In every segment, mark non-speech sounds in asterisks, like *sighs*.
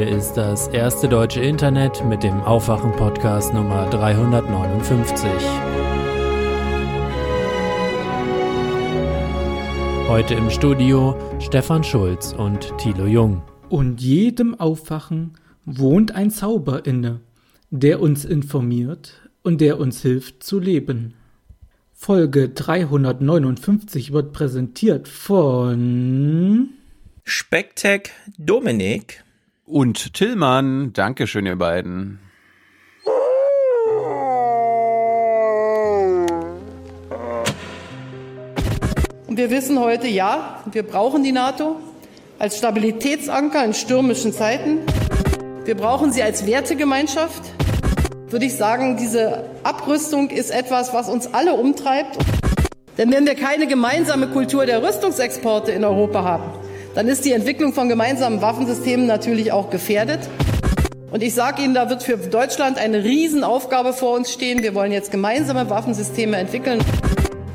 hier ist das erste deutsche Internet mit dem Aufwachen-Podcast Nummer 359. Heute im Studio Stefan Schulz und Thilo Jung. Und jedem Aufwachen wohnt ein Zauber inne, der uns informiert und der uns hilft zu leben. Folge 359 wird präsentiert von Spektek Dominik und Tillmann. Dankeschön, ihr beiden. Wir wissen heute, ja, wir brauchen die NATO als Stabilitätsanker in stürmischen Zeiten. Wir brauchen sie als Wertegemeinschaft. Würde ich sagen, diese Abrüstung ist etwas, was uns alle umtreibt. Denn wenn wir keine gemeinsame Kultur der Rüstungsexporte in Europa haben, dann ist die Entwicklung von gemeinsamen Waffensystemen natürlich auch gefährdet. Und ich sage Ihnen, da wird für Deutschland eine Riesenaufgabe vor uns stehen. Wir wollen jetzt gemeinsame Waffensysteme entwickeln.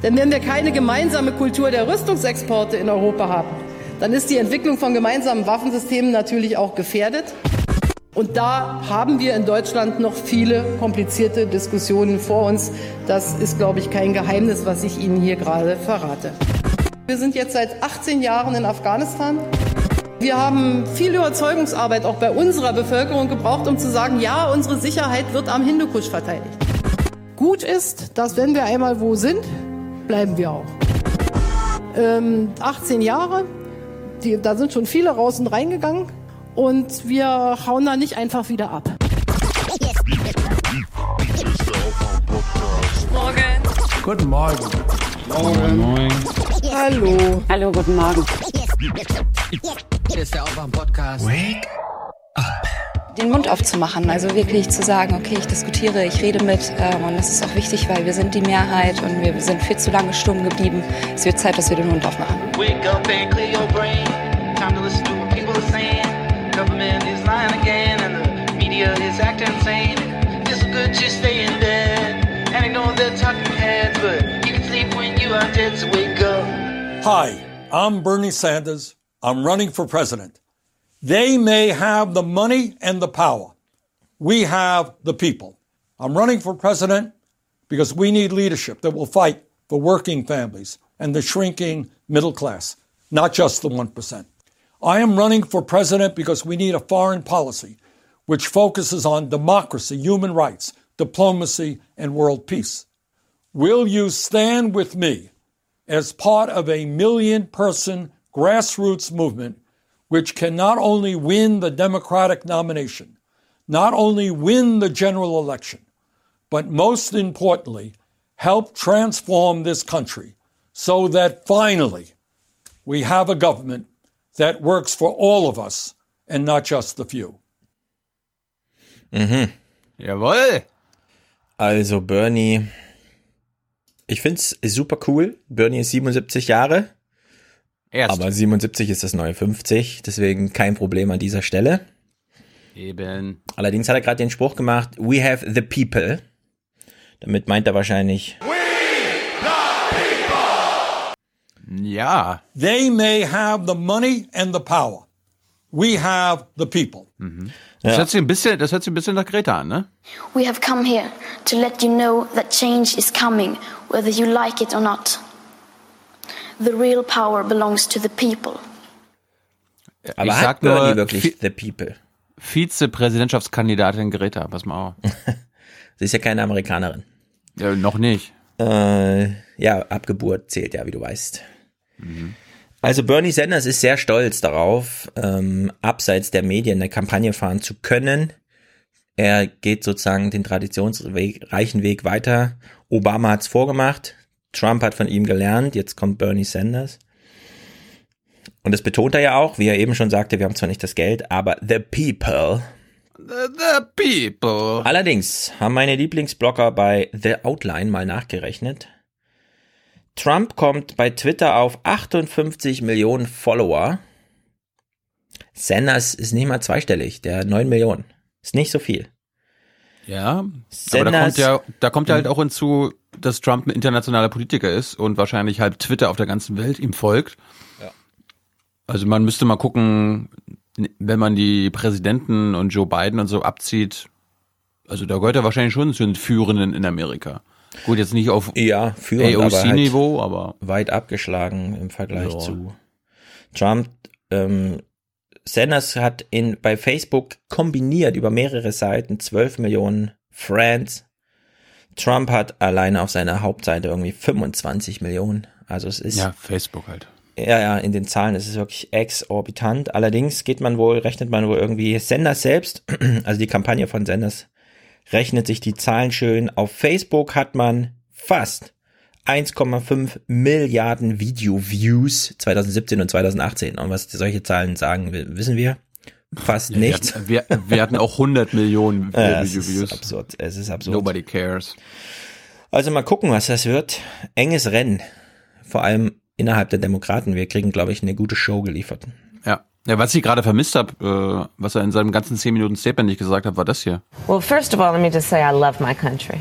Denn wenn wir keine gemeinsame Kultur der Rüstungsexporte in Europa haben, dann ist die Entwicklung von gemeinsamen Waffensystemen natürlich auch gefährdet. Und da haben wir in Deutschland noch viele komplizierte Diskussionen vor uns. Das ist, glaube ich, kein Geheimnis, was ich Ihnen hier gerade verrate. Wir sind jetzt seit 18 Jahren in Afghanistan. Wir haben viel Überzeugungsarbeit auch bei unserer Bevölkerung gebraucht, um zu sagen, ja, unsere Sicherheit wird am Hindukusch verteidigt. Gut ist, dass wenn wir einmal wo sind, bleiben wir auch. Ähm, 18 Jahre, die, da sind schon viele raus und reingegangen und wir hauen da nicht einfach wieder ab. Morgen. Guten Morgen. Moin. Moin. Hallo. Hallo, guten Morgen. Hier ist der Aufwärm-Podcast. Wake den Mund aufzumachen, also wirklich zu sagen, okay, ich diskutiere, ich rede mit ähm, und das ist auch wichtig, weil wir sind die Mehrheit und wir sind viel zu lange stumm geblieben. Es wird Zeit, dass wir den Mund aufmachen. Wake up and clear your brain. Time to listen to what people are saying. Government is lying again and the media is acting insane. It's good to stay in bed and ignore the talking heads, but Hi, I'm Bernie Sanders. I'm running for president. They may have the money and the power. We have the people. I'm running for president because we need leadership that will fight for working families and the shrinking middle class, not just the 1%. I am running for president because we need a foreign policy which focuses on democracy, human rights, diplomacy, and world peace. Will you stand with me as part of a million person grassroots movement which can not only win the Democratic nomination, not only win the general election, but most importantly, help transform this country so that finally we have a government that works for all of us and not just the few. Mhm. Jawohl. Also Bernie, ich find's super cool. Bernie ist 77 Jahre. Erst. Aber 77 ist das neue 50, deswegen kein Problem an dieser Stelle. Eben. Allerdings hat er gerade den Spruch gemacht, we have the people. Damit meint er wahrscheinlich, Ja. They may have the money and the power. We have the people. Das, Ja. hört sich ein bisschen, das hört sich ein bisschen nach Greta an, ne? We have come here to let you know that change is coming, whether you like it or not. The real power belongs to the people. aber ich sag Bernie nur, wirklich the people? Vize-Präsidentschaftskandidatin Greta, pass mal auf. *laughs* Sie ist ja keine Amerikanerin. ja, noch nicht. Äh, ja, Abgeburt zählt ja, wie du weißt. Also Bernie Sanders ist sehr stolz darauf, ähm, abseits der Medien eine Kampagne fahren zu können. Er geht sozusagen den traditionsreichen Weg weiter. Obama hat's vorgemacht. Trump hat von ihm gelernt. Jetzt kommt Bernie Sanders. Und das betont er ja auch, wie er eben schon sagte, wir haben zwar nicht das Geld, aber the people. The, the people. Allerdings haben meine Lieblingsblogger bei The Outline mal nachgerechnet. Trump kommt bei Twitter auf 58 Millionen Follower. Sanders ist nicht mal zweistellig, der 9 Millionen. Ist nicht so viel. Ja, aber da kommt ja, da kommt ja halt auch hinzu, dass Trump ein internationaler Politiker ist und wahrscheinlich halb Twitter auf der ganzen Welt ihm folgt. Ja. Also man müsste mal gucken, wenn man die Präsidenten und Joe Biden und so abzieht, also da gehört er wahrscheinlich schon zu den Führenden in Amerika. Gut, jetzt nicht auf ja, AOC-Niveau, aber, halt aber, weit abgeschlagen im Vergleich ja. zu Trump. Ähm, Sanders hat in, bei Facebook kombiniert über mehrere Seiten 12 Millionen Friends. Trump hat alleine auf seiner Hauptseite irgendwie 25 Millionen. Also es ist. Ja, Facebook halt. Ja, ja, in den Zahlen ist es wirklich exorbitant. Allerdings geht man wohl, rechnet man wohl irgendwie Sanders selbst, *clears throat* also die Kampagne von Sanders, rechnet sich die Zahlen schön. Auf Facebook hat man fast 1,5 Milliarden Video-Views 2017 und 2018. Und was solche Zahlen sagen, wissen wir fast ja, nichts. Wir, wir, wir, hatten auch 100 Millionen *laughs* ja, Video-Views. Es ist absurd. Es ist absurd. Nobody cares. Also mal gucken, was das wird. Enges Rennen. Vor allem innerhalb der Demokraten. Wir kriegen, glaube ich, eine gute Show geliefert. Ja. Ja, was ich gerade vermisst habe, äh, was er in seinem ganzen 10 Minuten Statement nicht gesagt hat, war das hier. Well, first of all, let me just say I love my country.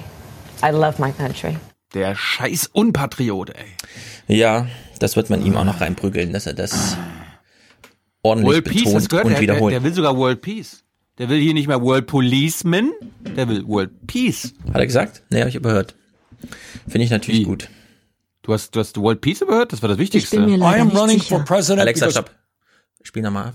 I love my country. Der scheiß Unpatriot, ey. Ja, das wird man ihm auch noch reinprügeln, dass er das ordentlich World betont Peace, das gehört, und der, wiederholt. Der, der will sogar World Peace. Der will hier nicht mehr World Policeman, der will World Peace. Hat er gesagt? Nee, habe ich überhört. Finde ich natürlich Wie? gut. Du hast, du hast World Peace überhört? Das war das Wichtigste. Ich bin mir I leider am nicht running sicher. for president Alexa, stopp. Spiel nochmal.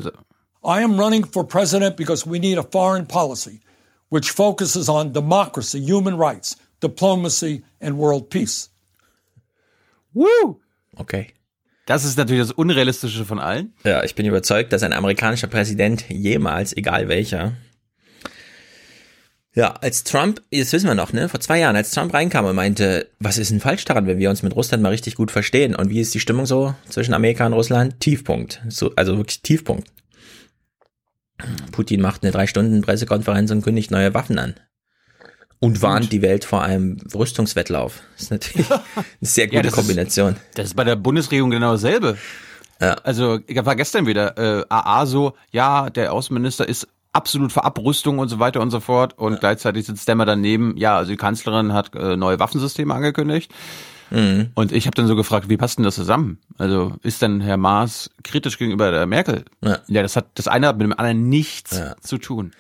I am running for president because we need a foreign policy which focuses on democracy, human rights, diplomacy, and world peace. Woo! Okay. Das ist natürlich das Unrealistische von allen. Ja, ich bin überzeugt, dass ein amerikanischer Präsident jemals, egal welcher, ja, als Trump, das wissen wir noch, ne, vor zwei Jahren, als Trump reinkam und meinte, was ist denn falsch daran, wenn wir uns mit Russland mal richtig gut verstehen? Und wie ist die Stimmung so zwischen Amerika und Russland? Tiefpunkt. So, also wirklich Tiefpunkt. Putin macht eine drei Stunden Pressekonferenz und kündigt neue Waffen an. Und warnt die Welt vor einem Rüstungswettlauf. Das ist natürlich eine sehr *laughs* gute Ja, das ist- Kombination. Das ist bei der Bundesregierung genau dasselbe. Ja. Also, ich war gestern wieder, äh, AA so, ja, der Außenminister ist absolut für Abrüstung und so weiter und so fort. Und gleichzeitig sitzt der mal daneben, ja, also die Kanzlerin hat äh, neue Waffensysteme angekündigt. Mhm. Und ich habe dann so gefragt, wie passt denn das zusammen? Also ist denn Herr Maas kritisch gegenüber der Merkel? Ja. das hat das eine hat mit dem anderen nichts Ja. zu tun.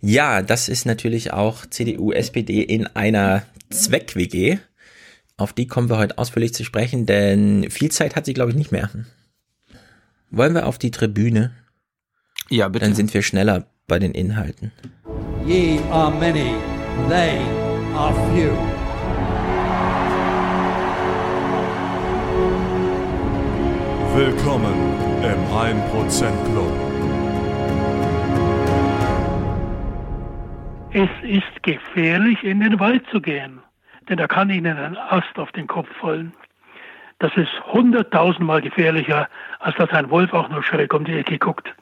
Ja, das ist natürlich auch CDU, SPD in einer Zweck-WG. Auf die kommen wir heute ausführlich zu sprechen, denn viel Zeit hat sie, glaube ich, nicht mehr. Wollen wir auf die Tribüne? Ja, bitte. Dann sind wir schneller bei den Inhalten. Ye are many, they are few. Willkommen im 1% Club. Es ist gefährlich, in den Wald zu gehen, denn da kann Ihnen ein Ast auf den Kopf fallen. Das ist hunderttausendmal gefährlicher, als dass ein Wolf auch nur schräg um die Ecke guckt.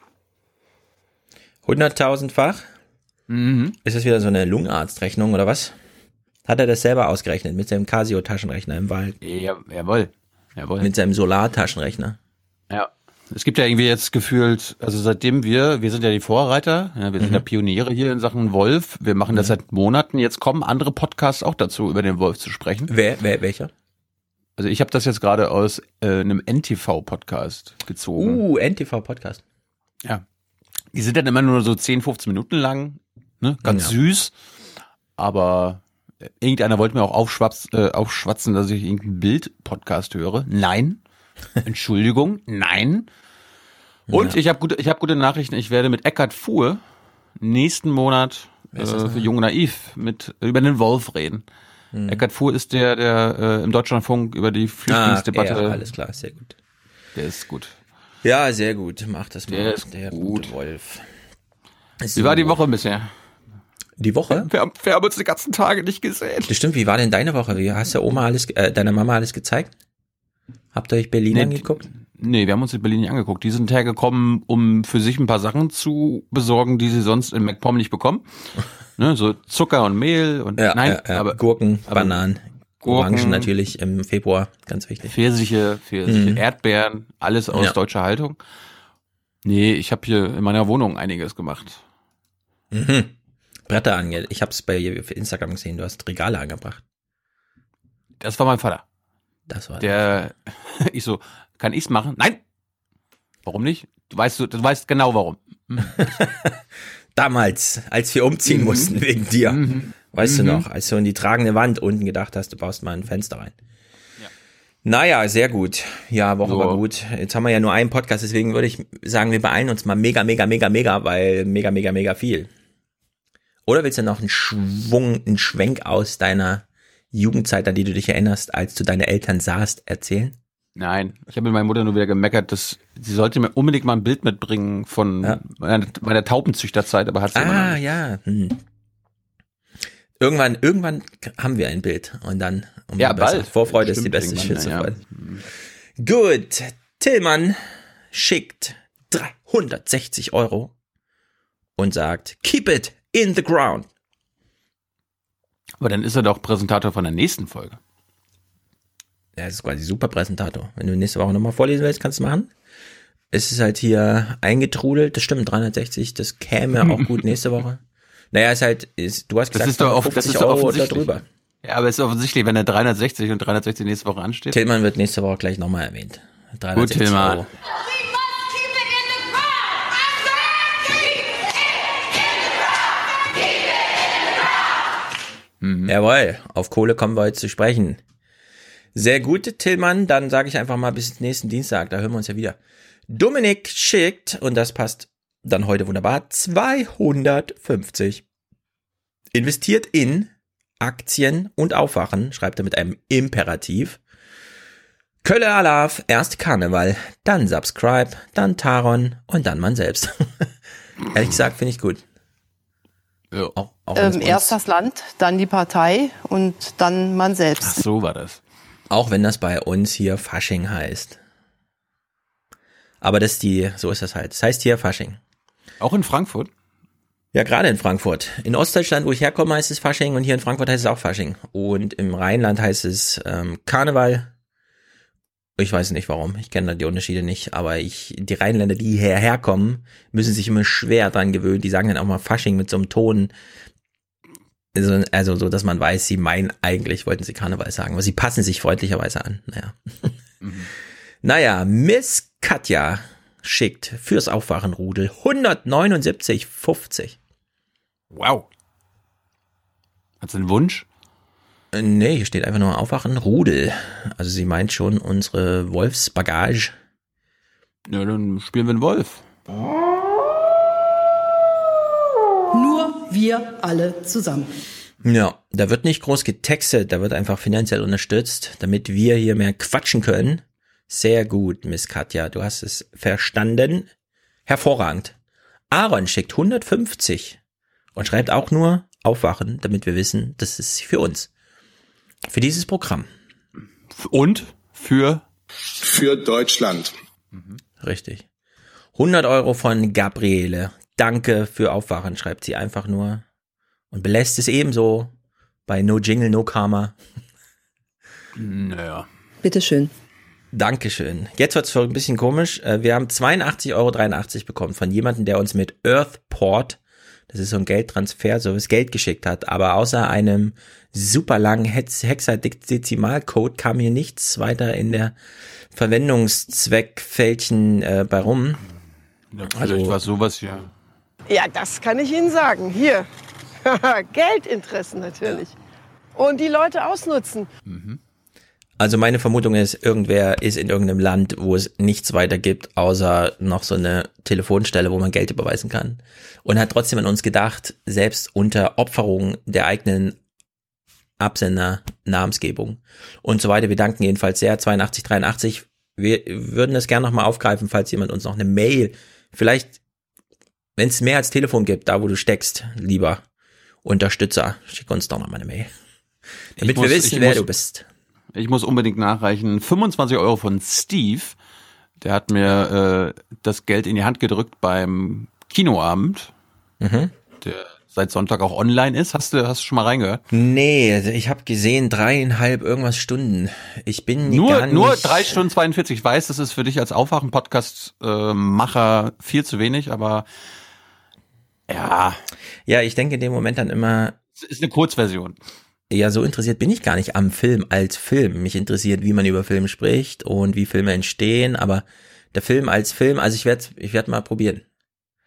Hunderttausendfach? Mhm. Ist das wieder so eine Lungenarztrechnung oder was? Hat er das selber ausgerechnet mit seinem Casio-Taschenrechner im Wald? Ja, jawohl. Jawohl. Mit seinem Solar-Taschenrechner? Ja. Es gibt ja irgendwie jetzt gefühlt, also seitdem wir, wir sind ja die Vorreiter, ja, wir sind Mhm. ja Pioniere hier in Sachen Wolf, wir machen das seit Monaten, jetzt kommen andere Podcasts auch dazu, über den Wolf zu sprechen. Wer, wer, welcher? Also ich habe das jetzt gerade aus äh, einem NTV-Podcast gezogen. Uh, NTV-Podcast. Ja. Die sind dann immer nur so 10, 15 Minuten lang, ne? ganz Ja. süß, aber irgendeiner wollte mir auch aufschwatz, äh, aufschwatzen, dass ich irgendeinen Bild-Podcast höre. Nein. Entschuldigung, nein. Und ich habe gute, ich habe gute Nachrichten. Ich werde mit Eckhard Fuhr nächsten Monat äh, ist für? Jung Naiv mit über den Wolf reden. Hm. Eckart Fuhr ist der, der äh, im Deutschlandfunk über die Flüchtlingsdebatte. Ah, ja, alles klar, sehr gut. Der ist gut. Ja, sehr gut. Mach das mal. Der ist der gut. Wolf. Wie war die Woche bisher? Die Woche? Wir haben, wir haben uns die ganzen Tage nicht gesehen. Das stimmt, wie war denn deine Woche? Wie hast du Oma alles, äh, deiner Mama alles gezeigt? Habt ihr euch Berlin Nee, angeguckt? Nee, wir haben uns in Berlin nicht angeguckt. Die sind hergekommen, um für sich ein paar Sachen zu besorgen, die sie sonst in MacPom nicht bekommen. *laughs* ne, so Zucker und Mehl und Ja, nein, ja, ja. aber Gurken, aber Bananen, Gurken, Orangen natürlich im Februar, ganz wichtig. Pfirsiche, Pfirsiche, Mhm. Erdbeeren, alles aus Ja. deutscher Haltung. Nee, ich habe hier in meiner Wohnung einiges gemacht. Mhm. Bretter ange. Ich hab's bei auf Instagram gesehen, du hast Regale angebracht. Das war mein Vater. Das war Der, *laughs* ich so, kann ich's machen? Nein! Warum nicht? Du weißt, du, du weißt genau warum. *laughs* Damals, als wir umziehen Mhm. mussten wegen dir. Mhm. Weißt Mhm. du noch, als du in die tragende Wand unten gedacht hast, du baust mal ein Fenster rein. Naja, sehr gut. Ja, Woche So. war gut. Jetzt haben wir ja nur einen Podcast, deswegen würde ich sagen, wir beeilen uns mal mega, mega, mega, mega, weil mega, mega, mega viel. Oder willst du noch einen Schwung, einen Schwenk aus deiner Jugendzeit, an die du dich erinnerst, als du deine Eltern sahst, erzählen? Nein, ich habe mit meiner Mutter nur wieder gemeckert, dass sie sollte mir unbedingt mal ein Bild mitbringen von meiner, meiner Taubenzüchterzeit, aber hat sie Ah, ja. Hm. Irgendwann, irgendwann haben wir ein Bild und dann umso Ja, besser. bald. Vorfreude ist die Stimmt, beste irgendwann, Schütze. ja. Gut, Tillmann schickt 360 Euro und sagt, keep it in the ground. Aber dann ist er doch Präsentator von der nächsten Folge. Ja, das ist quasi super Präsentator. Wenn du nächste Woche nochmal vorlesen willst, kannst du machen. Es ist halt hier eingetrudelt, das stimmt, 360, das käme auch gut *laughs* nächste Woche. Naja, ist halt, ist, du hast Das gesagt, ist doch oft- das 50 ist doch Euro oder drüber. Ja, aber es ist offensichtlich, wenn er 360 und 360 nächste Woche ansteht. Tillmann wird nächste Woche gleich nochmal erwähnt. 360 Gut, Tillmann. Euro. Mhm. Jawohl, auf Kohle kommen wir heute zu sprechen. Sehr gut, Tillmann. Dann sage ich einfach mal bis nächsten Dienstag. Da hören wir uns ja wieder. Dominik schickt, und das passt dann heute wunderbar, 250. Investiert in Aktien und Aufwachen, schreibt er mit einem Imperativ. Kölle Alaf, erst Karneval, dann Subscribe, dann Taron und dann man selbst. *laughs* Ehrlich gesagt, finde ich gut. Ja. Auch, auch Ähm, erst das Land, dann die Partei und dann man selbst. Ach, so war das. Auch wenn das bei uns hier Fasching heißt. Aber das ist die, so ist das halt. Das heißt hier Fasching. Auch in Frankfurt? Ja, gerade in Frankfurt. In Ostdeutschland, wo ich herkomme, heißt es Fasching und hier in Frankfurt heißt es auch Fasching. Und im Rheinland heißt es ähm, Karneval. Ich weiß nicht warum, ich kenne da die Unterschiede nicht, aber ich, die Rheinländer, die hierher kommen, müssen sich immer schwer dran gewöhnen. Die sagen dann auch mal Fasching mit so einem Ton. Also, also so, dass man weiß, sie meinen eigentlich, wollten sie Karneval sagen, aber sie passen sich freundlicherweise an. Naja. *laughs* Naja, Miss Katja schickt fürs Aufwachenrudel 179,50. Wow. Hat sie einen Wunsch? Äh, Nee, hier steht einfach nur Aufwachen Rudel. Also sie meint schon unsere Wolfsbagage. Ja, dann spielen wir einen Wolf. Nur wir alle zusammen. Ja, da wird nicht groß getextet, da wird einfach finanziell unterstützt, damit wir hier mehr quatschen können. Sehr gut, Miss Katja, du hast es verstanden. Hervorragend. Aaron schickt 150 und schreibt auch nur Aufwachen, damit wir wissen, das ist für uns. Für dieses Programm. Und für? Für Deutschland. Richtig. 100 Euro von Gabriele. Danke für Aufwachen, schreibt sie einfach nur. Und belässt es ebenso bei No Jingle, No Karma. Naja. Bitteschön. Dankeschön. Jetzt wird's für ein bisschen komisch. Äh, Wir haben 82,83 Euro bekommen von jemandem, der uns mit Earthport, das ist so ein Geldtransferservice, Geld geschickt hat. Aber außer einem super langen Hex Hexadezimalcode kam hier nichts weiter in der Verwendungszweckfältchen äh, bei rum. Ja, Also- vielleicht war sowas ja. Ja, das kann ich Ihnen sagen. Hier. *laughs* Geldinteressen natürlich. Und die Leute ausnutzen. Also meine Vermutung ist, irgendwer ist in irgendeinem Land, wo es nichts weiter gibt, außer noch so eine Telefonstelle, wo man Geld überweisen kann. Und hat trotzdem an uns gedacht, selbst unter Opferung der eigenen Absender, Namensgebung und so weiter. Wir danken jedenfalls sehr. 8283. Wir würden das gerne nochmal aufgreifen, falls jemand uns noch eine Mail, vielleicht, wenn es mehr als Telefon gibt, da wo du steckst, lieber Unterstützer, schick uns doch noch mal eine Mail. Damit muss- wir wissen, wer muss- du bist. Ich muss unbedingt nachreichen. 25 Euro von Steve. Der hat mir äh, das Geld in die Hand gedrückt beim Kinoabend, Mhm. der seit Sonntag auch online ist. Hast du, hast du schon mal reingehört? Nee, also ich habe gesehen dreieinhalb irgendwas Stunden. Ich bin Nur, nur drei Stunden 42. Ich weiß, das ist für dich als Aufwachen-Podcast-Macher viel zu wenig, aber ja. Ja, ich denke in dem Moment dann immer. Es ist eine Kurzversion. Ja, so interessiert bin ich gar nicht am Film als Film. Mich interessiert, wie man über Film spricht und wie Filme entstehen, aber der Film als Film, also ich werde ich werd mal probieren.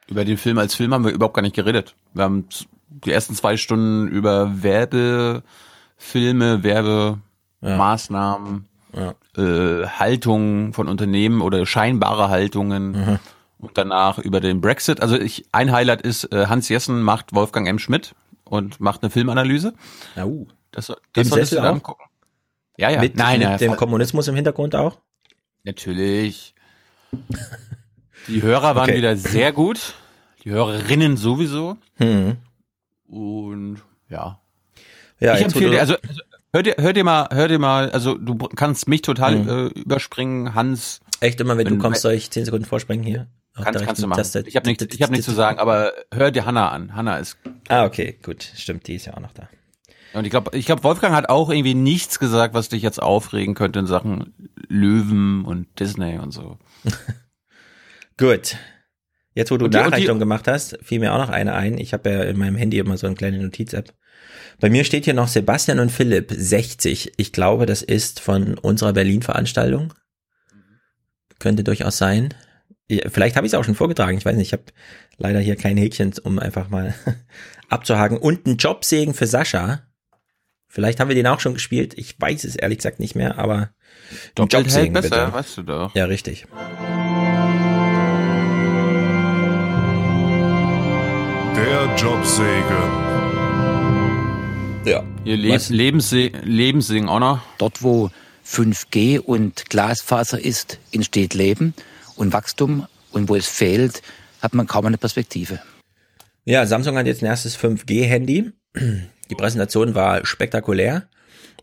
Über den Film als Film haben wir überhaupt gar nicht geredet. Wir haben die ersten zwei Stunden über Werbefilme, Werbemaßnahmen, ja. äh, Haltungen von Unternehmen oder scheinbare Haltungen. Mhm. Und danach über den Brexit. Also ich, ein Highlight ist, äh, Hans Jessen macht Wolfgang M. Schmidt und macht eine Filmanalyse. Uh. Das, das Im solltest du Sessel auch? angucken. Ja, ja. Mit, Nein, mit ja, dem Kommunismus im Hintergrund auch? Natürlich. Die Hörer waren Okay. wieder sehr gut. Die Hörerinnen sowieso. Hm. Und ja. Ja, ich empfehle du- dir, also, also hör dir, hör dir mal, hör dir mal, also du kannst mich total Mhm. äh, überspringen, Hans. Echt immer, wenn, du Wenn- kommst, soll ich 10 Sekunden vorspringen hier? Kannst, kannst du machen. Taste. Ich habe nichts, ich hab nichts zu sagen, aber hör dir Hanna an. Hanna ist. Ah, okay, gut. Stimmt, die ist ja auch noch da. Und ich glaube, ich glaube, Wolfgang hat auch irgendwie nichts gesagt, was dich jetzt aufregen könnte in Sachen Löwen und Disney und so. *laughs* Gut. Jetzt, wo du Und die- und die- Nachreichung gemacht hast, fiel mir auch noch eine ein. Ich habe ja in meinem Handy immer so eine kleine Notiz-App. Bei mir steht hier noch Sebastian und Philipp, 60. Ich glaube, das ist von unserer Berlin-Veranstaltung. Könnte durchaus sein. Ja, Vielleicht habe ich es auch schon vorgetragen. Ich weiß nicht, ich habe leider hier kein Häkchen, um einfach mal *laughs* abzuhaken. Und ein Jobsegen für Sascha. Vielleicht haben wir den auch schon gespielt. Ich weiß es ehrlich gesagt nicht mehr, aber Doppelt hält Jobsegen besser, bitte. weißt du doch. Ja, richtig. Der Jobsegen. Ja. Ihr Leb Lebensse Lebenssing auch noch. Dort, wo 5G und Glasfaser ist, entsteht Leben und Wachstum. Und wo es fehlt, hat man kaum eine Perspektive. Ja, Samsung hat jetzt ein erstes 5G-Handy. Die Präsentation war spektakulär.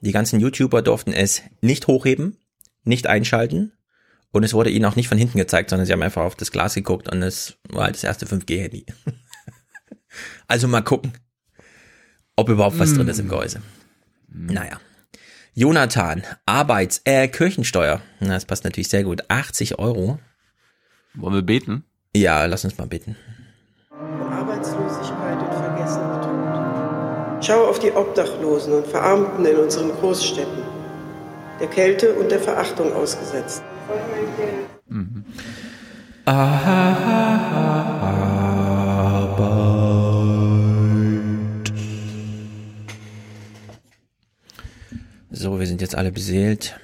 Die ganzen YouTuber durften es nicht hochheben, nicht einschalten und es wurde ihnen auch nicht von hinten gezeigt, sondern sie haben einfach auf das Glas geguckt und es war halt das erste 5G-Handy. *laughs* also mal gucken, ob überhaupt was Mm. drin ist im Gehäuse. Naja. Jonathan, Arbeits-, äh, Kirchensteuer. Na, das passt natürlich sehr gut. 80 Euro. Wollen wir beten? Ja, lass uns mal beten. Arbeitslosigkeit und vergessener Tod. Schau auf die Obdachlosen und Verarmten in unseren Großstädten, der Kälte und der Verachtung ausgesetzt. So, wir sind jetzt alle beseelt.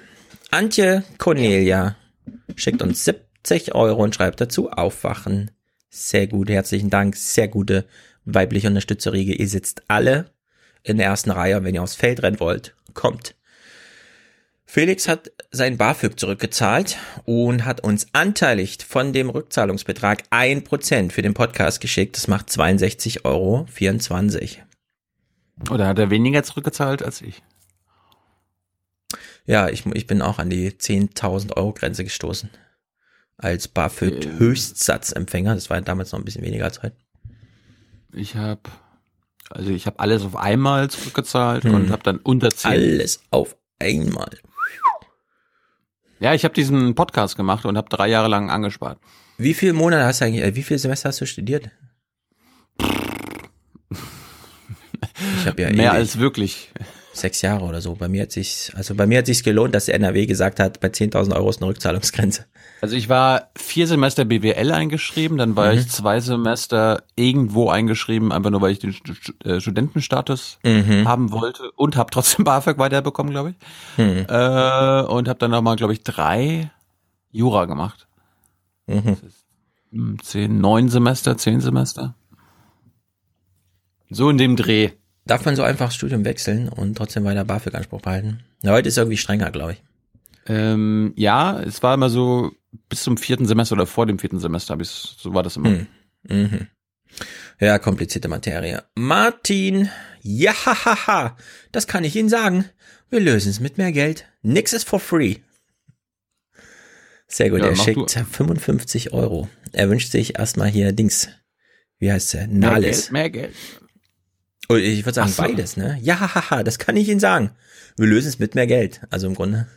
Antje Cornelia schickt uns 70 Euro und schreibt dazu Aufwachen. Sehr gut, herzlichen Dank. Sehr gute weibliche Unterstützerriege. Ihr sitzt alle in der ersten Reihe. Und wenn ihr aufs Feld rennen wollt, kommt. Felix hat sein BAföG zurückgezahlt und hat uns anteilig von dem Rückzahlungsbetrag 1% für den Podcast geschickt. Das macht 62,24 Euro. Oder hat er weniger zurückgezahlt als ich? Ja, ich, ich bin auch an die 10.000 Euro Grenze gestoßen. Als BAföG Höchstsatzempfänger. Das war damals noch ein bisschen weniger heute. Ich habe also ich habe alles auf einmal zurückgezahlt Hm. und habe dann unter 10. Alles auf einmal. Ja, ich habe diesen Podcast gemacht und habe drei Jahre lang angespart. Wie viele Monate hast du eigentlich, äh, wie viele Semester hast du studiert? Ich habe ja Mehr ewig. als wirklich. sechs Jahre oder so. Bei mir hat sich, also bei mir hat sich's gelohnt, dass der NRW gesagt hat, bei 10.000 Euro ist eine Rückzahlungsgrenze. Also ich war vier Semester BWL eingeschrieben, dann war Mhm. ich zwei Semester irgendwo eingeschrieben, einfach nur weil ich den äh, Studentenstatus Mhm. haben wollte und habe trotzdem *laughs* BAföG weiterbekommen, glaube ich. Mhm. Äh, und habe dann nochmal, glaube ich, drei Jura gemacht. Mhm. Hm, Zehn, neun Semester, zehn Semester. So in dem Dreh. Darf man so einfach das Studium wechseln und trotzdem weiter BAföG-Anspruch behalten? Na, heute ist irgendwie strenger, glaube ich. Ähm, ja, es war immer so bis zum vierten Semester oder vor dem vierten Semester, ich's- so war das immer. Hm. Mhm. Ja, komplizierte Materie. Martin, ja, hahaha, das kann ich Ihnen sagen. Wir lösen es mit mehr Geld. Nix ist for free. Sehr gut, Ja, er schickt du. 55 Euro. Er wünscht sich erstmal hier Dings. Wie heißt er? Mehr Nahles. Geld, mehr Geld. Oh, ich würde sagen so. beides, ne? Ja, hahaha, das kann ich Ihnen sagen. Wir lösen es mit mehr Geld. Also im Grunde.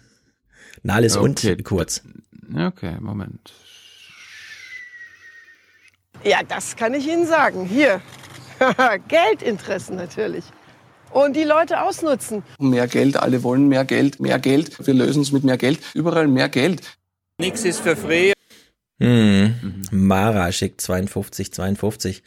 Nahles Okay. und kurz. Okay, Moment. Ja, das kann ich Ihnen sagen. Hier. *laughs* Geldinteressen natürlich. Und die Leute ausnutzen. Mehr Geld, alle wollen mehr Geld, mehr Geld. Wir lösen es mit mehr Geld. Überall mehr Geld. Nichts ist für free. Hm. Mara schickt 52, 52.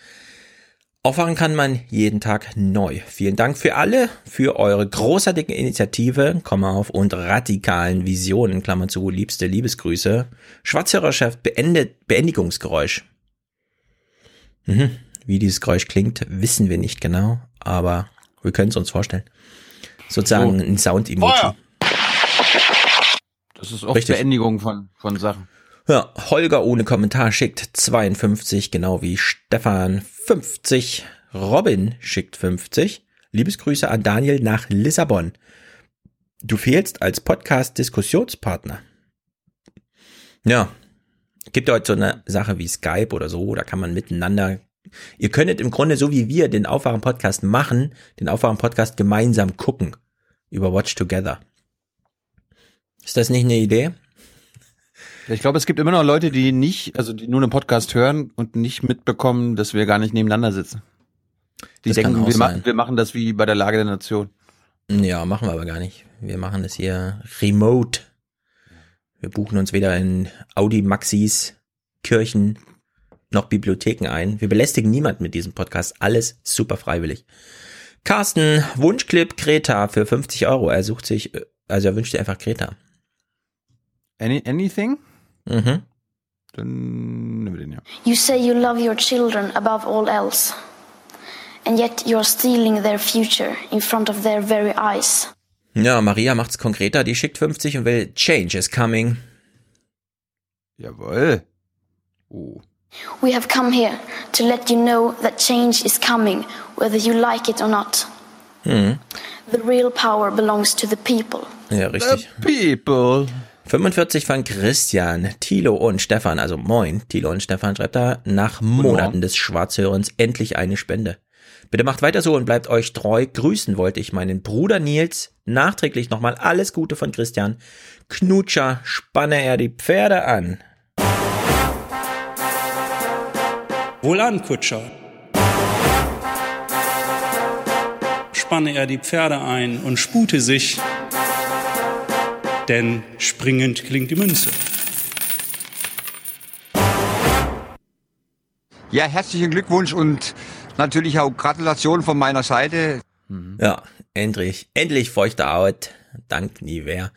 Aufwachen kann man jeden Tag neu. Vielen Dank für alle, für eure großartige Initiative, Komma auf, und radikalen Visionen, Klammer zu, liebste Liebesgrüße. Schwarzhörerchef beendet, Beendigungsgeräusch. Mhm. Wie dieses Geräusch klingt, wissen wir nicht genau, aber wir können es uns vorstellen. Sozusagen So. ein Sound-Emoji. Das ist oft Richtig. Beendigung von, von Sachen. Ja, Holger ohne Kommentar schickt 52, genau wie Stefan 50. Robin schickt 50. Liebesgrüße an Daniel nach Lissabon. Du fehlst als Podcast-Diskussionspartner. Ja, gibt heute so eine Sache wie Skype oder so, da kann man miteinander. Ihr könntet im Grunde so wie wir den Aufwachen-Podcast machen, den Aufwachen-Podcast gemeinsam gucken über Watch Together. Ist das nicht eine Idee? Ich glaube, es gibt immer noch Leute, die nicht, also die nur einen Podcast hören und nicht mitbekommen, dass wir gar nicht nebeneinander sitzen. Die Das denken, wir, machen, wir machen das wie bei der Lage der Nation. Ja, machen wir aber gar nicht. Wir machen das hier remote. Wir buchen uns weder in Audi Maxis, Kirchen noch Bibliotheken ein. Wir belästigen niemanden mit diesem Podcast. Alles super freiwillig. Carsten, Wunschclip Greta für 50 Euro. Er sucht sich, äh, also er wünscht dir einfach Greta. Any, anything? Mhm. Dann nehmen wir den ja. You say you love your children above all else, and yet you're stealing their future in front of their very eyes. Ja, Maria macht's konkreter. Die schickt 50 und will Change is coming. Jawohl. Oh. We have come here to let you know that change is coming, whether you like it or not. Hm. The real power belongs to the people. Ja, richtig. People. 45 von Christian, Thilo und Stefan, also moin, Thilo und Stefan schreibt da, nach Monaten des Schwarzhörens endlich eine Spende. Bitte macht weiter so und bleibt euch treu. Grüßen wollte ich meinen Bruder Nils. Nachträglich nochmal alles Gute von Christian. Knutscher, spanne er die Pferde an. Wohlan, Kutscher. Spanne er die Pferde ein und spute sich, denn springend klingt die Münze. Ja, herzlichen Glückwunsch und natürlich auch Gratulation von meiner Seite. Ja, endlich, endlich feuchte Haut. Dank Nivea.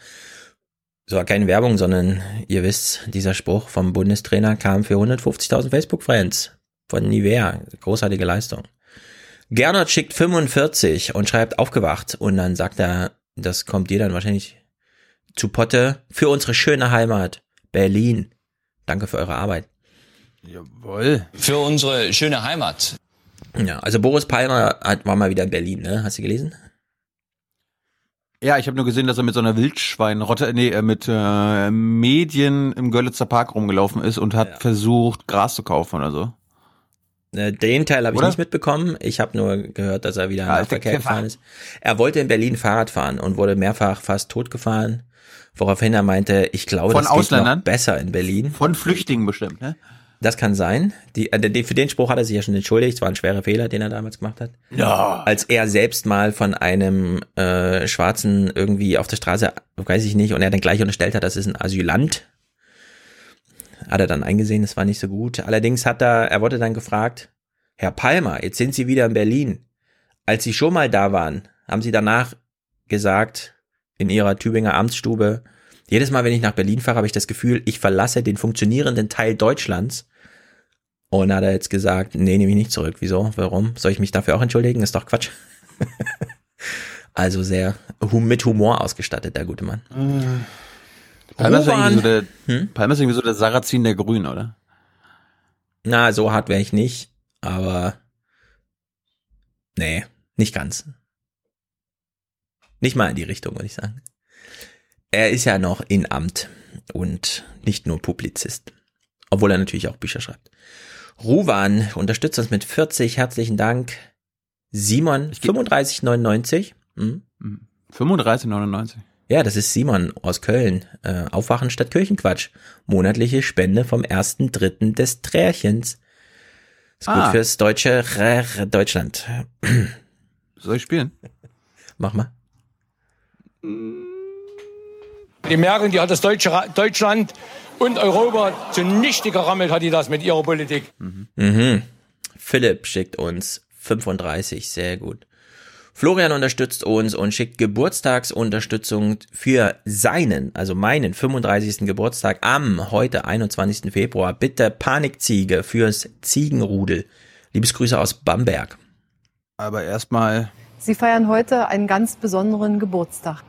So war keine Werbung, sondern ihr wisst, dieser Spruch vom Bundestrainer kam für 150.000 Facebook-Friends von Nivea. Großartige Leistung. Gernot schickt 45 und schreibt aufgewacht und dann sagt er, das kommt dir dann wahrscheinlich zu Potte für unsere schöne Heimat Berlin. Danke für eure Arbeit. Jawohl. Für unsere schöne Heimat. Ja, also Boris Palmer hat, war mal wieder in Berlin, ne? Hast du gelesen? Ja, ich habe nur gesehen, dass er mit so einer Wildschweinrotte, nee, äh, mit äh, Medien im Görlitzer Park rumgelaufen ist und hat versucht, Gras zu kaufen oder so. Äh, Den Teil habe ich nicht mitbekommen. Ich habe nur gehört, dass er wieder Ja, nach Verkehr gefahren ist. Er wollte in Berlin Fahrrad fahren und wurde mehrfach fast totgefahren. Woraufhin er meinte, ich glaube, Von das geht noch Ausländern? besser in Berlin. Von Flüchtlingen bestimmt, ne? Das kann sein. Äh, die, für den Spruch hat er sich ja schon entschuldigt. Es war ein schwerer Fehler, den er damals gemacht hat. Ja. Als er selbst mal von einem äh, Schwarzen irgendwie auf der Straße, weiß ich nicht, und er dann gleich unterstellt hat, das ist ein Asylant. Hat er dann eingesehen, das war nicht so gut. Allerdings hat er, er wurde dann gefragt, Herr Palmer, jetzt sind Sie wieder in Berlin. Als Sie schon mal da waren, haben Sie danach gesagt, in Ihrer Tübinger Amtsstube, jedes Mal, wenn ich nach Berlin fahre, habe ich das Gefühl, ich verlasse den funktionierenden Teil Deutschlands. Und hat er jetzt gesagt, nee, nehme ich nicht zurück. Wieso? Warum? Soll ich mich dafür auch entschuldigen? Ist doch Quatsch. *laughs* also sehr hum mit Humor ausgestattet, der gute Mann. Palmer ist, irgendwie so der, Palmer ist irgendwie so der Sarrazin der Grünen, oder? Na, so hart wäre ich nicht, aber nee, nicht ganz. Nicht mal in die Richtung, würde ich sagen. Er ist ja noch in Amt und nicht nur Publizist. Obwohl er natürlich auch Bücher schreibt. Ruwan unterstützt uns mit 40, herzlichen Dank. Simon, 35,99. Hm? 35,99. Ja, das ist Simon aus Köln. Äh, Aufwachen statt Kirchenquatsch. Monatliche Spende vom ersten Dritten des Trärchens. Ist gut Ah. fürs deutsche R Deutschland. Soll ich spielen? Mach mal. Die Merkel, die hat das deutsche, Deutschland und Europa zunichte gerammelt, hat die das mit ihrer Politik. Mhm. Philipp schickt uns 35, sehr gut. Florian unterstützt uns und schickt Geburtstagsunterstützung für seinen, also meinen 35. Geburtstag am heute 21. Februar. Bitte Panikziege fürs Ziegenrudel. Liebesgrüße aus Bamberg. Aber erstmal Sie feiern heute einen ganz besonderen Geburtstag.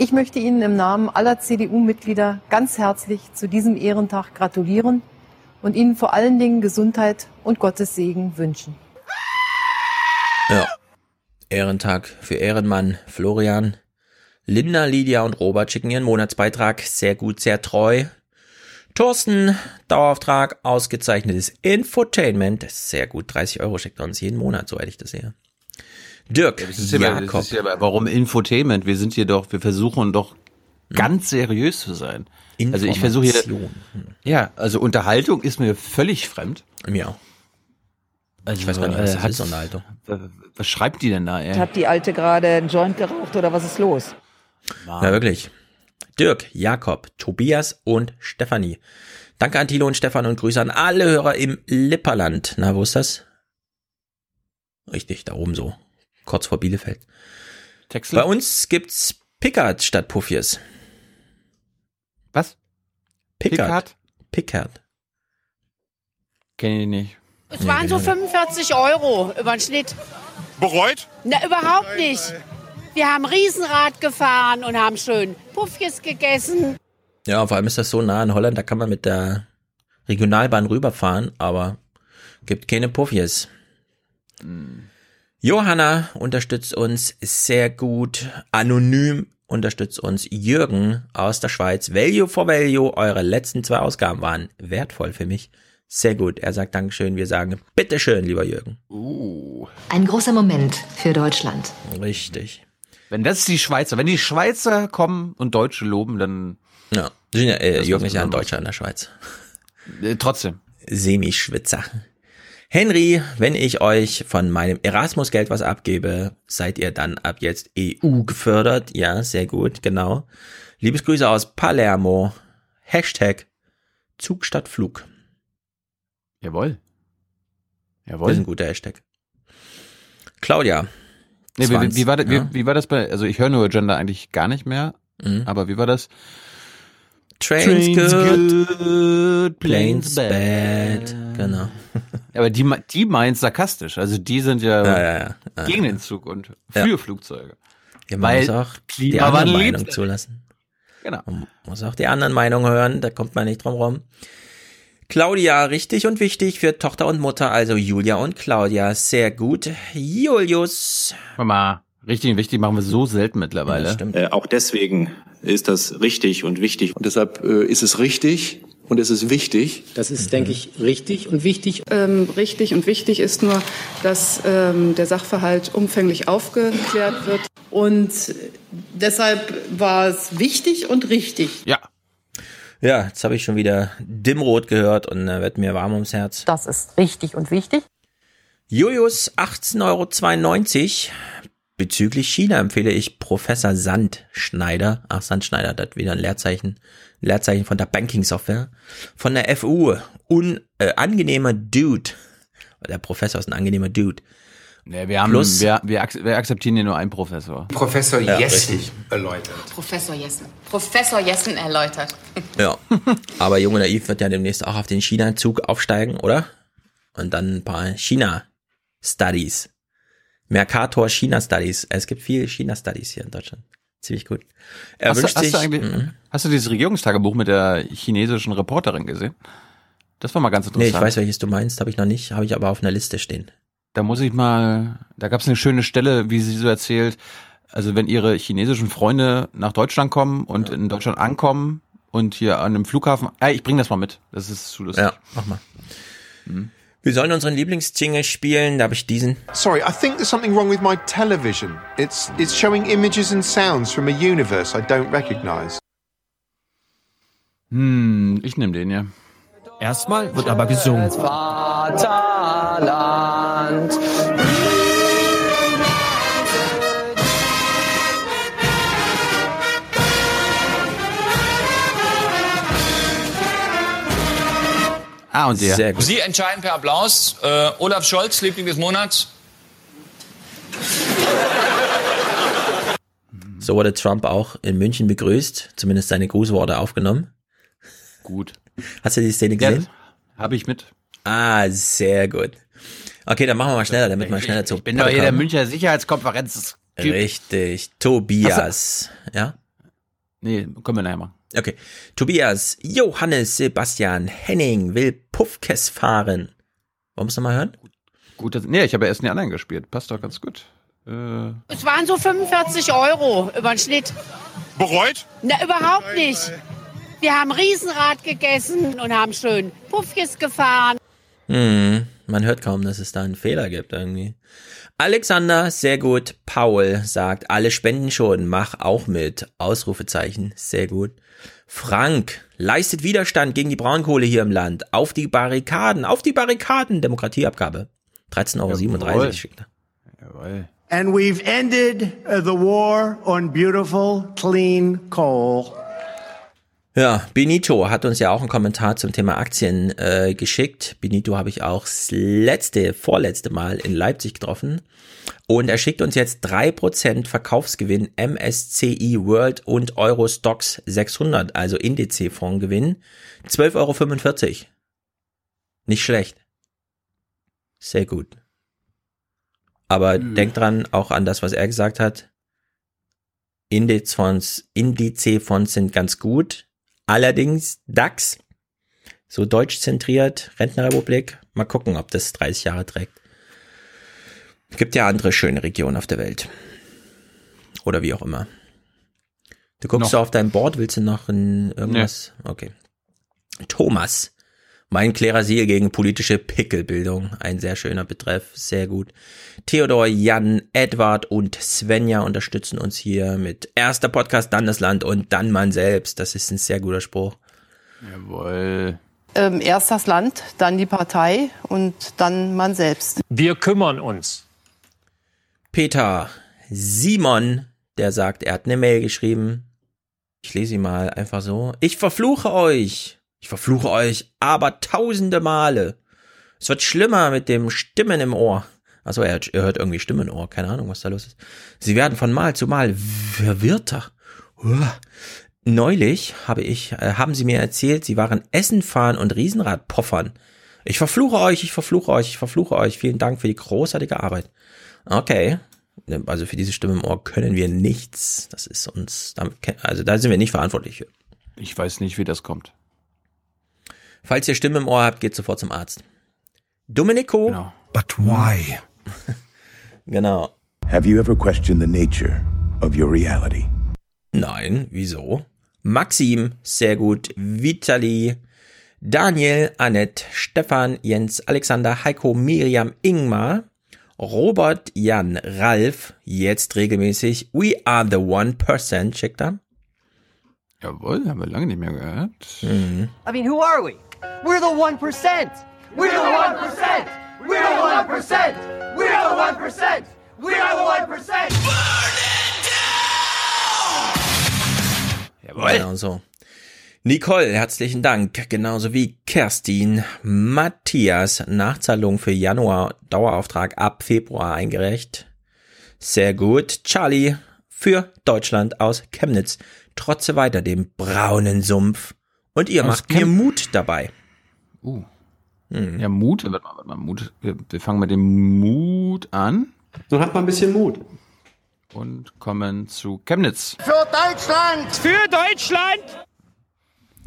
Ich möchte Ihnen im Namen aller CDU-Mitglieder ganz herzlich zu diesem Ehrentag gratulieren und Ihnen vor allen Dingen Gesundheit und Gottes Segen wünschen. Ja. Ehrentag für Ehrenmann Florian. Linda, Lydia und Robert schicken ihren Monatsbeitrag sehr gut, sehr treu. Thorsten, Dauerauftrag, ausgezeichnetes Infotainment, sehr gut, 30 Euro schickt er uns jeden Monat, soweit ich das sehe. Dirk, ja, Jakob, ja, warum Infotainment? Wir sind hier doch, wir versuchen doch ganz seriös zu sein. Also ich versuche hier, Information. ja, also Unterhaltung ist mir völlig fremd. Mir auch. Also, Ich weiß gar nicht, was äh, das hat- ist, Unterhaltung. Was schreibt die denn da, ey? Hat die Alte gerade einen Joint geraucht oder was ist los? Ja, wirklich. Dirk, Jakob, Tobias und Stefanie. Danke an Thilo und Stefan und Grüße an alle Hörer im Lipperland. Na, wo ist das? Richtig, da oben so. Kurz vor Bielefeld. Texel? Bei uns gibt's Pickard statt Puffiers. Was? Pickard? Pickard. Kenn ich nicht. Es waren so 45 Euro über den Schnitt. Bereut? Na, überhaupt nicht. Wir haben Riesenrad gefahren und haben schön Puffjes gegessen. Ja, vor allem ist das so nah in Holland, da kann man mit der Regionalbahn rüberfahren, aber gibt keine Puffies. Johanna unterstützt uns sehr gut. Anonym unterstützt uns Jürgen aus der Schweiz. Value for Value, eure letzten zwei Ausgaben waren wertvoll für mich. Sehr gut. Er sagt Dankeschön. Wir sagen Bitteschön, lieber Jürgen. Ein großer Moment für Deutschland. Richtig. Wenn das die Schweizer, wenn die Schweizer kommen und Deutsche loben, dann Ja. Äh, Jürgen ist ja ein. Deutscher in der Schweiz. äh, trotzdem. Semi-Schwitzer. Henry, wenn ich euch von meinem Erasmus-Geld was abgebe, seid ihr dann ab jetzt EU gefördert? Ja, sehr gut, genau. Liebesgrüße aus Palermo. Hashtag Zug statt Flug. Jawohl. Das Jawohl. ist ein guter Hashtag. Claudia. Nee, wie, 20, wie, war das, ja. wie, wie war das bei, also ich höre nur Gender eigentlich gar nicht mehr, Mhm. aber wie war das? Trains, good, good, planes bad. Genau. *laughs* Aber die, die meint sarkastisch, also die sind ja, Ja, ja, ja. Ja. gegen den Zug und Ja. für Flugzeuge. Ja, man Weil muss auch die andere Meinung zulassen. Genau. Man muss auch die anderen Meinungen hören, da kommt man nicht drum rum. Claudia, richtig und wichtig für Tochter und Mutter, also Julia und Claudia, sehr gut. Julius. Mama, richtig und wichtig machen wir so selten mittlerweile. Ja, stimmt. Äh, auch deswegen ist das richtig und wichtig. Und deshalb äh, ist es richtig und es ist wichtig. Das ist, denke ich, richtig und wichtig. Ähm, richtig und wichtig ist nur, dass ähm, der Sachverhalt umfänglich aufgeklärt wird. Und deshalb war es wichtig und richtig. Ja. Ja, jetzt habe ich schon wieder Dimmrot gehört und da wird mir warm ums Herz. Das ist richtig und wichtig. Julius, 18,92 Euro. Bezüglich China empfehle ich Professor Sandschneider. Ach, Sandschneider, das wieder ein Leerzeichen. Leerzeichen von der Banking-Software. Von der FU. Un, äh, angenehmer Dude. Der Professor ist ein angenehmer Dude. Nee, wir haben, Plus- wir, wir, ak- wir akzeptieren hier nur einen Professor. Professor Ja, Jessen richtig. erläutert. Professor Jessen. Professor Jessen erläutert. Ja. *laughs* Aber Junge Naiv wird ja demnächst auch auf den China-Zug aufsteigen, oder? Und dann ein paar China-Studies. Mercator China-Studies. Es gibt viel China-Studies hier in Deutschland. Ziemlich gut. Er Hast, du, wünscht hast, sich. du eigentlich, Mhm. hast du dieses Regierungstagebuch mit der chinesischen Reporterin gesehen? Das war mal ganz interessant. Nee, ich weiß, welches du meinst, habe ich noch nicht, habe ich aber auf einer Liste stehen. Da muss ich mal, da gab es eine schöne Stelle, wie sie so erzählt, also wenn ihre chinesischen Freunde nach Deutschland kommen und in Deutschland ankommen und hier an einem Flughafen, ah, ich bring das mal mit, das ist zu lustig. Ja, mach mal. Wir sollen unseren Lieblingsjingle spielen, da habe ich diesen. Sorry, I think there's something wrong with my television. It's it's showing images and sounds from a universe I don't recognize. Hm, ich nehme den ja. Erstmal wird aber gesungen. Vaterland. Ah, und der. Sehr gut. Sie entscheiden per Applaus. Äh, Olaf Scholz, Liebling des Monats. So wurde Trump auch in München begrüßt, zumindest seine Grußworte aufgenommen. Gut. Hast du die Szene Ja, gesehen? habe ich mit. Ah, sehr gut. Okay, dann machen wir mal schneller, damit wir schneller zum Ich bin doch hier der. Münchner Sicherheitskonferenz. Richtig. Tobias. Ja? Nee, können wir nachher machen. Okay. Tobias, Johannes, Sebastian, Henning will Puffkes fahren. Wollen wir es nochmal hören? Gut, dass, nee, ich habe erst die anderen gespielt. Passt doch ganz gut. Äh, Es waren so 45 Euro über den Schnitt. Bereut? Na, überhaupt nicht. Wir haben Riesenrad gegessen und haben schön Puffjes gefahren. Hm, man hört kaum, dass es da einen Fehler gibt irgendwie. Alexander, sehr gut. Paul sagt, alle spenden schon, mach auch mit. Ausrufezeichen, sehr gut. Frank, leistet Widerstand gegen die Braunkohle hier im Land. Auf die Barrikaden, auf die Barrikaden. Demokratieabgabe. 13,37 Euro er. And we've ended uh, the war on beautiful, clean coal. Ja, Benito hat uns ja auch einen Kommentar zum Thema Aktien äh, geschickt. Benito habe ich auch das letzte, vorletzte Mal in Leipzig getroffen. Und er schickt uns jetzt 3% Verkaufsgewinn MSCI World und Eurostox 600, also Indizefondgewinn. 12,45 Euro. Nicht schlecht. Sehr gut. Aber denkt dran, auch an das, was er gesagt hat. Indizfonds, Indizfonds sind ganz gut. Allerdings DAX, so deutsch zentriert, Rentenrepublik, mal gucken, ob das 30 Jahre trägt. Gibt ja andere schöne Regionen auf der Welt. Oder wie auch immer. Du guckst Noch. so auf dein Board, willst du noch ein, irgendwas? Okay. Thomas. Mein Klerasil gegen politische Pickelbildung. Ein sehr schöner Betreff. Sehr gut. Theodor, Jan, Edward und Svenja unterstützen uns hier mit erster Podcast, dann das Land und dann man selbst. Das ist ein sehr guter Spruch. Jawohl. Ähm, erst das Land, dann die Partei und dann man selbst. Wir kümmern uns. Peter, Simon, der sagt, er hat eine Mail geschrieben. Ich lese sie mal einfach so. Ich verfluche euch. Ich verfluche euch aber tausende Male. Es wird schlimmer mit dem Stimmen im Ohr. Also er, er hört irgendwie Stimmen im Ohr. Keine Ahnung, was da los ist. Sie werden von Mal zu Mal verwirrter. Neulich habe ich, äh, haben sie mir erzählt, sie waren Essen fahren und Riesenrad poffern. Ich verfluche euch, ich verfluche euch, ich verfluche euch. Vielen Dank für die großartige Arbeit. Okay. Also für diese Stimme im Ohr können wir nichts. Das ist uns, also da sind wir nicht verantwortlich. Ich weiß nicht, wie das kommt. Falls ihr Stimme im Ohr habt, geht sofort zum Arzt. Domenico. Genau. But why? *laughs* Genau. Have you ever questioned the nature of your reality? Nein, wieso? Maxim, sehr gut. Vitali, Daniel, Annette, Stefan, Jens, Alexander, Heiko, Miriam, Ingmar, Robert, Jan, Ralf, jetzt regelmäßig. We are the one percent, schickt er. Jawohl, haben wir lange nicht mehr gehört. Mhm. I mean, who are we? We're the 1%. We're the 1%. We're the 1%. We're the 1%. We're the 1%. Jawohl. Genau so. Nicole, herzlichen Dank. Genauso wie Kerstin, Matthias, Nachzahlung für Januar, Dauerauftrag ab Februar eingereicht. Sehr gut. Charlie, für Deutschland aus Chemnitz. Trotze weiter dem braunen Sumpf. Und ihr Aus macht mir Chem- Mut dabei. Uh. Hm. Ja, Mut. Warte mal, warte mal, Mut. Wir, wir fangen mit dem Mut an. Nun hat man ein bisschen Mut. Und kommen zu Chemnitz. Für Deutschland. Für Deutschland.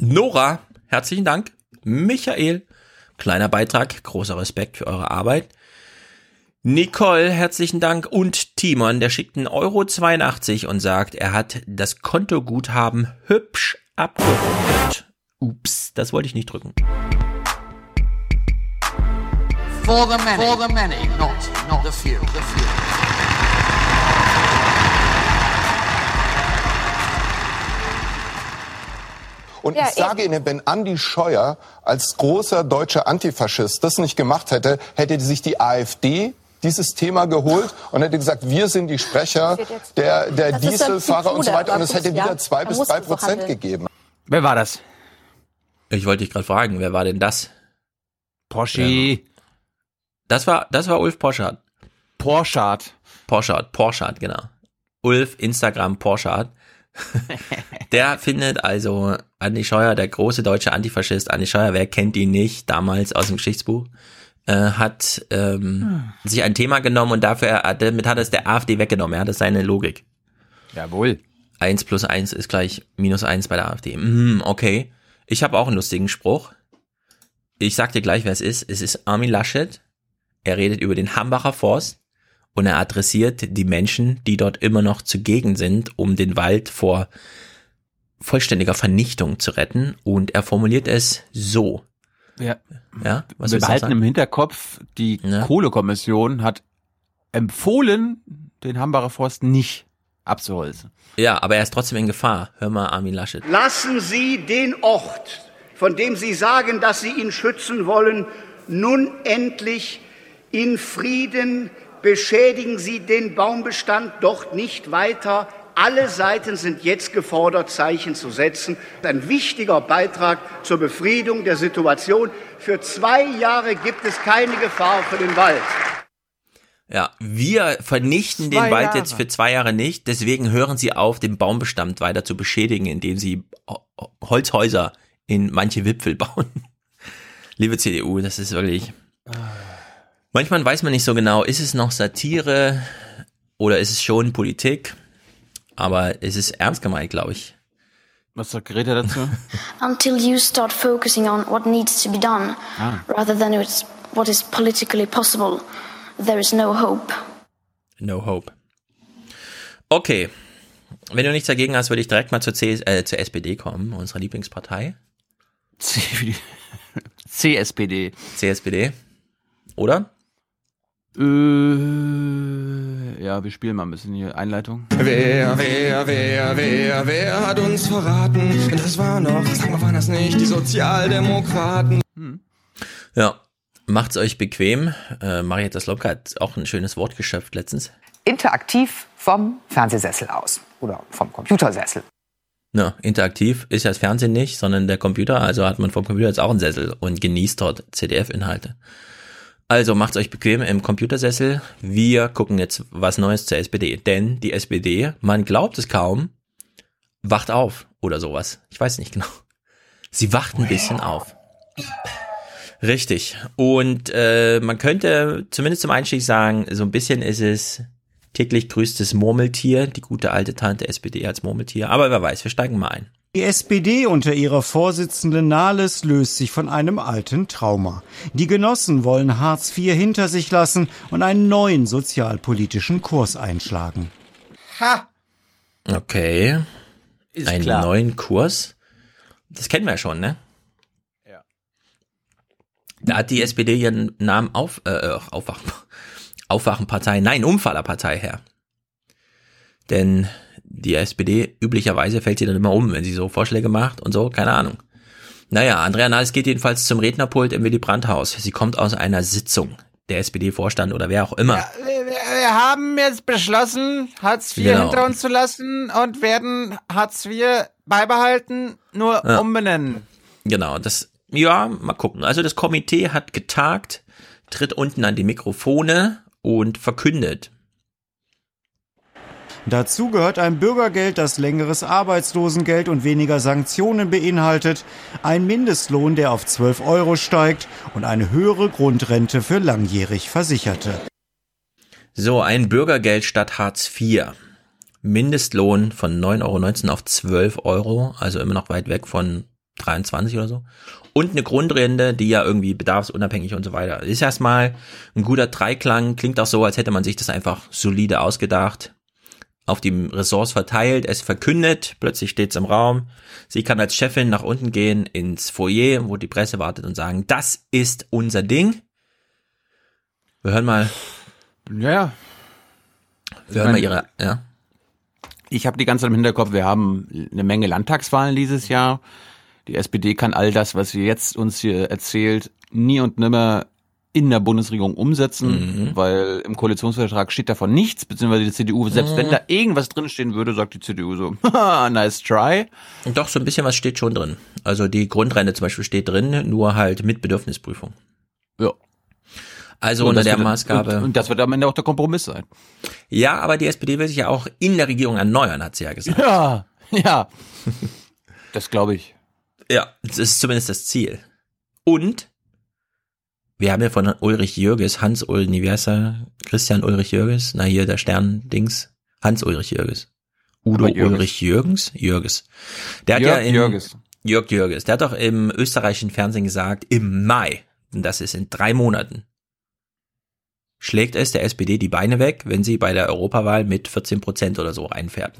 Nora, herzlichen Dank. Michael, kleiner Beitrag, großer Respekt für eure Arbeit. Nicole, herzlichen Dank. Und Timon, der schickt einen Euro 82 und sagt, er hat das Kontoguthaben hübsch abgerundet. Ups, das wollte ich nicht drücken. For the many. For the many, not, not the few. The few. Und ich sage Ihnen, wenn Andi Scheuer als großer deutscher Antifaschist das nicht gemacht hätte, hätte sich die AfD dieses Thema geholt und hätte gesagt, wir sind die Sprecher der, der ja Dieselfahrer und so weiter. Und es hätte ja, wieder zwei bis drei Prozent gegeben. Wer war das? Ich wollte dich gerade fragen, wer war denn das? Porsche. Das war, das war Ulf Poschardt. Porschardt. Porschardt, Porschardt, genau. Ulf, Instagram, Porschardt. Der findet also Andi Scheuer, der große deutsche Antifaschist, Andi Scheuer, wer kennt ihn nicht, damals aus dem Geschichtsbuch, äh, hat ähm, hm. sich ein Thema genommen und dafür, damit hat er es der AfD weggenommen. Er hat es seine Logik. Jawohl. Eins plus eins ist gleich minus eins bei der AfD. Mm, okay. Ich habe auch einen lustigen Spruch. Ich sag dir gleich, wer es ist. Es ist Armin Laschet. Er redet über den Hambacher Forst und er adressiert die Menschen, die dort immer noch zugegen sind, um den Wald vor vollständiger Vernichtung zu retten. Und er formuliert es so. Ja. Ja, was Wir behalten im Hinterkopf, die ja. Kohlekommission hat empfohlen, den Hambacher Forst nicht abzuholzen. Ja, aber er ist trotzdem in Gefahr. Hör mal, Armin Laschet. Lassen Sie den Ort, von dem Sie sagen, dass Sie ihn schützen wollen, nun endlich in Frieden. Beschädigen Sie den Baumbestand doch nicht weiter. Alle Seiten sind jetzt gefordert, Zeichen zu setzen. Ein wichtiger Beitrag zur Befriedung der Situation. Für zwei Jahre gibt es keine Gefahr für den Wald. Ja, wir vernichten zwei den Wald Jahre. jetzt für zwei Jahre nicht. Deswegen hören Sie auf, den Baumbestand weiter zu beschädigen, indem Sie Holzhäuser in manche Wipfel bauen. *laughs* Liebe CDU, das ist wirklich. Manchmal weiß man nicht so genau, ist es noch Satire oder ist es schon Politik? Aber es ist ernst gemeint, glaube ich. Was sagt Greta dazu? *laughs* Until you start focusing on what needs to be done, ah. rather than what is politically possible, there is no hope. No hope. Okay. Wenn du nichts dagegen hast, würde ich direkt mal zur, CS, äh, zur SPD kommen, unserer Lieblingspartei. CSPD. *laughs* CSPD. Oder? Äh, ja, wir spielen mal ein bisschen hier Einleitung. Wer, wer, wer, wer, wer hat uns verraten? Das war noch, sag mal, waren das nicht die Sozialdemokraten? Hm. Ja, macht's euch bequem. Äh, Marietta Slomka hat auch ein schönes Wort geschöpft letztens. Interaktiv vom Fernsehsessel aus oder vom Computersessel. Ja, interaktiv ist ja das Fernsehen nicht, sondern der Computer. Also hat man vom Computer jetzt auch einen Sessel und genießt dort CDF-Inhalte. Also macht's euch bequem im Computersessel. Wir gucken jetzt was Neues zur SPD. Denn die SPD, man glaubt es kaum, wacht auf oder sowas. Ich weiß nicht genau. Sie wacht ein bisschen auf. Richtig. Und äh, man könnte zumindest zum Einstieg sagen, so ein bisschen ist es täglich grüßtes Murmeltier, die gute alte Tante SPD als Murmeltier. Aber wer weiß, wir steigen mal ein. Die SPD unter ihrer Vorsitzenden Nahles löst sich von einem alten Trauma. Die Genossen wollen Hartz IV hinter sich lassen und einen neuen sozialpolitischen Kurs einschlagen. Ha! Okay. Ist einen klar. neuen Kurs? Das kennen wir ja schon, ne? Ja. Da hat die SPD ihren Namen auf, äh, Aufwachen, Aufwachenpartei, nein, Umfallerpartei her. Denn die SPD, üblicherweise fällt sie dann immer um, wenn sie so Vorschläge macht und so, keine Ahnung. Naja, Andrea Nahles geht jedenfalls zum Rednerpult im Willy Brandt-Haus. Sie kommt aus einer Sitzung. Der SPD-Vorstand oder wer auch immer. Ja, wir, haben jetzt beschlossen, Hartz IV genau. hinter uns zu lassen und werden Hartz IV beibehalten, nur ja. umbenennen. Genau, das, ja, mal gucken. Also das Komitee hat getagt, tritt unten an die Mikrofone und verkündet, Dazu gehört ein Bürgergeld, das längeres Arbeitslosengeld und weniger Sanktionen beinhaltet, ein Mindestlohn, der auf 12 Euro steigt und eine höhere Grundrente für langjährig Versicherte. So, ein Bürgergeld statt Hartz IV. Mindestlohn von 9,19 Euro auf 12 Euro, also immer noch weit weg von 23 oder so. Und eine Grundrente, die ja irgendwie bedarfsunabhängig und so weiter. Ist erstmal ein guter Dreiklang, klingt auch so, als hätte man sich das einfach solide ausgedacht auf die Ressorts verteilt, es verkündet, plötzlich steht es im Raum. Sie kann als Chefin nach unten gehen ins Foyer, wo die Presse wartet und sagen, das ist unser Ding. Wir hören mal. Ja. Wir hören mal ihre, ja. Ich habe die ganze Zeit im Hinterkopf, wir haben eine Menge Landtagswahlen dieses Jahr. Die SPD kann all das, was sie jetzt uns hier erzählt, nie und nimmer in der Bundesregierung umsetzen, mhm. weil im Koalitionsvertrag steht davon nichts, beziehungsweise die CDU, selbst mhm. wenn da irgendwas drinstehen würde, sagt die CDU so, nice try. Doch, so ein bisschen was steht schon drin. Also die Grundrente zum Beispiel steht drin, nur halt mit Bedürfnisprüfung. Ja. Also Und unter der wird- Maßgabe. Und, und das wird am Ende auch der Kompromiss sein. ja, aber die SPD will sich ja auch in der Regierung erneuern, hat sie ja gesagt. Ja, ja. Das glaube ich. Ja, das ist zumindest das Ziel. Und wir haben ja von Ulrich Jürges, Hans Ulrich, wie heißt er? Christian Ulrich Jürges, na hier der Stern-Dings, Hans Ulrich Jürges. Udo Jürges. Ulrich Jürgens, Jürges. Der hat Jörg ja in, Jürges. Jörg Jürges, der hat doch im österreichischen Fernsehen gesagt, im Mai, und das ist in drei Monaten, schlägt es der SPD die Beine weg, wenn sie bei der Europawahl mit 14 Prozent oder so reinfährt.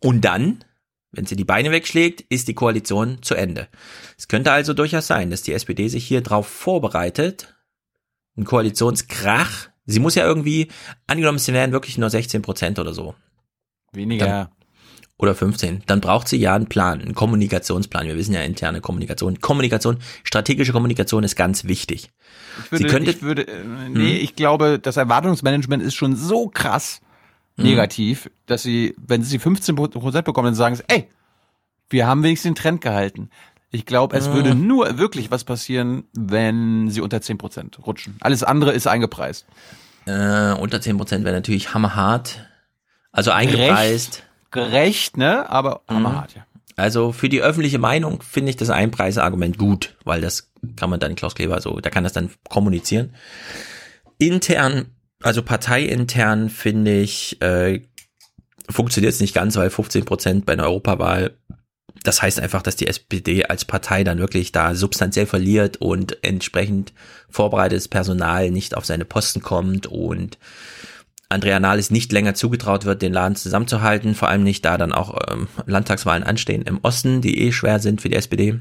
Und dann, wenn sie die Beine wegschlägt, ist die Koalition zu Ende. Es könnte also durchaus sein, dass die SPD sich hier drauf vorbereitet, ein Koalitionskrach. Sie muss ja irgendwie, angenommen, es wären wirklich nur 16 Prozent oder so. Weniger. Dann, oder 15. Dann braucht sie ja einen Plan, einen Kommunikationsplan. Wir wissen ja interne Kommunikation. Kommunikation, strategische Kommunikation ist ganz wichtig. Ich würde, sie könnte, ich würde, äh, nee, ich glaube, das Erwartungsmanagement ist schon so krass Mhm. negativ, dass sie, wenn sie 15 Prozent bekommen, dann sagen sie, ey, wir haben wenigstens den Trend gehalten. Ich glaube, es Mhm. würde nur wirklich was passieren, wenn sie unter 10 Prozent rutschen. Alles andere ist eingepreist. äh, unter 10 Prozent wäre natürlich hammerhart. Also eingepreist. Gerecht, ne? Aber Mhm. hammerhart, ja. Also für die öffentliche Meinung finde ich das Einpreisargument gut, weil das kann man dann Klaus Kleber so, da kann das dann kommunizieren. Intern, also parteiintern finde ich, äh, funktioniert es nicht ganz, weil 15 Prozent bei einer Europawahl, das heißt einfach, dass die SPD als Partei dann wirklich da substanziell verliert und entsprechend vorbereitetes Personal nicht auf seine Posten kommt und Andrea Nahles nicht länger zugetraut wird, den Laden zusammenzuhalten, vor allem nicht, da dann auch ähm, Landtagswahlen anstehen im Osten, die eh schwer sind für die SPD.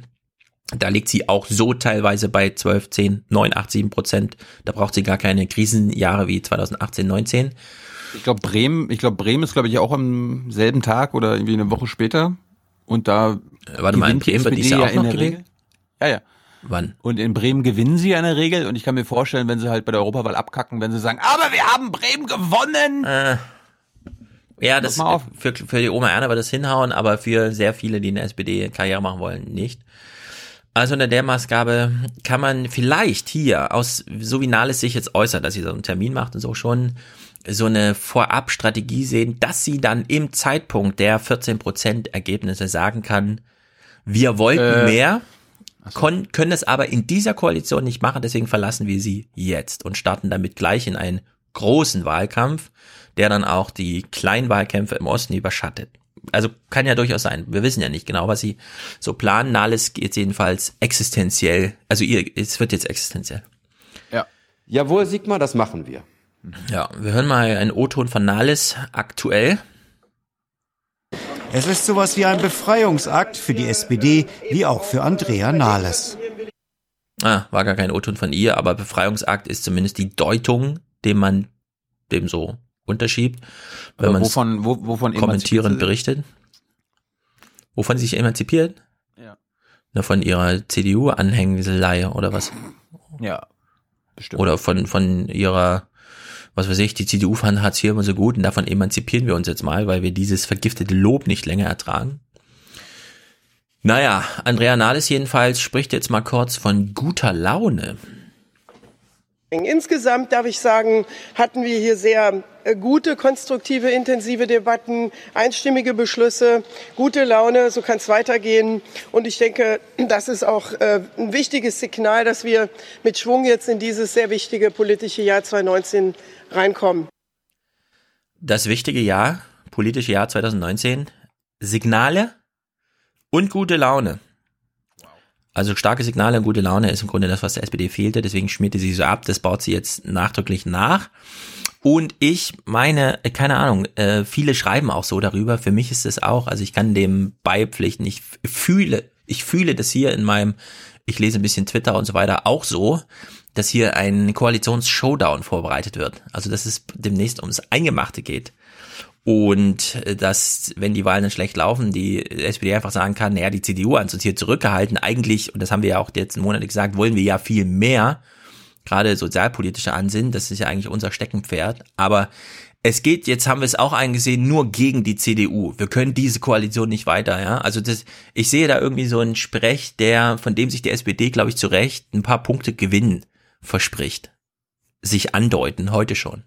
Da liegt sie auch so teilweise bei 12, 10, 9, 8, 7 Prozent. Da braucht sie gar keine Krisenjahre wie 2018, 19. Ich glaube, Bremen, ich glaube, Bremen ist, glaube ich, auch am selben Tag oder irgendwie eine Woche später. Und da Äh, warte mal, in Bremen wird SPD dies Jahr auch in noch der gewählt? Regel. Ja, ja. Wann? Und in Bremen gewinnen sie eine Regel und ich kann mir vorstellen, wenn sie halt bei der Europawahl abkacken, wenn sie sagen, aber wir haben Bremen gewonnen. Äh, ja, das für, für die Oma Erna wird das hinhauen, aber für sehr viele, die in der SPD Karriere machen wollen, nicht. Also unter der Maßgabe kann man vielleicht hier aus, so wie Nahles sich jetzt äußert, dass sie so einen Termin macht und so schon so eine Vorab-Strategie sehen, dass sie dann im Zeitpunkt der 14% Ergebnisse sagen kann, wir wollten Äh, mehr, kon, können es aber in dieser Koalition nicht machen, deswegen verlassen wir sie jetzt und starten damit gleich in einen großen Wahlkampf, der dann auch die kleinen Wahlkämpfe im Osten überschattet. Also kann ja durchaus sein. Wir wissen ja nicht genau, was sie so planen. Nahles geht jedenfalls existenziell. Also ihr, es wird jetzt existenziell. Ja. Jawohl, Sigmar, das machen wir. Ja, wir hören mal einen O-Ton von Nahles aktuell. Es ist sowas wie ein Befreiungsakt für die SPD, wie auch für Andrea Nahles. Ah, war gar kein O-Ton von ihr, aber Befreiungsakt ist zumindest die Deutung, dem man dem so unterschiebt, wenn man wovon, wo, wovon kommentierend berichtet. Wovon sie sich emanzipiert? Ja. Na, von ihrer CDU-Anhängselei oder was? Ja, bestimmt. Oder von, von ihrer, was weiß ich, die CDU fand Hartz IV immer so gut und davon emanzipieren wir uns jetzt mal, weil wir dieses vergiftete Lob nicht länger ertragen. Naja, Andrea Nahles jedenfalls spricht jetzt mal kurz von guter Laune. Insgesamt darf ich sagen, hatten wir hier sehr äh, gute, konstruktive, intensive Debatten, einstimmige Beschlüsse, gute Laune, so kann es weitergehen. Und ich denke, das ist auch äh, ein wichtiges Signal, dass wir mit Schwung jetzt in dieses sehr wichtige politische Jahr 2019 reinkommen. Das wichtige Jahr, politische Jahr 2019, Signale und gute Laune. Also starke Signale und gute Laune ist im Grunde das, was der SPD fehlte. Deswegen schmierte sie so ab. Das baut sie jetzt nachdrücklich nach. Und ich meine, keine Ahnung, äh, viele schreiben auch so darüber. Für mich ist es auch, also ich kann dem beipflichten. Ich fühle, ich fühle das hier in meinem, ich lese ein bisschen Twitter und so weiter auch so, dass hier ein Koalitionsshowdown vorbereitet wird. Also dass es demnächst ums Eingemachte geht. Und äh, dass, wenn die Wahlen dann schlecht laufen, die SPD einfach sagen kann, naja, die CDU hat uns hier zurückgehalten. Eigentlich, und das haben wir ja auch jetzt Monate gesagt, wollen wir ja viel mehr, gerade sozialpolitische Ansinnen, das ist ja eigentlich unser Steckenpferd. Aber es geht, jetzt haben wir es auch eingesehen, nur gegen die CDU. Wir können diese Koalition nicht weiter, ja. Also das, ich sehe da irgendwie so einen Sprech, der, von dem sich die SPD, glaube ich, zu Recht ein paar Punkte Gewinn verspricht. Sich andeuten, heute schon.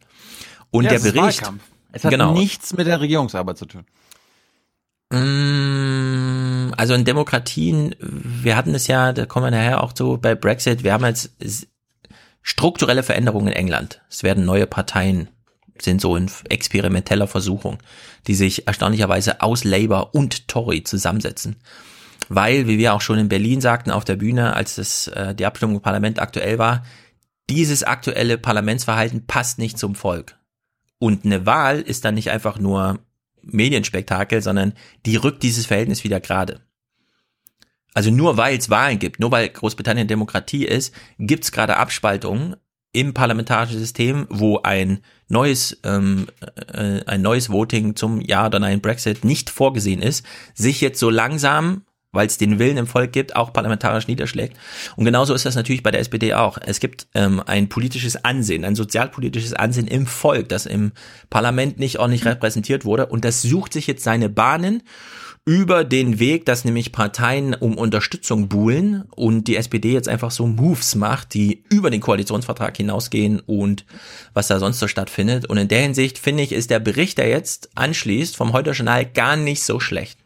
Und Ja, der Bericht. Wahlkampf. Es hat genau. nichts mit der Regierungsarbeit zu tun. Mm, Also in Demokratien, wir hatten es ja, da kommen wir nachher auch zu bei Brexit, wir haben jetzt strukturelle Veränderungen in England. Es werden neue Parteien, sind so in experimenteller Versuchung, die sich erstaunlicherweise aus Labour und Tory zusammensetzen. Weil, wie wir auch schon in Berlin sagten auf der Bühne, als das, äh, die Abstimmung im Parlament aktuell war, dieses aktuelle Parlamentsverhalten passt nicht zum Volk. Und eine Wahl ist dann nicht einfach nur Medienspektakel, sondern die rückt dieses Verhältnis wieder gerade. Also nur weil es Wahlen gibt, nur weil Großbritannien Demokratie ist, gibt es gerade Abspaltungen im parlamentarischen System, wo ein neues ähm, äh, ein neues Voting zum Ja oder Nein Brexit nicht vorgesehen ist, sich jetzt so langsam weil es den Willen im Volk gibt, auch parlamentarisch niederschlägt. Und genauso ist das natürlich bei der SPD auch. Es gibt ähm, ein politisches Ansehen, ein sozialpolitisches Ansehen im Volk, das im Parlament nicht ordentlich repräsentiert wurde. Und das sucht sich jetzt seine Bahnen über den Weg, dass nämlich Parteien um Unterstützung buhlen und die SPD jetzt einfach so Moves macht, die über den Koalitionsvertrag hinausgehen und was da sonst so stattfindet. Und in der Hinsicht finde ich, ist der Bericht, der jetzt anschließt vom Heute Journal gar nicht so schlecht.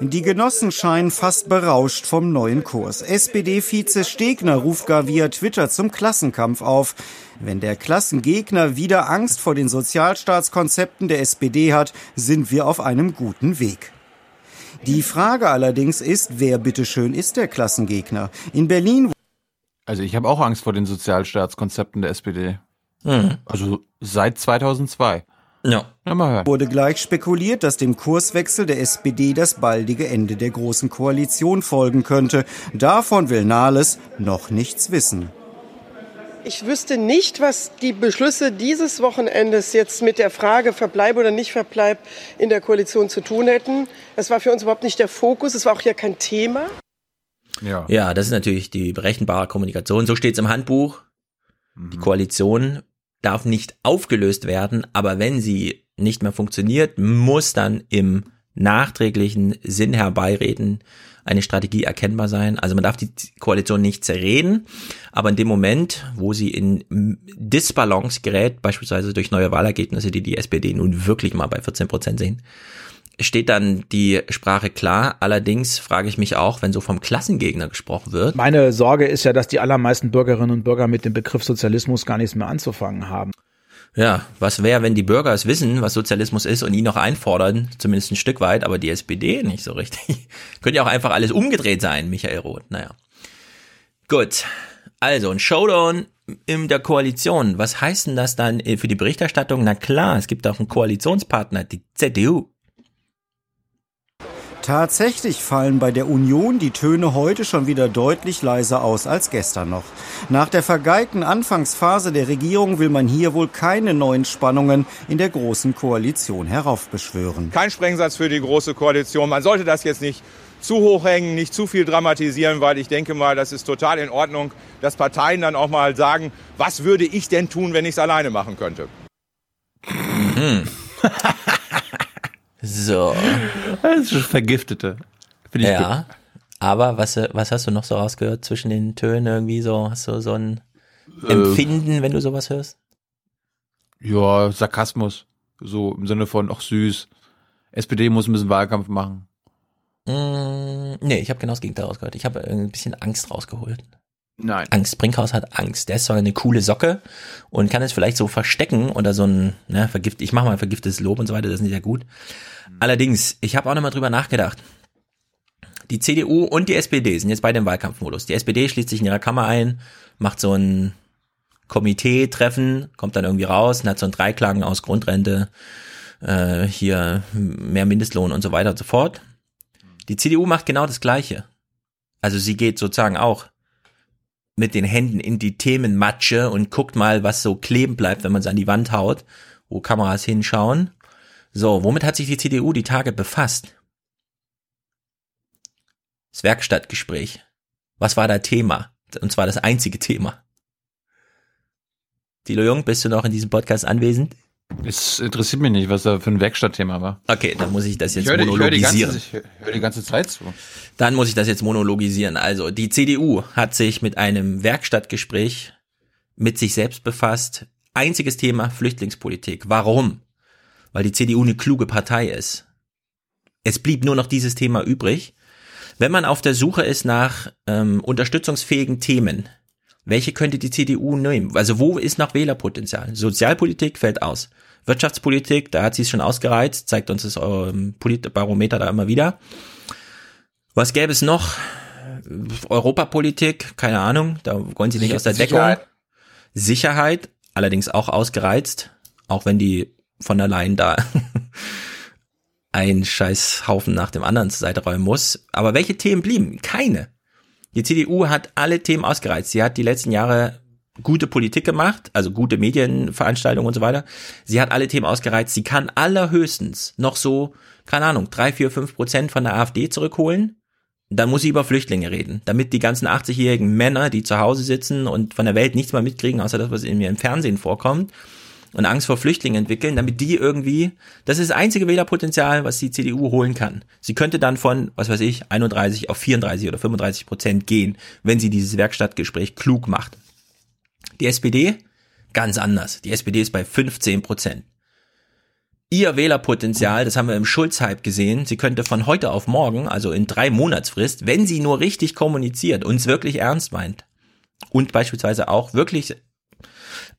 Die Genossen scheinen fast berauscht vom neuen Kurs. SPD-Vize Stegner ruft gar via Twitter zum Klassenkampf auf. Wenn der Klassengegner wieder Angst vor den Sozialstaatskonzepten der SPD hat, sind wir auf einem guten Weg. Die Frage allerdings ist, wer bitteschön ist der Klassengegner? In Berlin Also ich habe auch Angst vor den Sozialstaatskonzepten der SPD. Mhm. Also seit 2002. Ja. ja mal hören. wurde gleich spekuliert, dass dem Kurswechsel der SPD das baldige Ende der großen Koalition folgen könnte. Davon will Nahles noch nichts wissen. Ich wüsste nicht, was die Beschlüsse dieses Wochenendes jetzt mit der Frage Verbleib oder nicht Verbleib in der Koalition zu tun hätten. Das war für uns überhaupt nicht der Fokus. Es war auch ja kein Thema. Ja. Ja, das ist natürlich die berechenbare Kommunikation. So steht es im Handbuch. Die Koalition darf nicht aufgelöst werden, aber wenn sie nicht mehr funktioniert, muss dann im nachträglichen Sinn herbeireden eine Strategie erkennbar sein. Also man darf die Koalition nicht zerreden, aber in dem Moment, wo sie in Disbalance gerät, beispielsweise durch neue Wahlergebnisse, die die SPD nun wirklich mal bei 14 Prozent sehen, steht dann die Sprache klar. Allerdings frage ich mich auch, wenn so vom Klassengegner gesprochen wird. Meine Sorge ist ja, dass die allermeisten Bürgerinnen und Bürger mit dem Begriff Sozialismus gar nichts mehr anzufangen haben. Ja, was wäre, wenn die Bürger es wissen, was Sozialismus ist und ihn noch einfordern, zumindest ein Stück weit, aber die SPD nicht so richtig. *laughs* Könnte ja auch einfach alles umgedreht sein, Michael Roth. Naja. Gut. Also, ein Showdown in der Koalition. Was heißt denn das dann für die Berichterstattung? Na klar, es gibt auch einen Koalitionspartner, die CDU. Tatsächlich fallen bei der Union die Töne heute schon wieder deutlich leiser aus als gestern noch. Nach der vergeigten Anfangsphase der Regierung will man hier wohl keine neuen Spannungen in der großen Koalition heraufbeschwören. Kein Sprengsatz für die Große Koalition. Man sollte das jetzt nicht zu hoch hängen, nicht zu viel dramatisieren, weil ich denke mal, das ist total in Ordnung, dass Parteien dann auch mal sagen, was würde ich denn tun, wenn ich es alleine machen könnte. Mhm. *laughs* so. Das ist schon Vergiftete. Finde ich ja. gut. Aber was, was hast du noch so rausgehört zwischen den Tönen irgendwie so? Hast du so ein Äh. Empfinden, wenn du sowas hörst? Ja, Sarkasmus. So im Sinne von, ach süß. SPD muss ein bisschen Wahlkampf machen. Mm, nee, ich habe genau das Gegenteil rausgehört. Ich habe ein bisschen Angst rausgeholt. Nein. Angst. Brinkhaus hat Angst. Der ist zwar eine coole Socke und kann es vielleicht so verstecken oder so ein, ne, vergift, ich mache mal vergiftetes Lob und so weiter, das ist nicht sehr gut. Allerdings, ich habe auch nochmal drüber nachgedacht. Die CDU und die SPD sind jetzt beide im Wahlkampfmodus. Die SPD schließt sich in ihrer Kammer ein, macht so ein Komitee-Treffen, kommt dann irgendwie raus und hat so ein Dreiklang aus Grundrente, äh, hier mehr Mindestlohn und so weiter und so fort. Die CDU macht genau das Gleiche. Also sie geht sozusagen auch mit den Händen in die Themenmatsche und guckt mal, was so kleben bleibt, wenn man es an die Wand haut, wo Kameras hinschauen. So, womit hat sich die CDU die Tage befasst? Das Werkstattgespräch. Was war da Thema? Und zwar das einzige Thema. Thilo Jung, bist du noch in diesem Podcast anwesend? Es interessiert mich nicht, was da für ein Werkstattthema war. Okay, dann muss ich das jetzt Ich höre die, ich höre monologisieren. ganze, ich höre die ganze Zeit zu. Dann muss ich das jetzt monologisieren. Also, die CDU hat sich mit einem Werkstattgespräch mit sich selbst befasst. Einziges Thema Flüchtlingspolitik. Warum? Weil die CDU eine kluge Partei ist. Es blieb nur noch dieses Thema übrig. Wenn man auf der Suche ist nach ähm, unterstützungsfähigen Themen, welche könnte die CDU nehmen? Also wo ist noch Wählerpotenzial? Sozialpolitik fällt aus. Wirtschaftspolitik, da hat sie es schon ausgereizt, zeigt uns das ähm, Politbarometer da immer wieder. Was gäbe es noch? Europapolitik, keine Ahnung, da wollen sie nicht aus der Deckung. Sicherheit. Allerdings auch ausgereizt, auch wenn die von der Leyen da *laughs* einen scheiß Haufen nach dem anderen zur Seite räumen muss. Aber welche Themen blieben? Keine. Die CDU hat alle Themen ausgereizt. Sie hat die letzten Jahre gute Politik gemacht, also gute Medienveranstaltungen und so weiter. Sie hat alle Themen ausgereizt. Sie kann allerhöchstens noch so, keine Ahnung, drei, vier, fünf Prozent von der AfD zurückholen. Dann muss sie über Flüchtlinge reden, damit die ganzen 80-jährigen Männer, die zu Hause sitzen und von der Welt nichts mehr mitkriegen, außer das, was in mir im Fernsehen vorkommt, und Angst vor Flüchtlingen entwickeln, damit die irgendwie, das ist das einzige Wählerpotenzial, was die CDU holen kann. Sie könnte dann von, was weiß ich, 31 auf 34 oder 35 Prozent gehen, wenn sie dieses Werkstattgespräch klug macht. Die SPD, ganz anders. Die SPD ist bei 15 Prozent. Ihr Wählerpotenzial, das haben wir im Schulz-Hype gesehen, sie könnte von heute auf morgen, also in drei Monatsfrist, wenn sie nur richtig kommuniziert, uns wirklich ernst meint und beispielsweise auch wirklich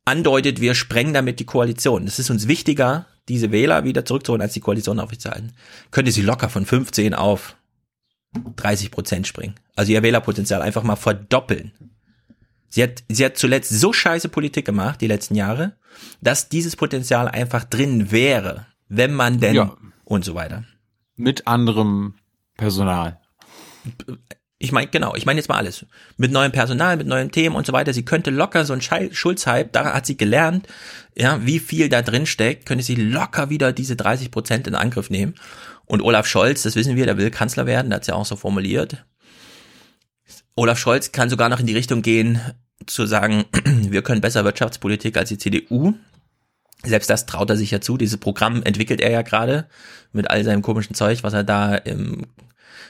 andeutet, wir sprengen damit die Koalition. Es ist uns wichtiger, diese Wähler wieder zurückzuholen, als die Koalition aufrechtzuerhalten. Könnte sie locker von 15 auf 30 Prozent springen. Also ihr Wählerpotenzial einfach mal verdoppeln. Sie hat, sie hat zuletzt so scheiße Politik gemacht, die letzten Jahre, dass dieses Potenzial einfach drin wäre, wenn man denn Ja. und so weiter. Mit anderem Personal. Ich meine, genau, ich meine jetzt mal alles. Mit neuem Personal, mit neuen Themen und so weiter. Sie könnte locker so ein Schulz-Hype, da hat sie gelernt, ja, wie viel da drin steckt, könnte sie locker wieder diese 30 Prozent in Angriff nehmen. Und Olaf Scholz, das wissen wir, der will Kanzler werden, der hat es ja auch so formuliert. Olaf Scholz kann sogar noch in die Richtung gehen, zu sagen, *clears throat* wir können besser Wirtschaftspolitik als die CDU. Selbst das traut er sich ja zu. Dieses Programm entwickelt er ja gerade mit all seinem komischen Zeug, was er da im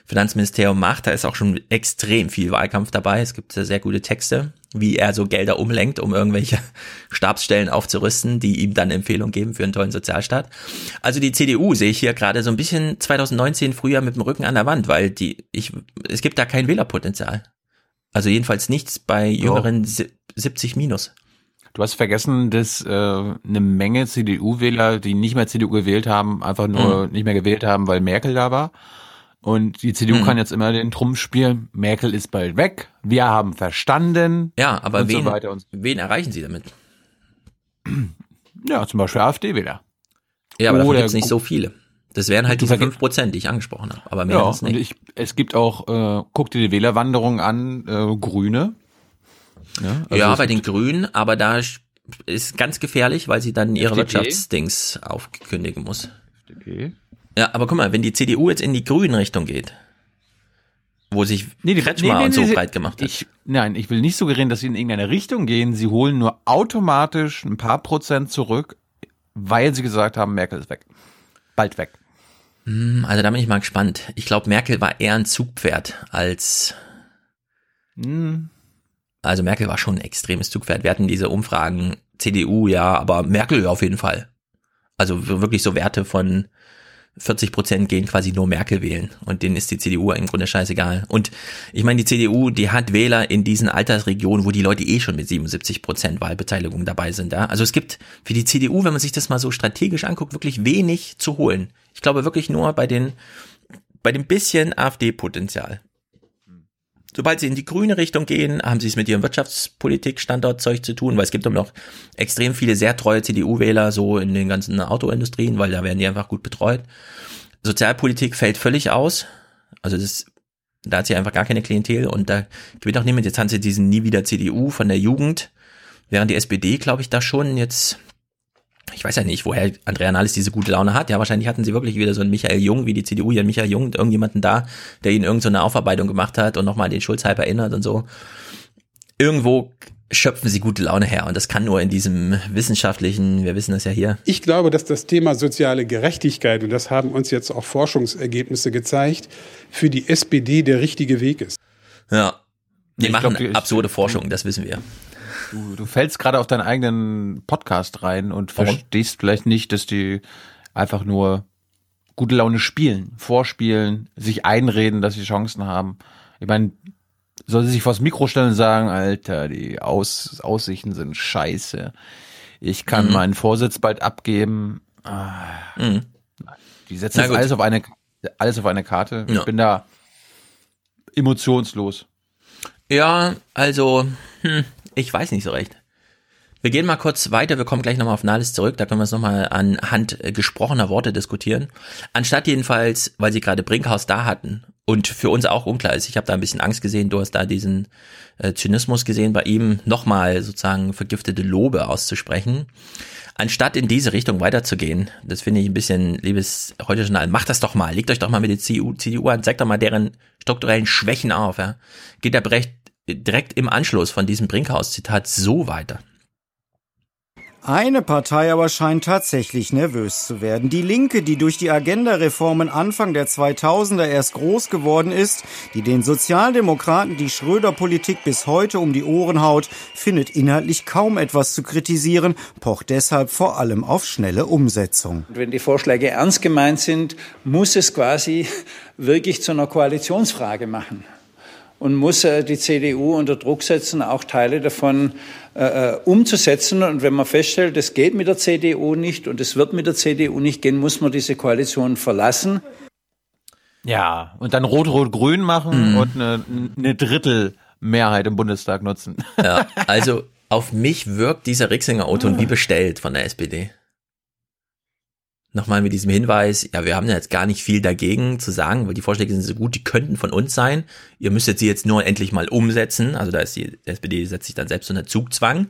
Finanzministerium macht. Da ist auch schon extrem viel Wahlkampf dabei. Es gibt sehr, gute Texte, wie er so Gelder umlenkt, um irgendwelche *laughs* Stabsstellen aufzurüsten, die ihm dann Empfehlungen geben für einen tollen Sozialstaat. Also die CDU sehe ich hier gerade so ein bisschen 2019 früher mit dem Rücken an der Wand, weil die, ich, es gibt da kein Wählerpotenzial. Also jedenfalls nichts bei jüngeren si- 70 minus. Du hast vergessen, dass äh, eine Menge CDU-Wähler, die nicht mehr CDU gewählt haben, einfach nur Mhm. nicht mehr gewählt haben, weil Merkel da war. Und die CDU Mhm. kann jetzt immer den Trumpf spielen. Merkel ist bald weg. Wir haben verstanden. Ja, aber wen, so wen erreichen sie damit? ja, zum Beispiel AfD-Wähler. Ja, aber davon Oder gibt's nicht so viele. Das wären halt diese verge- 5 Prozent, die ich angesprochen habe. Aber mehr Ja, ist nicht. ich, es gibt auch, äh, guck dir die Wählerwanderung an, äh, Grüne. Ja, also ja, es bei gibt- den Grünen, aber da ist ganz gefährlich, weil sie dann ihre FDP? Wirtschaftsdings aufkündigen muss. FDP. Ja, aber guck mal, wenn die CDU jetzt in die grünen Richtung geht, wo sich Kretschmer und so nee, breit gemacht hat. Ich, nein, ich will nicht suggerieren, dass sie in irgendeine Richtung gehen. Sie holen nur automatisch ein paar Prozent zurück, weil sie gesagt haben, Merkel ist weg. Bald weg. Hm, Also da bin ich mal gespannt. Ich glaube, Merkel war eher ein Zugpferd als. Hm. Also Merkel war schon ein extremes Zugpferd. Wir hatten diese Umfragen, CDU, ja, aber Merkel auf jeden Fall. Also wirklich so Werte von 40 Prozent gehen quasi nur Merkel wählen und denen ist die CDU im Grunde scheißegal. Und ich meine, die CDU, die hat Wähler in diesen Altersregionen, wo die Leute eh schon mit 77 Prozent Wahlbeteiligung dabei sind. Ja? Also es gibt für die CDU, wenn man sich das mal so strategisch anguckt, wirklich wenig zu holen. Ich glaube wirklich nur bei den bei dem bisschen AfD-Potenzial. Sobald sie in die grüne Richtung gehen, haben sie es mit ihrem Wirtschaftspolitik-Standortzeug zu tun, weil es gibt auch noch extrem viele sehr treue CDU-Wähler so in den ganzen Autoindustrien, weil da werden die einfach gut betreut. Sozialpolitik fällt völlig aus. Also das, da hat sie einfach gar keine Klientel und da gewinnt auch niemand. Jetzt haben sie diesen Nie wieder CDU von der Jugend, während die SPD, glaube ich, da schon jetzt ich weiß ja nicht, woher Andrea Nahles diese gute Laune hat. Ja, wahrscheinlich hatten sie wirklich wieder so einen Michael Jung, wie die CDU hier Michael Jung, irgendjemanden da, der ihnen irgendeine so eine Aufarbeitung gemacht hat und nochmal den Schulz-Hype erinnert und so. Irgendwo schöpfen sie gute Laune her. Und das kann nur in diesem wissenschaftlichen, wir wissen das ja hier. Ich glaube, dass das Thema soziale Gerechtigkeit, und das haben uns jetzt auch Forschungsergebnisse gezeigt, für die SPD der richtige Weg ist. Ja. Die Ich machen glaub, die- absurde Forschung, das wissen wir. Du, du fällst gerade auf deinen eigenen Podcast rein und Warum? verstehst vielleicht nicht, dass die einfach nur gute Laune spielen, vorspielen, sich einreden, dass sie Chancen haben. Ich meine, soll sie sich vors Mikro stellen und sagen, Alter, die Aus Aussichten sind scheiße. Ich kann Mhm. meinen Vorsitz bald abgeben. Ah, Mhm. Die setzen jetzt alles auf eine alles auf eine Karte. Ja. Ich bin da emotionslos. Ja, also, hm, ich weiß nicht so recht. Wir gehen mal kurz weiter, wir kommen gleich nochmal auf Nahles zurück, da können wir es nochmal anhand äh, gesprochener Worte diskutieren. Anstatt jedenfalls, weil sie gerade Brinkhaus da hatten und für uns auch unklar ist, ich habe da ein bisschen Angst gesehen, du hast da diesen äh, Zynismus gesehen, bei ihm nochmal sozusagen vergiftete Lobe auszusprechen. Anstatt in diese Richtung weiterzugehen, das finde ich ein bisschen, liebes heute Journal, macht das doch mal, legt euch doch mal mit der CDU, CDU an, zeigt doch mal deren strukturellen Schwächen auf, ja. Geht der Brecht direkt im Anschluss von diesem Brinkhaus-Zitat so weiter. Eine Partei aber scheint tatsächlich nervös zu werden. Die Linke, die durch die Agenda-Reformen Anfang der 2000er erst groß geworden ist, die den Sozialdemokraten die Schröder-Politik bis heute um die Ohren haut, findet inhaltlich kaum etwas zu kritisieren, pocht deshalb vor allem auf schnelle Umsetzung. Und wenn die Vorschläge ernst gemeint sind, muss es quasi wirklich zu einer Koalitionsfrage machen und muss äh, die CDU unter Druck setzen, auch Teile davon äh, umzusetzen. Und wenn man feststellt, es geht mit der CDU nicht und es wird mit der CDU nicht gehen, muss man diese Koalition verlassen. Ja, und dann Rot-Rot-Grün machen Mhm. und eine, eine Drittelmehrheit im Bundestag nutzen. Ja, *laughs* also auf mich wirkt dieser Rixinger O-Ton wie bestellt von der SPD. Nochmal mit diesem Hinweis, ja, wir haben ja jetzt gar nicht viel dagegen zu sagen, weil die Vorschläge sind so gut, die könnten von uns sein. Ihr müsstet sie jetzt nur endlich mal umsetzen. Also da ist die SPD setzt sich dann selbst unter Zugzwang.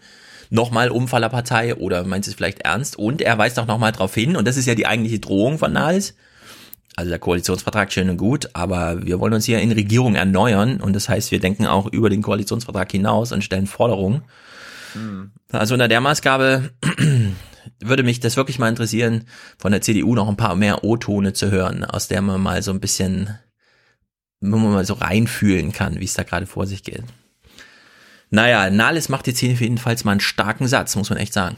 Nochmal Umfallerpartei oder meint es vielleicht ernst? Und er weist auch nochmal darauf hin, und das ist ja die eigentliche Drohung von Nahles. Also der Koalitionsvertrag schön und gut, aber wir wollen uns hier in Regierung erneuern und das heißt, wir denken auch über den Koalitionsvertrag hinaus und stellen Forderungen. Also unter der Maßgabe würde mich das wirklich mal interessieren, von der CDU noch ein paar mehr O-Tone zu hören, aus der man mal so ein bisschen, wo man mal so reinfühlen kann, wie es da gerade vor sich geht. Naja, Nahles macht jetzt hier jedenfalls mal einen starken Satz, muss man echt sagen.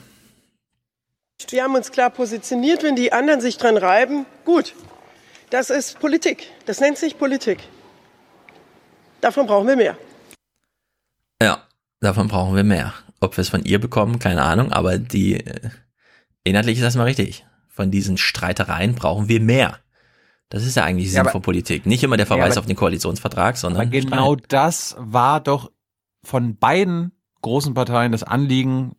Wir haben uns klar positioniert. Wenn die anderen sich dran reiben, gut. Das ist Politik. Das nennt sich Politik. Davon brauchen wir mehr. Ja, davon brauchen wir mehr. Ob wir es von ihr bekommen, keine Ahnung, aber die äh, inhaltlich ist das mal richtig. Von diesen Streitereien brauchen wir mehr. Das ist ja eigentlich Ja, Sinn aber- von Politik. Nicht immer der Verweis Ja, auf den Koalitionsvertrag, sondern genau Streit. das war doch von beiden großen Parteien das Anliegen,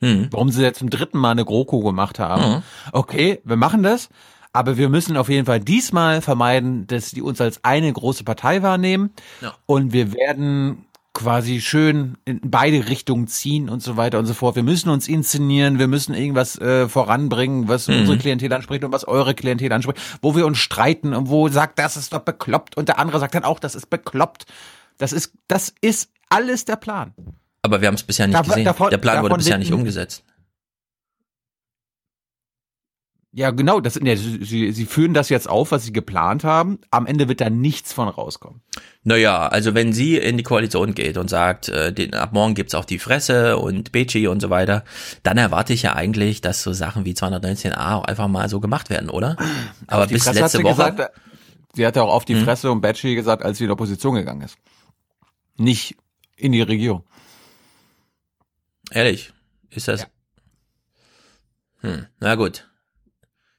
Hm. warum sie jetzt zum dritten Mal eine GroKo gemacht haben. Mhm. Okay, wir machen das, aber wir müssen auf jeden Fall diesmal vermeiden, dass die uns als eine große Partei wahrnehmen. Ja. Und wir werden quasi schön in beide Richtungen ziehen und so weiter und so fort. Wir müssen uns inszenieren, wir müssen irgendwas äh, voranbringen, was Mhm. unsere Klientel anspricht und was eure Klientel anspricht, wo wir uns streiten und wo sagt, das ist doch bekloppt und der andere sagt dann auch, das ist bekloppt. Das ist, das ist alles der Plan. Aber wir haben es bisher nicht Davon- gesehen. davon- der Plan wurde bisher nicht umgesetzt. Ja, genau, das, ja, sie, sie, führen das jetzt auf, was sie geplant haben. Am Ende wird da nichts von rauskommen. Naja, also wenn sie in die Koalition geht und sagt, äh, den, ab morgen gibt's auch die Fresse und Becci und so weiter, dann erwarte ich ja eigentlich, dass so Sachen wie 219a auch einfach mal so gemacht werden, oder? Aber bis Fresse hat letzte sie Woche. Gesagt, sie hatte auch auf die Mhm. Fresse und Batchy gesagt, als sie in die Opposition gegangen ist. Nicht in die Regierung. Ehrlich, ist das? Hm, na gut.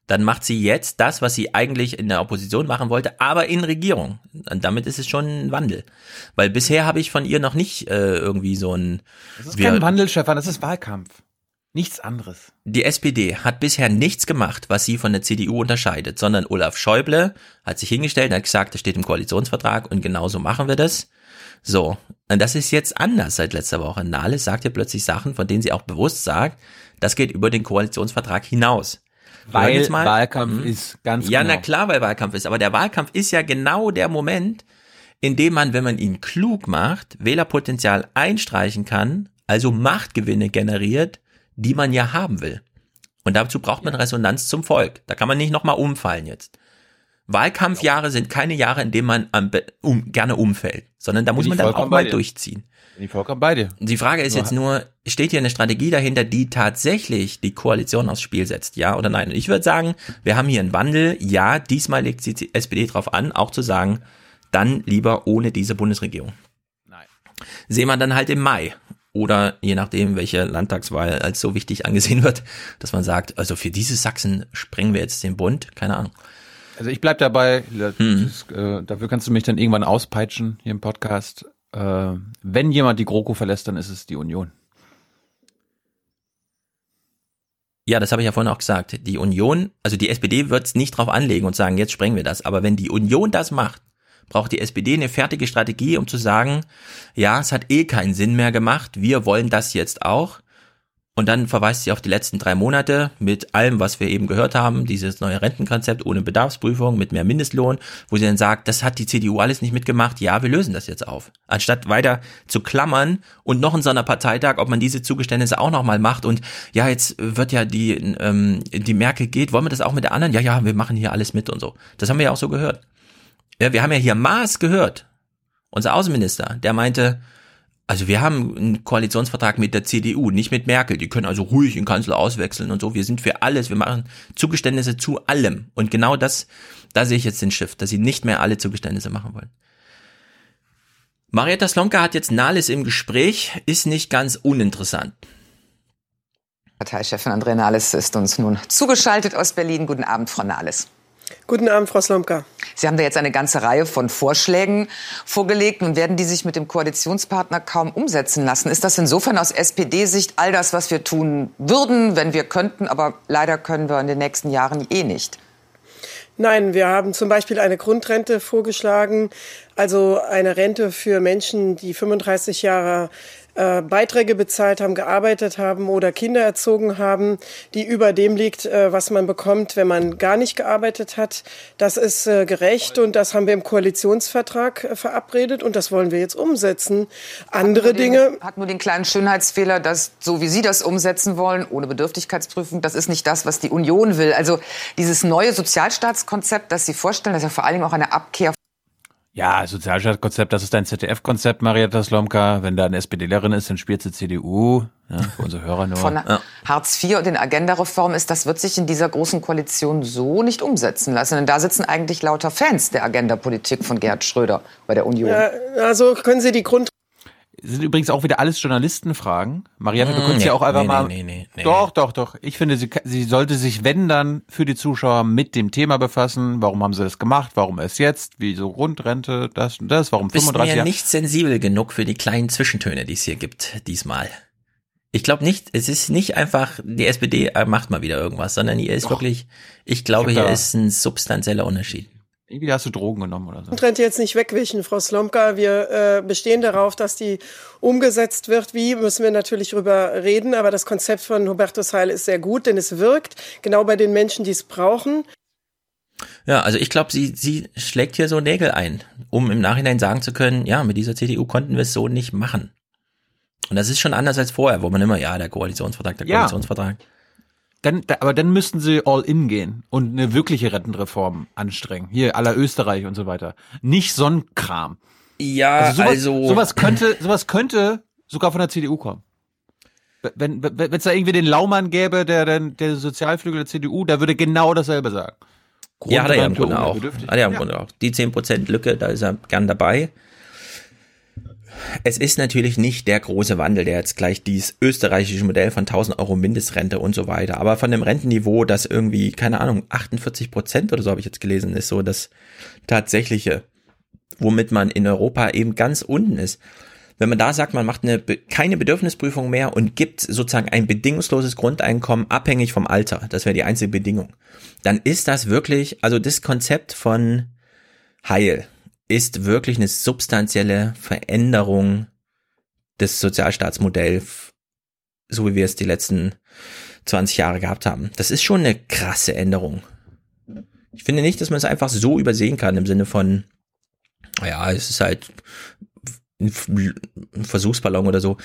Dann macht sie jetzt das, was sie eigentlich in der Opposition machen wollte, aber in Regierung. Und damit ist es schon ein Wandel. Weil bisher habe ich von ihr noch nicht äh, irgendwie so ein. Das ist wir- kein Wandel, Stefan, das ist Wahlkampf. Nichts anderes. Die SPD hat bisher nichts gemacht, was sie von der CDU unterscheidet, sondern Olaf Schäuble hat sich hingestellt und hat gesagt, das steht im Koalitionsvertrag und genauso machen wir das. So, und das ist jetzt anders seit letzter Woche. Nahles sagt ja plötzlich Sachen, von denen sie auch bewusst sagt, das geht über den Koalitionsvertrag hinaus. Weil Wahlkampf Mhm. ist ganz Ja, genau. na klar, weil Wahlkampf ist, aber der Wahlkampf ist ja genau der Moment, in dem man, wenn man ihn klug macht, Wählerpotenzial einstreichen kann, also Machtgewinne generiert, die man ja haben will. Und dazu braucht man Resonanz zum Volk. Da kann man nicht nochmal umfallen jetzt. Wahlkampfjahre sind keine Jahre, in denen man am, um, gerne umfällt, sondern da muss man dann auch mal dir. durchziehen. Bin ich vollkommen bei dir. Die Frage ist Nur- jetzt nur, steht hier eine Strategie dahinter, die tatsächlich die Koalition aufs Spiel setzt, ja oder nein? Und ich würde sagen, wir haben hier einen Wandel, ja, diesmal legt die SPD drauf an, auch zu sagen, dann lieber ohne diese Bundesregierung. Nein. Sehen wir dann halt im Mai. Oder je nachdem, welche Landtagswahl als so wichtig angesehen wird, dass man sagt, also für diese Sachsen sprengen wir jetzt den Bund, keine Ahnung. Also ich bleib dabei, Hm. äh, dafür kannst du mich dann irgendwann auspeitschen hier im Podcast. Äh, wenn jemand die GroKo verlässt, dann ist es die Union. Ja, das habe ich ja vorhin auch gesagt. Die Union, also die SPD wird es nicht drauf anlegen und sagen, jetzt sprengen wir das. Aber wenn die Union das macht, braucht die SPD eine fertige Strategie, um zu sagen, ja, es hat eh keinen Sinn mehr gemacht, wir wollen das jetzt auch. Und dann verweist sie auf die letzten drei Monate mit allem, was wir eben gehört haben, dieses neue Rentenkonzept ohne Bedarfsprüfung, mit mehr Mindestlohn, wo sie dann sagt, das hat die CDU alles nicht mitgemacht, ja, wir lösen das jetzt auf. Anstatt weiter zu klammern und noch in so einer Parteitag, ob man diese Zugeständnisse auch nochmal macht und ja, jetzt wird ja die, ähm, die Merkel geht, wollen wir das auch mit der anderen? Ja, ja, wir machen hier alles mit und so. Das haben wir ja auch so gehört. Ja, wir haben ja hier Maas gehört, unser Außenminister, der meinte, also wir haben einen Koalitionsvertrag mit der CDU, nicht mit Merkel. Die können also ruhig den Kanzler auswechseln und so. Wir sind für alles. Wir machen Zugeständnisse zu allem. Und genau das, da sehe ich jetzt den Shift, dass sie nicht mehr alle Zugeständnisse machen wollen. Marietta Slomka hat jetzt Nahles im Gespräch, ist nicht ganz uninteressant. Parteichefin Andrea Nahles ist uns nun zugeschaltet aus Berlin. Guten Abend, Frau Nahles. Guten Abend, Frau Slomka. Sie haben da jetzt eine ganze Reihe von Vorschlägen vorgelegt. Nun werden die sich mit dem Koalitionspartner kaum umsetzen lassen. Ist das insofern aus SPD-Sicht all das, was wir tun würden, wenn wir könnten, aber leider können wir in den nächsten Jahren eh nicht? Nein, wir haben zum Beispiel eine Grundrente vorgeschlagen, also eine Rente für Menschen, die 35 Jahre äh, Beiträge bezahlt haben, gearbeitet haben oder Kinder erzogen haben, die über dem liegt, äh, was man bekommt, wenn man gar nicht gearbeitet hat. Das ist äh, gerecht und das haben wir im Koalitionsvertrag äh, verabredet und das wollen wir jetzt umsetzen. Andere Hat nur Dinge. Den, hat nur den kleinen Schönheitsfehler, dass so wie Sie das umsetzen wollen, ohne Bedürftigkeitsprüfung, das ist nicht das, was die Union will. Also dieses neue Sozialstaatskonzept, das Sie vorstellen, das ist ja vor allen Dingen auch eine Abkehr Ja, Sozialstaatskonzept, das ist dein ZDF-Konzept, Marietta Slomka. Wenn da eine SPDlerin ist, dann spielt sie CDU. Ja, für unsere Hörer nur. von Hartz IV und den Agenda-Reformen ist, das wird sich in dieser großen Koalition so nicht umsetzen lassen. Denn da sitzen eigentlich lauter Fans der Agenda-Politik von Gerhard Schröder bei der Union. Äh, also können Sie die Grund sind übrigens auch wieder alles Journalistenfragen. Marietta, du Mm, könntest nee, ja auch einfach nee, mal. nee, nee, nee. Doch, doch, doch. Ich finde, sie, sie sollte sich, wenn dann, für die Zuschauer mit dem Thema befassen. Warum haben sie das gemacht? Warum erst jetzt? Wieso Grundrente? Das und das? Warum Bist 35 mir Jahre? nicht sensibel genug für die kleinen Zwischentöne, die es hier gibt, diesmal. Ich glaube nicht, es ist nicht einfach, die SPD macht mal wieder irgendwas, sondern hier ist Doch. wirklich, ich glaube, Ich hier ist ein substanzieller Unterschied. Irgendwie hast du Drogen genommen oder so. Grundrente jetzt nicht wegwischen, Frau Slomka. Wir äh, bestehen darauf, dass die umgesetzt wird. Wie, müssen wir natürlich drüber reden. Aber das Konzept von Hubertus Heil ist sehr gut, denn es wirkt genau bei den Menschen, die es brauchen. Ja, also ich glaube, sie, sie schlägt hier so Nägel ein, um im Nachhinein sagen zu können, ja, mit dieser CDU konnten wir es so nicht machen. Und das ist schon anders als vorher, wo man immer, ja, der Koalitionsvertrag, der Ja. Koalitionsvertrag. Dann, da, aber dann müssten sie all in gehen und eine wirkliche Rentenreform anstrengen. Hier, aller Österreich und so weiter. Nicht so ein Kram. Ja, Also sowas, also- sowas könnte, sowas könnte sogar von der CDU kommen. Wenn wenn es da irgendwie den Laumann gäbe, der der, der Sozialflügel der CDU, der würde genau dasselbe sagen. Ja, hat er ja im Grunde auch. Hat er im Ja. Grunde auch. Die 10% Lücke, da ist er gern dabei. Es ist natürlich nicht der große Wandel, der jetzt gleich dieses österreichische Modell von 1000 Euro Mindestrente und so weiter. Aber von dem Rentenniveau, das irgendwie, keine Ahnung, 48 Prozent oder so habe ich jetzt gelesen, ist so das tatsächliche, womit man in Europa eben ganz unten ist. Wenn man da sagt, man macht eine, keine Bedürfnisprüfung mehr und gibt sozusagen ein bedingungsloses Grundeinkommen abhängig vom Alter, das wäre die einzige Bedingung, dann ist das wirklich, also das Konzept von Heil ist wirklich eine substanzielle Veränderung des Sozialstaatsmodells, so wie wir es die letzten 20 Jahre gehabt haben. Das ist schon eine krasse Änderung. Ich finde nicht, dass man es einfach so übersehen kann im Sinne von, ja, es ist halt ein Versuchsballon oder so.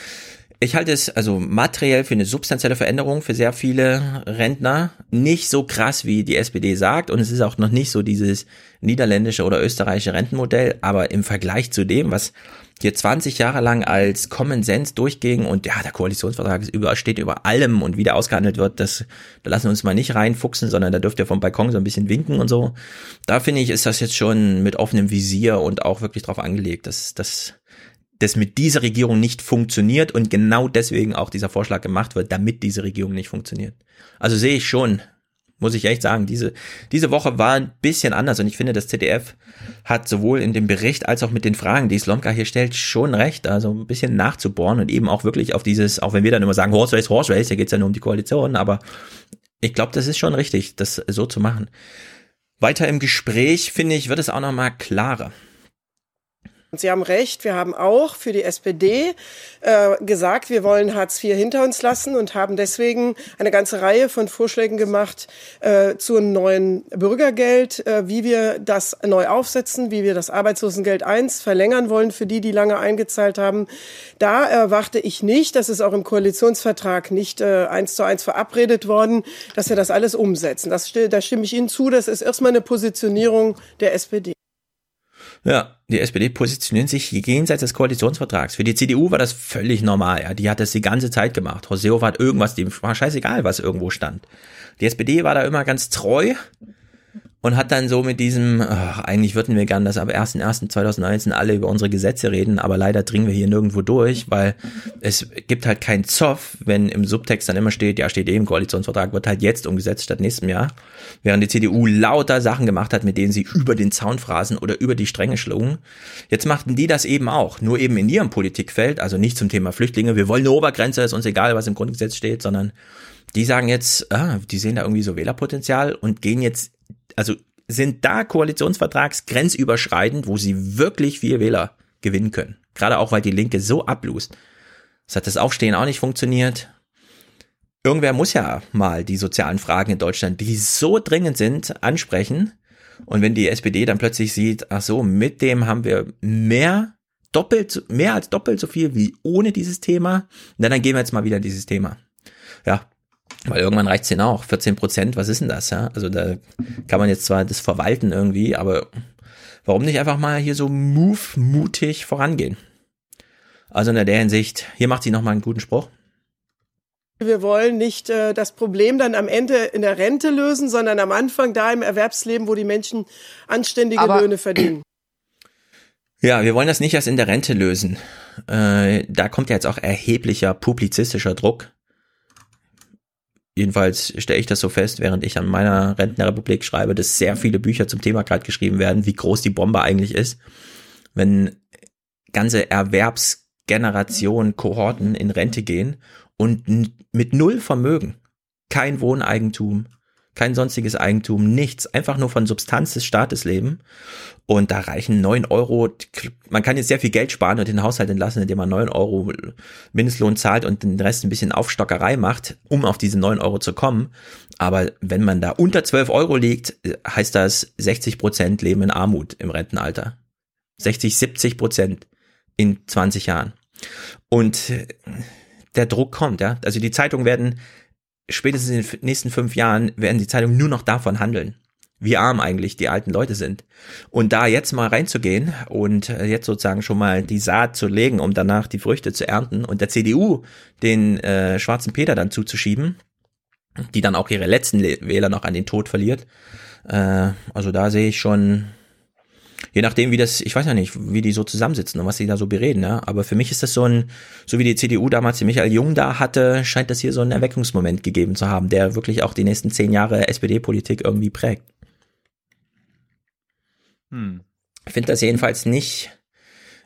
Ich halte es also materiell für eine substanzielle Veränderung für sehr viele Rentner. Nicht so krass, wie die SPD sagt. Und es ist auch noch nicht so dieses niederländische oder österreichische Rentenmodell. Aber im Vergleich zu dem, was hier 20 Jahre lang als Common Sense durchging und ja, der Koalitionsvertrag ist über, steht über allem und wie der ausgehandelt wird, das, da lassen wir uns mal nicht reinfuchsen, sondern da dürft ihr vom Balkon so ein bisschen winken und so. Da finde ich, ist das jetzt schon mit offenem Visier und auch wirklich drauf angelegt, dass, dass das mit dieser Regierung nicht funktioniert und genau deswegen auch dieser Vorschlag gemacht wird, damit diese Regierung nicht funktioniert. Also sehe ich schon, muss ich echt sagen, diese, diese Woche war ein bisschen anders und ich finde, das ZDF hat sowohl in dem Bericht als auch mit den Fragen, die Slomka hier stellt, schon recht, also ein bisschen nachzubohren und eben auch wirklich auf dieses, auch wenn wir dann immer sagen, Horse Race, Horse Race, hier geht's ja nur um die Koalition, aber ich glaube, das ist schon richtig, das so zu machen. Weiter im Gespräch, finde ich, wird es auch nochmal klarer. Sie haben recht, wir haben auch für die SPD äh, gesagt, wir wollen Hartz IV hinter uns lassen und haben deswegen eine ganze Reihe von Vorschlägen gemacht äh, zu einem neuen Bürgergeld, äh, wie wir das neu aufsetzen, wie wir das Arbeitslosengeld 1 verlängern wollen für die, die lange eingezahlt haben. Da erwarte ich nicht, das ist auch im Koalitionsvertrag nicht äh, eins zu eins verabredet worden, dass wir das alles umsetzen. Das, da stimme ich Ihnen zu, das ist erstmal eine Positionierung der SPD. Ja, die SPD positioniert sich jenseits des Koalitionsvertrags. Für die CDU war das völlig normal. Ja, die hat das die ganze Zeit gemacht. Horst Seehofer hat irgendwas, dem war scheißegal, was irgendwo stand. Die SPD war da immer ganz treu und hat dann so mit diesem, ach, eigentlich würden wir gern, dass ab 1.1.2019 alle über unsere Gesetze reden, aber leider dringen wir hier nirgendwo durch, weil es gibt halt keinen Zoff, wenn im Subtext dann immer steht, ja, steht eh im Koalitionsvertrag, wird halt jetzt umgesetzt statt nächstem Jahr. Während die CDU lauter Sachen gemacht hat, mit denen sie über den Zaun phrasen oder über die Stränge schlugen. Jetzt machten die das eben auch, nur eben in ihrem Politikfeld, also nicht zum Thema Flüchtlinge, wir wollen eine Obergrenze, ist uns egal, was im Grundgesetz steht, sondern die sagen jetzt, ah, die sehen da irgendwie so Wählerpotenzial und gehen jetzt also sind da Koalitionsvertragsgrenzüberschreitend, wo sie wirklich viel Wähler gewinnen können. Gerade auch, weil die Linke so ablust. Es hat das Aufstehen auch nicht funktioniert. Irgendwer muss ja mal die sozialen Fragen in Deutschland, die so dringend sind, ansprechen. Und wenn die SPD dann plötzlich sieht, ach so, mit dem haben wir mehr, doppelt, mehr als doppelt so viel wie ohne dieses Thema, na, dann gehen wir jetzt mal wieder in dieses Thema. Ja, weil irgendwann reicht's denen auch. 14 Prozent, was ist denn das, ja? Also da kann man jetzt zwar das verwalten irgendwie, aber warum nicht einfach mal hier so move, mutig vorangehen? Also in der Hinsicht, hier macht sie nochmal einen guten Spruch. Wir wollen nicht äh, das Problem dann am Ende in der Rente lösen, sondern am Anfang da im Erwerbsleben, wo die Menschen anständige Aber Löhne verdienen. *clears throat* Ja, wir wollen das nicht erst in der Rente lösen. Äh, da kommt ja jetzt auch erheblicher publizistischer Druck jedenfalls stelle ich das so fest, während ich an meiner Rentenrepublik schreibe, dass sehr viele Bücher zum Thema gerade geschrieben werden, wie groß die Bombe eigentlich ist. Wenn ganze Erwerbsgenerationen, Kohorten in Rente gehen und mit null Vermögen, kein Wohneigentum, kein sonstiges Eigentum, nichts, einfach nur von Substanz des Staates leben. Und da reichen neun Euro, man kann jetzt sehr viel Geld sparen und den Haushalt entlassen, indem man neun Euro Mindestlohn zahlt und den Rest ein bisschen Aufstockerei macht, um auf diese neun Euro zu kommen. Aber wenn man da unter zwölf Euro liegt, heißt das 60 Prozent leben in Armut im Rentenalter. 60, 70 Prozent in 20 Jahren. Und der Druck kommt, ja. Also die Zeitungen werden spätestens in den nächsten fünf Jahren werden die Zeitungen nur noch davon handeln, wie arm eigentlich die alten Leute sind. Und da jetzt mal reinzugehen und äh, jetzt sozusagen schon mal die Saat zu legen, um danach die Früchte zu ernten und der CDU den äh, schwarzen Peter dann zuzuschieben, die dann auch ihre letzten Wähler noch an den Tod verliert. Äh, also da sehe ich schon je nachdem, wie das, ich weiß ja nicht, wie die so zusammensitzen und was sie da so bereden, ja. Aber für mich ist das so ein, so wie die CDU damals die Michael Jung da hatte, scheint das hier so einen Erweckungsmoment gegeben zu haben, der wirklich auch die nächsten zehn Jahre SPD-Politik irgendwie prägt. Hm. Ich finde das jedenfalls nicht.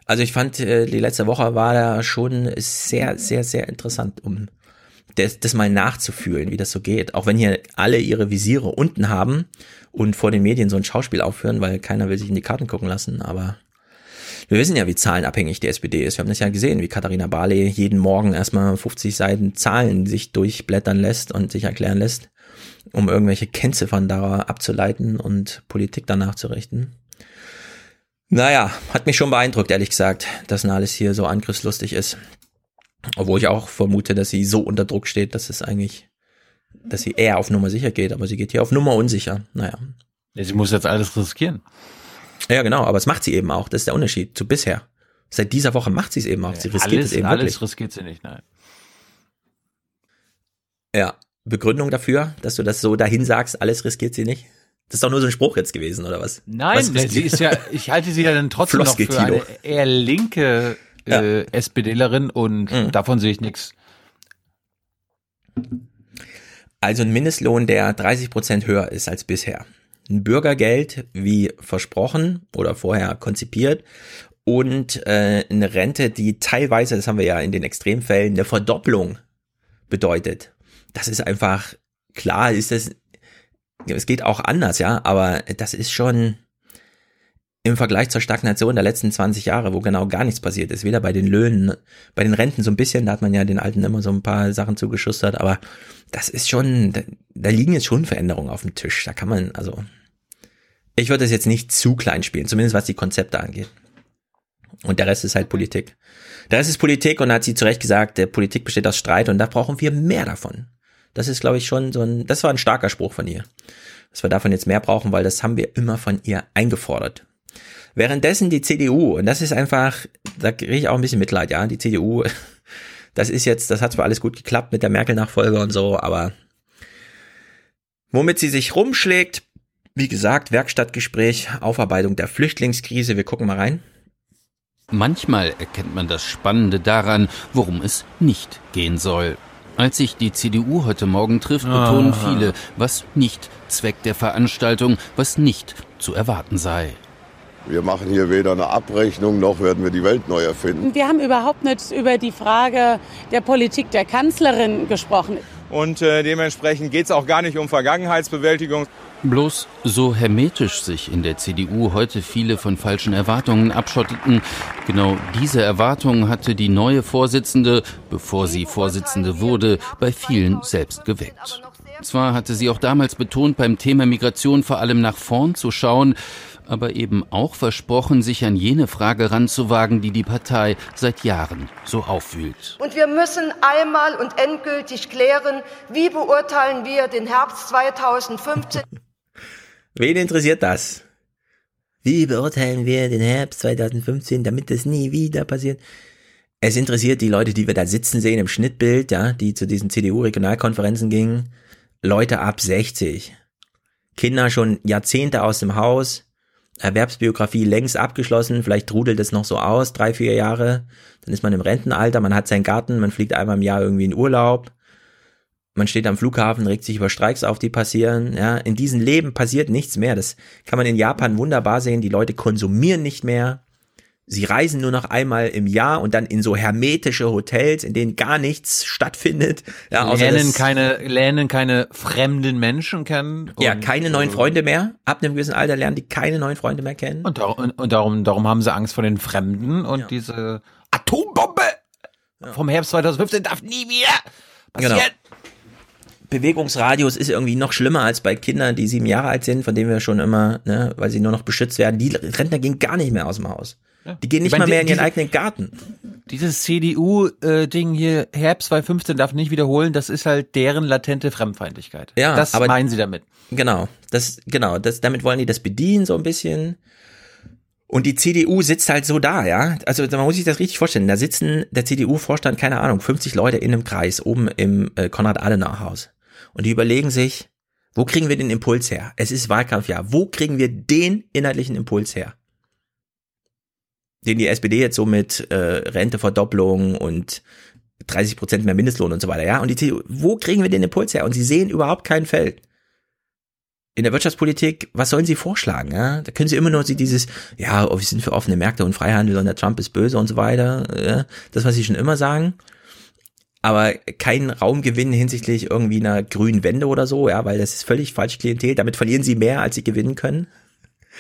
Also ich fand, äh, die letzte Woche war da schon sehr, sehr, sehr interessant, um das, das mal nachzufühlen, wie das so geht. Auch wenn hier alle ihre Visiere unten haben und vor den Medien so ein Schauspiel aufführen, weil keiner will sich in die Karten gucken lassen, aber wir wissen ja, wie zahlenabhängig die SPD ist. Wir haben das ja gesehen, wie Katharina Barley jeden Morgen erstmal 50 Seiten Zahlen sich durchblättern lässt und sich erklären lässt, um irgendwelche Kennziffern da abzuleiten und Politik danach zu richten. Naja, hat mich schon beeindruckt, ehrlich gesagt, dass alles hier so angriffslustig ist. Obwohl ich auch vermute, dass sie so unter Druck steht, dass es eigentlich, dass sie eher auf Nummer sicher geht, aber sie geht hier auf Nummer unsicher. Naja. Ja, sie muss jetzt alles riskieren. Ja, genau, aber es macht sie eben auch. Das ist der Unterschied zu bisher. Seit dieser Woche macht sie es eben auch. Sie riskiert alles, es eben alles wirklich. riskiert sie nicht, nein. Ja. Begründung dafür, dass du das so dahin sagst, alles riskiert sie nicht? Das ist doch nur so ein Spruch jetzt gewesen, oder was? Nein, was sie ist ja, ich halte sie ja dann *laughs* trotzdem noch für eine eher linke äh, SPDlerin und Mhm. davon sehe ich nichts. Also ein Mindestlohn, der 30 Prozent höher ist als bisher. Ein Bürgergeld, wie versprochen oder vorher konzipiert. Und äh, eine Rente, die teilweise, das haben wir ja in den Extremfällen, eine Verdopplung bedeutet. Das ist einfach, klar ist das, es geht auch anders, ja, aber das ist schon im Vergleich zur Stagnation der letzten 20 Jahre, wo genau gar nichts passiert ist, weder bei den Löhnen, bei den Renten so ein bisschen, da hat man ja den Alten immer so ein paar Sachen zugeschustert, aber das ist schon, da, da liegen jetzt schon Veränderungen auf dem Tisch, da kann man, also, ich würde das jetzt nicht zu klein spielen, zumindest was die Konzepte angeht. Und der Rest ist halt Politik. Der Rest ist Politik und da hat sie zu Recht gesagt, der Politik besteht aus Streit und da brauchen wir mehr davon. Das ist, glaube ich, schon so ein, das war ein starker Spruch von ihr. Dass wir davon jetzt mehr brauchen, weil das haben wir immer von ihr eingefordert. Währenddessen die CDU, und das ist einfach, da kriege ich auch ein bisschen Mitleid, ja, die CDU, *laughs* das ist jetzt, das hat zwar alles gut geklappt mit der Merkel-Nachfolge und so, aber womit sie sich rumschlägt, wie gesagt, Werkstattgespräch, Aufarbeitung der Flüchtlingskrise, wir gucken mal rein. Manchmal erkennt man das Spannende daran, worum es nicht gehen soll. Als sich die CDU heute Morgen trifft, betonen Aha. viele, was nicht Zweck der Veranstaltung, was nicht zu erwarten sei. Wir machen hier weder eine Abrechnung, noch werden wir die Welt neu erfinden. Wir haben überhaupt nicht über die Frage der Politik der Kanzlerin gesprochen. Und äh, dementsprechend geht es auch gar nicht um Vergangenheitsbewältigung. Bloß so hermetisch sich in der CDU heute viele von falschen Erwartungen abschotteten, genau diese Erwartungen hatte die neue Vorsitzende, bevor sie Vorsitzende wurde, bei vielen selbst geweckt. Zwar hatte sie auch damals betont, beim Thema Migration vor allem nach vorn zu schauen, aber eben auch versprochen, sich an jene Frage ranzuwagen, die die Partei seit Jahren so aufwühlt. Und wir müssen einmal und endgültig klären, wie beurteilen wir den Herbst 2015. *laughs* Wen interessiert das? Wie beurteilen wir den Herbst 2015, damit das nie wieder passiert? Es interessiert die Leute, die wir da sitzen sehen im Schnittbild, ja, die zu diesen CDU-Regionalkonferenzen gingen. Leute ab 60. Kinder schon Jahrzehnte aus dem Haus. Erwerbsbiografie längst abgeschlossen. Vielleicht trudelt es noch so aus, drei, vier Jahre. Dann ist man im Rentenalter, man hat seinen Garten, man fliegt einmal im Jahr irgendwie in Urlaub. Man steht am Flughafen, regt sich über Streiks auf, die passieren. Ja, in diesem Leben passiert nichts mehr. Das kann man in Japan wunderbar sehen. Die Leute konsumieren nicht mehr. Sie reisen nur noch einmal im Jahr und dann in so hermetische Hotels, in denen gar nichts stattfindet. Ja, außer lernen keine, lernen keine fremden Menschen kennen. ja, keine neuen Freunde mehr. Ab einem gewissen Alter lernen die keine neuen Freunde mehr kennen. Und, darum, und, darum, darum haben sie Angst vor den Fremden und diese Atombombe vom Herbst 2015 darf nie wieder passieren. Genau. Bewegungsradius ist irgendwie noch schlimmer als bei Kindern, die sieben Jahre alt sind, von denen wir schon immer, ne, weil sie nur noch beschützt werden. Die Rentner gehen gar nicht mehr aus dem Haus. Die gehen nicht Ich meine, mal mehr in ihren diese- eigenen Garten. Dieses CDU-Ding hier, Herbst 2015 darf nicht wiederholen, das ist halt deren latente Fremdfeindlichkeit. Ja, das aber- meinen sie damit. Genau, das, genau, das, damit wollen die das bedienen, so ein bisschen. Und die CDU sitzt halt so da, ja. Also man muss sich das richtig vorstellen. Da sitzen der CDU-Vorstand, keine Ahnung, 50 Leute in einem Kreis oben im äh, Konrad-Adenauer-Haus. Und die überlegen sich, wo kriegen wir den Impuls her? Es ist Wahlkampfjahr. Wo kriegen wir den inhaltlichen Impuls her? Den die SPD jetzt so mit äh, Renteverdopplung und 30 Prozent mehr Mindestlohn und so weiter, ja. Und die CDU, wo kriegen wir den Impuls her? Und sie sehen überhaupt kein Feld in der Wirtschaftspolitik, was sollen sie vorschlagen? Ja? Da können sie immer nur dieses, ja, oh, wir sind für offene Märkte und Freihandel und der Trump ist böse und so weiter. Ja? Das, was sie schon immer sagen. Aber keinen Raum gewinnen hinsichtlich irgendwie einer grünen Wende oder so, ja, weil das ist völlig falsch Klientel. Damit verlieren sie mehr, als sie gewinnen können.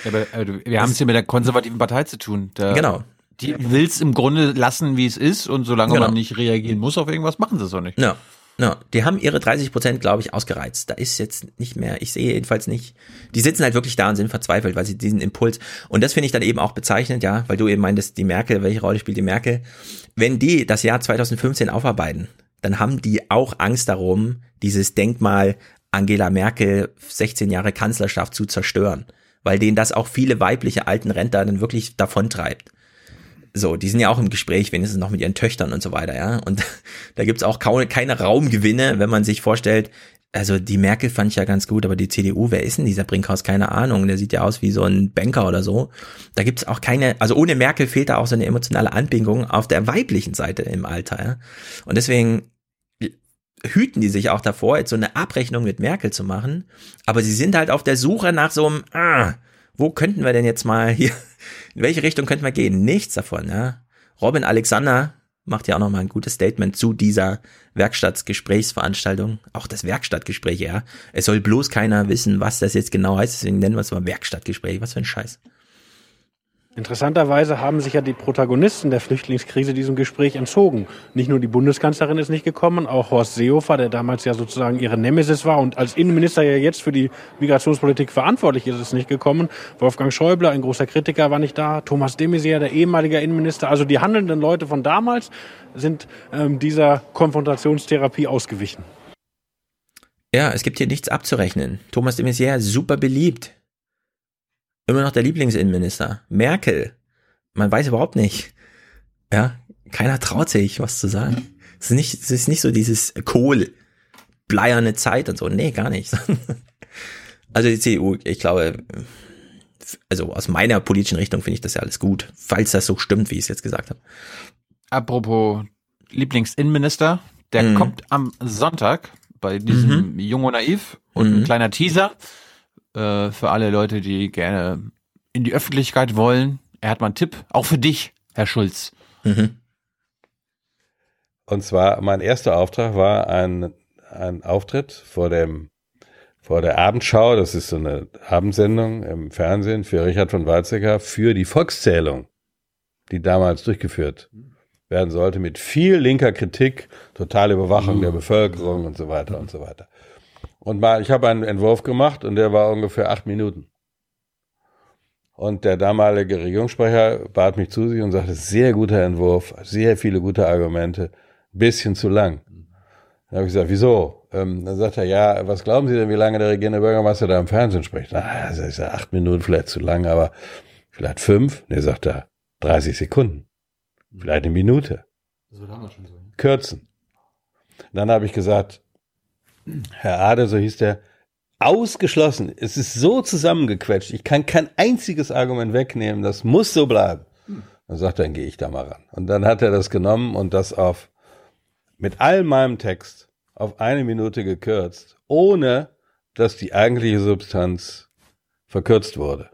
Ja, aber, aber wir haben es hier mit der konservativen Partei zu tun. Da, Genau. Die will es im Grunde lassen, wie es ist und solange Genau. man nicht reagieren muss auf irgendwas, machen sie es auch nicht. Ja. Ja, die haben ihre 30 Prozent, glaube ich, ausgereizt. Da ist jetzt nicht mehr, ich sehe jedenfalls nicht. Die sitzen halt wirklich da und sind verzweifelt, weil sie diesen Impuls, und das finde ich dann eben auch bezeichnend, ja, weil du eben meintest, die Merkel, welche Rolle spielt die Merkel? Wenn die das Jahr 2015 aufarbeiten, dann haben die auch Angst darum, dieses Denkmal Angela Merkel 16 Jahre Kanzlerschaft zu zerstören, weil denen das auch viele weibliche alten Rentner dann wirklich davontreibt. So, die sind ja auch im Gespräch, wenigstens noch mit ihren Töchtern und so weiter, ja. Und *laughs* da gibt's auch kaum, keine Raumgewinne, wenn man sich vorstellt, also die Merkel fand ich ja ganz gut, aber die CDU, wer ist denn dieser Brinkhaus? Keine Ahnung. Der sieht ja aus wie so ein Banker oder so. Da gibt's auch keine, also ohne Merkel fehlt da auch so eine emotionale Anbindung auf der weiblichen Seite im Alter. Ja? Und deswegen hüten die sich auch davor, jetzt so eine Abrechnung mit Merkel zu machen. Aber sie sind halt auf der Suche nach so einem, ah, wo könnten wir denn jetzt mal hier, *laughs* in welche Richtung könnten wir gehen? Nichts davon, ja. Robin Alexander macht ja auch nochmal ein gutes Statement zu dieser Werkstattgesprächsveranstaltung. Auch das Werkstattgespräch, ja. Es soll bloß keiner wissen, was das jetzt genau heißt, deswegen nennen wir es mal Werkstattgespräch. Was für ein Scheiß. Interessanterweise haben sich ja die Protagonisten der Flüchtlingskrise diesem Gespräch entzogen. Nicht nur die Bundeskanzlerin ist nicht gekommen, auch Horst Seehofer, der damals ja sozusagen ihre Nemesis war und als Innenminister ja jetzt für die Migrationspolitik verantwortlich ist, ist nicht gekommen. Wolfgang Schäuble, ein großer Kritiker, war nicht da. Thomas de Maizière, der ehemalige Innenminister. Also die handelnden Leute von damals sind ähm, dieser Konfrontationstherapie ausgewichen. Ja, es gibt hier nichts abzurechnen. Thomas de Maizière, super beliebt immer noch der Lieblingsinnenminister. Merkel. Man weiß überhaupt nicht. Ja, keiner traut sich, was zu sagen. Es ist nicht, es ist nicht so dieses Kohl, bleierne Zeit und so. Nee, gar nicht. *laughs* Also die CDU, ich glaube, also aus meiner politischen Richtung finde ich das ja alles gut, falls das so stimmt, wie ich es jetzt gesagt habe. Apropos Lieblingsinnenminister, der mhm. kommt am Sonntag bei diesem mhm. Jung und Naiv und mhm. ein kleiner Teaser äh, für alle Leute, die gerne in die Öffentlichkeit wollen. Er hat mal einen Tipp, auch für dich, Herr Schulz. Mhm. Und zwar, mein erster Auftrag war ein, ein Auftritt vor dem vor der Abendschau, das ist so eine Abendsendung im Fernsehen für Richard von Weizsäcker, für die Volkszählung, die damals durchgeführt werden sollte, mit viel linker Kritik, totale Überwachung der Bevölkerung und so weiter und so weiter. Und mal, ich habe einen Entwurf gemacht und der war ungefähr acht Minuten. Und der damalige Regierungssprecher bat mich zu sich und sagte, sehr guter Entwurf, sehr viele gute Argumente, bisschen zu lang. Dann habe ich gesagt, wieso? Ähm, dann sagt er, ja, was glauben Sie denn, wie lange der regierende Bürgermeister da im Fernsehen spricht? Na, also ist ja acht Minuten vielleicht zu lang, aber vielleicht fünf? Ne, sagt er, 30 Sekunden. Vielleicht eine Minute. Das wird schon so. Kürzen. Dann habe ich gesagt, Herr Ade, so hieß der, ausgeschlossen. Es ist so zusammengequetscht. Ich kann kein einziges Argument wegnehmen. Das muss so bleiben. Dann sagt er, dann gehe ich da mal ran. Und dann hat er das genommen und das auf, mit all meinem Text auf eine Minute gekürzt, ohne dass die eigentliche Substanz verkürzt wurde.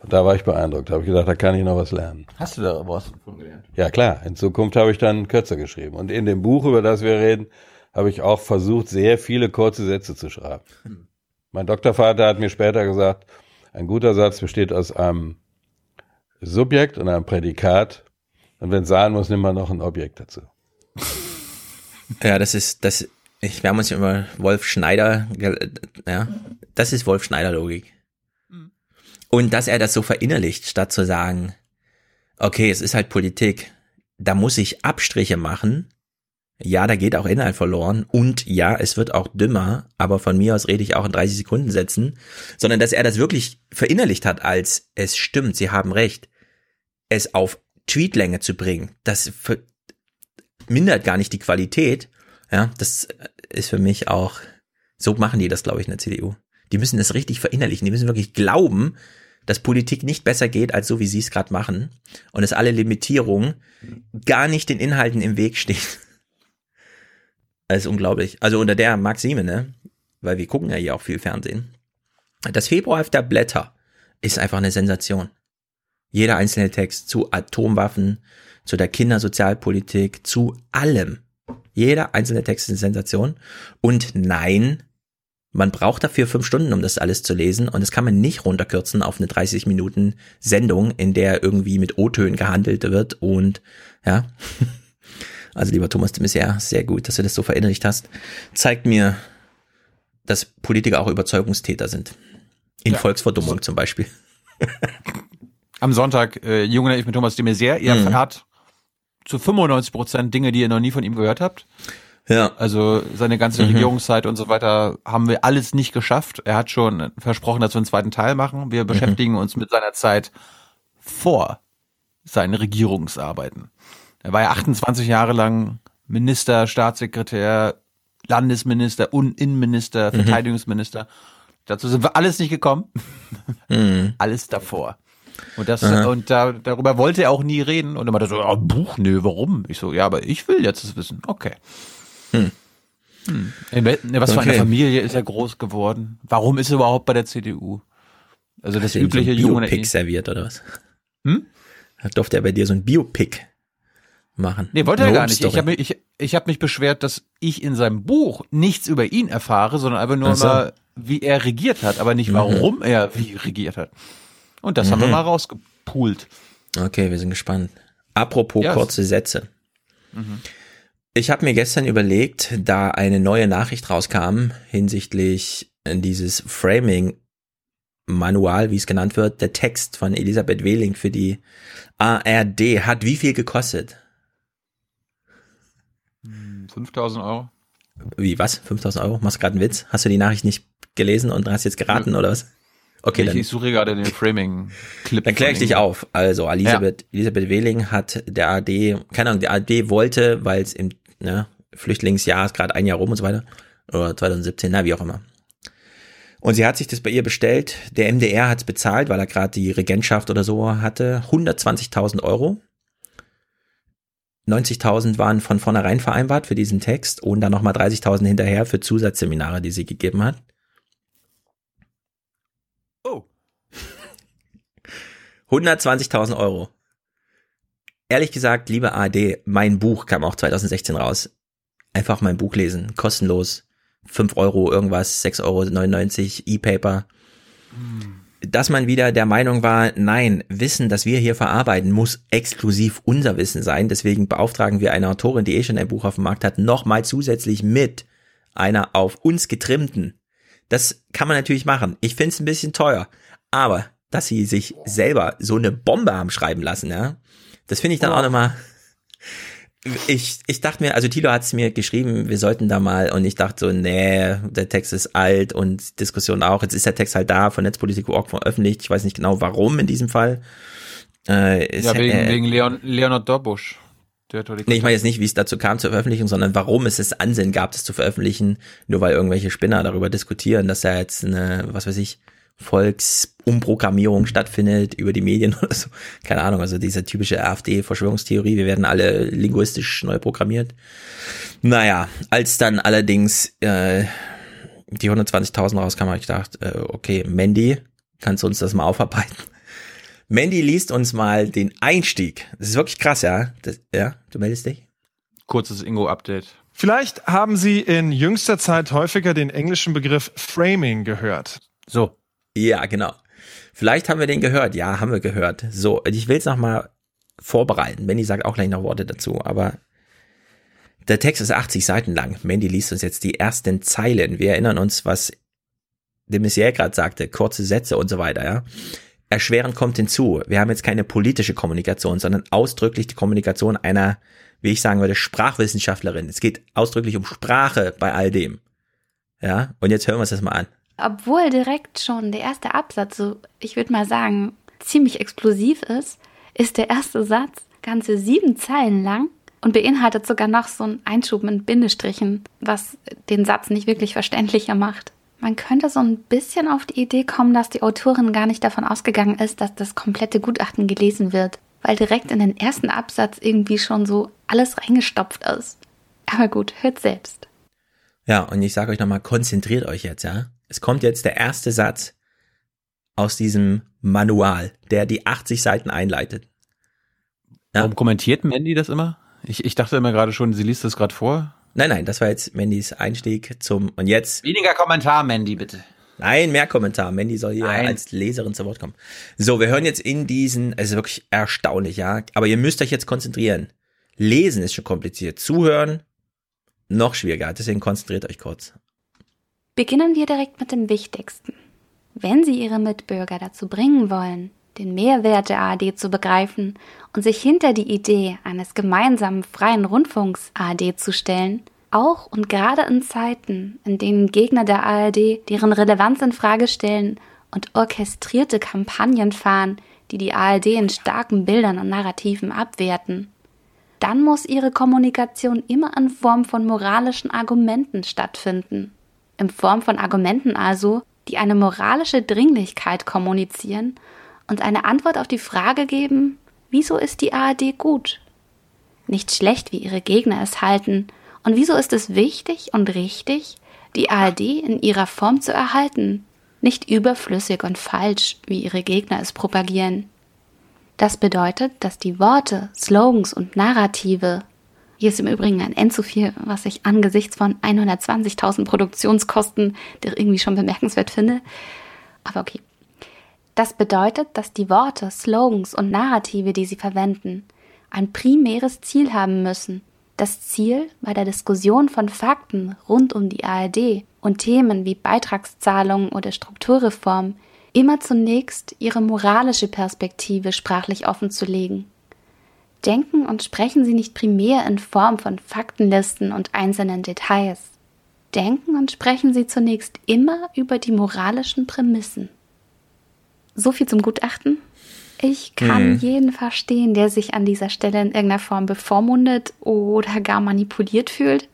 Und da war ich beeindruckt. Da habe ich gedacht, da kann ich noch was lernen. Hast du da was von gelernt? Ja, klar. In Zukunft habe ich dann kürzer geschrieben. Und in dem Buch, über das wir reden, habe ich auch versucht, sehr viele kurze Sätze zu schreiben. Hm. Mein Doktorvater hat mir später gesagt, ein guter Satz besteht aus einem Subjekt und einem Prädikat. Und wenn es sein muss, nimmt man noch ein Objekt dazu. *laughs* Ja, das ist, das, ich, wir haben uns immer Wolf Schneider, ja, das ist Wolf Schneider Logik. Und dass er das so verinnerlicht, statt zu sagen, okay, es ist halt Politik, da muss ich Abstriche machen, ja, da geht auch Inhalt verloren. Und ja, es wird auch dümmer, aber von mir aus rede ich auch in 30 Sekunden Sätzen, sondern dass er das wirklich verinnerlicht hat als es stimmt, sie haben recht, es auf Tweetlänge zu bringen, das mindert gar nicht die Qualität, ja, das ist für mich auch, so machen die das, glaube ich, in der CDU. Die müssen das richtig verinnerlichen, die müssen wirklich glauben, dass Politik nicht besser geht, als so wie sie es gerade machen. Und dass alle Limitierungen gar nicht den Inhalten im Weg stehen. Das ist unglaublich. Also unter der Maxime, ne? Weil wir gucken ja hier auch viel Fernsehen. Das Februar der Blätter ist einfach eine Sensation. Jeder einzelne Text zu Atomwaffen, zu der Kindersozialpolitik, zu allem. Jeder einzelne Text ist eine Sensation. Und nein, man braucht dafür fünf Stunden, um das alles zu lesen. Und das kann man nicht runterkürzen auf eine 30 Minuten Sendung, in der irgendwie mit O-Tönen gehandelt wird und, ja. *laughs* Also lieber Thomas de Maizière, sehr gut, dass du das so verinnerlicht hast. Zeigt mir, dass Politiker auch Überzeugungstäter sind. In Ja. Volksverdummung zum Beispiel. *laughs* Am Sonntag, äh, Junge Naiv mit Thomas de Maizière. Ihr Mhm. erfahrt zu 95 Prozent Dinge, die ihr noch nie von ihm gehört habt. Ja. Also seine ganze Mhm. Regierungszeit und so weiter haben wir alles nicht geschafft. Er hat schon versprochen, dass wir einen zweiten Teil machen. Mhm. Wir beschäftigen uns mit seiner Zeit vor seinen Regierungsarbeiten. Er war ja 28 Jahre lang Minister, Staatssekretär, Landesminister und Innenminister, Mhm. Verteidigungsminister. Dazu sind wir alles nicht gekommen. Mhm. *laughs* Alles davor. Und das, Aha. und da, darüber wollte er auch nie reden. Und er meinte so, ah, Buch, nö, warum? Ich so, ja, aber ich will jetzt das wissen. Okay. Hm. Hm. In was für eine Okay. Familie ist er groß geworden? Warum ist er überhaupt bei der CDU? Also das Hast übliche so ein junge Biopic serviert oder was? Hm? Durfte er bei dir so ein Biopic machen? Nee, wollte er gar nicht. Ich habe mich, ich, ich hab mich beschwert, dass ich in seinem Buch nichts über ihn erfahre, sondern einfach nur Ach so. mal, wie er regiert hat, aber nicht Mhm. warum er wie regiert hat. Und das haben wir Mhm. mal rausgepoolt. Okay, wir sind gespannt. Apropos Ja, es- kurze Sätze. Mhm. Ich habe mir gestern überlegt, da eine neue Nachricht rauskam hinsichtlich dieses Framing-Manual, wie es genannt wird, der Text von Elisabeth Wehling für die ARD hat wie viel gekostet? 5000 Euro. Wie, was? 5000 Euro? Machst du gerade einen Witz? Hast du die Nachricht nicht gelesen und hast jetzt geraten oder was? Okay, ich, dann, ich suche gerade den *laughs* Framing-Clip. dann kläre ich dich auf. Also, Elisabeth, Elisabeth Wehling hat der AD, keine Ahnung, der AD wollte, weil es im ne, Flüchtlingsjahr ist gerade ein Jahr rum und so weiter, oder 2017, na, wie auch immer. Und sie hat sich das bei ihr bestellt. Der MDR hat es bezahlt, weil er gerade die Regentschaft oder so hatte. 120.000 Euro. 90.000 waren von vornherein vereinbart für diesen Text und dann nochmal 30.000 hinterher für Zusatzseminare, die sie gegeben hat. Oh. *laughs* 120.000 Euro. Ehrlich gesagt, liebe AD, mein Buch kam auch 2016 raus. Einfach mein Buch lesen, kostenlos. 5 Euro irgendwas, 6,99 Euro E-Paper. Dass man wieder der Meinung war, nein, Wissen, das wir hier verarbeiten, muss exklusiv unser Wissen sein. Deswegen beauftragen wir eine Autorin, die eh schon ein Buch auf dem Markt hat, nochmal zusätzlich mit einer auf uns getrimmten. Das kann man natürlich machen. Ich finde es ein bisschen teuer. Aber, dass sie sich selber so eine Bombe haben schreiben lassen, ja, das finde ich dann auch nochmal. Ich, ich dachte mir, also Tilo hat es mir geschrieben, wir sollten da mal, und ich dachte so, nee, der Text ist alt und Diskussion auch. Jetzt ist der Text halt da von Netzpolitik.org veröffentlicht. Ich weiß nicht genau warum in diesem Fall. Äh, Ja, wegen, äh, wegen Leon, Leonard Dorbusch. Die Nee, ich meine jetzt nicht, wie es dazu kam zur Veröffentlichung, sondern warum es das Ansehen gab, das zu veröffentlichen, nur weil irgendwelche Spinner darüber diskutieren, dass da jetzt eine, was weiß ich, Volksumprogrammierung stattfindet über die Medien *laughs* oder so. Keine Ahnung, also diese typische AfD-Verschwörungstheorie, wir werden alle linguistisch neu programmiert. Naja, als dann allerdings äh, die 120.000 rauskam, habe ich gedacht, äh, okay, Mandy, kannst du uns das mal aufarbeiten? Mandy liest uns mal den Einstieg. Das ist wirklich krass, ja? Das, ja, du meldest dich? Kurzes Ingo-Update. Vielleicht haben Sie in jüngster Zeit häufiger den englischen Begriff Framing gehört. So. Ja, genau. Vielleicht haben wir den gehört. Ja, haben wir gehört. So, ich will es nochmal vorbereiten. Mandy sagt auch gleich noch Worte dazu, aber der Text ist 80 Seiten lang. Mandy liest uns jetzt die ersten Zeilen. Wir erinnern uns, was de Maizière gerade sagte, kurze Sätze und so weiter, ja. Erschwerend kommt hinzu, wir haben jetzt keine politische Kommunikation, sondern ausdrücklich die Kommunikation einer, wie ich sagen würde, Sprachwissenschaftlerin. Es geht ausdrücklich um Sprache bei all dem. Ja, und jetzt hören wir uns das mal an. Obwohl direkt schon der erste Absatz so, ich würde mal sagen, ziemlich explosiv ist, ist der erste Satz ganze sieben Zeilen lang und beinhaltet sogar noch so einen Einschub mit Bindestrichen, was den Satz nicht wirklich verständlicher macht. Man könnte so ein bisschen auf die Idee kommen, dass die Autorin gar nicht davon ausgegangen ist, dass das komplette Gutachten gelesen wird, weil direkt in den ersten Absatz irgendwie schon so alles reingestopft ist. Aber gut, hört selbst. Ja, und ich sage euch nochmal, konzentriert euch jetzt, ja. Es kommt jetzt der erste Satz aus diesem Manual, der die 80 Seiten einleitet. Warum kommentiert Mandy das immer? Ich, ich dachte immer gerade schon, sie liest das gerade vor. Nein, nein, das war jetzt Mandys Einstieg zum, und jetzt. Weniger Kommentar, Mandy, bitte. Nein, mehr Kommentar. Mandy soll hier Nein. als Leserin zu Wort kommen. So, wir hören jetzt in diesen, es ist wirklich erstaunlich, ja. Aber ihr müsst euch jetzt konzentrieren. Lesen ist schon kompliziert. Zuhören noch schwieriger. Deswegen konzentriert euch kurz. Beginnen wir direkt mit dem Wichtigsten. Wenn Sie Ihre Mitbürger dazu bringen wollen, den Mehrwert der ARD zu begreifen und sich hinter die Idee eines gemeinsamen freien Rundfunks ARD zu stellen, auch und gerade in Zeiten, in denen Gegner der ARD deren Relevanz in Frage stellen und orchestrierte Kampagnen fahren, die die ARD in starken Bildern und Narrativen abwerten, dann muss ihre Kommunikation immer in Form von moralischen Argumenten stattfinden. In Form von Argumenten also, die eine moralische Dringlichkeit kommunizieren und eine Antwort auf die Frage geben, wieso ist die ARD gut? Nicht schlecht, wie ihre Gegner es halten, und wieso ist es wichtig und richtig, die ARD in ihrer Form zu erhalten, nicht überflüssig und falsch, wie ihre Gegner es propagieren. Das bedeutet, dass die Worte, Slogans und Narrative, hier ist im Übrigen ein N zu viel, was ich angesichts von 120.000 Produktionskosten irgendwie schon bemerkenswert finde, aber okay. Das bedeutet, dass die Worte, Slogans und Narrative, die sie verwenden, ein primäres Ziel haben müssen, das Ziel bei der Diskussion von Fakten rund um die ARD und Themen wie Beitragszahlungen oder Strukturreform immer zunächst ihre moralische Perspektive sprachlich offenzulegen. Denken und sprechen Sie nicht primär in Form von Faktenlisten und einzelnen Details. Denken und sprechen Sie zunächst immer über die moralischen Prämissen. So viel zum Gutachten. Ich kann Mhm. jeden verstehen, der sich an dieser Stelle in irgendeiner Form bevormundet oder gar manipuliert fühlt.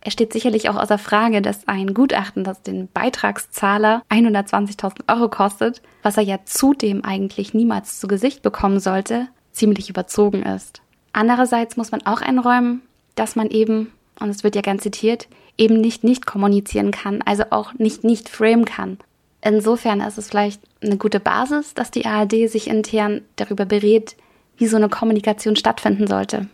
Es steht sicherlich auch außer Frage, dass ein Gutachten, das den Beitragszahler 120.000 Euro kostet, was er ja zudem eigentlich niemals zu Gesicht bekommen sollte, ziemlich überzogen ist. Andererseits muss man auch einräumen, dass man eben, und es wird ja gern zitiert, eben nicht nicht kommunizieren kann, also auch nicht nicht frame kann. Insofern ist es vielleicht eine gute Basis, dass die ARD sich intern darüber berät, wie so eine Kommunikation stattfinden sollte.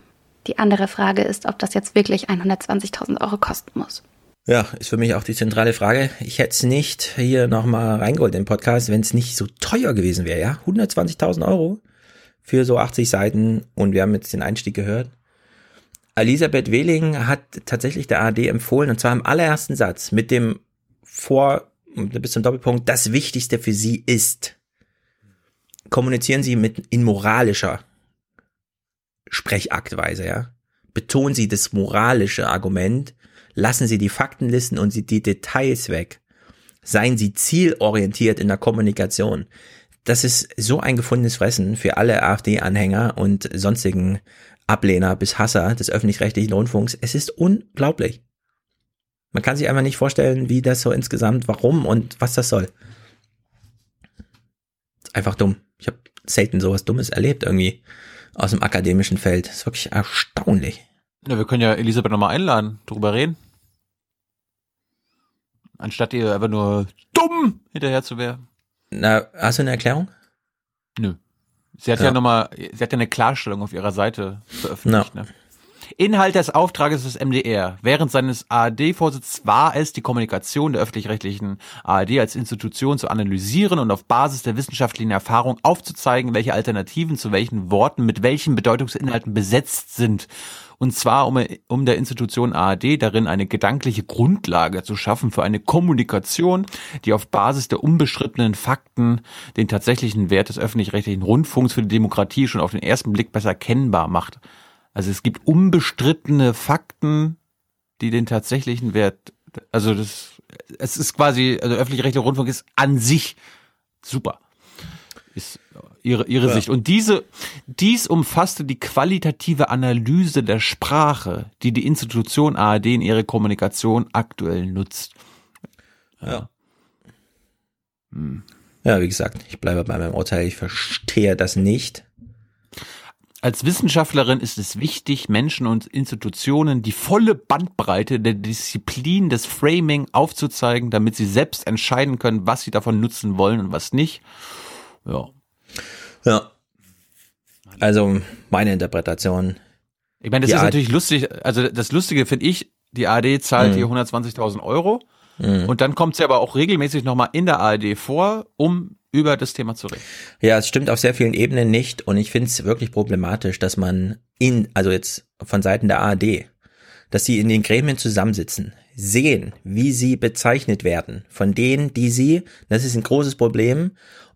Die andere Frage ist, ob das jetzt wirklich 120.000 Euro kosten muss. Ja, ist für mich auch die zentrale Frage. Ich hätte es nicht hier nochmal reingeholt in den Podcast, wenn es nicht so teuer gewesen wäre, ja? 120.000 Euro für so 80 Seiten und wir haben jetzt den Einstieg gehört. Elisabeth Wehling hat tatsächlich der ARD empfohlen und zwar im allerersten Satz mit dem Vor, bis zum Doppelpunkt, das Wichtigste für sie ist. Kommunizieren Sie mit in moralischer Sprechaktweise, ja. Betonen Sie das moralische Argument, lassen Sie die Faktenlisten und die Details weg. Seien Sie zielorientiert in der Kommunikation. Das ist so ein gefundenes Fressen für alle AfD-Anhänger und sonstigen Ablehner bis Hasser des öffentlich-rechtlichen Rundfunks. Es ist unglaublich. Man kann sich einfach nicht vorstellen, wie das so insgesamt, warum und was das soll. Ist einfach dumm. Ich habe selten sowas Dummes erlebt irgendwie aus dem akademischen Feld. Ist wirklich erstaunlich. Ja, wir können ja Elisabeth nochmal einladen, drüber reden. Anstatt ihr einfach nur dumm hinterher zu werfen. Na, hast du eine Erklärung? Nö. Sie hat ja, Ja. nochmal, sie hat ja eine Klarstellung auf ihrer Seite veröffentlicht. Ne? Inhalt des Auftrages des MDR. Während seines ARD-Vorsitzes war es, die Kommunikation der öffentlich-rechtlichen ARD als Institution zu analysieren und auf Basis der wissenschaftlichen Erfahrung aufzuzeigen, welche Alternativen zu welchen Worten mit welchen Bedeutungsinhalten besetzt sind. Und zwar, um, um der Institution ARD darin eine gedankliche Grundlage zu schaffen für eine Kommunikation, die auf Basis der unbeschrittenen Fakten den tatsächlichen Wert des öffentlich-rechtlichen Rundfunks für die Demokratie schon auf den ersten Blick besser kennbar macht. Also es gibt unbestrittene Fakten, die den tatsächlichen Wert, also das, es ist quasi, also öffentlich-rechtlicher Rundfunk ist an sich super. Ist ihre, ihre Ja. Sicht. Und diese, dies umfasste die qualitative Analyse der Sprache, die die Institution ARD in ihrer Kommunikation aktuell nutzt. Ja. Ja, wie gesagt, ich bleibe bei meinem Urteil. Ich verstehe das nicht. Als Wissenschaftlerin ist es wichtig, Menschen und Institutionen die volle Bandbreite der Disziplin des Framing aufzuzeigen, damit sie selbst entscheiden können, was sie davon nutzen wollen und was nicht. Ja. Ja. Also meine Interpretation. Ich meine, das Die ist natürlich lustig. Also das Lustige finde ich, die ARD zahlt Mhm. hier 120.000 Euro Mhm. und dann kommt sie aber auch regelmäßig nochmal in der ARD vor, um über das Thema zu reden. Ja, es stimmt auf sehr vielen Ebenen nicht und ich finde es wirklich problematisch, dass man in, also jetzt von Seiten der ARD, dass sie in den Gremien zusammensitzen, sehen, wie sie bezeichnet werden von denen, die sie, das ist ein großes Problem,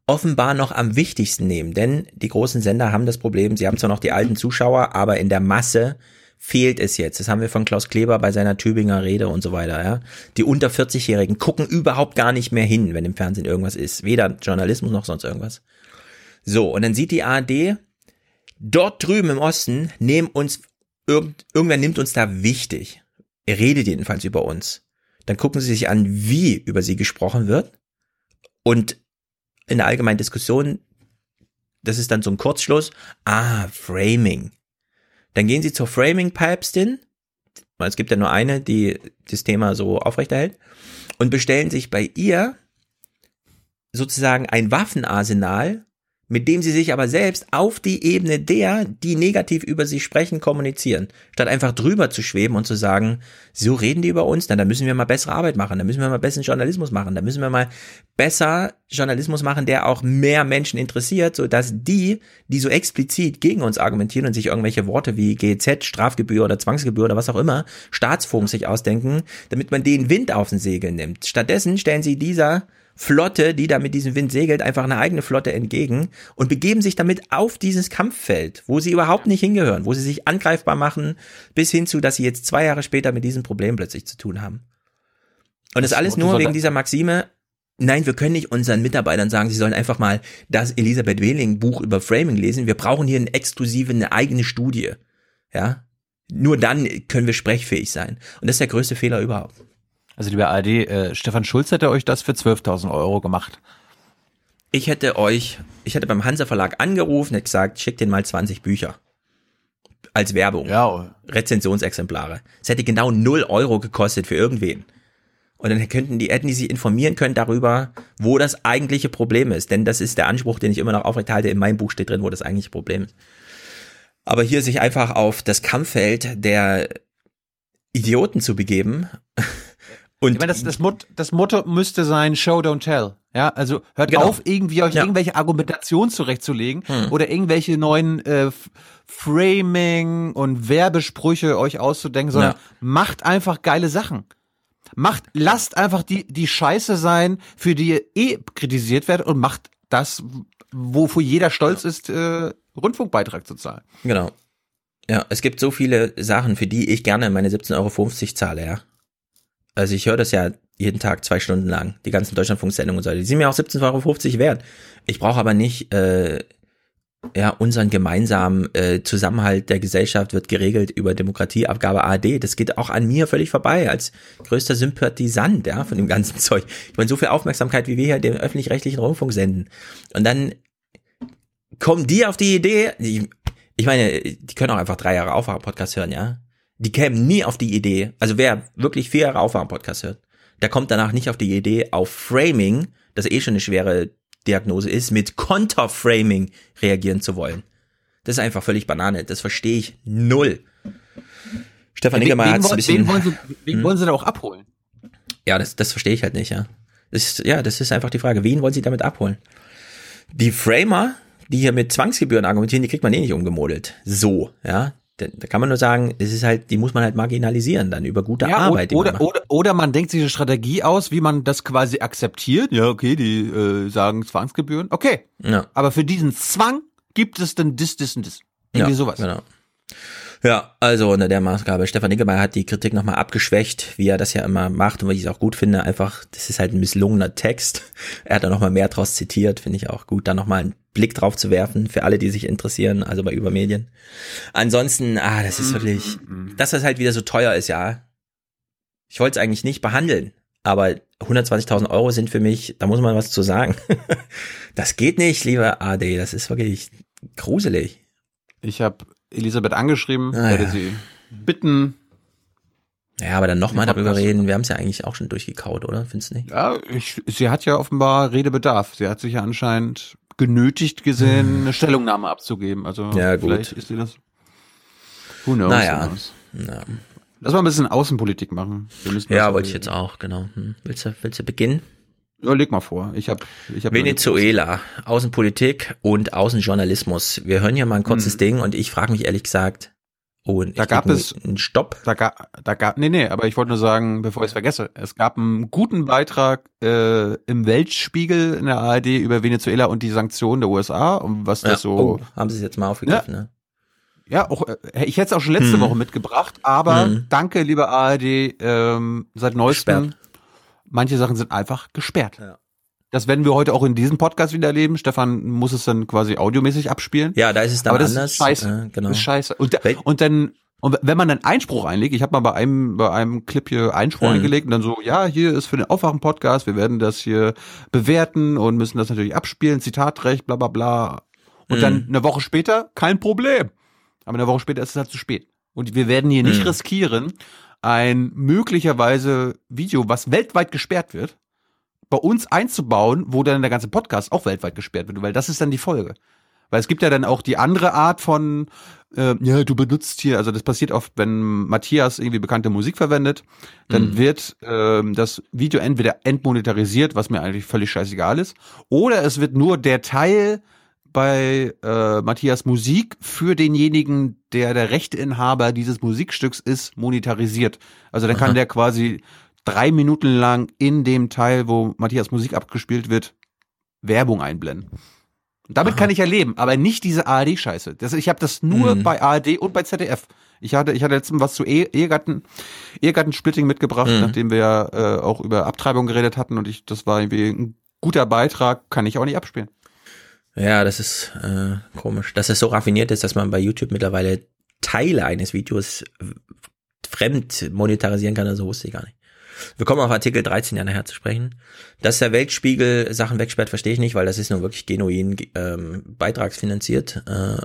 offenbar noch am wichtigsten nehmen. Denn die großen Sender haben das Problem, sie haben zwar noch die alten Zuschauer, aber in der Masse fehlt es jetzt. Das haben wir von Klaus Kleber bei seiner Tübinger Rede und so weiter. Ja. Die unter 40-Jährigen gucken überhaupt gar nicht mehr hin, wenn im Fernsehen irgendwas ist. Weder Journalismus noch sonst irgendwas. So, und dann sieht die ARD, dort drüben im Osten nehmen uns, irgend, irgendwer nimmt uns da wichtig. Er redet jedenfalls über uns. Dann gucken sie sich an, wie über sie gesprochen wird. Und in der allgemeinen Diskussion, das ist dann so ein Kurzschluss, ah, Framing. Dann gehen sie zur Framing-Päpstin, es gibt ja nur eine, die das Thema so aufrechterhält, und bestellen sich bei ihr sozusagen ein Waffenarsenal, mit dem sie sich aber selbst auf die Ebene der, die negativ über sie sprechen, kommunizieren. Statt einfach drüber zu schweben und zu sagen, so reden die über uns, dann da müssen wir mal bessere Arbeit machen, da müssen wir mal besseren Journalismus machen, da müssen wir mal besser Journalismus machen, der auch mehr Menschen interessiert, so dass die, die so explizit gegen uns argumentieren und sich irgendwelche Worte wie GZ, Strafgebühr oder Zwangsgebühr oder was auch immer, Staatsfonds sich ausdenken, damit man den Wind auf den Segel nimmt. Stattdessen stellen sie dieser Flotte, die da mit diesem Wind segelt, einfach eine eigene Flotte entgegen und begeben sich damit auf dieses Kampffeld, wo sie überhaupt nicht hingehören, wo sie sich angreifbar machen, bis hin zu, dass sie jetzt zwei Jahre später mit diesem Problem plötzlich zu tun haben. Und das, das alles nur wegen dieser Maxime, nein, wir können nicht unseren Mitarbeitern sagen, sie sollen einfach mal das Elisabeth Wehling Buch über Framing lesen. Wir brauchen hier eine exklusive, eine eigene Studie. Ja. Nur dann können wir sprechfähig sein. Und das ist der größte Fehler überhaupt. Also lieber ARD, äh, Stefan Schulz hätte euch das für 12.000 Euro gemacht. Ich hätte euch, ich hätte beim Hansa Verlag angerufen, hätte gesagt, schickt den mal 20 Bücher. Als Werbung. Ja. Rezensionsexemplare. Es hätte genau 0 Euro gekostet für irgendwen. Und dann könnten die, hätten die sich informieren können darüber, wo das eigentliche Problem ist. Denn das ist der Anspruch, den ich immer noch aufrechterhalte. In meinem Buch steht drin, wo das eigentliche Problem ist. Aber hier sich einfach auf das Kampffeld der Idioten zu begeben, und ich meine, das, das, Mot das Motto müsste sein, Show, don't tell. Ja, also hört genau. auf, irgendwie euch ja. irgendwelche Argumentationen zurechtzulegen hm. oder irgendwelche neuen äh, Framing und Werbesprüche euch auszudenken, sondern ja. macht einfach geile Sachen. Macht, lasst einfach die, die Scheiße sein, für die ihr eh kritisiert werdet und macht das, wofür jeder stolz ja. ist, äh, Rundfunkbeitrag zu zahlen. Genau. Ja, es gibt so viele Sachen, für die ich gerne meine 17,50 Euro zahle, ja. Also ich höre das ja jeden Tag zwei Stunden lang, die ganzen Deutschlandfunksendungen und so. Die sind mir auch 17,50 Euro wert. Ich brauche aber nicht, äh, ja, unseren gemeinsamen äh, Zusammenhalt der Gesellschaft wird geregelt über Demokratieabgabe ARD. Das geht auch an mir völlig vorbei als größter Sympathisant, ja, von dem ganzen *laughs* Zeug. Ich meine, so viel Aufmerksamkeit, wie wir hier dem öffentlich-rechtlichen Rundfunk senden. Und dann kommen die auf die Idee, die, ich meine, die können auch einfach drei Jahre Aufwacher-Podcast hören, ja die kämen nie auf die Idee, also wer wirklich vier Jahre Aufwärm-Podcast hört, der kommt danach nicht auf die Idee, auf Framing, das eh schon eine schwere Diagnose ist, mit Konterframing reagieren zu wollen. Das ist einfach völlig Banane. Das verstehe ich null. Stefan Niggemeier hat es ein bisschen. Wen wollen, sie, wen hm? wollen sie da auch abholen? Ja, das, das verstehe ich halt nicht, ja. Das ist, ja, das ist einfach die Frage. Wen wollen sie damit abholen? Die Framer, die hier mit Zwangsgebühren argumentieren, die kriegt man eh nicht umgemodelt. So, ja. Da kann man nur sagen, es ist halt, die muss man halt marginalisieren dann über gute ja, Arbeit. Oder, man oder, oder man denkt sich eine Strategie aus, wie man das quasi akzeptiert. Ja, okay, die äh, sagen Zwangsgebühren. Okay. Ja. Aber für diesen Zwang gibt es dann dis, dis und dis. Irgendwie ja, sowas. Genau. Ja, also unter der Maßgabe. Stefan Nickelmeier hat die Kritik nochmal abgeschwächt, wie er das ja immer macht und was ich es auch gut finde. Einfach, das ist halt ein misslungener Text. Er hat da nochmal mehr draus zitiert, finde ich auch gut, da nochmal einen Blick drauf zu werfen für alle, die sich interessieren, also bei Übermedien. Ansonsten, ah, das ist wirklich, dass das halt wieder so teuer ist, ja. Ich wollte es eigentlich nicht behandeln, aber 120.000 Euro sind für mich, da muss man was zu sagen. *laughs* das geht nicht, lieber AD, das ist wirklich gruselig. Ich habe Elisabeth angeschrieben, ah, werde ja. sie bitten. Ja, aber dann nochmal darüber reden. Wir haben es ja eigentlich auch schon durchgekaut, oder? Findest du nicht? Ja, ich, sie hat ja offenbar Redebedarf. Sie hat sich ja anscheinend genötigt gesehen, hm. eine Stellungnahme abzugeben. Also ja, gut. vielleicht ist sie das. Who knows? Naja. Ja. Lass mal ein bisschen Außenpolitik machen. ja, wollte ich jetzt auch, genau. Hm. Willst, du, willst du beginnen? Ja, leg mal vor. Ich habe ich hab Venezuela, Außenpolitik und Außenjournalismus. Wir hören hier mal ein kurzes Mhm. Ding und ich frage mich ehrlich gesagt, oh, Da gab es einen Stopp. Da gab, da gab, nee, nee, aber ich wollte nur sagen, bevor ich es vergesse, es gab einen guten Beitrag äh, im Weltspiegel in der ARD über Venezuela und die Sanktionen der USA und was das Ja, so. oh, haben Sie es jetzt mal aufgegriffen, ne? Ja, auch, äh, ich hätte es auch schon letzte Hm. Woche mitgebracht, aber Hm. danke, liebe ARD, ähm, seit neuestem, Gesperrt. manche Sachen sind einfach gesperrt. Das werden wir heute auch in diesem Podcast wieder erleben. Stefan muss es dann quasi audiomäßig abspielen. Ja, da ist es dann Aber das anders. Ist scheiße. Äh, genau. Das ist scheiße. Und, und dann, und wenn man dann Einspruch einlegt, ich habe mal bei einem, bei einem Clip hier Einspruch Mhm. eingelegt und dann so, ja, hier ist für den Aufwachen-Podcast, wir werden das hier bewerten und müssen das natürlich abspielen, Zitatrecht, bla bla bla. Und Mhm. dann eine Woche später, kein Problem. Aber eine Woche später ist es halt zu spät. Und wir werden hier nicht Mhm. riskieren, ein möglicherweise Video, was weltweit gesperrt wird, bei uns einzubauen, wo dann der ganze Podcast auch weltweit gesperrt wird, weil das ist dann die Folge. Weil es gibt ja dann auch die andere Art von, äh, ja, du benutzt hier, also das passiert oft, wenn Matthias irgendwie bekannte Musik verwendet, dann Mhm. wird ähm, das Video entweder entmonetarisiert, was mir eigentlich völlig scheißegal ist, oder es wird nur der Teil bei äh, Matthias Musik für denjenigen, der der Rechteinhaber dieses Musikstücks ist, monetarisiert. Also dann kann Aha. der quasi drei Minuten lang in dem Teil, wo Matthias Musik abgespielt wird, Werbung einblenden. Damit kann ich ja leben, aber nicht diese ARD-Scheiße. Ich habe das nur Mhm. bei ARD und bei ZDF. Ich hatte, ich hatte letztens was zu Ehe- Ehegatten, Ehegattensplitting mitgebracht, Mhm. nachdem wir äh, auch über Abtreibung geredet hatten und ich, das war irgendwie ein guter Beitrag, kann ich auch nicht abspielen. Ja, das ist äh, komisch. Dass es so raffiniert ist, dass man bei YouTube mittlerweile Teile eines Videos fremd monetarisieren kann, also wusste ich gar nicht. Wir kommen auf Artikel 13 ja nachher zu sprechen. Dass der Weltspiegel Sachen wegsperrt, verstehe ich nicht, weil das ist nur wirklich genuin ähm, beitragsfinanziert. Äh,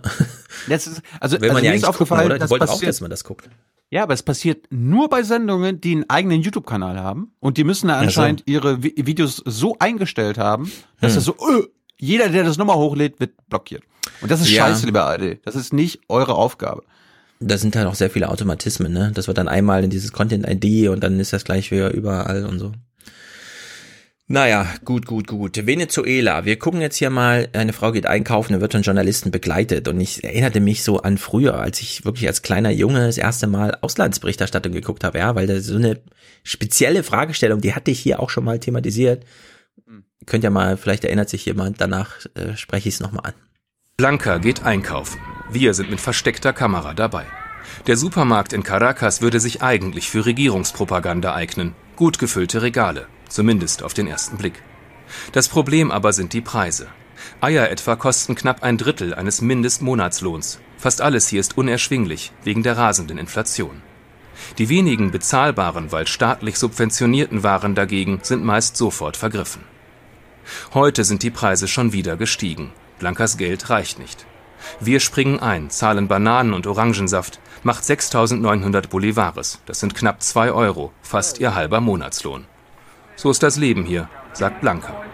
Das ist, also, will man also ja eigentlich gucken, aufgefallen, oder? Die das wollte auch, dass man das guckt. Ja, aber es passiert nur bei Sendungen, die einen eigenen YouTube-Kanal haben. Und die müssen da anscheinend ihre Vi Videos so eingestellt haben, dass Hm. das so, äh, jeder, der das nochmal hochlädt, wird blockiert. Und das ist Ja. scheiße, lieber ARD. Das ist nicht eure Aufgabe. Da sind halt auch sehr viele Automatismen, ne? Das wird dann einmal in dieses Content-ID und dann ist das gleich wieder überall und so. Naja, gut, gut, gut. Venezuela. Wir gucken jetzt hier mal, eine Frau geht einkaufen und wird von Journalisten begleitet. Und ich erinnerte mich so an früher, als ich wirklich als kleiner Junge das erste Mal Auslandsberichterstattung geguckt habe, ja, weil da so eine spezielle Fragestellung, die hatte ich hier auch schon mal thematisiert. Könnt ja mal, vielleicht erinnert sich jemand, danach äh, spreche ich es nochmal an. Blanca geht einkaufen. Wir sind mit versteckter Kamera dabei. Der Supermarkt in Caracas würde sich eigentlich für Regierungspropaganda eignen. Gut gefüllte Regale, zumindest auf den ersten Blick. Das Problem aber sind die Preise. Eier etwa kosten knapp ein Drittel eines Mindestmonatslohns. Fast alles hier ist unerschwinglich wegen der rasenden Inflation. Die wenigen bezahlbaren, weil staatlich subventionierten Waren dagegen sind meist sofort vergriffen. Heute sind die Preise schon wieder gestiegen. Blancas Geld reicht nicht. Wir springen ein, zahlen Bananen und Orangensaft, macht 6.900 Bolivares. Das sind knapp 2 Euro, fast ihr halber Monatslohn. So ist das Leben hier, sagt Blanca.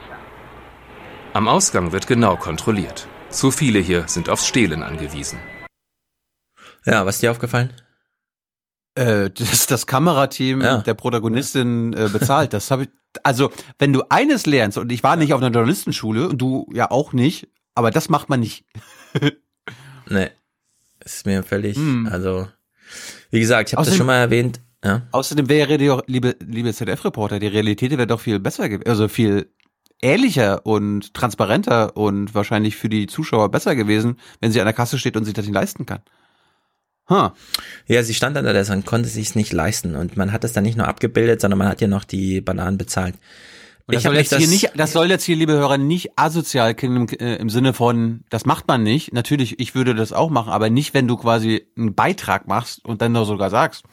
Am Ausgang wird genau kontrolliert. Zu viele hier sind aufs Stehlen angewiesen. Ja, was ist dir aufgefallen? Äh, das das Kamerateam der Protagonistin äh, bezahlt. Das habe ich. Also, wenn du eines lernst, und ich war nicht auf einer Journalistenschule und du ja auch nicht, aber das macht man nicht. *laughs* Nee. Ist mir völlig, Hm. also, wie gesagt, ich habe das schon mal erwähnt. Ja. Außerdem wäre die, liebe, liebe ZDF-Reporter, die Realität wäre doch viel besser gewesen, also viel ehrlicher und transparenter und wahrscheinlich für die Zuschauer besser gewesen, wenn sie an der Kasse steht und sich das nicht leisten kann. Huh. Ja, sie stand unter der und konnte sich nicht leisten und man hat es dann nicht nur abgebildet, sondern man hat ja noch die Bananen bezahlt. Und das, hab soll jetzt hier nicht, das soll jetzt hier, liebe Hörer, nicht asozial klingen im, äh, im Sinne von, das macht man nicht. Natürlich, ich würde das auch machen, aber nicht, wenn du quasi einen Beitrag machst und dann noch sogar sagst,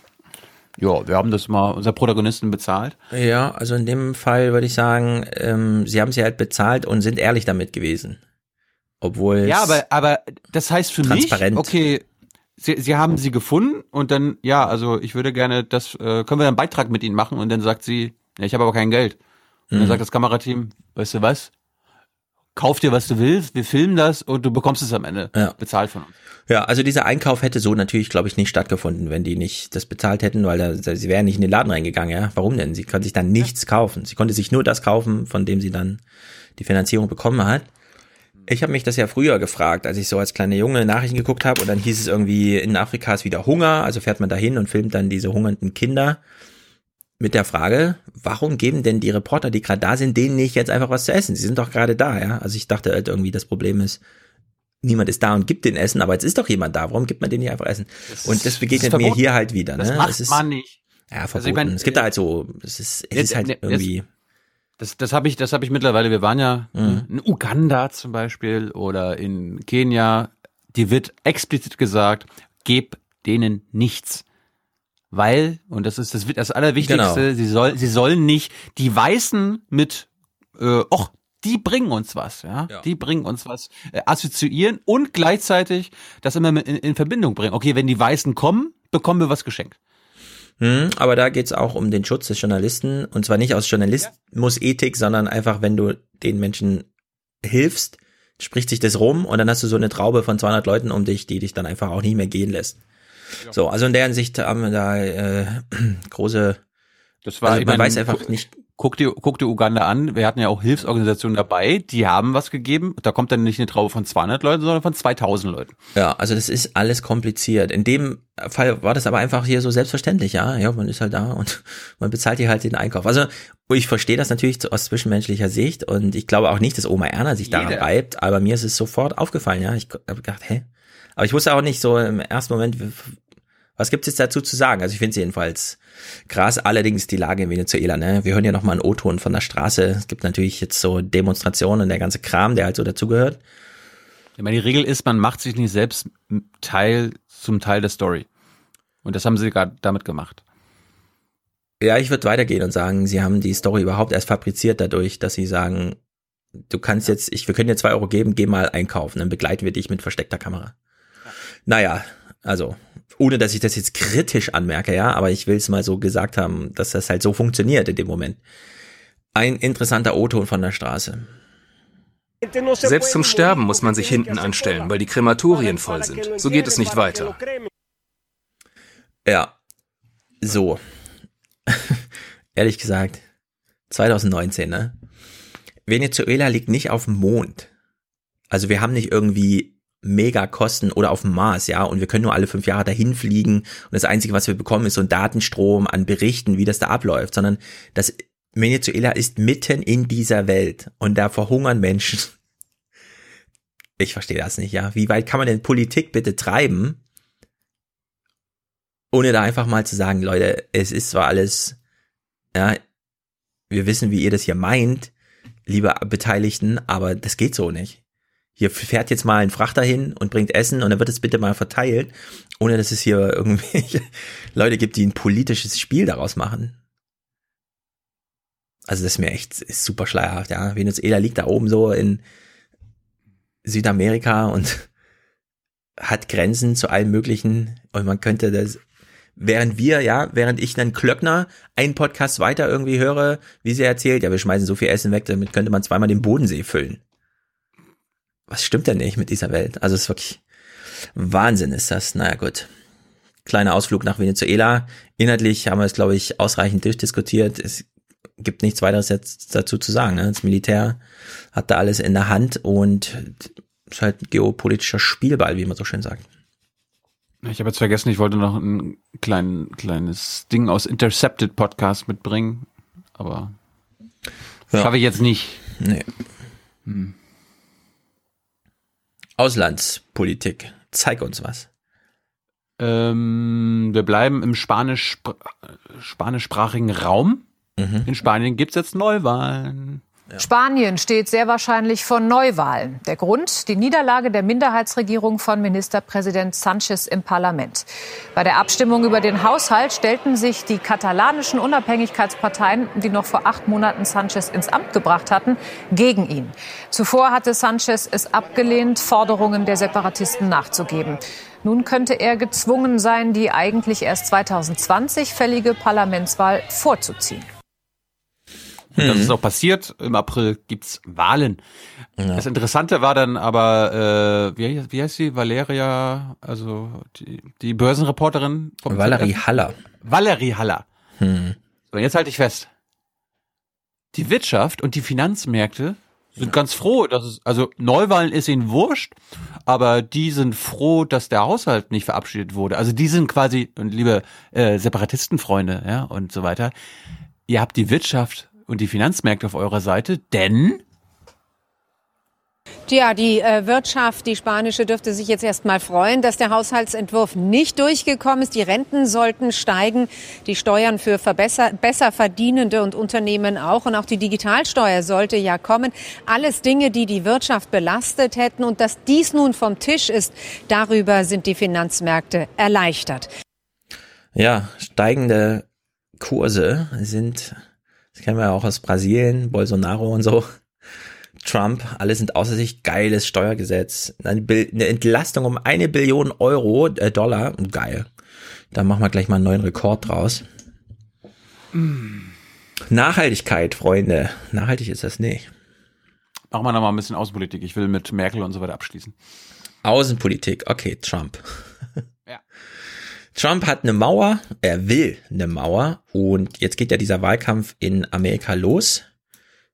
ja, wir haben das mal unser Protagonisten bezahlt. Ja, also in dem Fall würde ich sagen, ähm, sie haben sie halt bezahlt und sind ehrlich damit gewesen. Obwohl Ja, aber, aber das heißt für mich, okay, sie, sie haben sie gefunden und dann, ja, also ich würde gerne, das äh, können wir einen Beitrag mit ihnen machen und dann sagt sie, ja, ich habe aber kein Geld. Und dann Mhm. sagt das Kamerateam, weißt du was? kauf dir, was du willst, wir filmen das und du bekommst es am Ende Ja. bezahlt von uns. Ja, also dieser Einkauf hätte so natürlich, glaube ich, nicht stattgefunden, wenn die nicht das bezahlt hätten, weil da, sie wären nicht in den Laden reingegangen, ja. Warum denn? Sie konnte sich dann nichts kaufen. Sie konnte sich nur das kaufen, von dem sie dann die Finanzierung bekommen hat. Ich habe mich das ja früher gefragt, als ich so als kleiner Junge Nachrichten geguckt habe und dann hieß es irgendwie, in Afrika ist wieder Hunger, also fährt man dahin und filmt dann diese hungernden Kinder mit der Frage, warum geben denn die Reporter, die gerade da sind, denen nicht jetzt einfach was zu essen? Sie sind doch gerade da, ja. Also ich dachte halt irgendwie, das Problem ist, niemand ist da und gibt den Essen, aber jetzt ist doch jemand da, warum gibt man denen nicht einfach Essen? und das begegnet mir hier halt wieder, ne? Das macht es ist, man nicht. Ja, Also verboten. ich mein, es gibt da halt so, es ist, es ist halt irgendwie, Das, das habe ich, das habe ich mittlerweile. Wir waren ja Mhm. in Uganda zum Beispiel oder in Kenia. Die wird explizit gesagt, geb denen nichts. Weil, und das ist das, das Allerwichtigste, Genau. sie, soll, sie sollen nicht die Weißen mit, äh, och, die bringen uns was, ja, die bringen uns was, äh, assoziieren und gleichzeitig das immer mit in, in Verbindung bringen. Okay, wenn die Weißen kommen, bekommen wir was geschenkt. Hm, aber da geht's auch um den Schutz des Journalisten und zwar nicht aus Journalismusethik, sondern einfach, wenn du den Menschen hilfst, spricht sich das rum und dann hast du so eine Traube von 200 Leuten um dich, die dich dann einfach auch nicht mehr gehen lässt. So, also in der Hinsicht haben wir da äh, *clears throat* große. Das war, also man meine, weiß einfach nicht. Guck dir, guck dir Uganda an. Wir hatten ja auch Hilfsorganisationen dabei, die haben was gegeben. Da kommt dann nicht eine Traube von 200 Leuten, sondern von 2000 Leuten. Ja, also das ist alles kompliziert. In dem Fall war das aber einfach hier so selbstverständlich, ja. Ja, man ist halt da und *laughs* man bezahlt hier halt den Einkauf. Also ich verstehe das natürlich aus zwischenmenschlicher Sicht und ich glaube auch nicht, dass Oma Erna sich daran Jeder. reibt, aber mir ist es sofort aufgefallen, ja. Ich habe gedacht, hä? Aber ich wusste auch nicht so im ersten Moment, was gibt es jetzt dazu zu sagen? Also ich finde es jedenfalls krass. Allerdings die Lage in Venezuela, ne? Wir hören ja nochmal einen O-Ton von der Straße. Es gibt natürlich jetzt so Demonstrationen und der ganze Kram, der halt so dazugehört. Ich meine, die Regel ist, man macht sich nicht selbst Teil zum Teil der Story. Und das haben sie gerade damit gemacht. Ja, ich würde weitergehen und sagen, sie haben die Story überhaupt erst fabriziert dadurch, dass sie sagen, du kannst jetzt, ich, wir können dir zwei Euro geben, geh mal einkaufen, dann begleiten wir dich mit versteckter Kamera. Naja, also, ohne dass ich das jetzt kritisch anmerke, ja, aber ich will es mal so gesagt haben, dass das halt so funktioniert in dem Moment. Ein interessanter O-Ton von der Straße. Selbst zum Sterben muss man sich hinten anstellen, weil die Krematorien voll sind. So geht es nicht weiter. Ja, so. *laughs* Ehrlich gesagt, 2019, ne? Venezuela liegt nicht auf dem Mond. Also wir haben nicht irgendwie mega Kosten oder auf dem Mars, ja, und wir können nur alle fünf Jahre dahin fliegen und das Einzige, was wir bekommen, ist so ein Datenstrom an Berichten, wie das da abläuft, sondern das Venezuela ist mitten in dieser Welt und da verhungern Menschen. *laughs* Ich verstehe das nicht, ja. Wie weit kann man denn Politik bitte treiben, ohne da einfach mal zu sagen, Leute, es ist zwar alles, ja, wir wissen, wie ihr das hier meint, liebe Beteiligten, aber das geht so nicht. Hier fährt jetzt mal ein Frachter hin und bringt Essen und dann wird es bitte mal verteilt, ohne dass es hier irgendwelche *laughs* Leute gibt, die ein politisches Spiel daraus machen. Also das ist mir echt ist super schleierhaft, ja. Venezuela liegt da oben so in Südamerika und *laughs* hat Grenzen zu allem möglichen und man könnte das während wir, ja, während ich dann Klöckner einen Podcast weiter irgendwie höre, wie sie erzählt, ja, wir schmeißen so viel Essen weg, damit könnte man zweimal den Bodensee füllen. Was stimmt denn nicht mit dieser Welt? Also es ist wirklich Wahnsinn ist das. Naja, gut. Kleiner Ausflug nach Venezuela. Inhaltlich haben wir es, glaube ich, ausreichend durchdiskutiert. Es gibt nichts weiteres jetzt dazu zu sagen. Ne? Das Militär hat da alles in der Hand und ist halt ein geopolitischer Spielball, wie man so schön sagt. Ich habe jetzt vergessen, ich wollte noch ein klein, kleines Ding aus Intercepted Podcast mitbringen, aber Ja. schaffe ich jetzt nicht. Nee. Hm. Auslandspolitik. Zeig uns was. Ähm, wir bleiben im Spanisch, spanischsprachigen Raum. Mhm. In Spanien gibt's jetzt Neuwahlen. Spanien steht sehr wahrscheinlich vor Neuwahlen. Der Grund? Die Niederlage der Minderheitsregierung von Ministerpräsident Sanchez im Parlament. Bei der Abstimmung über den Haushalt stellten sich die katalanischen Unabhängigkeitsparteien, die noch vor acht Monaten Sanchez ins Amt gebracht hatten, gegen ihn. Zuvor hatte Sanchez es abgelehnt, Forderungen der Separatisten nachzugeben. Nun könnte er gezwungen sein, die eigentlich erst 2020 fällige Parlamentswahl vorzuziehen. Und das Mhm. ist auch passiert. Im April gibt's Wahlen. Das Interessante war dann aber, äh, wie, wie heißt sie? Valeria, also die, die Börsenreporterin vom Valerie ZDF? Haller. Valerie Haller. Hm. So, jetzt halte ich fest. Die Wirtschaft und die Finanzmärkte sind ganz froh, dass es, also Neuwahlen ist ihnen wurscht, aber die sind froh, dass der Haushalt nicht verabschiedet wurde. Also die sind quasi, und liebe äh, Separatistenfreunde, ja, und so weiter, ihr habt die Wirtschaft und die Finanzmärkte auf eurer Seite, denn Tja, die äh, Wirtschaft, die spanische, dürfte sich jetzt erst mal freuen, dass der Haushaltsentwurf nicht durchgekommen ist. Die Renten sollten steigen, die Steuern für verbesser, besser verdienende und Unternehmen auch. Und auch die Digitalsteuer sollte ja kommen. Alles Dinge, die die Wirtschaft belastet hätten. Und dass dies nun vom Tisch ist, darüber sind die Finanzmärkte erleichtert. Ja, steigende Kurse sind, das kennen wir ja auch aus Brasilien, Bolsonaro und so. Trump, alle sind außer sich, geiles Steuergesetz. Eine, Entlastung um eine Billion Euro, äh, Dollar, geil. Da machen wir gleich mal einen neuen Rekord draus. Nachhaltigkeit, Freunde. Nachhaltig ist das nicht. machen wir noch mal ein bisschen Außenpolitik. Ich will mit Merkel und so weiter abschließen. Außenpolitik, okay, Trump. *laughs* Trump hat eine Mauer, er will eine Mauer und jetzt geht ja dieser Wahlkampf in Amerika los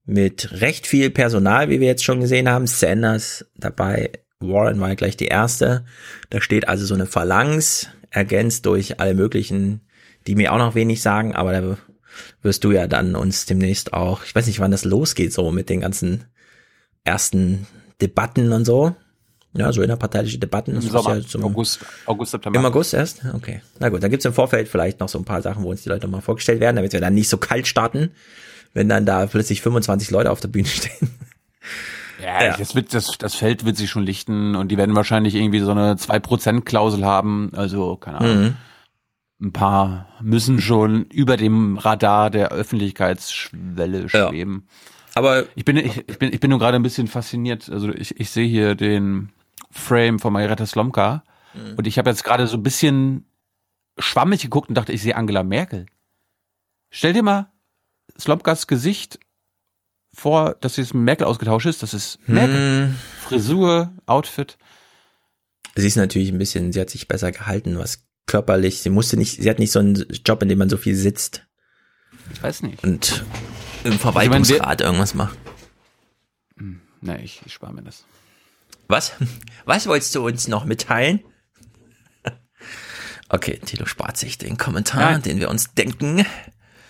mit recht viel Personal, wie wir jetzt schon gesehen haben. Sanders dabei, Warren war ja gleich die erste. Da steht also so eine Phalanx, ergänzt durch alle möglichen, die mir auch noch wenig sagen, aber da wirst du ja dann uns demnächst auch, ich weiß nicht, wann das losgeht, so mit den ganzen ersten Debatten und so. Ja, so innerparteiliche Debatten. Im Das Sommer, ja zum, August, August, September. im August erst? Okay. Na gut, dann gibt's im Vorfeld vielleicht noch so ein paar Sachen, wo uns die Leute mal vorgestellt werden, damit wir dann nicht so kalt starten, wenn dann da plötzlich 25 Leute auf der Bühne *laughs* stehen. Ja, Ja. Das, wird, das, das Feld wird sich schon lichten und die werden wahrscheinlich irgendwie so eine 2%-Klausel haben. Also, keine Ahnung. Mhm. Ein paar müssen schon über dem Radar der Öffentlichkeitsschwelle Ja. schweben. Aber ich bin, ich, ich bin, ich bin nur gerade ein bisschen fasziniert. Also ich, ich sehe hier den Frame von Marietta Slomka Mhm. und ich habe jetzt gerade so ein bisschen schwammig geguckt und dachte, ich sehe Angela Merkel. Stell dir mal Slomkas Gesicht vor, dass jetzt mit Merkel ausgetauscht ist. Das ist Merkel. Hm. Frisur, Outfit. Sie ist natürlich ein bisschen, sie hat sich besser gehalten, was körperlich, sie musste nicht, sie hat nicht so einen Job, in dem man so viel sitzt Ich weiß nicht. und im Verwaltungsrat irgendwas macht. Nee, ich, ich spare mir das. Was? *laughs* Was wolltest du uns noch mitteilen? *laughs* Okay, Tilo spart sich den Kommentar, Nein. den wir uns denken.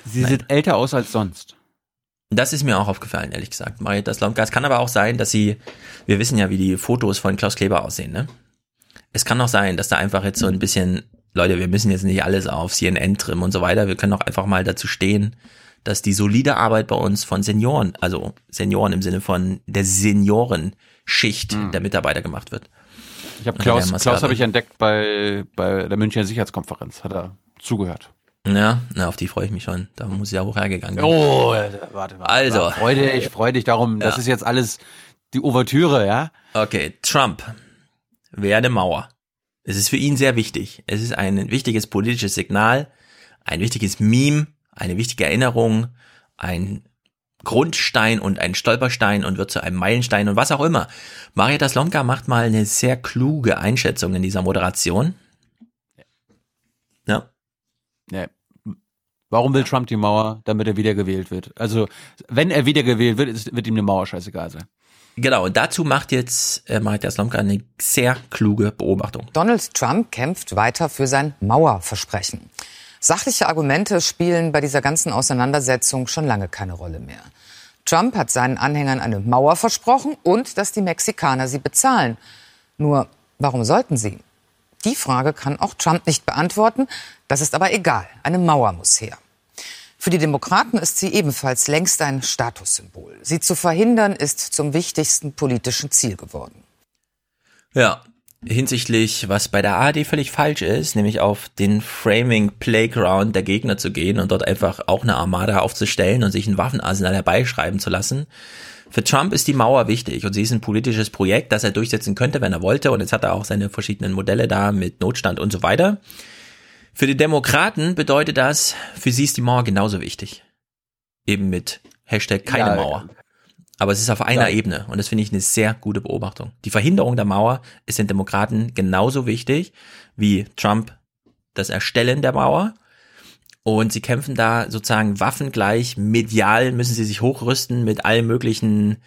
Sie Nein. sieht älter aus als sonst. Das ist mir auch aufgefallen, ehrlich gesagt. Marietta Slomka. Es kann aber auch sein, dass sie, wir wissen ja, wie die Fotos von Klaus Kleber aussehen, ne? Es kann auch sein, dass da einfach jetzt so ein bisschen, Leute, wir müssen jetzt nicht alles auf CNN trimmen und so weiter. Wir können auch einfach mal dazu stehen, dass die solide Arbeit bei uns von Senioren, also Senioren im Sinne von der Seniorenschicht der Mitarbeiter gemacht wird. Ich habe Klaus, Klaus habe ich entdeckt bei, bei der Münchner Sicherheitskonferenz. Hat er zugehört. Ja, na, auf die freue ich mich schon. Da muss ich ja hoch hergegangen sein. Oh, warte, warte. Also. Freu dich, *laughs* freu dich darum. Das Ja. ist jetzt alles die Ouvertüre, ja? Okay, Trump. Eine Mauer. Es ist für ihn sehr wichtig. Es ist ein wichtiges politisches Signal, ein wichtiges Meme, eine wichtige Erinnerung, ein Grundstein und ein Stolperstein und wird zu einem Meilenstein und was auch immer. Marietta Slomka macht mal eine sehr kluge Einschätzung in dieser Moderation. Ja. ja. Warum will Trump die Mauer? Damit er wiedergewählt wird. Also, wenn er wiedergewählt wird, ist, wird ihm eine Mauer scheißegal sein. Genau, und dazu macht jetzt äh, Marietta Slomka eine sehr kluge Beobachtung. Donald Trump kämpft weiter für sein Mauerversprechen. Sachliche Argumente spielen bei dieser ganzen Auseinandersetzung schon lange keine Rolle mehr. Trump hat seinen Anhängern eine Mauer versprochen und dass die Mexikaner sie bezahlen. Nur, warum sollten sie? Die Frage kann auch Trump nicht beantworten. Das ist aber egal. Eine Mauer muss her. Für die Demokraten ist sie ebenfalls längst ein Statussymbol. Sie zu verhindern ist zum wichtigsten politischen Ziel geworden. Ja, hinsichtlich, was bei der ARD völlig falsch ist, nämlich auf den Framing Playground der Gegner zu gehen und dort einfach auch eine Armada aufzustellen und sich ein Waffenarsenal herbeischreiben zu lassen. Für Trump ist die Mauer wichtig und sie ist ein politisches Projekt, das er durchsetzen könnte, wenn er wollte. Und jetzt hat er auch seine verschiedenen Modelle da mit Notstand und so weiter. Für die Demokraten bedeutet das, für sie ist die Mauer genauso wichtig. Eben mit Hashtag keine Ja, Mauer. Aber es ist auf einer Ja. Ebene und das finde ich eine sehr gute Beobachtung. Die Verhinderung der Mauer ist den Demokraten genauso wichtig wie Trump das Erstellen der Mauer. Und sie kämpfen da sozusagen waffengleich, medial müssen sie sich hochrüsten mit allen möglichen,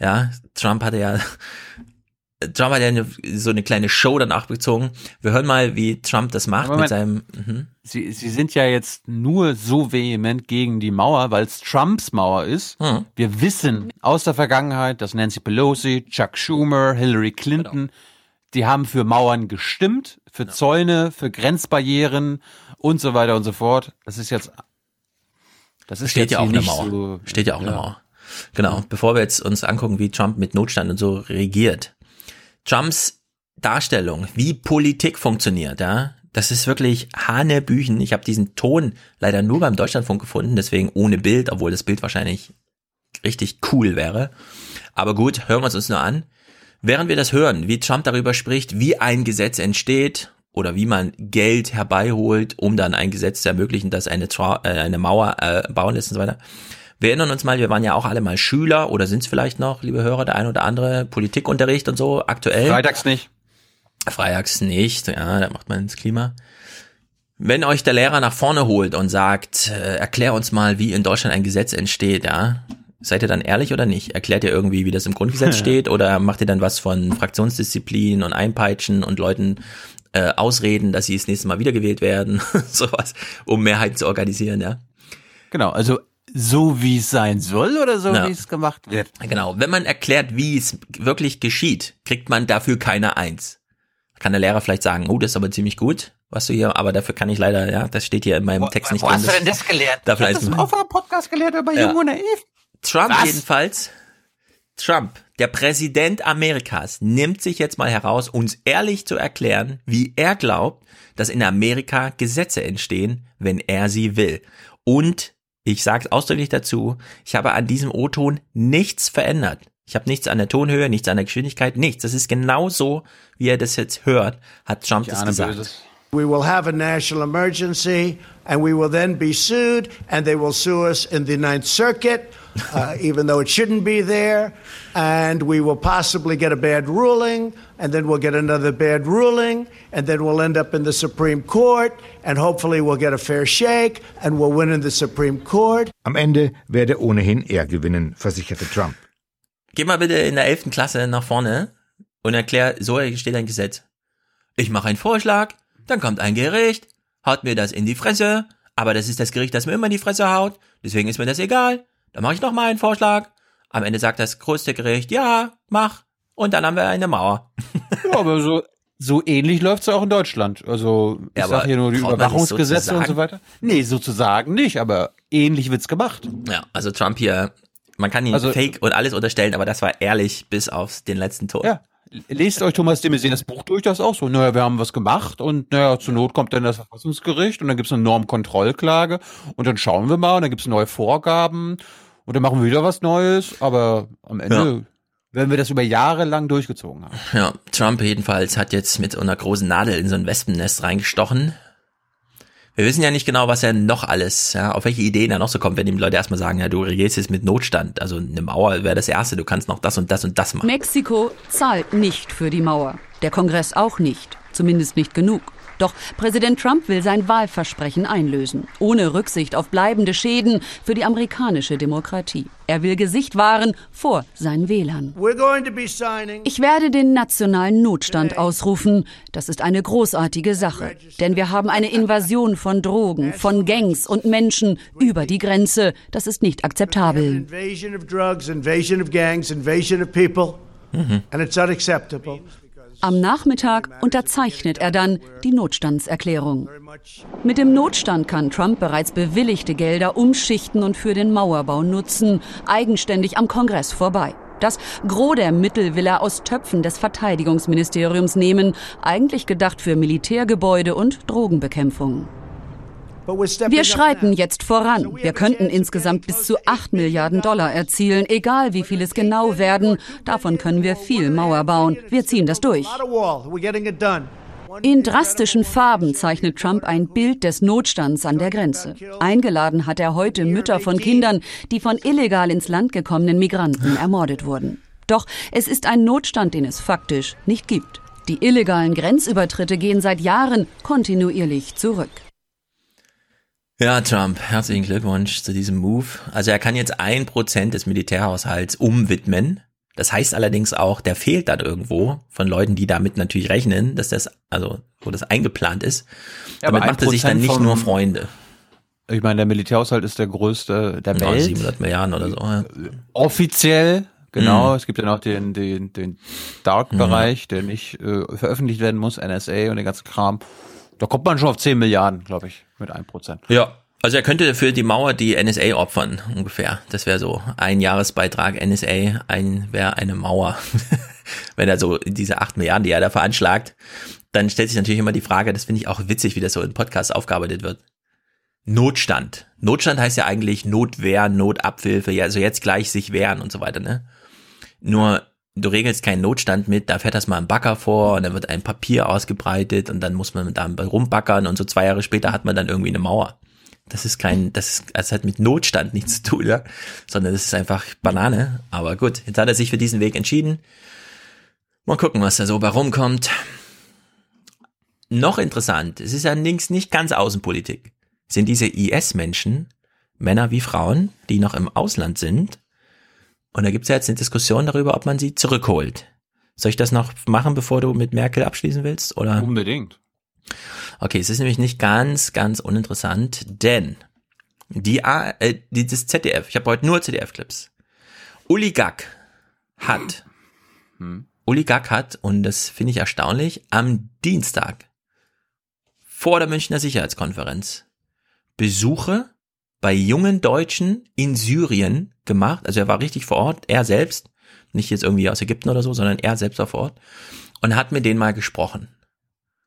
ja, Trump hatte ja, Trump hat ja eine, so eine kleine Show danach bezogen. Wir hören mal, wie Trump das macht Moment. mit seinem, mhm. Sie, Sie sind ja jetzt nur so vehement gegen die Mauer, weil es Trumps Mauer ist. Hm. Wir wissen aus der Vergangenheit, dass Nancy Pelosi, Chuck Schumer, Hillary Clinton, die haben für Mauern gestimmt, für Zäune, für Grenzbarrieren und so weiter und so fort. Das ist jetzt, das ist steht ja auch eine Mauer. So, steht ja auch eine ja. Mauer. Genau. Bevor wir jetzt uns angucken, wie Trump mit Notstand und so regiert. Trumps Darstellung, wie Politik funktioniert, ja, das ist wirklich Hanebüchen. Ich habe diesen Ton leider nur beim Deutschlandfunk gefunden, deswegen ohne Bild, obwohl das Bild wahrscheinlich richtig cool wäre. Aber gut, hören wir es uns nur an. Während wir das hören, wie Trump darüber spricht, wie ein Gesetz entsteht oder wie man Geld herbeiholt, um dann ein Gesetz zu ermöglichen, das eine, Tra äh, eine Mauer äh, bauen lässt und so weiter. Wir erinnern uns mal, wir waren ja auch alle mal Schüler oder sind es vielleicht noch, liebe Hörer, der ein oder andere Politikunterricht und so aktuell. Freitags nicht. Freitags nicht, ja, da macht man ins Klima. Wenn euch der Lehrer nach vorne holt und sagt, äh, erklär uns mal, wie in Deutschland ein Gesetz entsteht, ja, seid ihr dann ehrlich oder nicht? Erklärt ihr irgendwie, wie das im Grundgesetz *laughs* steht oder macht ihr dann was von Fraktionsdisziplin und Einpeitschen und Leuten äh, ausreden, dass sie das nächste Mal wiedergewählt werden, *laughs* sowas, um Mehrheiten zu organisieren, ja? Genau, also so wie es sein soll oder so Ja. wie es gemacht wird. Genau, wenn man erklärt, wie es wirklich geschieht, kriegt man dafür keine Eins. Kann der Lehrer vielleicht sagen, oh, das ist aber ziemlich gut, was du hier, aber dafür kann ich leider, ja, das steht hier in meinem Text nicht Wo drin. hast du denn das gelernt? Darf ich hab das auf einem Podcast gelernt über Ja. Jung und Naiv. Trump Was? jedenfalls, Trump, der Präsident Amerikas, nimmt sich jetzt mal heraus, uns ehrlich zu erklären, wie er glaubt, dass in Amerika Gesetze entstehen, wenn er sie will. Und ich sage ausdrücklich dazu, ich habe an diesem O-Ton nichts verändert. Ich habe nichts an der Tonhöhe, nichts an der Geschwindigkeit, nichts. Das ist genau so, wie er das jetzt hört, hat Trump das ahne gesagt. Böses. We will have a national emergency, and we will then be sued, and they will sue us in the Ninth Circuit, *laughs* uh, even though it shouldn't be there. And we will possibly get a bad ruling, and then we'll get another bad ruling, and then we'll end up in the Supreme Court, and hopefully we'll get a fair shake, and we'll win in the Supreme Court. Am Ende werde ohnehin er gewinnen, versicherte Trump. Geh mal bitte in der 11. Klasse nach vorne und erklär, so steht ein Gesetz. Ich mache einen Vorschlag, dann kommt ein Gericht, haut mir das in die Fresse, aber das ist das Gericht, das mir immer in die Fresse haut, deswegen ist mir das egal. Dann mache ich noch mal einen Vorschlag. Am Ende sagt das größte Gericht, ja, mach. Und dann haben wir eine Mauer. Ja, aber so, so ähnlich läuft's ja auch in Deutschland. Also, ich Ja, aber sag hier nur die sich so Überwachungsgesetze und so weiter. Nee, sozusagen nicht, aber ähnlich wird's gemacht. Ja, also Trump hier, man kann ihm Also- Fake und alles unterstellen, aber das war ehrlich bis auf den letzten Ton. Ja. Lest euch Thomas de das Buch durch, das ist auch so. Naja, wir haben was gemacht und naja, zur Not kommt dann das Verfassungsgericht und dann gibt's eine Normkontrollklage und dann schauen wir mal und dann gibt's neue Vorgaben und dann machen wir wieder was Neues, aber am Ende werden wir das über Jahre lang durchgezogen haben. Ja, Trump jedenfalls hat jetzt mit einer großen Nadel in so ein Wespennest reingestochen. Wir wissen ja nicht genau, was er noch alles, ja, auf welche Ideen er noch so kommt, wenn ihm Leute erstmal sagen, ja, du regierst jetzt mit Notstand, also eine Mauer wäre das Erste, du kannst noch das und das und das machen. Mexiko zahlt nicht für die Mauer. Der Kongress auch nicht. Zumindest nicht genug. Doch Präsident Trump will sein Wahlversprechen einlösen, ohne Rücksicht auf bleibende Schäden für die amerikanische Demokratie. Er will Gesicht wahren vor seinen Wählern. We're going to be signing. Ich werde den nationalen Notstand ausrufen. Das ist eine großartige Sache. Denn wir haben eine Invasion von Drogen, von Gangs und Menschen über die Grenze. Das ist nicht akzeptabel. Invasion Am Nachmittag unterzeichnet er dann die Notstandserklärung. Mit dem Notstand kann Trump bereits bewilligte Gelder umschichten und für den Mauerbau nutzen, eigenständig am Kongress vorbei. Das Gros der Mittel will er aus Töpfen des Verteidigungsministeriums nehmen, eigentlich gedacht für Militärgebäude und Drogenbekämpfung. Wir schreiten jetzt voran. Wir könnten insgesamt bis zu 8 Milliarden Dollar erzielen, egal wie viel es genau werden. Davon können wir viel Mauer bauen. Wir ziehen das durch. In drastischen Farben zeichnet Trump ein Bild des Notstands an der Grenze. Eingeladen hat er heute Mütter von Kindern, die von illegal ins Land gekommenen Migranten *sighs* ermordet wurden. Doch es ist ein Notstand, den es faktisch nicht gibt. Die illegalen Grenzübertritte gehen seit Jahren kontinuierlich zurück. Ja, Trump, herzlichen Glückwunsch zu diesem Move. Also er kann jetzt ein Prozent des Militärhaushalts umwidmen. Das heißt allerdings auch, der fehlt dann irgendwo von Leuten, die damit natürlich rechnen, dass das, also, wo das eingeplant ist. Ja, damit macht er sich dann 1% nicht nur Freunde. Ich meine, der Militärhaushalt ist der größte der Ja, Welt. 700 Milliarden oder so. Ja. Offiziell, genau. Mhm. Es gibt ja noch den, den, den Dark-Bereich, der nicht äh, veröffentlicht werden muss, NSA und den ganzen Kram. Da kommt man schon auf 10 Milliarden, glaube ich, mit 1%. Ja, also er könnte für die Mauer die NSA opfern, ungefähr. Das wäre so ein Jahresbeitrag NSA, ein wäre eine Mauer. *laughs* Wenn er so diese 8 Milliarden, die er da veranschlagt, dann stellt sich natürlich immer die Frage, das finde ich auch witzig, wie das so in Podcasts aufgearbeitet wird. Notstand. Notstand heißt ja eigentlich Notwehr, Notabhilfe, ja, also jetzt gleich sich wehren und so weiter, ne? Nur du regelst keinen Notstand mit, da fährt das mal ein Bagger vor und dann wird ein Papier ausgebreitet und dann muss man da rumbackern und so zwei Jahre später hat man dann irgendwie eine Mauer. Das ist kein, das, ist, das hat mit Notstand nichts zu tun, ja? sondern das ist einfach Banane. Aber gut, jetzt hat er sich für diesen Weg entschieden. Mal gucken, was da so bei rumkommt. Noch interessant, es ist ja links nicht ganz Außenpolitik, sind diese IS-Menschen, Männer wie Frauen, die noch im Ausland sind. Und da gibt's ja jetzt eine Diskussion darüber, ob man sie zurückholt. Soll ich das noch machen, bevor du mit Merkel abschließen willst? Oder? Unbedingt. Okay, es ist nämlich nicht ganz, ganz uninteressant, denn die, A, äh, die das ZDF, ich habe heute nur ZDF-Clips. Uli Gack hat, Uli Gack hat, und das finde ich erstaunlich, am Dienstag vor der Münchner Sicherheitskonferenz Besuche bei jungen Deutschen in Syrien gemacht. Also er war richtig vor Ort, er selbst, nicht jetzt irgendwie aus Ägypten oder so, sondern er selbst war vor Ort und hat mit denen mal gesprochen.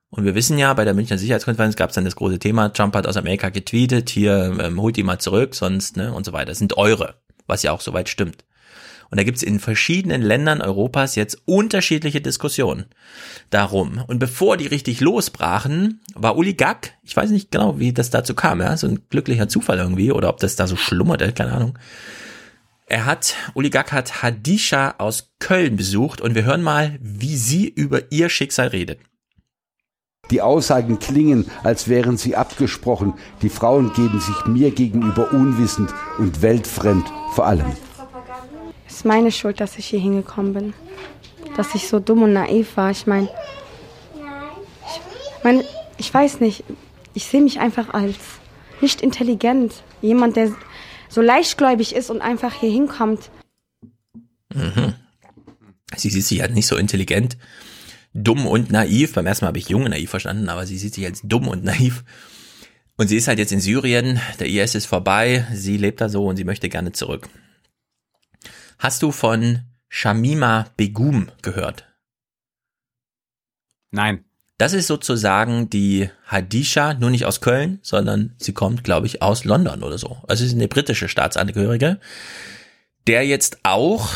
Und wir wissen ja, bei der Münchner Sicherheitskonferenz gab es dann das große Thema, Trump hat aus Amerika getweetet, hier ähm, holt die mal zurück, sonst, ne, und so weiter. Das sind eure, was ja auch soweit stimmt. Und da gibt's in verschiedenen Ländern Europas jetzt unterschiedliche Diskussionen darum. Und bevor die richtig losbrachen, war Uli Gack, ich weiß nicht genau, wie das dazu kam, ja, so ein glücklicher Zufall irgendwie, oder ob das da so schlummerte, keine Ahnung. Er hat, Uli Gack hat Hadisha aus Köln besucht und wir hören mal, wie sie über ihr Schicksal redet. Die Aussagen klingen, als wären sie abgesprochen. Die Frauen geben sich mir gegenüber unwissend und weltfremd vor allem. Ist meine Schuld, dass ich hier hingekommen bin. Dass ich so dumm und naiv war. Ich meine, ich, meine, ich weiß nicht. Ich sehe mich einfach als nicht intelligent. Jemand, der so leichtgläubig ist und einfach hier hinkommt. Mhm. Sie sieht sich halt nicht so intelligent, dumm und naiv. Beim ersten Mal habe ich jung und naiv verstanden, aber sie sieht sich als dumm und naiv. Und sie ist halt jetzt in Syrien, der IS ist vorbei, sie lebt da so und sie möchte gerne zurück. Hast du von Shamima Begum gehört? Nein. Das ist sozusagen die Hadisha, nur nicht aus Köln, sondern sie kommt, glaube ich, aus London oder so. Also sie ist eine britische Staatsangehörige, der jetzt auch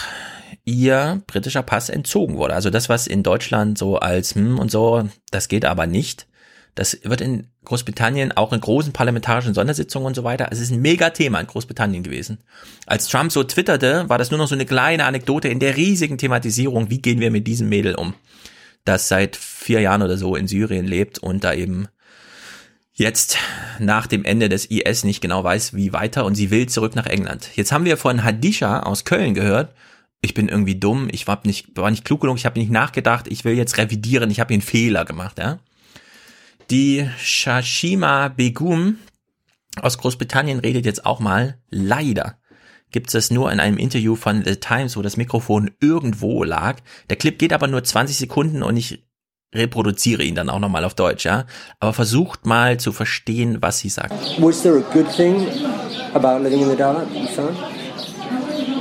ihr britischer Pass entzogen wurde. Also das, was in Deutschland so als hm und so, das geht aber nicht. Das wird in Großbritannien auch in großen parlamentarischen Sondersitzungen und so weiter. Es ist ein Mega-Thema in Großbritannien gewesen. Als Trump so twitterte, war das nur noch so eine kleine Anekdote in der riesigen Thematisierung, wie gehen wir mit diesem Mädel um, das seit vier Jahren oder so in Syrien lebt und da eben jetzt nach dem Ende des IS nicht genau weiß, wie weiter und sie will zurück nach England. Jetzt haben wir von Hadisha aus Köln gehört, ich bin irgendwie dumm, ich war nicht, war nicht klug genug, ich habe nicht nachgedacht, ich will jetzt revidieren, ich habe einen Fehler gemacht, ja. Die Shashima Begum aus Großbritannien redet jetzt auch mal, leider gibt es nur in einem Interview von The Times, wo das Mikrofon irgendwo lag. Der Clip geht aber nur 20 Sekunden und ich reproduziere ihn dann auch nochmal auf Deutsch, ja. Aber versucht mal zu verstehen, was sie sagt. Was there a good thing about living in the you found?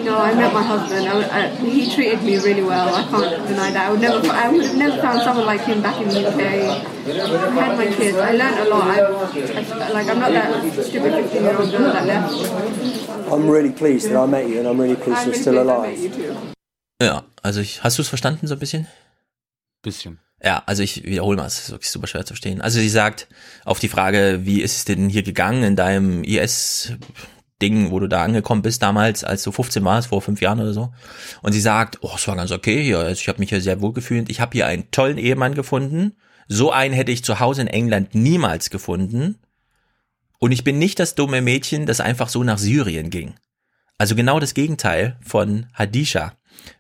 No, I met my husband. I, I, he treated me really well. I can't deny that. I would never, I would have never found someone like him back in the UK. I had my kids. I learned a lot. I, I, like I'm not that stupid 15 year old girl that left. I'm really pleased that I met you and I'm really pleased I'm you're really still alive. met you too. Ja, also ich, hast du es verstanden so ein bisschen? Bisschen. Ja, also ich wiederhole mal, es ist wirklich super schwer zu verstehen. Also sie sagt auf die Frage, wie ist es denn hier gegangen in deinem IS Ding, wo du da angekommen bist damals, als du 15 warst, vor fünf Jahren oder so. Und sie sagt, oh, es war ganz okay hier, also ich habe mich hier sehr wohl gefühlt. Ich habe hier einen tollen Ehemann gefunden. So einen hätte ich zu Hause in England niemals gefunden. Und ich bin nicht das dumme Mädchen, das einfach so nach Syrien ging. Also genau das Gegenteil von Hadisha.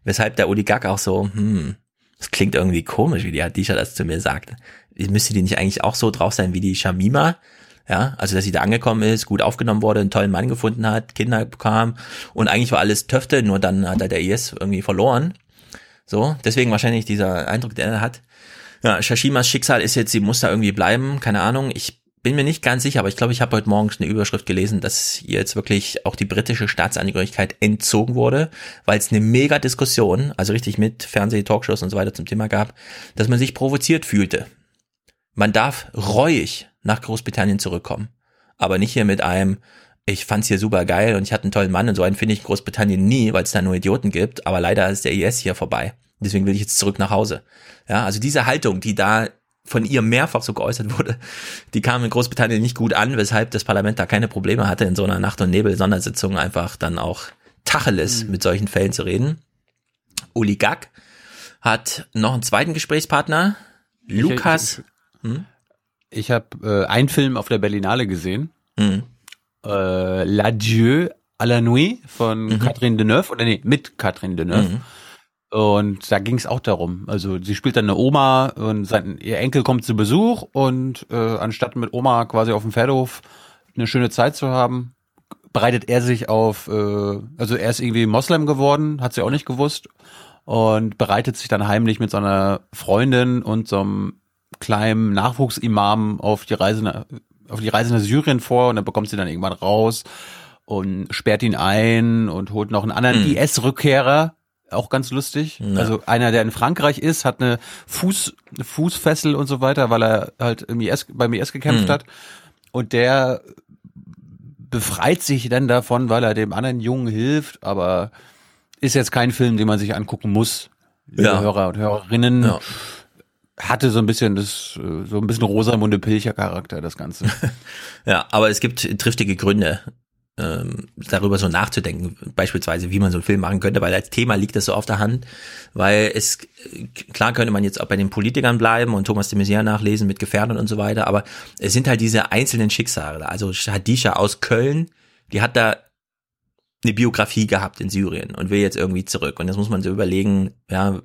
Weshalb der Oligak auch so, hm, das klingt irgendwie komisch, wie die Hadisha das zu mir sagt. Müsste die nicht eigentlich auch so drauf sein wie die Shamima? Ja, also dass sie da angekommen ist, gut aufgenommen wurde, einen tollen Mann gefunden hat, Kinder bekam und eigentlich war alles Töfte, nur dann hat er der IS irgendwie verloren. So, deswegen wahrscheinlich dieser Eindruck, den er hat. Ja, Shashimas Schicksal ist jetzt, sie muss da irgendwie bleiben, keine Ahnung. Ich bin mir nicht ganz sicher, aber ich glaube, ich habe heute Morgens eine Überschrift gelesen, dass ihr jetzt wirklich auch die britische Staatsangehörigkeit entzogen wurde, weil es eine mega Diskussion, also richtig mit Fernseh, Talkshows und so weiter zum Thema gab, dass man sich provoziert fühlte. Man darf reuig nach Großbritannien zurückkommen, aber nicht hier mit einem, ich fand's hier super geil und ich hatte einen tollen Mann und so einen finde ich in Großbritannien nie, weil es da nur Idioten gibt, aber leider ist der IS hier vorbei. Deswegen will ich jetzt zurück nach Hause. Ja, also diese Haltung, die da von ihr mehrfach so geäußert wurde, *laughs* die kam in Großbritannien nicht gut an, weshalb das Parlament da keine Probleme hatte, in so einer Nacht- und Nebel-Sondersitzung einfach dann auch Tacheles mhm. mit solchen Fällen zu reden. Uli Gack hat noch einen zweiten Gesprächspartner, Lukas. Ich, ich, hm? Ich habe äh, einen Film auf der Berlinale gesehen, mhm. äh, L'Adieu à la Nuit von mhm. Catherine Deneuve, oder nee, mit Catherine Deneuve. Mhm. Und da ging es auch darum. Also sie spielt dann eine Oma und sein, ihr Enkel kommt zu Besuch und äh, anstatt mit Oma quasi auf dem Pferdehof eine schöne Zeit zu haben, bereitet er sich auf, äh, also er ist irgendwie Moslem geworden, hat sie auch nicht gewusst und bereitet sich dann heimlich mit seiner Freundin und so einem kleinen Nachwuchsimam auf die Reise nach, auf die Reise nach Syrien vor und dann bekommt sie dann irgendwann raus und sperrt ihn ein und holt noch einen anderen mhm. IS-Rückkehrer auch ganz lustig. Ja. Also einer, der in Frankreich ist, hat eine Fuß, eine Fußfessel und so weiter, weil er halt im IS, beim IS gekämpft mhm. hat. Und der befreit sich dann davon, weil er dem anderen Jungen hilft, aber ist jetzt kein Film, den man sich angucken muss. Ja. Hörer und Hörerinnen. Ja. Hatte so ein bisschen das, so ein bisschen Rosamunde Pilcher Charakter, das Ganze. *laughs* ja, aber es gibt triftige Gründe, ähm, darüber so nachzudenken, beispielsweise, wie man so einen Film machen könnte, weil als Thema liegt das so auf der Hand, weil es, klar könnte man jetzt auch bei den Politikern bleiben und Thomas de Maizière nachlesen mit Gefährdern und so weiter, aber es sind halt diese einzelnen Schicksale, also Hadisha aus Köln, die hat da eine Biografie gehabt in Syrien und will jetzt irgendwie zurück. Und jetzt muss man so überlegen, ja,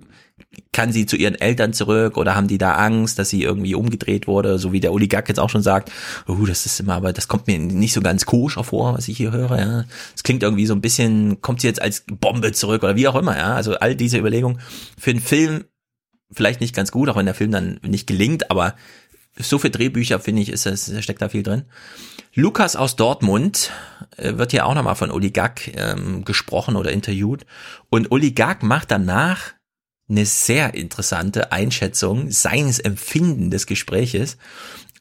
kann sie zu ihren Eltern zurück oder haben die da Angst, dass sie irgendwie umgedreht wurde, so wie der Oligarch jetzt auch schon sagt, oh, das ist immer, aber das kommt mir nicht so ganz koscher vor, was ich hier höre, ja. Es klingt irgendwie so ein bisschen, kommt sie jetzt als Bombe zurück oder wie auch immer, ja. Also all diese Überlegungen für einen Film vielleicht nicht ganz gut, auch wenn der Film dann nicht gelingt, aber so für Drehbücher finde ich, ist das, steckt da viel drin. Lukas aus Dortmund äh, wird ja auch nochmal von Oligak ähm, gesprochen oder interviewt. Und Oligak macht danach eine sehr interessante Einschätzung seines Empfinden des Gespräches.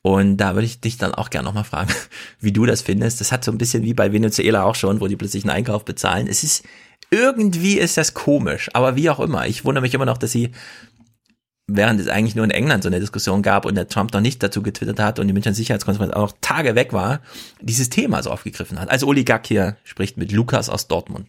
Und da würde ich dich dann auch gerne nochmal fragen, *laughs* wie du das findest. Das hat so ein bisschen wie bei Venezuela auch schon, wo die plötzlich einen Einkauf bezahlen. Es ist, irgendwie ist das komisch, aber wie auch immer. Ich wundere mich immer noch, dass sie, während es eigentlich nur in England so eine Diskussion gab und der Trump noch nicht dazu getwittert hat und die Münchner Sicherheitskonferenz auch noch Tage weg war, dieses Thema so aufgegriffen hat. Also Oligarch hier spricht mit Lukas aus Dortmund.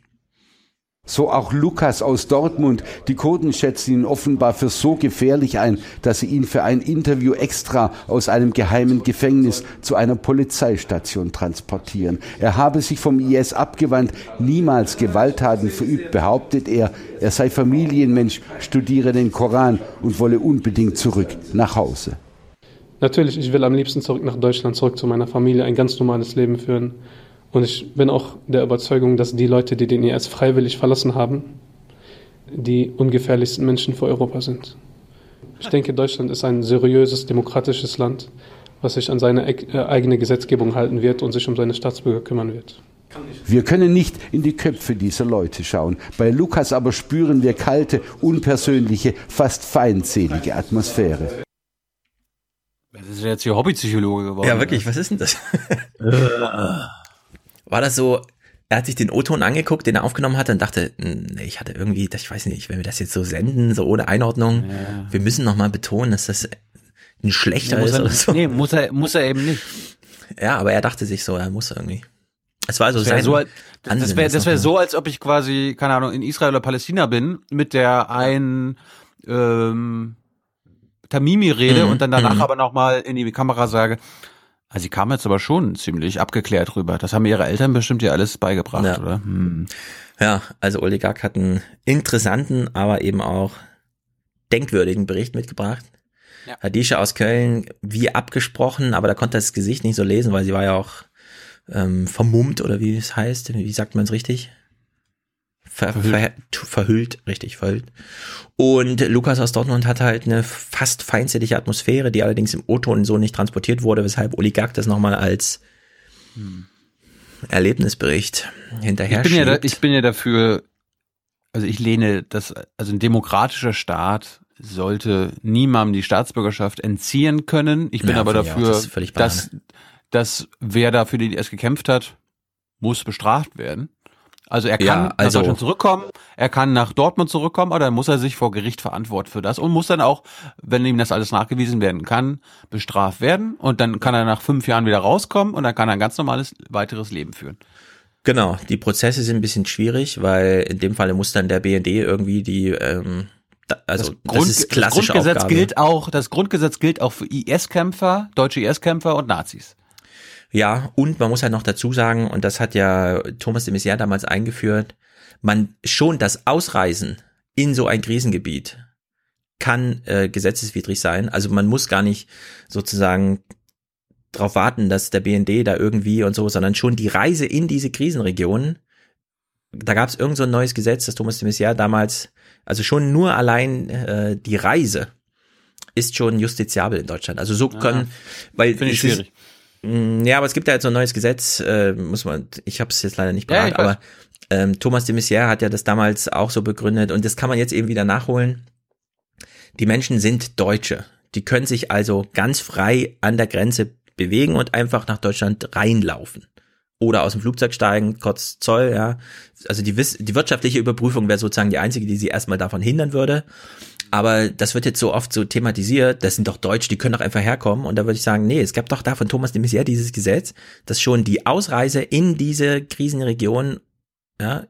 So auch Lukas aus Dortmund. Die Kurden schätzen ihn offenbar für so gefährlich ein, dass sie ihn für ein Interview extra aus einem geheimen Gefängnis zu einer Polizeistation transportieren. Er habe sich vom IS abgewandt, niemals Gewalttaten verübt, behauptet er. Er sei Familienmensch, studiere den Koran und wolle unbedingt zurück nach Hause. Natürlich, ich will am liebsten zurück nach Deutschland, zurück zu meiner Familie, ein ganz normales Leben führen. Und ich bin auch der Überzeugung, dass die Leute, die den IS freiwillig verlassen haben, die ungefährlichsten Menschen für Europa sind. Ich denke, Deutschland ist ein seriöses, demokratisches Land, was sich an seine äh, eigene Gesetzgebung halten wird und sich um seine Staatsbürger kümmern wird. Wir können nicht in die Köpfe dieser Leute schauen. Bei Lukas aber spüren wir kalte, unpersönliche, fast feindselige Atmosphäre. Das ist jetzt hier Hobbypsychologe geworden. Ja, wirklich, was ist denn das? War das so, er hat sich den O-Ton angeguckt, den er aufgenommen hatte und dachte, nee, ich hatte irgendwie, ich weiß nicht, wenn wir das jetzt so senden, so ohne Einordnung, ja. wir müssen nochmal betonen, dass das ein schlechter nee, ist er, oder so. Nee, muss er, muss er eben nicht. Ja, aber er dachte sich so, er muss irgendwie. Es war also das wär so, Das wäre das wär so, als ob ich quasi, keine Ahnung, in Israel oder Palästina bin, mit der einen ähm, Tamimi rede Mhm, und dann danach mhm. aber nochmal in die Kamera sage, also sie kam jetzt aber schon ziemlich abgeklärt rüber. Das haben ihre Eltern bestimmt ja alles beigebracht, Ja. oder? Hm. Ja, also Oligak hat einen interessanten, aber eben auch denkwürdigen Bericht mitgebracht. Ja. Hadisha aus Köln, wie abgesprochen, aber da konnte er das Gesicht nicht so lesen, weil sie war ja auch ähm, vermummt oder wie es heißt, wie sagt man es richtig? Ver Verhüllt. Ver verhüllt, richtig, verhüllt. Und Lukas aus Dortmund hatte halt eine fast feindselige Atmosphäre, die allerdings im O-Ton so nicht transportiert wurde, weshalb Oligak das nochmal als Erlebnisbericht hinterher Ich bin, ja da, ich bin ja dafür, also ich lehne das, also ein demokratischer Staat sollte niemandem die Staatsbürgerschaft entziehen können. Ich bin Ja, aber dafür, Das dass, dass wer da für die IS gekämpft hat, muss bestraft werden. Also er kann Ja, nach also- Deutschland zurückkommen, er kann nach Dortmund zurückkommen, aber dann muss er sich vor Gericht verantworten für das und muss dann auch, wenn ihm das alles nachgewiesen werden kann, bestraft werden und dann kann er nach fünf Jahren wieder rauskommen und dann kann er ein ganz normales weiteres Leben führen. Genau, die Prozesse sind ein bisschen schwierig, weil in dem Falle muss dann der BND irgendwie die, ähm, da, also das, Grund, ist klassische das Grundgesetz Aufgabe. gilt auch, das Grundgesetz gilt auch für IS-Kämpfer, deutsche IS-Kämpfer und Nazis. Ja, und man muss halt noch dazu sagen, und das hat ja Thomas de Maizière damals eingeführt, man schon das Ausreisen in so ein Krisengebiet kann äh, gesetzeswidrig sein. Also man muss gar nicht sozusagen darauf warten, dass der BND da irgendwie und so, sondern schon die Reise in diese Krisenregionen, da gab es irgend so ein neues Gesetz, das Thomas de Maizière damals, also schon nur allein äh, die Reise ist schon justiziabel in Deutschland. Also so können, weil Finde ich es ist- schwierig. Ja, aber es gibt ja jetzt so ein neues Gesetz, äh, muss man, ich habe es jetzt leider nicht Ja, parat, ich weiß. aber ähm, Thomas de Maizière hat ja das damals auch so begründet und das kann man jetzt eben wieder nachholen. Die Menschen sind Deutsche. Die können sich also ganz frei an der Grenze bewegen und einfach nach Deutschland reinlaufen. Oder aus dem Flugzeug steigen, kurz Zoll, ja. Also die, die wirtschaftliche Überprüfung wäre sozusagen die einzige, die sie erstmal davon hindern würde. Aber das wird jetzt so oft so thematisiert, das sind doch Deutsche, die können doch einfach herkommen. Und da würde ich sagen, nee, es gab doch da von Thomas de Maizière dieses Gesetz, dass schon die Ausreise in diese Krisenregion ja,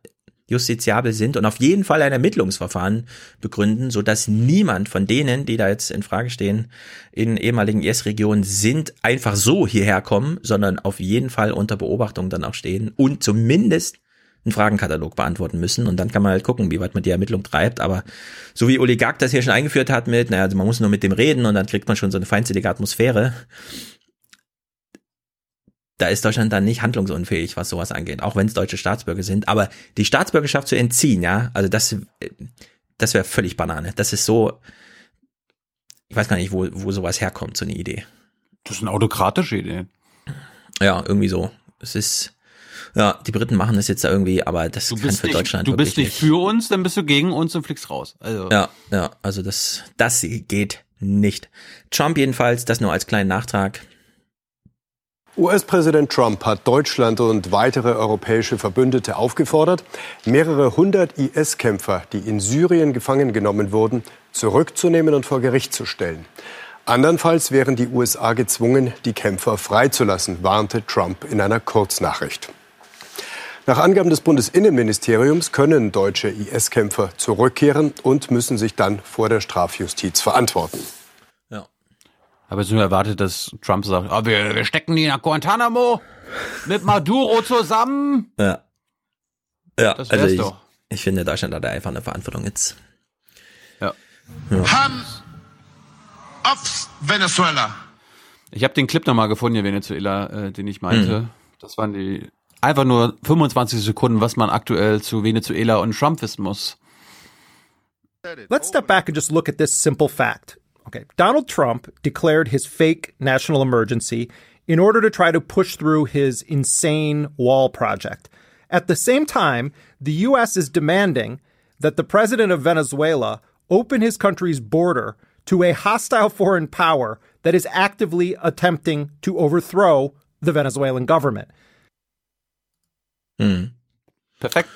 justiziabel sind und auf jeden Fall ein Ermittlungsverfahren begründen, so dass niemand von denen, die da jetzt in Frage stehen, in ehemaligen IS-Regionen sind, einfach so hierher kommen, sondern auf jeden Fall unter Beobachtung dann auch stehen und zumindest einen Fragenkatalog beantworten müssen und dann kann man halt gucken, wie weit man die Ermittlung treibt, aber so wie Oligak das hier schon eingeführt hat mit, naja, also man muss nur mit dem reden und dann kriegt man schon so eine feindselige Atmosphäre, da ist Deutschland dann nicht handlungsunfähig, was sowas angeht, auch wenn es deutsche Staatsbürger sind. Aber die Staatsbürgerschaft zu entziehen, ja, also das, das wäre völlig Banane. Das ist so, ich weiß gar nicht, wo, wo sowas herkommt, so eine Idee. Das ist eine autokratische Idee. Ja, irgendwie so. Es ist, ja, die Briten machen das jetzt da irgendwie, aber das Du kann für nicht, Deutschland du bist wirklich nicht für uns, dann bist du gegen uns und fliegst raus. Also Ja, ja, also das, das geht nicht. Trump jedenfalls, das nur als kleinen Nachtrag. US-Präsident Trump hat Deutschland und weitere europäische Verbündete aufgefordert, mehrere hundert IS-Kämpfer, die in Syrien gefangen genommen wurden, zurückzunehmen und vor Gericht zu stellen. Andernfalls wären die USA gezwungen, die Kämpfer freizulassen, warnte Trump in einer Kurznachricht. Nach Angaben des Bundesinnenministeriums können deutsche IS-Kämpfer zurückkehren und müssen sich dann vor der Strafjustiz verantworten. Aber es ist nur erwartet, dass Trump sagt, ah, wir, wir stecken die nach Guantanamo mit Maduro zusammen. Ja. Ja, Das also wär's ich, doch. ich finde, Deutschland hat da einfach eine Verantwortung jetzt. Ja. Hand auf Venezuela. Ich habe den Clip nochmal gefunden, hier Venezuela, äh, den ich meinte. Mhm. Das waren die einfach nur 25 Sekunden, was man aktuell zu Venezuela und Trump wissen muss. Let's step back and just look at this simple fact. Okay, Donald Trump declared his fake national emergency in order to try to push through his insane wall project. At the same time, the U.S. is demanding that the president of Venezuela open his country's border to a hostile foreign power that is actively attempting to overthrow the Venezuelan government. Hm. Perfekt.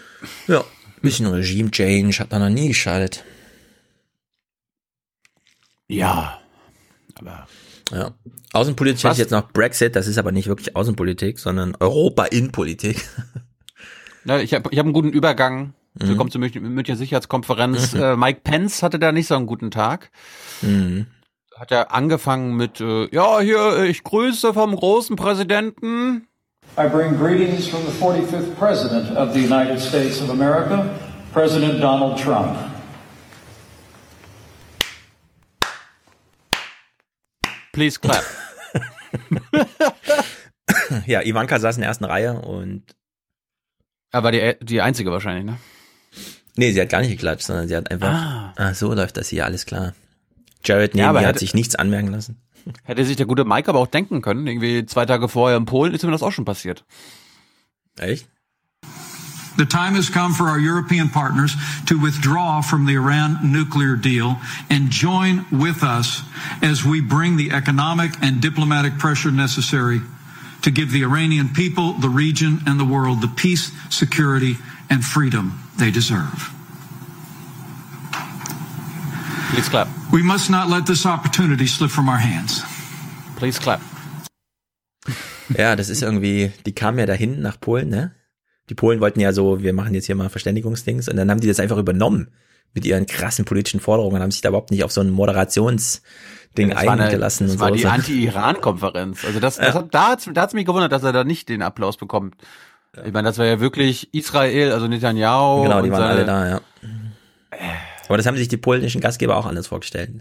Ja, bisschen Regime-Change hat da noch nie geschadet. Ja, aber Ja. Außenpolitisch hätte ich jetzt noch Brexit, das ist aber nicht wirklich Außenpolitik, sondern Europa-Innenpolitik. *laughs* Na, ich habe ich hab einen guten Übergang. Mhm. Willkommen zur Münchner Sicherheitskonferenz. Mhm. *laughs* Äh, Mike Pence hatte da nicht so einen guten Tag. Mhm. Hat er angefangen mit, äh, ja, hier, ich grüße vom großen Präsidenten. I bring greetings from the 45th President of the United States of America, President Donald Trump. Please clap. *laughs* ja, Ivanka saß in der ersten Reihe und. Aber die, die einzige wahrscheinlich, ne? Nee, sie hat gar nicht geklatscht, sondern sie hat einfach. Ah. Ah, so läuft das hier, alles klar. Jared Ja, neben aber mir hat sich nichts anmerken lassen. Hätte sich der gute Mike aber auch denken können. Irgendwie zwei Tage vorher in Polen ist ihm das auch schon passiert. Echt? The time has come for our European partners to withdraw from the Iran nuclear deal and join with us as we bring the economic and diplomatic pressure necessary to give the Iranian people, the region, and the world the peace, security, and freedom they deserve. Please clap. We must not let this opportunity slip from our hands. Please clap. Ja, das ist irgendwie, die kamen ja dahin nach Polen, ne? Die Polen wollten ja so, wir machen jetzt hier mal Verständigungsdings und dann haben die das einfach übernommen mit ihren krassen politischen Forderungen und haben sich da überhaupt nicht auf so ein Moderationsding das war, eine, eingelassen das und war so. die Anti-Iran-Konferenz. Also das, das hat, da hat's, da hat's mich gewundert, dass er da nicht den Applaus bekommt. Ich meine, das war ja wirklich Israel, also Netanyahu. Genau, die und waren seine- alle da, ja. Aber das haben sich die polnischen Gastgeber auch anders vorgestellt.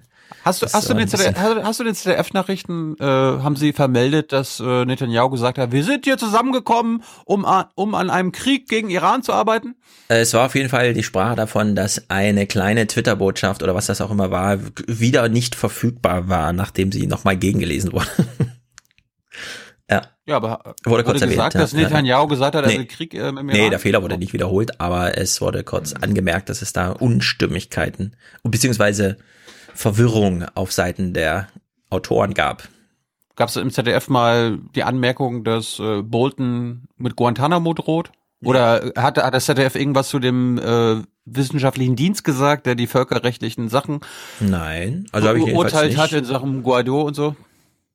Hast du, Das hast du den ZDF, hast du- den ZDF-Nachrichten, äh, haben sie vermeldet, dass äh, Netanyahu gesagt hat, wir sind hier zusammengekommen, um, um an einem Krieg gegen Iran zu arbeiten? Äh, Es war auf jeden Fall die Sprache davon, dass eine kleine Twitter-Botschaft oder was das auch immer war, wieder nicht verfügbar war, nachdem sie nochmal gegengelesen wurde. *laughs* ja. Aber Wurde kurz gesagt, erwähnt, dass. Netanyahu gesagt hat, er Nee. will Krieg äh, im Iran? Nee, der Fehler wurde nicht wiederholt, aber es wurde kurz angemerkt, dass es da Unstimmigkeiten beziehungsweise Verwirrung auf Seiten der Autoren gab. Gab es im ZDF mal die Anmerkung, dass äh, Bolton mit Guantanamo droht? Oder hat, hat das ZDF irgendwas zu dem äh, wissenschaftlichen Dienst gesagt, der die völkerrechtlichen Sachen Nein, also habe ich beurteilt nicht. hat in Sachen Guaido und so?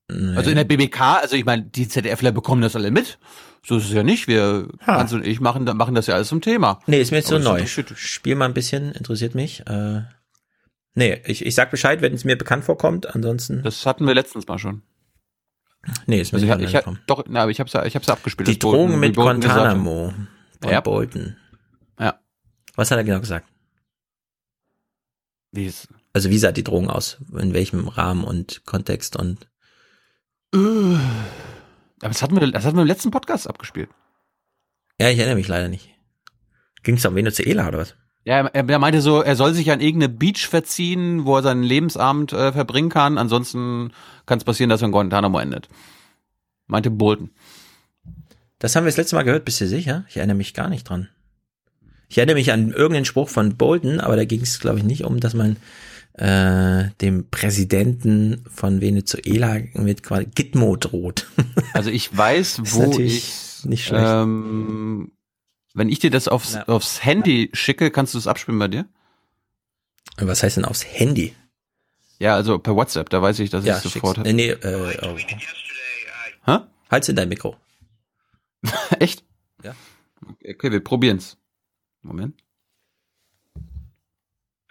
Also in der BBK, also ich meine, die ZDFler bekommen das alle mit. So ist es ja nicht. Wir, Hans und ich, machen, machen das ja alles zum Thema. Nee, ist mir jetzt so Aber das neu. Spiel mal ein bisschen, interessiert mich. Äh, nee, ich, ich sag Bescheid, wenn es mir bekannt vorkommt, ansonsten. Das hatten wir letztens mal schon. Nee, ist mir Also ich, nicht ich, angekommen. doch, na, aber ich hab's, ich hab's abgespielt. Die Drohung mit. Guantanamo von Ja. Bolton. Ja. Was hat er genau gesagt? Wie ist, Also wie sah die Drohung aus? In welchem Rahmen und Kontext und Aber das hatten wir, das hatten wir im letzten Podcast abgespielt. Ja, ich erinnere mich leider nicht. Ging es um Venezuela oder was? Ja, er, er meinte so, er soll sich an irgendeine Beach verziehen, wo er seinen Lebensabend äh, verbringen kann. Ansonsten kann es passieren, dass er in Guantanamo endet. Meinte Bolton. Das haben wir das letzte Mal gehört, bist du sicher? Ich erinnere mich gar nicht dran. Ich erinnere mich an irgendeinen Spruch von Bolton, aber da ging es, glaube ich, nicht um, dass man äh, dem Präsidenten von Venezuela mit quasi Gitmo droht. *laughs* Also ich weiß, wo natürlich ich, nicht schlecht. ähm, wenn ich dir das aufs, Ja. aufs Handy schicke, kannst du es abspielen bei dir? Was heißt denn aufs Handy? Ja, also per WhatsApp, da weiß ich, dass Ja, ich sofort. Nee, nee, äh, oh. Hä? Halt's in dein Mikro. *laughs* Echt? Ja. Okay, wir probieren's. Moment.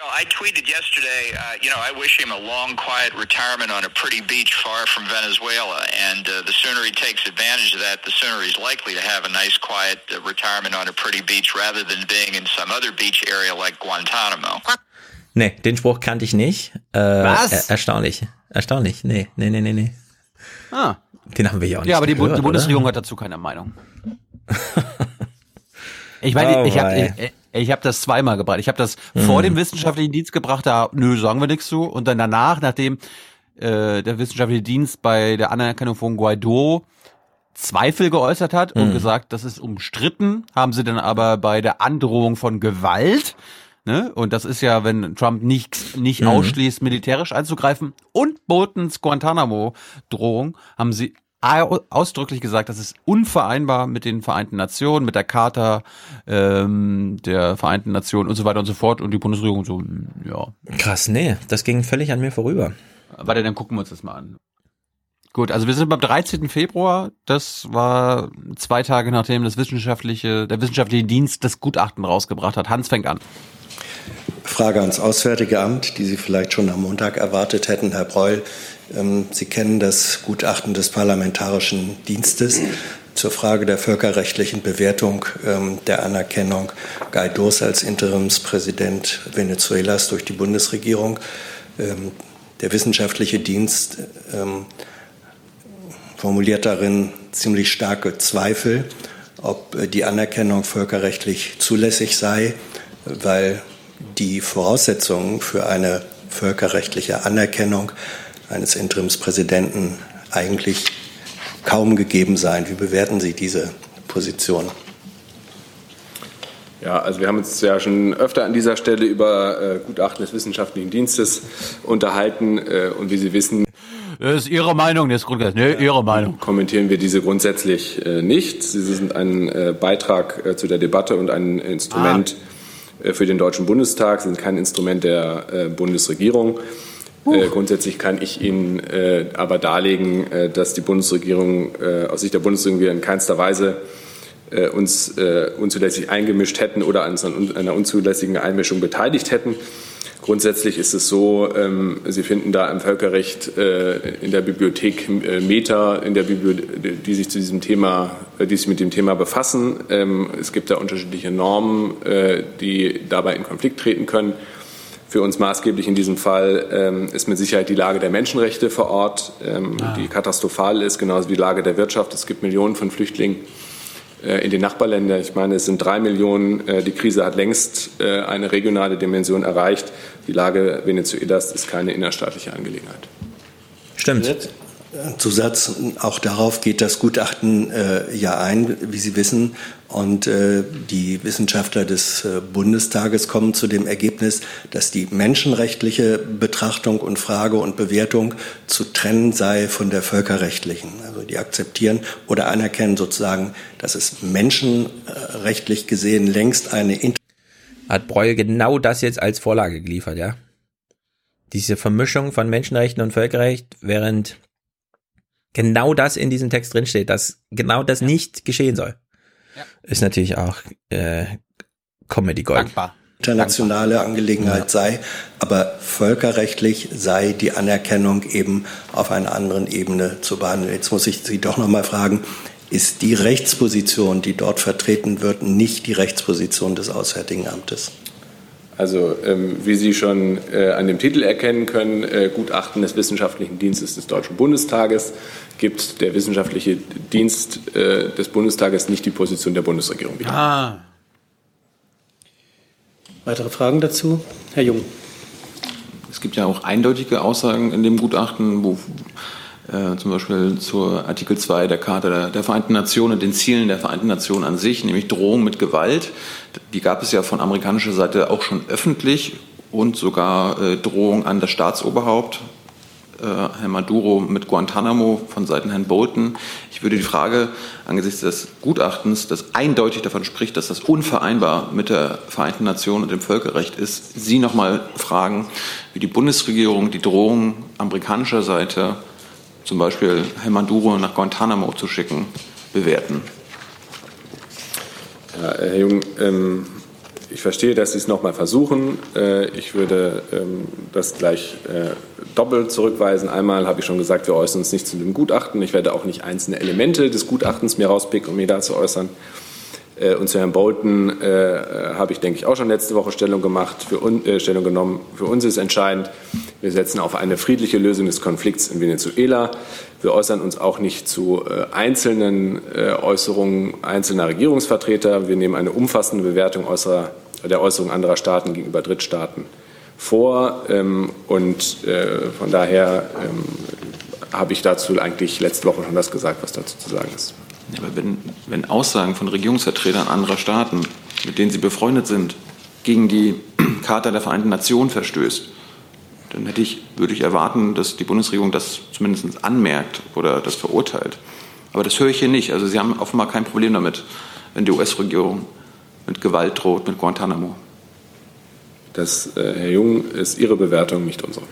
No, I tweeted yesterday, uh, you know, I wish him a long, quiet retirement on a pretty beach far from Venezuela. And uh, the sooner he takes advantage of that, the sooner he's likely to have a nice, quiet uh, retirement on a pretty beach rather than being in some other beach area like Guantanamo. Nee, den Spruch kannte ich nicht. Äh, Was? Er, erstaunlich. Erstaunlich. Nee, nee, nee, nee, nee. Ah. Den haben wir ja auch nicht Ja, aber die, Bu- gehört, die oder? Bundesregierung hat dazu keine Meinung. *laughs* Ich meine, Oh, ich habe wei. Ich, ich hab das zweimal gebracht. Ich habe das Hm. vor dem wissenschaftlichen Dienst gebracht, da nö, sagen wir nichts zu. Und dann danach, nachdem äh, der wissenschaftliche Dienst bei der Anerkennung von Guaido Zweifel geäußert hat und Hm. gesagt, das ist umstritten, haben sie dann aber bei der Androhung von Gewalt, ne, und das ist ja, wenn Trump nicht, nicht Mhm. ausschließt, militärisch einzugreifen, und Boltons Guantanamo-Drohung, haben sie ausdrücklich gesagt, das ist unvereinbar mit den Vereinten Nationen, mit der Charta ähm, der Vereinten Nationen und so weiter und so fort. Und die Bundesregierung so, ja. Krass, nee, das ging völlig an mir vorüber. Warte, dann gucken wir uns das mal an. Gut, also wir sind beim 13. Februar. Das war zwei Tage nachdem das wissenschaftliche, der wissenschaftliche Dienst das Gutachten rausgebracht hat. Hans fängt an. Frage ans Auswärtige Amt, die Sie vielleicht schon am Montag erwartet hätten, Herr Breul. Ähm, Sie kennen das Gutachten des Parlamentarischen Dienstes zur Frage der völkerrechtlichen Bewertung ähm, der Anerkennung Guaidos als Interimspräsident Venezuelas durch die Bundesregierung. Ähm, der wissenschaftliche Dienst formuliert darin ziemlich starke Zweifel, ob äh, die Anerkennung völkerrechtlich zulässig sei, weil die Voraussetzungen für eine völkerrechtliche Anerkennung eines Interimspräsidenten eigentlich kaum gegeben seien. Wie bewerten Sie diese Position? Ja, also wir haben uns ja schon öfter an dieser Stelle über äh, Gutachten des wissenschaftlichen Dienstes unterhalten äh, und wie Sie wissen, das ist Ihre Meinung, das ist Grundgesetz. Nee, Ihre Meinung. Kommentieren wir diese grundsätzlich äh, nicht. Sie sind ein äh, Beitrag äh, zu der Debatte und ein Instrument ah. Für den Deutschen Bundestag, Sie sind kein Instrument der Bundesregierung. Äh, grundsätzlich kann ich Ihnen äh, aber darlegen, äh, dass die Bundesregierung äh, aus Sicht der Bundesregierung in keinster Weise äh, uns äh, unzulässig eingemischt hätten oder an einer unzulässigen Einmischung beteiligt hätten. Grundsätzlich ist es so, ähm, Sie finden da im Völkerrecht in der Bibliothek äh, Meter, in der Bibliothek, die sich zu diesem Thema, die sich mit dem Thema befassen. Ähm, es gibt da unterschiedliche Normen, die dabei in Konflikt treten können. Für uns maßgeblich in diesem Fall ähm, ist mit Sicherheit die Lage der Menschenrechte vor Ort, ähm, ah. die katastrophal ist, genauso wie die Lage der Wirtschaft. Es gibt Millionen von Flüchtlingen äh, in den Nachbarländern. Ich meine, es sind drei Millionen. Äh, die Krise hat längst äh, eine regionale Dimension erreicht. Die Lage Venezuelas ist keine innerstaatliche Angelegenheit. Stimmt. Zusatz, auch darauf geht das Gutachten äh, ja ein, wie Sie wissen. Und äh, die Wissenschaftler des äh, Bundestages kommen zu dem Ergebnis, dass die menschenrechtliche Betrachtung und Frage und Bewertung zu trennen sei von der völkerrechtlichen. Also die akzeptieren oder anerkennen sozusagen, dass es menschenrechtlich gesehen längst eine Inter hat Breuer genau das jetzt als Vorlage geliefert, ja? Diese Vermischung von Menschenrechten und Völkerrecht, während genau das in diesem Text drinsteht, dass genau das nicht geschehen soll. Ist natürlich auch äh, Comedy Gold. Dankbar. Internationale Angelegenheit ja. sei, aber völkerrechtlich sei die Anerkennung eben auf einer anderen Ebene zu behandeln. Jetzt muss ich Sie doch noch mal fragen, ist die Rechtsposition, die dort vertreten wird, nicht die Rechtsposition des Auswärtigen Amtes? Also ähm, wie Sie schon äh, an dem Titel erkennen können, äh, Gutachten des Wissenschaftlichen Dienstes des Deutschen Bundestages gibt der wissenschaftliche Dienst äh, des Bundestages nicht die Position der Bundesregierung wieder. Ah. Weitere Fragen dazu? Herr Jung. Es gibt ja auch eindeutige Aussagen in dem Gutachten, wo äh, zum Beispiel zur Artikel 2 der Charta der, der, Vereinten Nationen und den Zielen der Vereinten Nationen an sich, nämlich Drohung mit Gewalt. Die gab es ja von amerikanischer Seite auch schon öffentlich und sogar äh, Drohung an das Staatsoberhaupt, äh, Herr Maduro mit Guantanamo von Seiten Herrn Bolton. Ich würde die Frage angesichts des Gutachtens, das eindeutig davon spricht, dass das unvereinbar mit der Vereinten Nationen und dem Völkerrecht ist, Sie noch mal fragen, wie die Bundesregierung die Drohung amerikanischer Seite zum Beispiel Herr Maduro nach Guantanamo zu schicken, bewerten? Ja, Herr Jung, ähm, ich verstehe, dass Sie es noch mal versuchen. Äh, ich würde ähm, das gleich äh, doppelt zurückweisen. Einmal habe ich schon gesagt, wir äußern uns nicht zu dem Gutachten. Ich werde auch nicht einzelne Elemente des Gutachtens mir rauspicken, um mir dazu äußern. Äh, und zu Herrn Bolton äh, habe ich, denke ich, auch schon letzte Woche Stellung gemacht, für un, äh, Stellung genommen. Für uns ist entscheidend, wir setzen auf eine friedliche Lösung des Konflikts in Venezuela. Wir äußern uns auch nicht zu äh, einzelnen äh, Äußerungen einzelner Regierungsvertreter. Wir nehmen eine umfassende Bewertung äußerer, der Äußerungen anderer Staaten gegenüber Drittstaaten vor. Ähm, und äh, von daher ähm, habe ich dazu eigentlich letzte Woche schon das gesagt, was dazu zu sagen ist. Ja, aber wenn, wenn Aussagen von Regierungsvertretern anderer Staaten, mit denen sie befreundet sind, gegen die *clears throat* Charta der Vereinten Nationen verstößt, dann hätte ich, würde ich erwarten, dass die Bundesregierung das zumindest anmerkt oder das verurteilt. Aber das höre ich hier nicht. Also Sie haben offenbar kein Problem damit, wenn die US-Regierung mit Gewalt droht, mit Guantanamo. Das, äh, Herr Jung, ist Ihre Bewertung, nicht unsere.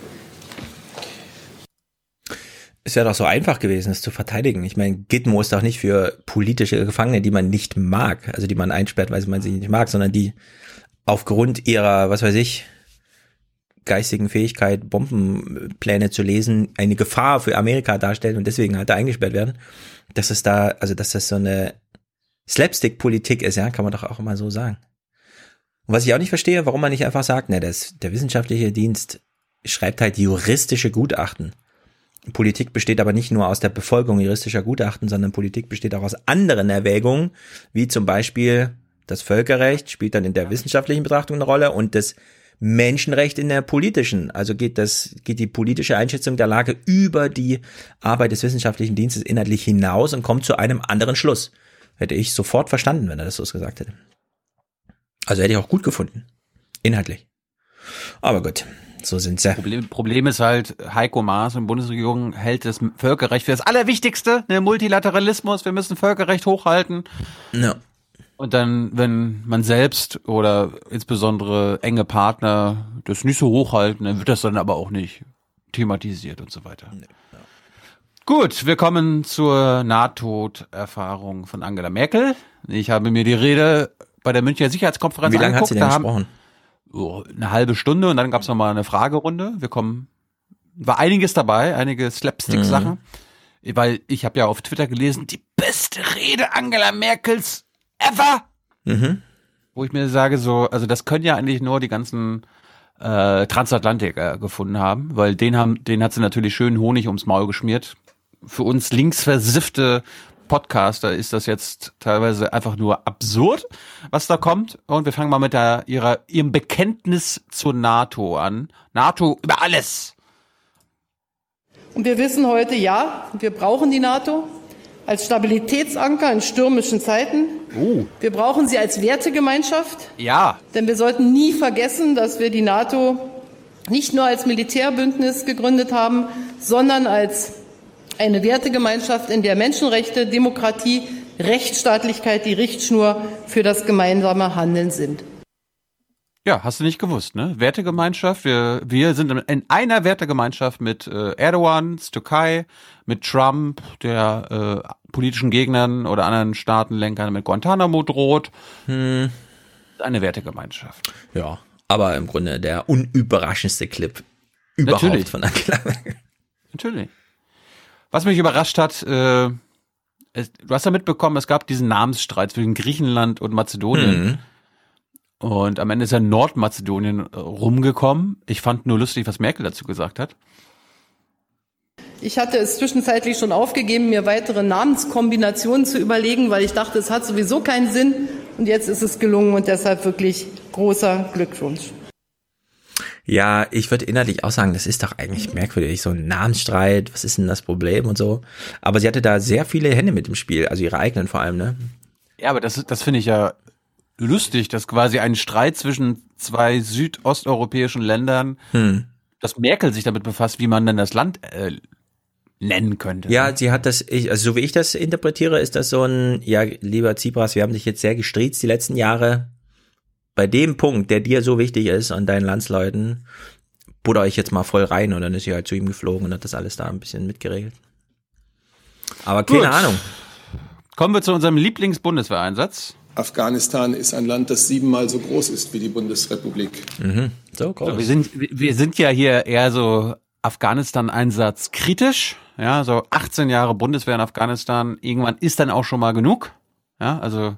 Es wäre doch so einfach gewesen, es zu verteidigen. Ich meine, Gitmo ist doch nicht für politische Gefangene, die man nicht mag, also die man einsperrt, weil man sie nicht mag, sondern die aufgrund ihrer, was weiß ich, geistigen Fähigkeit, Bombenpläne zu lesen, eine Gefahr für Amerika darstellen und deswegen halt da eingesperrt werden. Dass es da, also dass das so eine Slapstick-Politik ist, ja, kann man doch auch immer so sagen. Und was ich auch nicht verstehe, warum man nicht einfach sagt, ne, das, der wissenschaftliche Dienst schreibt halt juristische Gutachten. Politik besteht aber nicht nur aus der Befolgung juristischer Gutachten, sondern Politik besteht auch aus anderen Erwägungen, wie zum Beispiel das Völkerrecht spielt dann in der wissenschaftlichen Betrachtung eine Rolle und das Menschenrecht in der politischen. Also geht das, geht die politische Einschätzung der Lage über die Arbeit des wissenschaftlichen Dienstes inhaltlich hinaus und kommt zu einem anderen Schluss. Hätte ich sofort verstanden, wenn er das so gesagt hätte. Also hätte ich auch gut gefunden. Inhaltlich. Aber gut. So sind sie. Problem, Problem ist halt, Heiko Maas und Bundesregierung hält das Völkerrecht für das Allerwichtigste, ne, Multilateralismus, wir müssen Völkerrecht hochhalten. Ja. Und dann, wenn man selbst oder insbesondere enge Partner das nicht so hochhalten, dann wird das dann aber auch nicht thematisiert und so weiter. Nee. Gut, wir kommen zur Nahtoderfahrung von Angela Merkel. Ich habe mir die Rede bei der Münchner Sicherheitskonferenz Wie lange hat sie denn gesprochen? Oh, eine halbe Stunde und dann gab es nochmal eine Fragerunde. Wir kommen, war einiges dabei, einige Slapstick-Sachen. Mhm. Weil ich habe ja auf Twitter gelesen, die beste Rede Angela Merkels ever. Mhm. Wo ich mir sage, so, also das können ja eigentlich nur die ganzen äh, Transatlantiker gefunden haben, weil den haben, den hat sie natürlich schön Honig ums Maul geschmiert. Für uns linksversiffte Podcaster ist das jetzt teilweise einfach nur absurd, was da kommt. Und wir fangen mal mit der, ihrer, ihrem Bekenntnis zur NATO an. NATO über alles. Und wir wissen heute, ja, wir brauchen die NATO als Stabilitätsanker in stürmischen Zeiten. Uh. Wir brauchen sie als Wertegemeinschaft. Ja. Denn wir sollten nie vergessen, dass wir die NATO nicht nur als Militärbündnis gegründet haben, sondern als eine Wertegemeinschaft, in der Menschenrechte, Demokratie, Rechtsstaatlichkeit die Richtschnur für das gemeinsame Handeln sind. Ja, hast du nicht gewusst, ne? Wertegemeinschaft. Wir, wir sind in einer Wertegemeinschaft mit äh, Erdogan, Türkei, mit Trump, der äh, politischen Gegnern oder anderen Staatenlenkern mit Guantanamo droht. Hm. Eine Wertegemeinschaft. Ja, aber im Grunde der unüberraschendste Clip überhaupt Natürlich. von Angela Merkel. Natürlich. Was mich überrascht hat, äh, es, du hast ja mitbekommen, es gab diesen Namensstreit zwischen Griechenland und Mazedonien. Mhm. Und am Ende ist ja Nordmazedonien äh, rumgekommen. Ich fand nur lustig, was Merkel dazu gesagt hat. Ich hatte es zwischenzeitlich schon aufgegeben, mir weitere Namenskombinationen zu überlegen, weil ich dachte, es hat sowieso keinen Sinn. Und jetzt ist es gelungen und deshalb wirklich großer Glückwunsch. Ja, ich würde inhaltlich auch sagen, das ist doch eigentlich merkwürdig, so ein Namensstreit, was ist denn das Problem und so. Aber sie hatte da sehr viele Hände mit im Spiel, also ihre eigenen vor allem, ne? Ja, aber das, das finde ich ja lustig, dass quasi ein Streit zwischen zwei südosteuropäischen Ländern, Hm. dass Merkel sich damit befasst, wie man denn das Land äh, nennen könnte. Ja, sie hat das, ich, also so wie ich das interpretiere, ist das so ein, ja, lieber Tsipras, wir haben dich jetzt sehr gestriezt die letzten Jahre. Bei dem Punkt, der dir so wichtig ist und deinen Landsleuten, butter ich jetzt mal voll rein und dann ist sie halt zu ihm geflogen und hat das alles da ein bisschen mitgeregelt. Aber keine Gut. Ahnung. Kommen wir zu unserem Lieblingsbundeswehreinsatz. Afghanistan ist ein Land, das siebenmal so groß ist wie die Bundesrepublik. Mhm. So groß. So, wir sind wir sind ja hier eher so Afghanistan-Einsatz kritisch. Ja, so 18 Jahre Bundeswehr in Afghanistan. Irgendwann ist dann auch schon mal genug. Ja, also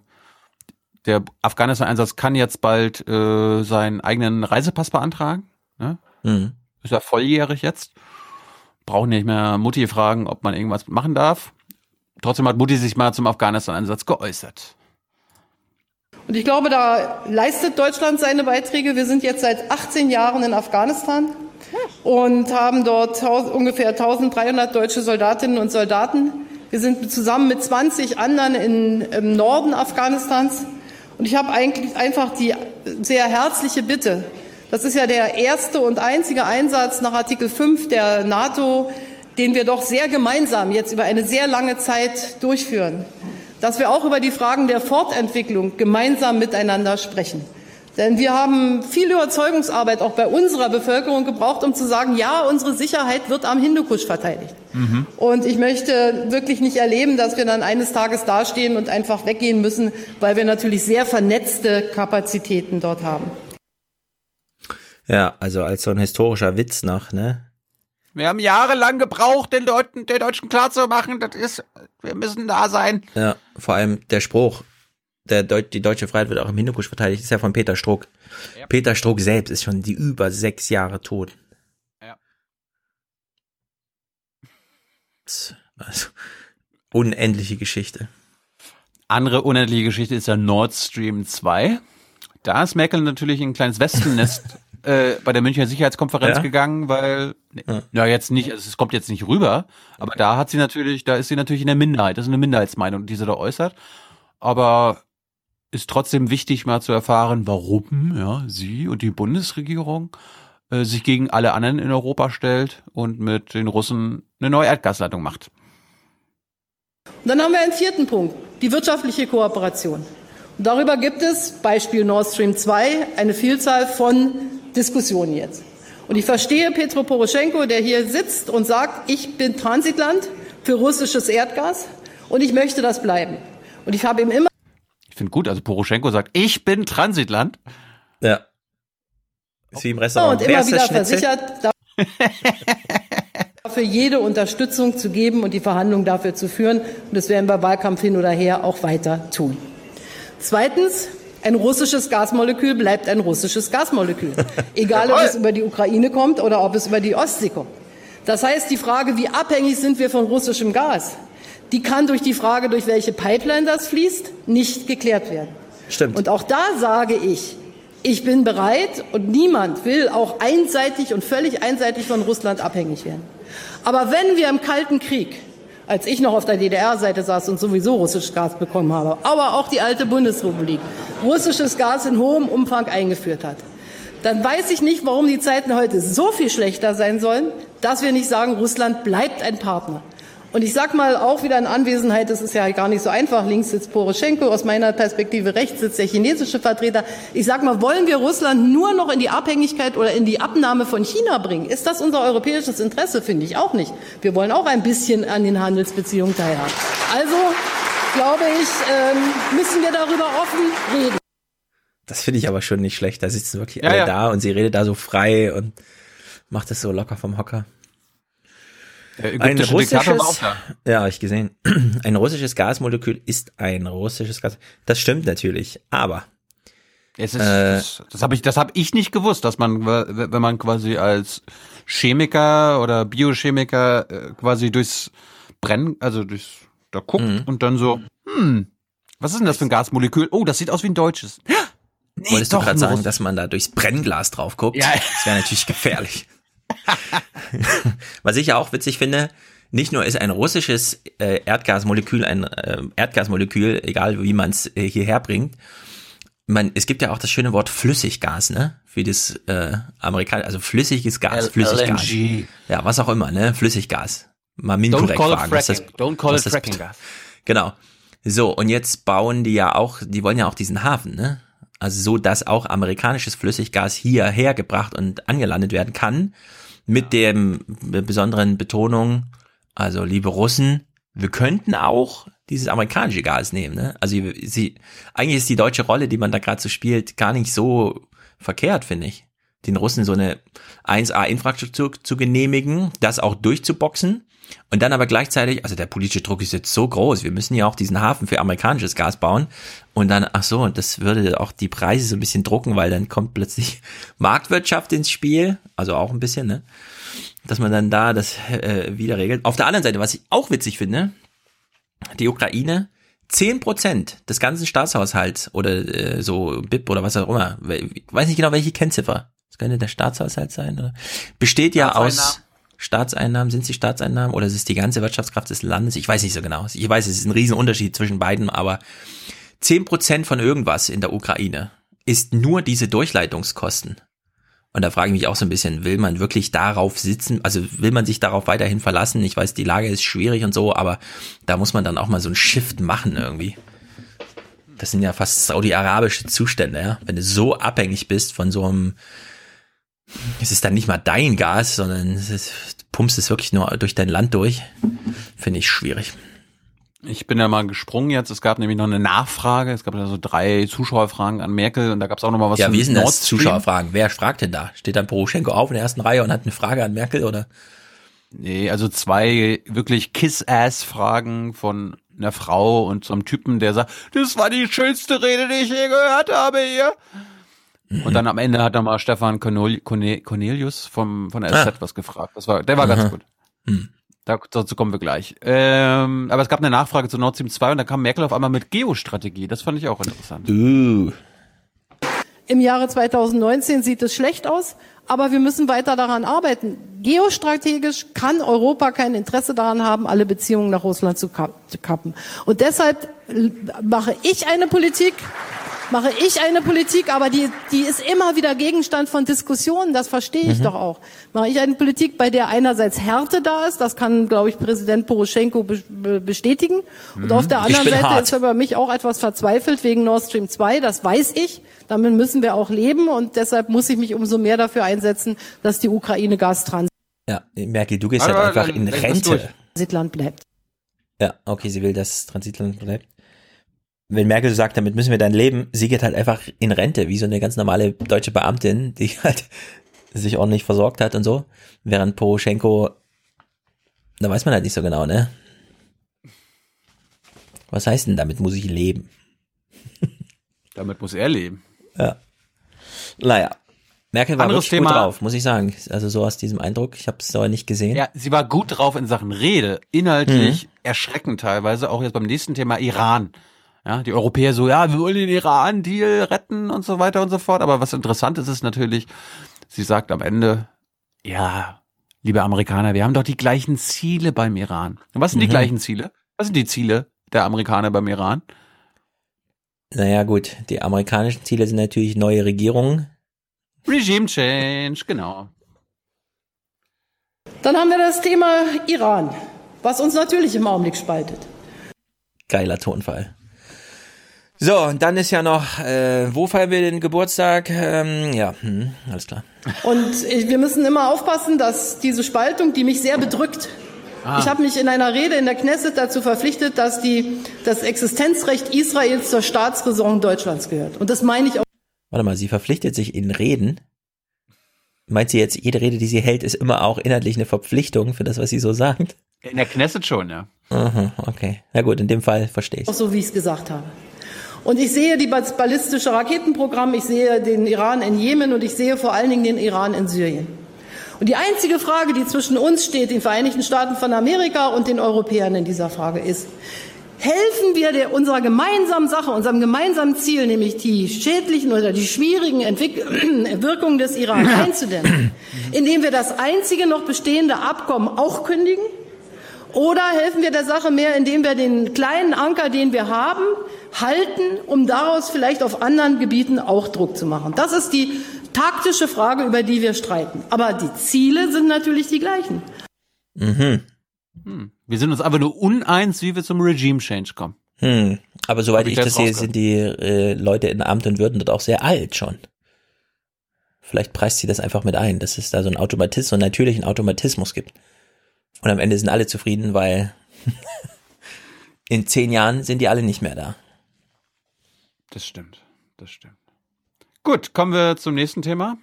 der Afghanistan-Einsatz kann jetzt bald äh, seinen eigenen Reisepass beantragen. Ja? Mhm. Ist ja volljährig jetzt. Brauchen nicht mehr Mutti fragen, ob man irgendwas machen darf. Trotzdem hat Mutti sich mal zum Afghanistan-Einsatz geäußert. Und ich glaube, da leistet Deutschland seine Beiträge. Wir sind jetzt seit 18 Jahren in Afghanistan und haben dort ungefähr 1300 deutsche Soldatinnen und Soldaten. Wir sind zusammen mit 20 anderen in, im Norden Afghanistans. Und ich habe eigentlich einfach die sehr herzliche Bitte. Das ist ja der erste und einzige Einsatz nach Artikel 5 der NATO, den wir doch sehr gemeinsam jetzt über eine sehr lange Zeit durchführen, dass wir auch über die Fragen der Fortentwicklung gemeinsam miteinander sprechen. Denn wir haben viel Überzeugungsarbeit auch bei unserer Bevölkerung gebraucht, um zu sagen, ja, unsere Sicherheit wird am Hindukusch verteidigt. Mhm. Und ich möchte wirklich nicht erleben, dass wir dann eines Tages dastehen und einfach weggehen müssen, weil wir natürlich sehr vernetzte Kapazitäten dort haben. Ja, also als so ein historischer Witz noch, ne? Wir haben jahrelang gebraucht, den Leuten, den Deutschen klarzumachen, das ist, wir müssen da sein. Ja, vor allem der Spruch, der Deut die deutsche Freiheit wird auch im Hindukusch verteidigt, ist ja von Peter Struck. Ja. Peter Struck selbst ist schon die über sechs Jahre tot. Ja. Also, unendliche Geschichte. Andere unendliche Geschichte ist ja Nord Stream 2. Da ist Merkel natürlich ein kleines Wespennest *laughs* äh, bei der Münchner Sicherheitskonferenz ja? gegangen, weil ja. ja. jetzt nicht, also es kommt jetzt nicht rüber, aber da hat sie natürlich, da ist sie natürlich in der Minderheit, das ist eine Minderheitsmeinung, die sie da äußert. Aber ist trotzdem wichtig, mal zu erfahren, warum ja, sie und die Bundesregierung äh, sich gegen alle anderen in Europa stellt und mit den Russen eine neue Erdgasleitung macht. Und dann haben wir einen vierten Punkt, die wirtschaftliche Kooperation. Und darüber gibt es, Beispiel Nord Stream 2, eine Vielzahl von Diskussionen jetzt. Und ich verstehe Petro Poroschenko, der hier sitzt und sagt, ich bin Transitland für russisches Erdgas und ich möchte das bleiben. Und ich habe ihm immer ich finde gut, also Poroschenko sagt, ich bin Transitland. Ja. Ist wie im Restaurant. Und immer wieder versichert, *laughs* dafür jede Unterstützung zu geben und die Verhandlungen dafür zu führen. Und das werden wir Wahlkampf hin oder her auch weiter tun. Zweitens, ein russisches Gasmolekül bleibt ein russisches Gasmolekül. *laughs* Egal, ob es über die Ukraine kommt oder ob es über die Ostsee kommt. Das heißt, die Frage, wie abhängig sind wir von russischem Gas, die kann durch die Frage, durch welche Pipeline das fließt, nicht geklärt werden. Stimmt. Und auch da sage ich, ich bin bereit und niemand will auch einseitig und völlig einseitig von Russland abhängig werden. Aber wenn wir im Kalten Krieg, als ich noch auf der DDR-Seite saß und sowieso russisches Gas bekommen habe, aber auch die alte Bundesrepublik russisches Gas in hohem Umfang eingeführt hat, dann weiß ich nicht, warum die Zeiten heute so viel schlechter sein sollen, dass wir nicht sagen, Russland bleibt ein Partner. Und ich sage mal auch wieder in Anwesenheit, das ist ja gar nicht so einfach, links sitzt Poroschenko, aus meiner Perspektive rechts sitzt der chinesische Vertreter. Ich sage mal, wollen wir Russland nur noch in die Abhängigkeit oder in die Abnahme von China bringen? Ist das unser europäisches Interesse? Finde ich auch nicht. Wir wollen auch ein bisschen an den Handelsbeziehungen teilhaben. Also, glaube ich, ähm, müssen wir darüber offen reden. Das finde ich aber schon nicht schlecht. Da sitzen wirklich alle ja, ja. da und sie redet da so frei und macht das so locker vom Hocker. Ein russisches, ja, ich gesehen. *clears throat* Ein russisches Gasmolekül ist ein russisches Gas. Das stimmt natürlich, aber es ist, äh, das, das habe ich, das habe ich nicht gewusst, dass man, wenn man quasi als Chemiker oder Biochemiker äh, quasi durchs Brennen, also durchs da guckt mhm. und dann so, hm, was ist denn das für ein Gasmolekül? Oh, das sieht aus wie ein deutsches. Nee, Wolltest du gerade sagen, dass man da durchs Brennglas drauf guckt? Ja. Das wäre natürlich gefährlich. *laughs* *laughs* Was ich ja auch witzig finde, nicht nur ist ein russisches äh, Erdgasmolekül ein äh, Erdgasmolekül, egal wie man es äh, hierher bringt. Man, es gibt ja auch das schöne Wort Flüssiggas, ne? Für das äh, amerikanische, also flüssiges Gas, Flüssiggas. LNG. Ja, was auch immer, ne? Flüssiggas. Mal min korrekt fragen. Was das, Don't call it fracking gas. Genau. So, und jetzt bauen die ja auch, die wollen ja auch diesen Hafen, ne? Also so, dass auch amerikanisches Flüssiggas hierher gebracht und angelandet werden kann mit dem besonderen Betonung, also liebe Russen, wir könnten auch dieses amerikanische Gas nehmen. Ne? Also sie, eigentlich ist die deutsche Rolle, die man da gerade so spielt, gar nicht so verkehrt, finde ich. Den Russen so eine 1A-Infrastruktur zu genehmigen, das auch durchzuboxen und dann aber gleichzeitig, also der politische Druck ist jetzt so groß, wir müssen ja auch diesen Hafen für amerikanisches Gas bauen. Und dann, ach so, das würde auch die Preise so ein bisschen drucken, weil dann kommt plötzlich *laughs* Marktwirtschaft ins Spiel, also auch ein bisschen, ne? Dass man dann da das äh, wieder regelt. Auf der anderen Seite, was ich auch witzig finde, die Ukraine, zehn Prozent des ganzen Staatshaushalts oder äh, so BIP oder was auch immer, ich weiß nicht genau, welche Kennziffer, das könnte der Staatshaushalt sein, oder? besteht ja aus Staatseinnahmen, sind es die Staatseinnahmen oder ist es die ganze Wirtschaftskraft des Landes? Ich weiß nicht so genau. Ich weiß, es ist ein Riesenunterschied zwischen beiden, aber zehn Prozent von irgendwas in der Ukraine ist nur diese Durchleitungskosten. Und da frage ich mich auch so ein bisschen, will man wirklich darauf sitzen, also will man sich darauf weiterhin verlassen? Ich weiß, die Lage ist schwierig und so, aber da muss man dann auch mal so ein Shift machen irgendwie. Das sind ja fast saudi-arabische Zustände, ja. Wenn du so abhängig bist von so einem, es ist dann nicht mal dein Gas, sondern es ist, du pumpst es wirklich nur durch dein Land durch, finde ich schwierig. Ich bin ja mal gesprungen jetzt. Es gab nämlich noch eine Nachfrage. Es gab ja so drei Zuschauerfragen an Merkel und da gab es auch noch mal was. Ja, wie sind das. Zuschauerfragen? Wer fragt denn da? Steht dann Poroschenko auf in der ersten Reihe und hat eine Frage an Merkel oder? Nee, also zwei wirklich Kiss-Ass-Fragen von einer Frau und so einem Typen, der sagt, das war die schönste Rede, die ich je gehört habe hier. Und dann am Ende hat nochmal Stefan Cornel- Corne- Cornelius vom, von der SZ Ah. was gefragt. Das war, der war ganz Aha. gut. Hm. Da, dazu kommen wir gleich. Ähm, aber es gab eine Nachfrage zu Nord Stream 2 und da kam Merkel auf einmal mit Geostrategie. Das fand ich auch interessant. Uh. Im Jahre 2019 sieht es schlecht aus, aber wir müssen weiter daran arbeiten. Geostrategisch kann Europa kein Interesse daran haben, alle Beziehungen nach Russland zu kap- zu kappen. Und deshalb mache ich eine Politik, mache ich eine Politik, aber die, die ist immer wieder Gegenstand von Diskussionen, das verstehe ich Mhm. doch auch. Mache ich eine Politik, bei der einerseits Härte da ist, das kann, glaube ich, Präsident Poroschenko be be bestätigen. Und Mhm. auf der Ich anderen Seite hart. ist er über mich auch etwas verzweifelt wegen Nord Stream 2, das weiß ich. Damit müssen wir auch leben und deshalb muss ich mich umso mehr dafür einsetzen, dass die Ukraine Gastransit Ja, Merkel, du gehst Aber halt einfach in. Rente. Land bleibt. Ja, okay, sie will, dass Transitland bleibt. Wenn Merkel sagt, damit müssen wir dann leben, sie geht halt einfach in Rente, wie so eine ganz normale deutsche Beamtin, die *laughs* halt sich ordentlich versorgt hat und so. Während Poroschenko, da weiß man halt nicht so genau, ne? Was heißt denn, damit muss ich leben? *laughs* Damit muss er leben. Ja. Naja. Merkel war Anderes wirklich gut Thema. drauf, muss ich sagen. Also so aus diesem Eindruck. Ich habe es aber nicht gesehen. Ja, sie war gut drauf in Sachen Rede, inhaltlich erschreckend teilweise, auch jetzt beim nächsten Thema Iran. Ja, die Europäer so, ja, wir wollen den Iran-Deal retten und so weiter und so fort. Aber was interessant ist, ist natürlich, sie sagt am Ende, ja, liebe Amerikaner, wir haben doch die gleichen Ziele beim Iran. Und was sind die Mhm. gleichen Ziele? Was sind die Ziele der Amerikaner beim Iran? Naja, gut. Die amerikanischen Ziele sind natürlich neue Regierungen. Regime Change, genau. Dann haben wir das Thema Iran, was uns natürlich im Augenblick spaltet. Geiler Tonfall. So, und dann ist ja noch, äh, wo feiern wir den Geburtstag? Ähm, ja, hm, alles klar. Und ich- wir müssen immer aufpassen, dass diese Spaltung, die mich sehr bedrückt, Ah. ich habe mich in einer Rede in der Knesset dazu verpflichtet, dass die, das Existenzrecht Israels zur Staatsräson Deutschlands gehört. Und das meine ich auch. Warte mal, sie verpflichtet sich in Reden. Meint sie jetzt, jede Rede, die sie hält, ist immer auch inhaltlich eine Verpflichtung für das, was sie so sagt? In der Knesset schon, ja. Aha, okay. Na gut, in dem Fall verstehe ich. Auch so, wie ich es gesagt habe. Und ich sehe die ball- ballistische Raketenprogramm, ich sehe den Iran in Jemen und ich sehe vor allen Dingen den Iran in Syrien. Und die einzige Frage, die zwischen uns steht, den Vereinigten Staaten von Amerika und den Europäern in dieser Frage ist, helfen wir der, unserer gemeinsamen Sache, unserem gemeinsamen Ziel, nämlich die schädlichen oder die schwierigen Entwick *clears throat* Wirkungen des Iran *clears throat* einzudämmen, indem wir das einzige noch bestehende Abkommen auch kündigen? Oder helfen wir der Sache mehr, indem wir den kleinen Anker, den wir haben, halten, um daraus vielleicht auf anderen Gebieten auch Druck zu machen? Das ist die taktische Frage, über die wir streiten. Aber die Ziele sind natürlich die gleichen. Mhm. Hm. Wir sind uns einfach nur uneins, wie wir zum Regime Change kommen. Hm. Aber soweit ich ich das sehe, sind die äh, Leute in Amt und Würden dort auch sehr alt schon. Vielleicht preist sie das einfach mit ein, dass es da so einen Automatismus, so einen natürlichen Automatismus gibt. Und am Ende sind alle zufrieden, weil *laughs* in zehn Jahren sind die alle nicht mehr da. Das stimmt, das stimmt. Gut, kommen wir zum nächsten Thema.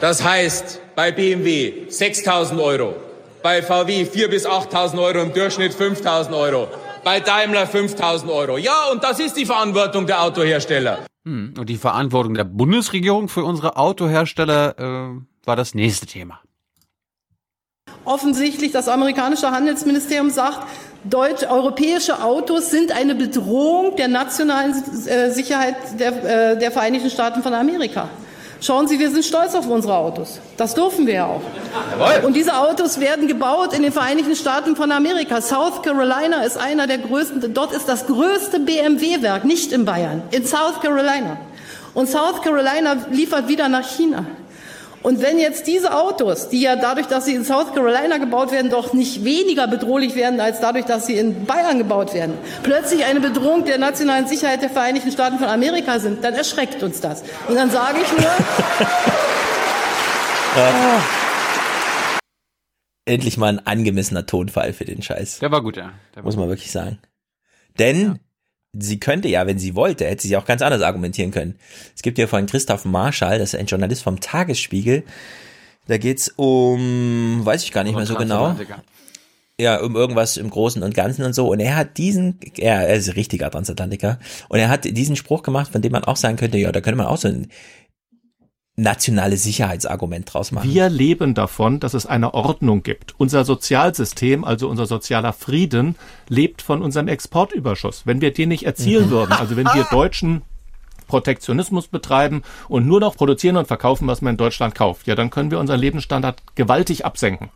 Das heißt, bei BMW 6.000 Euro, bei VW 4.000 bis 8.000 Euro, im Durchschnitt 5.000 Euro, bei Daimler 5.000 Euro. Ja, und das ist die Verantwortung der Autohersteller. Hm. Und die Verantwortung der Bundesregierung für unsere Autohersteller äh, war das nächste Thema. Offensichtlich das amerikanische Handelsministerium sagt, deutsch, europäische Autos sind eine Bedrohung der nationalen äh, Sicherheit der, äh, der Vereinigten Staaten von Amerika. Schauen Sie, wir sind stolz auf unsere Autos. Das dürfen wir ja auch. Und diese Autos werden gebaut in den Vereinigten Staaten von Amerika. South Carolina ist einer der größten, dort ist das größte BMW-Werk, nicht in Bayern, in South Carolina. Und South Carolina liefert wieder nach China. Und wenn jetzt diese Autos, die ja dadurch, dass sie in South Carolina gebaut werden, doch nicht weniger bedrohlich werden als dadurch, dass sie in Bayern gebaut werden, plötzlich eine Bedrohung der nationalen Sicherheit der Vereinigten Staaten von Amerika sind, dann erschreckt uns das. Und dann sage ich nur, *laughs* Endlich mal ein angemessener Tonfall für den Scheiß. Der war gut, ja. Der war Muss man wirklich sagen. Denn sie könnte ja, wenn sie wollte, hätte sie auch ganz anders argumentieren können. Es gibt ja von Christoph Marschall, das ist ein Journalist vom Tagesspiegel. Da geht's um, weiß ich gar nicht mehr so genau. Transatlantiker. Ja, um irgendwas im Großen und Ganzen und so. Und er hat diesen, ja, er ist ein richtiger Transatlantiker. Und er hat diesen Spruch gemacht, von dem man auch sagen könnte, ja, da könnte man auch so ein nationales Sicherheitsargument draus machen. Wir leben davon, dass es eine Ordnung gibt. Unser Sozialsystem, also unser sozialer Frieden, lebt von unserem Exportüberschuss. Wenn wir den nicht erzielen *laughs* würden, also wenn wir Deutschen Protektionismus betreiben und nur noch produzieren und verkaufen, was man in Deutschland kauft, ja, dann können wir unseren Lebensstandard gewaltig absenken.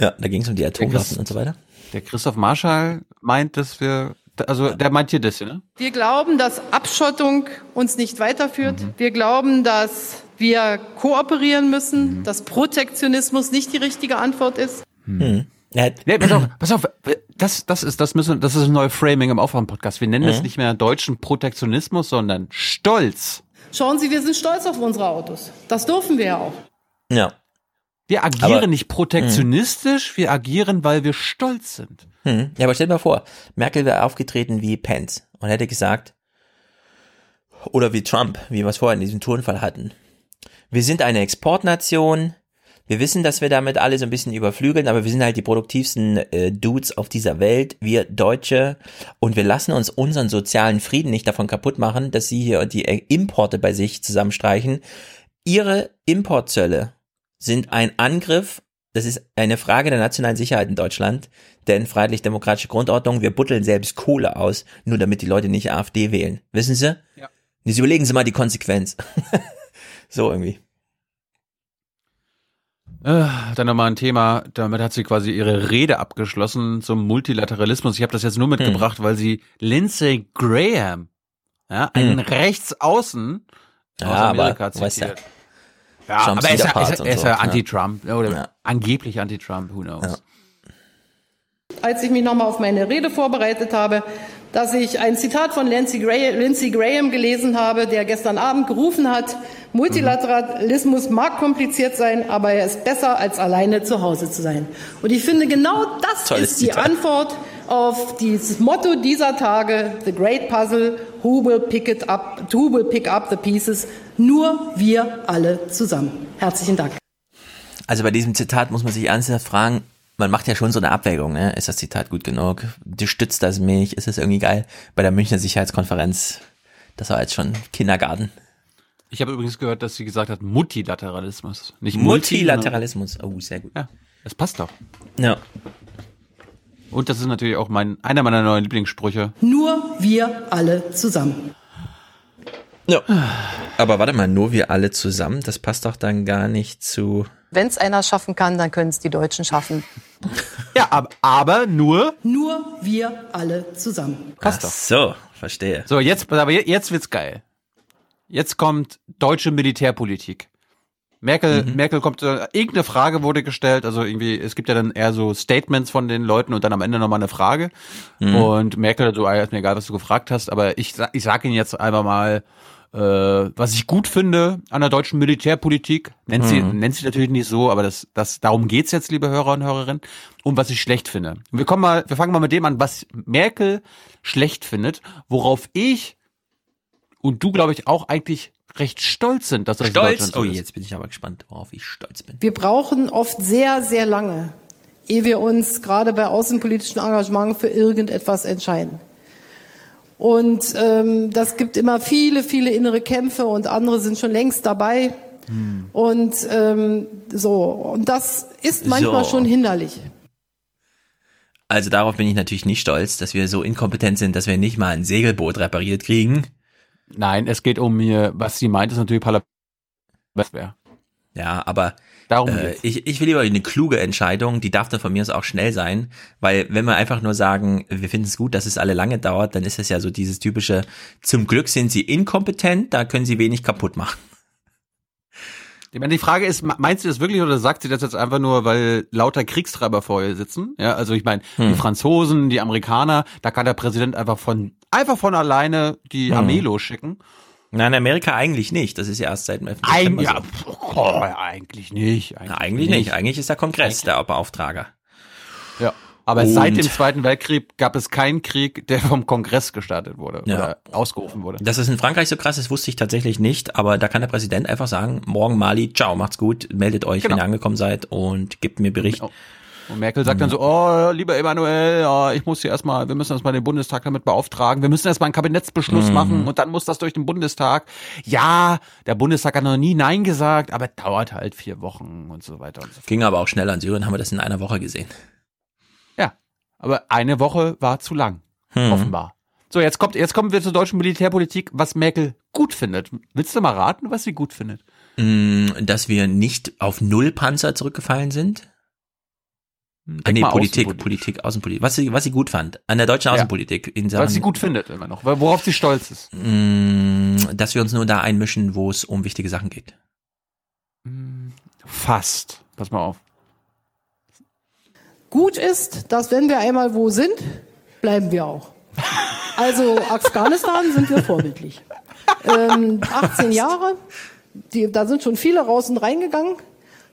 Ja, da ging es um die Atomwaffen und so weiter. Der Christoph Marschall meint, dass wir, also der meint hier das ne? wir glauben, dass Abschottung uns nicht weiterführt. Wir glauben, dass wir kooperieren müssen, dass Protektionismus nicht die richtige Antwort ist. Hm. Er hat, Nee, pass auf, pass auf, das, das ist, das müssen, das ist ein neues Framing im Aufwachen-Podcast. Wir nennen es Mhm. nicht mehr deutschen Protektionismus, sondern Stolz. Schauen Sie, wir sind stolz auf unsere Autos. Das dürfen wir ja auch. ja. Wir agieren Aber- nicht protektionistisch, wir agieren, weil wir stolz sind. Hm. Ja, aber stell dir mal vor, Merkel wäre aufgetreten wie Pence und hätte gesagt, oder wie Trump, wie wir es vorher in diesem Turnfall hatten. Wir sind eine Exportnation. Wir wissen, dass wir damit alle so ein bisschen überflügeln, aber wir sind halt die produktivsten äh, Dudes auf dieser Welt, wir Deutsche, und wir lassen uns unseren sozialen Frieden nicht davon kaputt machen, dass sie hier die äh, Importe bei sich zusammenstreichen. Ihre Importzölle sind ein Angriff, das ist eine Frage der nationalen Sicherheit in Deutschland, denn freiheitlich-demokratische Grundordnung, wir butteln selbst Kohle aus, nur damit die Leute nicht AfD wählen. Wissen Sie? Ja. Jetzt überlegen Sie mal die Konsequenz. *laughs* so irgendwie. Äh, dann nochmal ein Thema, damit hat sie quasi ihre Rede abgeschlossen zum Multilateralismus. Ich habe das jetzt nur mitgebracht, weil sie Lindsey Graham, ja, einen Hm. Rechtsaußen aus Ja, aber Amerika ja, zitiert. Ja, Trumps aber er ja, er ist, und er ist so, ja ja. Anti-Trump oder Ja. angeblich Anti-Trump, who knows. als ich mich nochmal auf meine Rede vorbereitet habe, dass ich ein Zitat von Lindsey Graham, Lindsey Graham gelesen habe, der gestern Abend gerufen hat, Multilateralismus mag kompliziert sein, aber er ist besser, als alleine zu Hause zu sein. Und ich finde, genau das Tolles ist die Zitat. Antwort auf dieses Motto dieser Tage, The Great Puzzle, who will pick it up, who will pick up the pieces? Nur wir alle zusammen. Herzlichen Dank. Also bei diesem Zitat muss man sich ernsthaft fragen, man macht ja schon so eine Abwägung, ne? Ist das Zitat gut genug? Stützt das mich? Ist das irgendwie geil? Bei der Münchner Sicherheitskonferenz, das war jetzt schon Kindergarten. Ich habe übrigens gehört, dass sie gesagt hat Multilateralismus, nicht Multi, Multilateralismus. Oh, sehr gut. Ja, das passt doch. Ja. Und das ist natürlich auch mein einer meiner neuen Lieblingssprüche. Nur wir alle zusammen. Ja. Aber warte mal, nur wir alle zusammen, das passt doch dann gar nicht zu. Wenn es einer schaffen kann, dann können es die Deutschen schaffen. Ja, aber, aber nur. Nur wir alle zusammen. Passt Ach doch. so, verstehe. So, jetzt, aber je- jetzt wird's geil. Jetzt kommt deutsche Militärpolitik. Merkel, Merkel kommt, äh, irgendeine Frage wurde gestellt, also irgendwie, es gibt ja dann eher so Statements von den Leuten und dann am Ende nochmal eine Frage. Mhm. Und Merkel, so, ah, ist mir egal, was du gefragt hast, aber ich, ich sage Ihnen jetzt einfach mal, äh, was ich gut finde an der deutschen Militärpolitik. Nennt sie, Mhm. nennt sie natürlich nicht so, aber das, das, darum geht's jetzt, liebe Hörer und Hörerinnen. Und was ich schlecht finde. Wir kommen mal, wir fangen mal mit dem an, was Merkel schlecht findet, worauf ich und du, glaube ich, auch eigentlich recht stolz sind, dass das in Stolz? Deutschland so Oh, jetzt bin ich aber gespannt, worauf ich stolz bin. Wir brauchen oft sehr, sehr lange, ehe wir uns gerade bei außenpolitischem Engagement für irgendetwas entscheiden. Und ähm, das gibt immer viele, viele innere Kämpfe und andere sind schon längst dabei. Und ähm, so, und das ist manchmal So. schon hinderlich. Also darauf bin ich natürlich nicht stolz, dass wir so inkompetent sind, dass wir nicht mal ein Segelboot repariert kriegen. Nein, es geht um mir, was sie meint, ist natürlich Parlament. Ja, aber Darum äh, ich, ich will lieber eine kluge Entscheidung, die darf dann von mir aus auch schnell sein, weil wenn wir einfach nur sagen, wir finden es gut, dass es alle lange dauert, dann ist es ja so dieses typische, zum Glück sind sie inkompetent, da können sie wenig kaputt machen. Ich meine, die Frage ist, meinst du das wirklich oder sagt sie das jetzt einfach nur, weil lauter Kriegstreiber vor ihr sitzen? Ja, also ich meine, Hm. die Franzosen, die Amerikaner, da kann der Präsident einfach von einfach von alleine die Hm. Armee losschicken. Nein, in Amerika eigentlich nicht. Das ist ja erst seit dem 11. Ein, ja, so. oh, eigentlich nicht. Eigentlich, Na, eigentlich nicht. Eigentlich ist der Kongress der Beauftrager. Ja. Aber Und- seit dem Zweiten Weltkrieg gab es keinen Krieg, der vom Kongress gestartet wurde Ja. oder ausgerufen wurde. Dass es in Frankreich so krass ist, wusste ich tatsächlich nicht, aber da kann der Präsident einfach sagen, morgen Mali, ciao, macht's gut, meldet euch, Genau. wenn ihr angekommen seid und gebt mir Bericht. Und Merkel sagt dann so, oh, lieber Emanuel, ja, ich muss hier erstmal, wir müssen erstmal den Bundestag damit beauftragen, wir müssen erstmal einen Kabinettsbeschluss Mhm. machen und dann muss das durch den Bundestag. Ja, der Bundestag hat noch nie Nein gesagt, aber dauert halt vier Wochen und so weiter und so fort. Ging aber auch schneller. In Syrien haben wir das in einer Woche gesehen. Ja, aber eine Woche war zu lang, Hm. offenbar. So, jetzt kommt, jetzt kommen wir zur deutschen Militärpolitik, was Merkel gut findet. Willst du mal raten, was sie gut findet? Mm, Dass wir nicht auf null Panzer zurückgefallen sind? Ah, nee, mal Politik. Politik, Außenpolitik. Was sie, was sie gut fand. An der deutschen Ja. Außenpolitik. In Sachen, Was sie gut findet immer noch, weil- worauf sie stolz ist. Mm, Dass wir uns nur da einmischen, wo es um wichtige Sachen geht. Fast. Pass mal auf. Gut ist, dass wenn wir einmal wo sind, bleiben wir auch. Also Afghanistan sind wir vorbildlich. Ähm, 18 Jahre, die, da sind schon viele raus und reingegangen.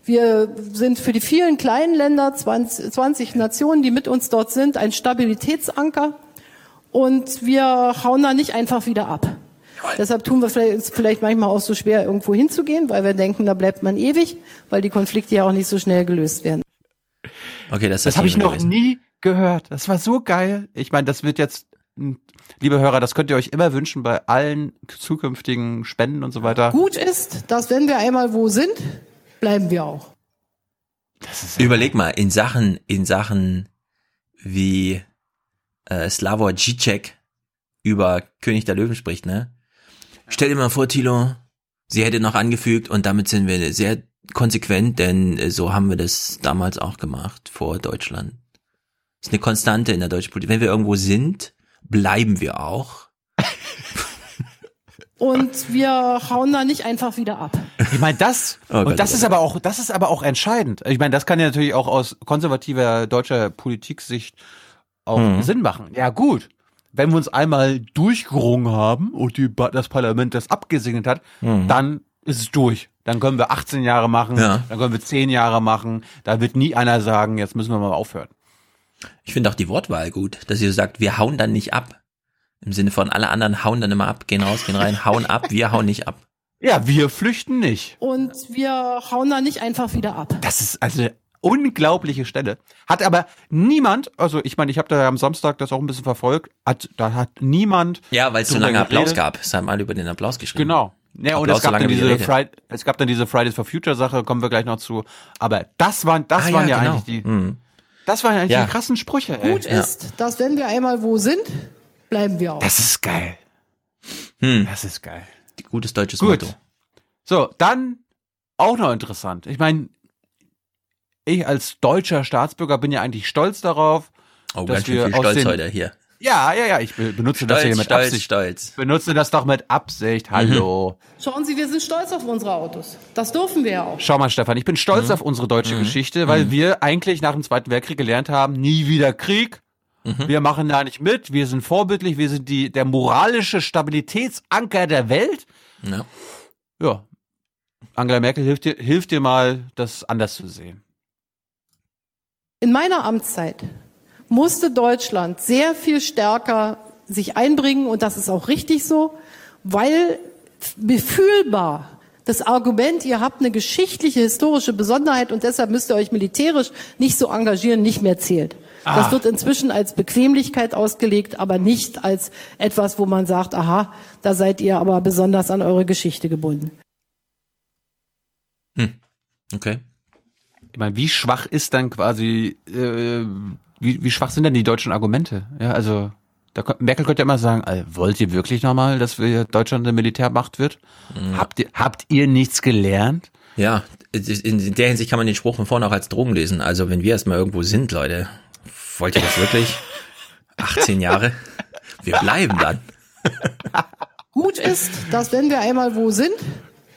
Wir sind für die vielen kleinen Länder, 20, 20 Nationen, die mit uns dort sind, ein Stabilitätsanker. Und wir hauen da nicht einfach wieder ab. Deshalb tun wir vielleicht, vielleicht manchmal auch so schwer, irgendwo hinzugehen, weil wir denken, da bleibt man ewig, weil die Konflikte ja auch nicht so schnell gelöst werden. Okay, das, Das habe ich noch gewesen. nie gehört. Das war so geil. Ich meine, das wird jetzt, hm, liebe Hörer, das könnt ihr euch immer wünschen bei allen zukünftigen Spenden und so weiter. Gut ist, dass wenn wir einmal wo sind, bleiben wir auch. Überleg mal, in Sachen, in Sachen wie äh, Slavoj Žižek über König der Löwen spricht, ne? Stell dir mal vor, Thilo, sie hätte noch angefügt und damit sind wir sehr konsequent, denn äh, so haben wir das damals auch gemacht vor Deutschland. ist eine Konstante in der deutschen Politik. Wenn wir irgendwo sind, bleiben wir auch. Und wir hauen da nicht einfach wieder ab. Ich meine, das, Oh Gott, und das oh ist Gott. aber auch, das ist aber auch entscheidend. Ich meine, das kann ja natürlich auch aus konservativer deutscher Politiksicht auch Mhm. Sinn machen. Ja, gut. Wenn wir uns einmal durchgerungen haben und die, das Parlament das abgesegnet hat, Mhm. dann ist es durch. Dann können wir 18 Jahre machen, Ja. dann können wir 10 Jahre machen. Da wird nie einer sagen, jetzt müssen wir mal aufhören. Ich finde auch die Wortwahl gut, dass ihr sagt, wir hauen dann nicht ab. Im Sinne von alle anderen hauen dann immer ab, gehen raus, gehen rein, hauen ab, wir hauen nicht ab. Ja, wir flüchten nicht. Und wir hauen da nicht einfach wieder ab. Das ist also eine unglaubliche Stelle. Hat aber niemand, also ich meine, ich habe da am Samstag das auch ein bisschen verfolgt, hat, da hat niemand. Ja, weil es so lange Applaus geredet. gab. Es haben alle über den Applaus geschrieben. Genau. Ja, und es gab, dann diese. Friday, es gab dann diese Fridays for Future Sache, kommen wir gleich noch zu. Aber das waren, das Ah, waren ja, ja, genau. eigentlich die, Mhm. das waren ja eigentlich Ja. die krassen Sprüche. Ey. Gut ist, dass wenn wir einmal wo sind, bleiben wir auch. Das ist geil. Hm. Das ist geil. Gutes deutsches Gut. Motto. So, dann auch noch interessant. Ich meine, ich als deutscher Staatsbürger bin ja eigentlich stolz darauf, Oh, dass ganz schön wir viel aus Stolz den, heute hier. Ja, ja, ja, ich be- benutze das Stolz, hier mit stolz, Absicht. stolz. Ich benutze das doch mit Absicht. Hallo. Schauen Sie, wir sind stolz auf unsere Autos. Das dürfen wir ja auch. Schau mal, Stefan, ich bin stolz auf unsere deutsche Geschichte, weil wir eigentlich nach dem Zweiten Weltkrieg gelernt haben, nie wieder Krieg. Wir machen da nicht mit, wir sind vorbildlich, wir sind die, der moralische Stabilitätsanker der Welt. Ja. Ja. Angela Merkel hilft dir, hilft dir mal, das anders zu sehen. In meiner Amtszeit musste Deutschland sehr viel stärker sich einbringen und das ist auch richtig so, weil befühlbar das Argument, ihr habt eine geschichtliche, historische Besonderheit und deshalb müsst ihr euch militärisch nicht so engagieren, nicht mehr zählt. Ah. Das wird inzwischen als Bequemlichkeit ausgelegt, aber nicht als etwas, wo man sagt, aha, da seid ihr aber besonders an eure Geschichte gebunden. Okay. Ich meine, wie schwach ist dann quasi, äh, wie, wie schwach sind denn die deutschen Argumente? Ja, also da, Merkel könnte ja immer sagen, äh, wollt ihr wirklich nochmal, dass wir Deutschland eine Militärmacht wird? Habt, ihr, habt ihr nichts gelernt? Ja, in der Hinsicht kann man den Spruch von vorne auch als Drogen lesen. Also wenn wir erstmal irgendwo sind, Leute, wollt ihr das wirklich? 18 Jahre? Wir bleiben dann. Gut ist, dass wenn wir einmal wo sind,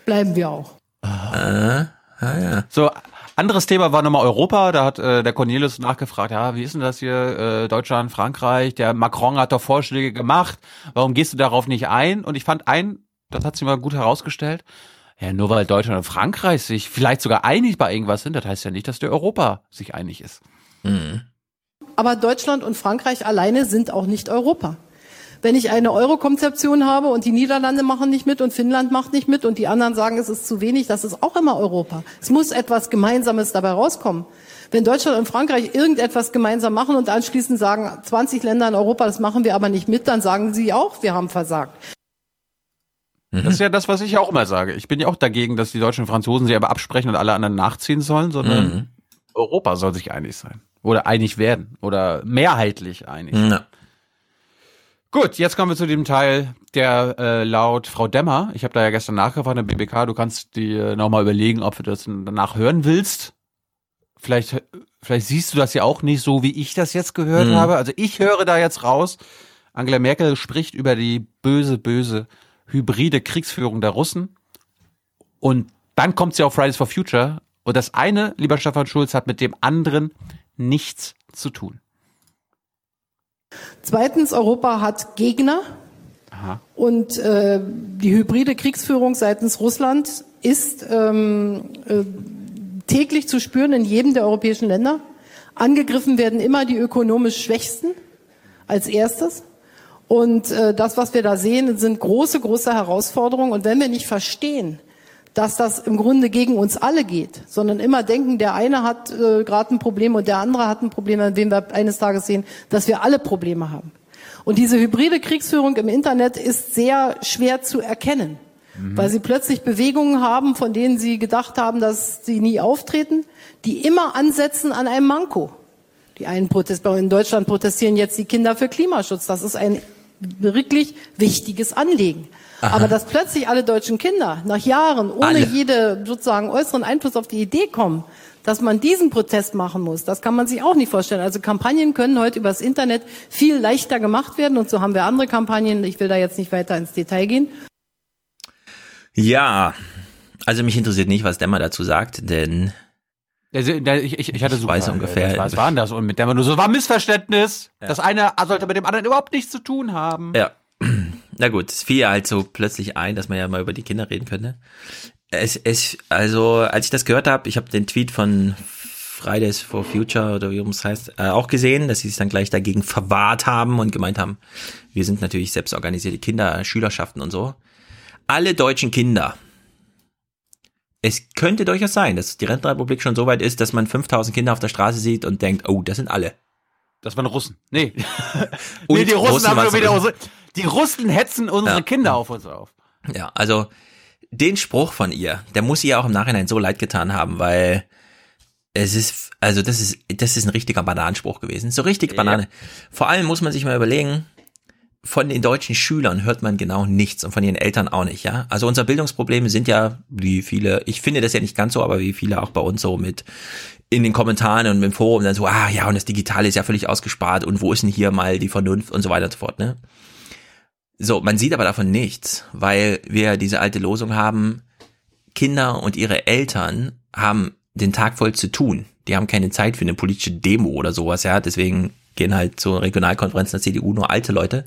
bleiben wir auch. Äh, ah, ja. So, anderes Thema war nochmal Europa. Da hat äh, der Cornelius nachgefragt, ja, wie ist denn das hier, äh, Deutschland, Frankreich? Der Macron hat doch Vorschläge gemacht. Warum gehst du darauf nicht ein? Und ich fand ein, das hat sie mal gut herausgestellt. Ja, nur weil Deutschland und Frankreich sich vielleicht sogar einig bei irgendwas sind, das heißt ja nicht, dass der Europa sich einig ist. Mhm. Aber Deutschland und Frankreich alleine sind auch nicht Europa. Wenn ich eine Euro-Konzeption habe und die Niederlande machen nicht mit und Finnland macht nicht mit und die anderen sagen, es ist zu wenig, das ist auch immer Europa. Es muss etwas Gemeinsames dabei rauskommen. Wenn Deutschland und Frankreich irgendetwas gemeinsam machen und anschließend sagen, 20 Länder in Europa, das machen wir aber nicht mit, dann sagen sie auch, wir haben versagt. Das ist ja das, was ich auch immer sage. Ich bin ja auch dagegen, dass die Deutschen und Franzosen sich aber absprechen und alle anderen nachziehen sollen, sondern Mhm. Europa soll sich einig sein. Oder einig werden. Oder mehrheitlich einig. Ja. Gut, jetzt kommen wir zu dem Teil, der äh, laut Frau Demmer, ich habe da ja gestern nachgefragt der BBK, du kannst dir nochmal überlegen, ob du das danach hören willst. Vielleicht, vielleicht siehst du das ja auch nicht so, wie ich das jetzt gehört Mhm. habe. Also ich höre da jetzt raus, Angela Merkel spricht über die böse, böse hybride Kriegsführung der Russen. Und dann kommt sie auf Fridays for Future. Und das eine, lieber Stefan Schulz, hat mit dem anderen nichts zu tun. Zweitens, Europa hat Gegner. Aha. Und äh, die hybride Kriegsführung seitens Russland ist ähm, äh, täglich zu spüren in jedem der europäischen Länder. Angegriffen werden immer die ökonomisch Schwächsten als erstes. Und äh, das, was wir da sehen, sind große, große Herausforderungen. Und wenn wir nicht verstehen, dass das im Grunde gegen uns alle geht, sondern immer denken, der eine hat äh, gerade ein Problem und der andere hat ein Problem, an dem wir eines Tages sehen, dass wir alle Probleme haben. Und diese hybride Kriegsführung im Internet ist sehr schwer zu erkennen, weil sie plötzlich Bewegungen haben, von denen sie gedacht haben, dass sie nie auftreten, die immer ansetzen an einem Manko. Die einen Protest, in Deutschland protestieren jetzt die Kinder für Klimaschutz. Das ist ein wirklich wichtiges Anliegen. Aha. Aber dass plötzlich alle deutschen Kinder nach Jahren ohne Alle. jede sozusagen äußeren Einfluss auf die Idee kommen, dass man diesen Protest machen muss, das kann man sich auch nicht vorstellen. Also Kampagnen können heute übers Internet viel leichter gemacht werden und so haben wir andere Kampagnen. Ich will da jetzt nicht weiter ins Detail gehen. Ja, also mich interessiert nicht, was Demmer dazu sagt, denn der, ich, ich, ich hatte so weiß ungefähr. Was war denn das? Und mit der war nur so, war ein Missverständnis. Das eine sollte mit dem anderen überhaupt nichts zu tun haben. Ja. Na gut, es fiel halt so plötzlich ein, dass man ja mal über die Kinder reden könnte. Es, es, also, als ich das gehört habe, ich habe den Tweet von Fridays for Future oder wie es heißt, äh, auch gesehen, dass sie sich dann gleich dagegen verwahrt haben und gemeint haben, wir sind natürlich selbstorganisierte Kinder, Schülerschaften und so. Alle deutschen Kinder. Es könnte durchaus sein, dass die Rentenrepublik schon so weit ist, dass man 5000 Kinder auf der Straße sieht und denkt, oh, das sind alle. Das waren Russen. Nee. *laughs* Nee, die Russen, Russen haben schon wieder unsere, die Russen hetzen unsere Ja. Kinder auf uns auf. Ja, also den Spruch von ihr, der muss ihr auch im Nachhinein so leid getan haben, weil es ist, also das ist, das ist ein richtiger Bananenspruch gewesen. So richtig Banane. Vor allem muss man sich mal überlegen, von den deutschen Schülern hört man genau nichts und von ihren Eltern auch nicht, ja. Also unsere Bildungsprobleme sind ja, wie viele, ich finde das ja nicht ganz so, aber wie viele auch bei uns so mit in den Kommentaren und im Forum dann so, ah ja, und das Digitale ist ja völlig ausgespart und wo ist denn hier mal die Vernunft und so weiter und so fort, ne? So, man sieht aber davon nichts, weil wir diese alte Losung haben, Kinder und ihre Eltern haben den Tag voll zu tun. Die haben keine Zeit für eine politische Demo oder sowas, ja. Deswegen gehen halt zur Regionalkonferenzen der CDU nur alte Leute.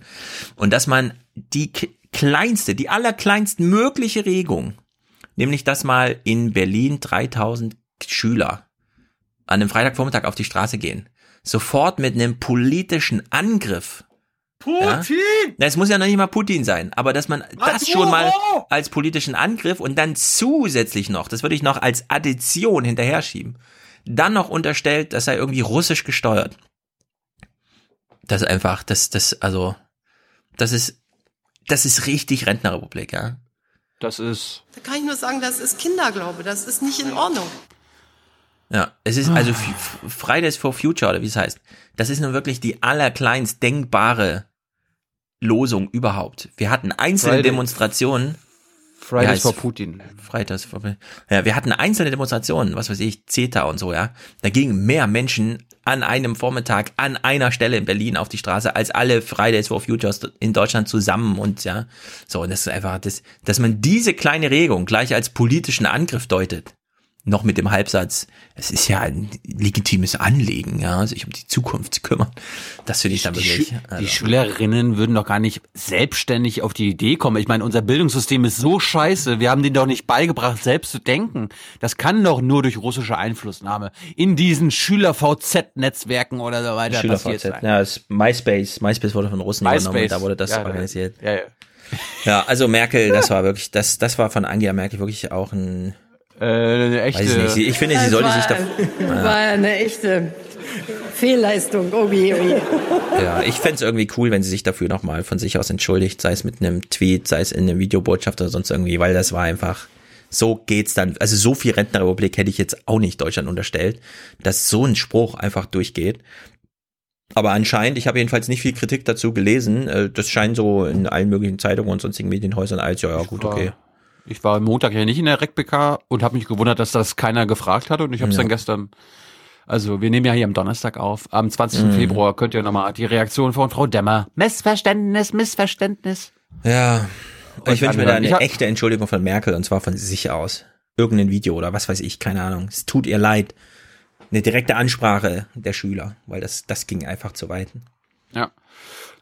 Und dass man die kleinste, die allerkleinst mögliche Regung, nämlich dass mal in Berlin 3000 Schüler an einem Freitagvormittag auf die Straße gehen, sofort mit einem politischen Angriff Putin! na, es muss ja noch nicht mal Putin sein, aber dass man das schon mal als politischen Angriff und dann zusätzlich noch, das würde ich noch als Addition hinterher schieben, dann noch unterstellt, das sei irgendwie russisch gesteuert. Das ist einfach, das, das, also, das ist, das ist richtig Rentnerrepublik, ja. Das ist. Da kann ich nur sagen, das ist Kinderglaube, das ist nicht in Ordnung. Ja, es ist also Fridays for Future oder wie es heißt. Das ist nun wirklich die allerkleinst denkbare Losung überhaupt. Wir hatten einzelne Friday. Demonstrationen. Fridays for Putin. Fridays for Ja, wir hatten einzelne Demonstrationen, was weiß ich, CETA und so, ja. Da gingen mehr Menschen an einem Vormittag an einer Stelle in Berlin auf die Straße als alle Fridays for Futures in Deutschland zusammen und ja. So, und das ist einfach, das, dass man diese kleine Regung gleich als politischen Angriff deutet noch mit dem Halbsatz, es ist ja ein legitimes Anliegen, ja, sich um die Zukunft zu kümmern. Das finde ich dann die wirklich. Schü also. Die Schülerinnen würden doch gar nicht selbstständig auf die Idee kommen. Ich meine, unser Bildungssystem ist so scheiße. Wir haben denen doch nicht beigebracht, selbst zu denken. Das kann doch nur durch russische Einflussnahme in diesen Schüler-VZ-Netzwerken oder so weiter Schüler passiert VZ, sein. ja, MySpace, MySpace wurde von Russen MySpace. übernommen, da wurde das Ja, organisiert. Ja, ja. Ja, also Merkel, das *laughs* war wirklich, das, das war von Angela Merkel wirklich auch ein, äh, eine echte. Weiß ich, nicht, sie- ich finde, sie Das sollte war, sich da, war eine echte Fehlleistung. Oh je, oh je. ja, ich fänd's irgendwie cool, wenn sie sich dafür nochmal von sich aus entschuldigt, sei es mit einem Tweet, sei es in einer Videobotschaft oder sonst irgendwie, weil das war einfach, so geht's dann, also so viel Rentenrepublik hätte ich jetzt auch nicht Deutschland unterstellt, dass so ein Spruch einfach durchgeht. Aber anscheinend, ich habe jedenfalls nicht viel Kritik dazu gelesen, äh, das scheint so in allen möglichen Zeitungen und sonstigen Medienhäusern als, ja, ja, gut, okay. Ich war am Montag ja nicht in der RecPK und habe mich gewundert, dass das keiner gefragt hat und ich habe es Ja. dann gestern also wir nehmen ja hier am Donnerstag auf. Am 20. Mhm. Februar könnt ihr nochmal die Reaktion von Frau Demmer. Missverständnis, Missverständnis. Ja, Und ich wünsche mir da eine hab- echte Entschuldigung von Merkel und zwar von sich aus. Irgendein Video oder was weiß ich, keine Ahnung. Es tut ihr leid. Eine direkte Ansprache der Schüler, weil das, das ging einfach zu weit. Ja.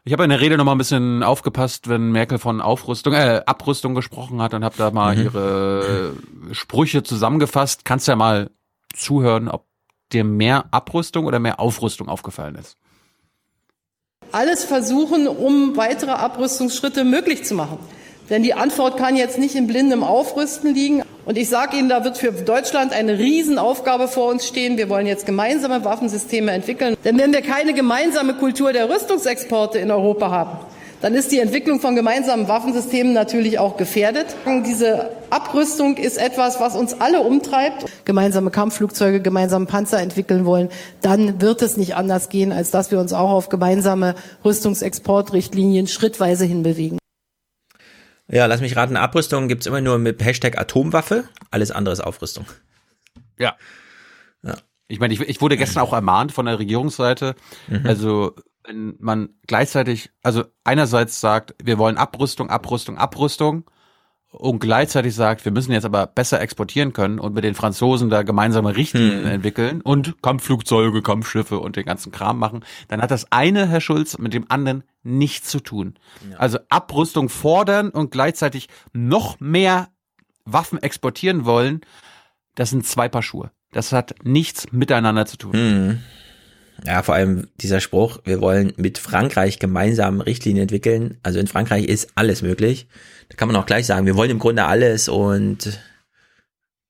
Ich habe in der Rede noch mal ein bisschen aufgepasst, wenn Merkel von Aufrüstung, äh, Abrüstung gesprochen hat und habe da mal Mhm. ihre äh, Sprüche zusammengefasst. Kannst ja mal zuhören, ob dir mehr Abrüstung oder mehr Aufrüstung aufgefallen ist. alles versuchen, um weitere Abrüstungsschritte möglich zu machen. Denn die Antwort kann jetzt nicht in blindem Aufrüsten liegen. Und ich sage Ihnen, da wird für Deutschland eine Riesenaufgabe vor uns stehen. Wir wollen jetzt gemeinsame Waffensysteme entwickeln. Denn wenn wir keine gemeinsame Kultur der Rüstungsexporte in Europa haben, dann ist die Entwicklung von gemeinsamen Waffensystemen natürlich auch gefährdet. Diese Abrüstung ist etwas, was uns alle umtreibt. Gemeinsame Kampfflugzeuge, gemeinsame Panzer entwickeln wollen, dann wird es nicht anders gehen, als dass wir uns auch auf gemeinsame Rüstungsexportrichtlinien schrittweise hinbewegen. Ja, lass mich raten, Abrüstung gibt's immer nur mit Hashtag Atomwaffe, alles andere ist Aufrüstung. Ja. Ja. Ich meine, ich, ich wurde gestern auch ermahnt von der Regierungsseite. Mhm. Also, wenn man gleichzeitig, also einerseits sagt, wir wollen Abrüstung, Abrüstung, Abrüstung und gleichzeitig sagt, wir müssen jetzt aber besser exportieren können und mit den Franzosen da gemeinsame Richtlinien Mhm. entwickeln und Kampfflugzeuge, Kampfschiffe und den ganzen Kram machen, dann hat das eine, Herr Schulz, mit dem anderen nichts zu tun. Also Abrüstung fordern und gleichzeitig noch mehr Waffen exportieren wollen, das sind zwei Paar Schuhe. Das hat nichts miteinander zu tun. Mhm. Ja, vor allem dieser Spruch, wir wollen mit Frankreich gemeinsam Richtlinien entwickeln. Also in Frankreich ist alles möglich. Da kann man auch gleich sagen, wir wollen im Grunde alles und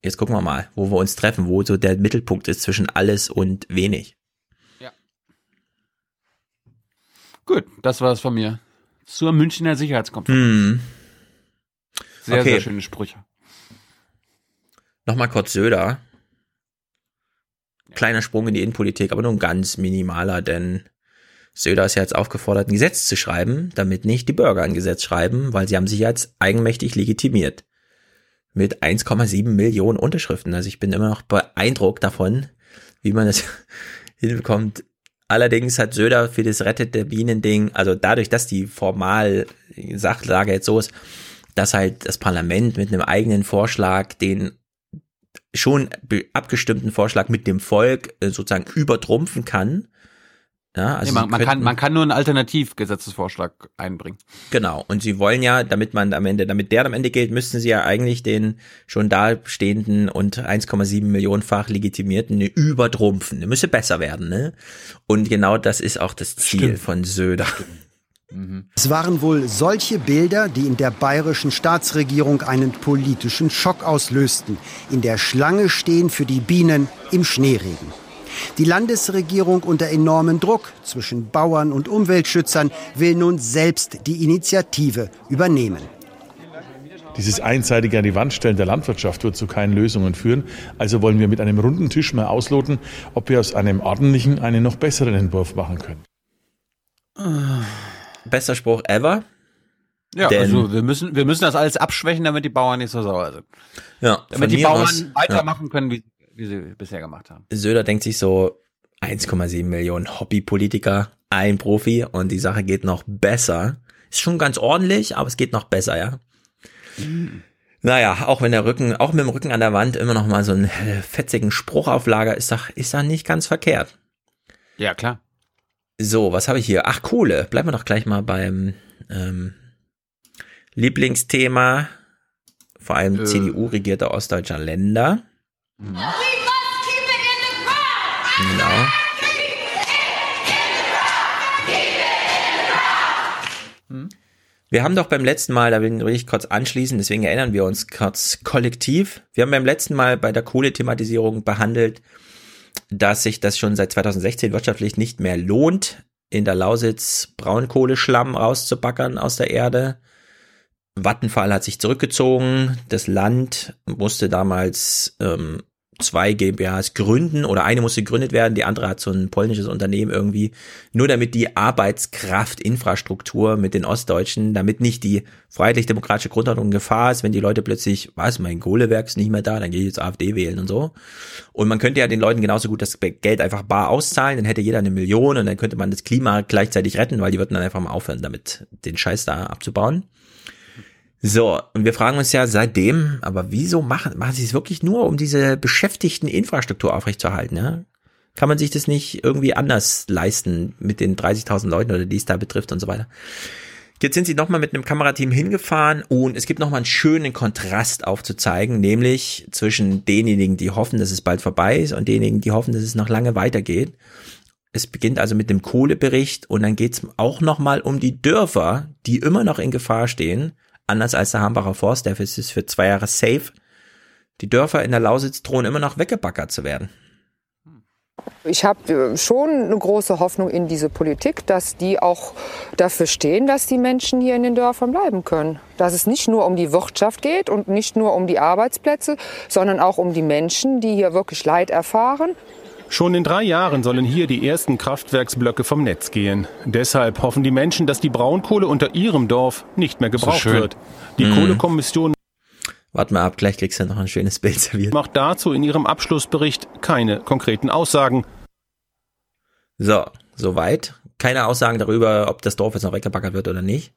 jetzt gucken wir mal, wo wir uns treffen, wo so der Mittelpunkt ist zwischen alles und wenig. Gut, das war es von mir. Zur Münchner Sicherheitskonferenz. Hm. Sehr, Okay. sehr schöne Sprüche. Nochmal kurz Söder. Kleiner Sprung in die Innenpolitik, aber nur ein ganz minimaler, denn Söder ist ja jetzt aufgefordert, ein Gesetz zu schreiben, damit nicht die Bürger ein Gesetz schreiben, weil sie haben sich jetzt eigenmächtig legitimiert. Mit 1,7 Millionen Unterschriften. Also ich bin immer noch beeindruckt davon, wie man das *laughs* hinbekommt. Allerdings hat Söder für das Rettet der Bienen-Ding, also dadurch, dass die formal Sachlage jetzt so ist, dass halt das Parlament mit einem eigenen Vorschlag den schon abgestimmten Vorschlag mit dem Volk äh, sozusagen übertrumpfen kann. Ja, also nee, man, man, kann, man kann nur einen Alternativgesetzesvorschlag einbringen. Genau. Und sie wollen ja, damit man am Ende, damit der am Ende gilt, müssten sie ja eigentlich den schon dastehenden und 1,7 Millionenfach legitimierten übertrumpfen. Der müsste besser werden, ne? Und genau das ist auch das Ziel Stimmt. von Söder. Es waren wohl solche Bilder, die in der bayerischen Staatsregierung einen politischen Schock auslösten. In der Schlange stehen für die Bienen im Schneeregen. Die Landesregierung unter enormem Druck zwischen Bauern und Umweltschützern will nun selbst die Initiative übernehmen. Dieses einseitige an die Wand stellen der Landwirtschaft wird zu keinen Lösungen führen. Also wollen wir mit einem runden Tisch mal ausloten, ob wir aus einem ordentlichen einen noch besseren Entwurf machen können. Bester Spruch ever. Ja, Denn- also wir müssen, wir müssen das alles abschwächen, damit die Bauern nicht so sauer sind. Ja, Damit die Bauern aus- weitermachen können, wie, wie sie bisher gemacht haben. Söder denkt sich so 1,7 Millionen Hobbypolitiker, ein Profi und die Sache geht noch besser. Ist schon ganz ordentlich, aber es geht noch besser, ja. Naja, auch wenn der Rücken, auch mit dem Rücken an der Wand immer noch mal so einen fetzigen Spruch auf Lager ist ist doch nicht ganz verkehrt. Ja, klar. So, was habe ich hier? Ach, Kohle. Bleiben wir doch gleich mal beim ähm, Lieblingsthema, vor allem Äh. CDU-regierte ostdeutscher Länder. Genau. Wir haben doch beim letzten Mal, da will ich kurz anschließen, deswegen erinnern wir uns kurz kollektiv. Wir haben beim letzten Mal bei der Kohlethematisierung behandelt, dass sich das schon seit 2016 wirtschaftlich nicht mehr lohnt, in der Lausitz Braunkohleschlamm rauszubackern aus der Erde. Vattenfall hat sich zurückgezogen. Das Land musste damals ähm, zwei GmbHs gründen oder eine musste gegründet werden, die andere hat so ein polnisches Unternehmen irgendwie, nur damit die Arbeitskraftinfrastruktur mit den Ostdeutschen, damit nicht die freiheitlich-demokratische Grundordnung in Gefahr ist, wenn die Leute plötzlich, was, mein Kohlewerk ist nicht mehr da, dann gehe ich jetzt AfD wählen und so. Und man könnte ja den Leuten genauso gut das Geld einfach bar auszahlen, dann hätte jeder eine Million und dann könnte man das Klima gleichzeitig retten, weil die würden dann einfach mal aufhören, damit den Scheiß da abzubauen. So, und wir fragen uns ja seitdem, aber wieso machen, machen sie es wirklich nur, um diese beschäftigten Infrastruktur aufrechtzuerhalten, ja? Kann man sich das nicht irgendwie anders leisten mit den 30.000 Leuten oder die es da betrifft und so weiter? Jetzt sind sie nochmal mit einem Kamerateam hingefahren und es gibt nochmal einen schönen Kontrast aufzuzeigen, nämlich zwischen denjenigen, die hoffen, dass es bald vorbei ist und denjenigen, die hoffen, dass es noch lange weitergeht. Es beginnt also mit dem Kohlebericht und dann geht's auch nochmal um die Dörfer, die immer noch in Gefahr stehen, anders als der Hambacher Forst, der ist für zwei Jahre safe. Die Dörfer in der Lausitz drohen immer noch weggebackert zu werden. Ich habe schon eine große Hoffnung in diese Politik, dass die auch dafür stehen, dass die Menschen hier in den Dörfern bleiben können. Dass es nicht nur um die Wirtschaft geht und nicht nur um die Arbeitsplätze, sondern auch um die Menschen, die hier wirklich Leid erfahren. Schon in drei Jahren sollen hier die ersten Kraftwerksblöcke vom Netz gehen. Deshalb hoffen die Menschen, dass die Braunkohle unter ihrem Dorf nicht mehr gebraucht schön. wird. Die Mhm. Kohlekommission Warte mal ab, gleich kriegst du noch ein schönes Bild serviert. macht dazu in ihrem Abschlussbericht keine konkreten Aussagen. So, soweit. Keine Aussagen darüber, ob das Dorf jetzt noch weggebackert wird oder nicht.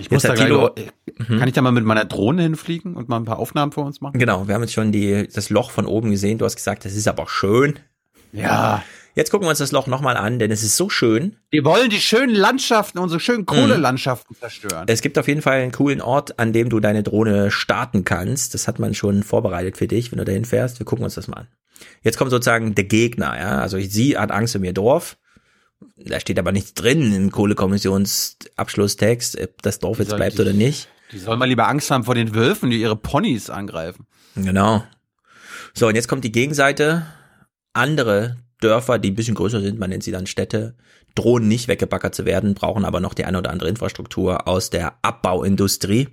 Ich muss da Thilo- noch, kann ich da mal mit meiner Drohne hinfliegen und mal ein paar Aufnahmen für uns machen? Genau, wir haben jetzt schon die, das Loch von oben gesehen. Du hast gesagt, das ist aber schön. Ja. Jetzt gucken wir uns das Loch nochmal an, denn es ist so schön. Die wollen die schönen Landschaften, unsere schönen Kohlelandschaften zerstören. Es gibt auf jeden Fall einen coolen Ort, an dem du deine Drohne starten kannst. Das hat man schon vorbereitet für dich, wenn du dahin fährst. Wir gucken uns das mal an. Jetzt kommt sozusagen der Gegner, ja. Also sie hat Angst um ihr Dorf. Da steht aber nichts drin im Kohlekommissionsabschlusstext, ob das Dorf jetzt soll bleibt die- oder nicht. Die sollen mal lieber Angst haben vor den Wölfen, die ihre Ponys angreifen. Genau. So, und jetzt kommt die Gegenseite. Andere Dörfer, die ein bisschen größer sind, man nennt sie dann Städte, drohen nicht weggebackert zu werden, brauchen aber noch die eine oder andere Infrastruktur aus der Abbauindustrie.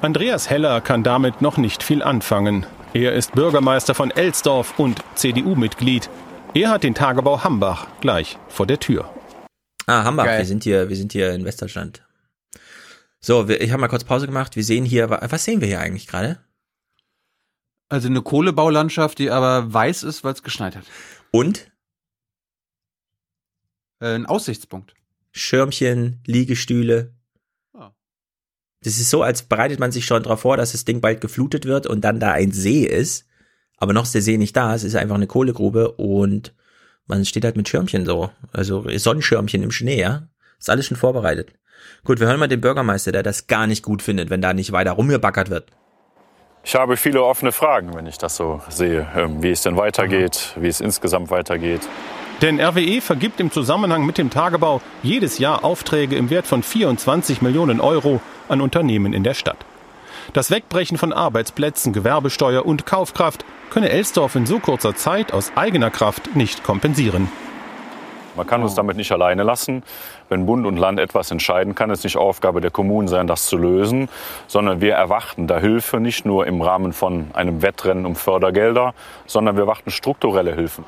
Andreas Heller kann damit noch nicht viel anfangen. Er ist Bürgermeister von Elsdorf und CDU-Mitglied. Er hat den Tagebau Hambach gleich vor der Tür. Ah, Hambach, Geil. wir sind hier, wir sind hier in Westdeutschland. So, wir, ich habe mal kurz Pause gemacht. Wir sehen hier, wa- was sehen wir hier eigentlich gerade? Also eine Kohlebaulandschaft, die aber weiß ist, weil es geschneit hat. Und? Äh, ein Aussichtspunkt. Schirmchen, Liegestühle. Ja. Das ist so, als bereitet man sich schon darauf vor, dass das Ding bald geflutet wird und dann da ein See ist. Aber noch ist der See nicht da. Es ist einfach eine Kohlegrube und man steht halt mit Schirmchen so. Also Sonnenschirmchen im Schnee, ja. Ist alles schon vorbereitet. Gut, wir hören mal den Bürgermeister, der das gar nicht gut findet, wenn da nicht weiter rumgebackert wird. Ich habe viele offene Fragen, wenn ich das so sehe, ähm, wie es denn weitergeht, wie es insgesamt weitergeht. Denn RWE vergibt im Zusammenhang mit dem Tagebau jedes Jahr Aufträge im Wert von 24 Millionen Euro an Unternehmen in der Stadt. Das Wegbrechen von Arbeitsplätzen, Gewerbesteuer und Kaufkraft könne Elsdorf in so kurzer Zeit aus eigener Kraft nicht kompensieren. Man kann uns damit nicht alleine lassen. Wenn Bund und Land etwas entscheiden, kann es nicht Aufgabe der Kommunen sein, das zu lösen, sondern wir erwarten da Hilfe nicht nur im Rahmen von einem Wettrennen um Fördergelder, sondern wir erwarten strukturelle Hilfen.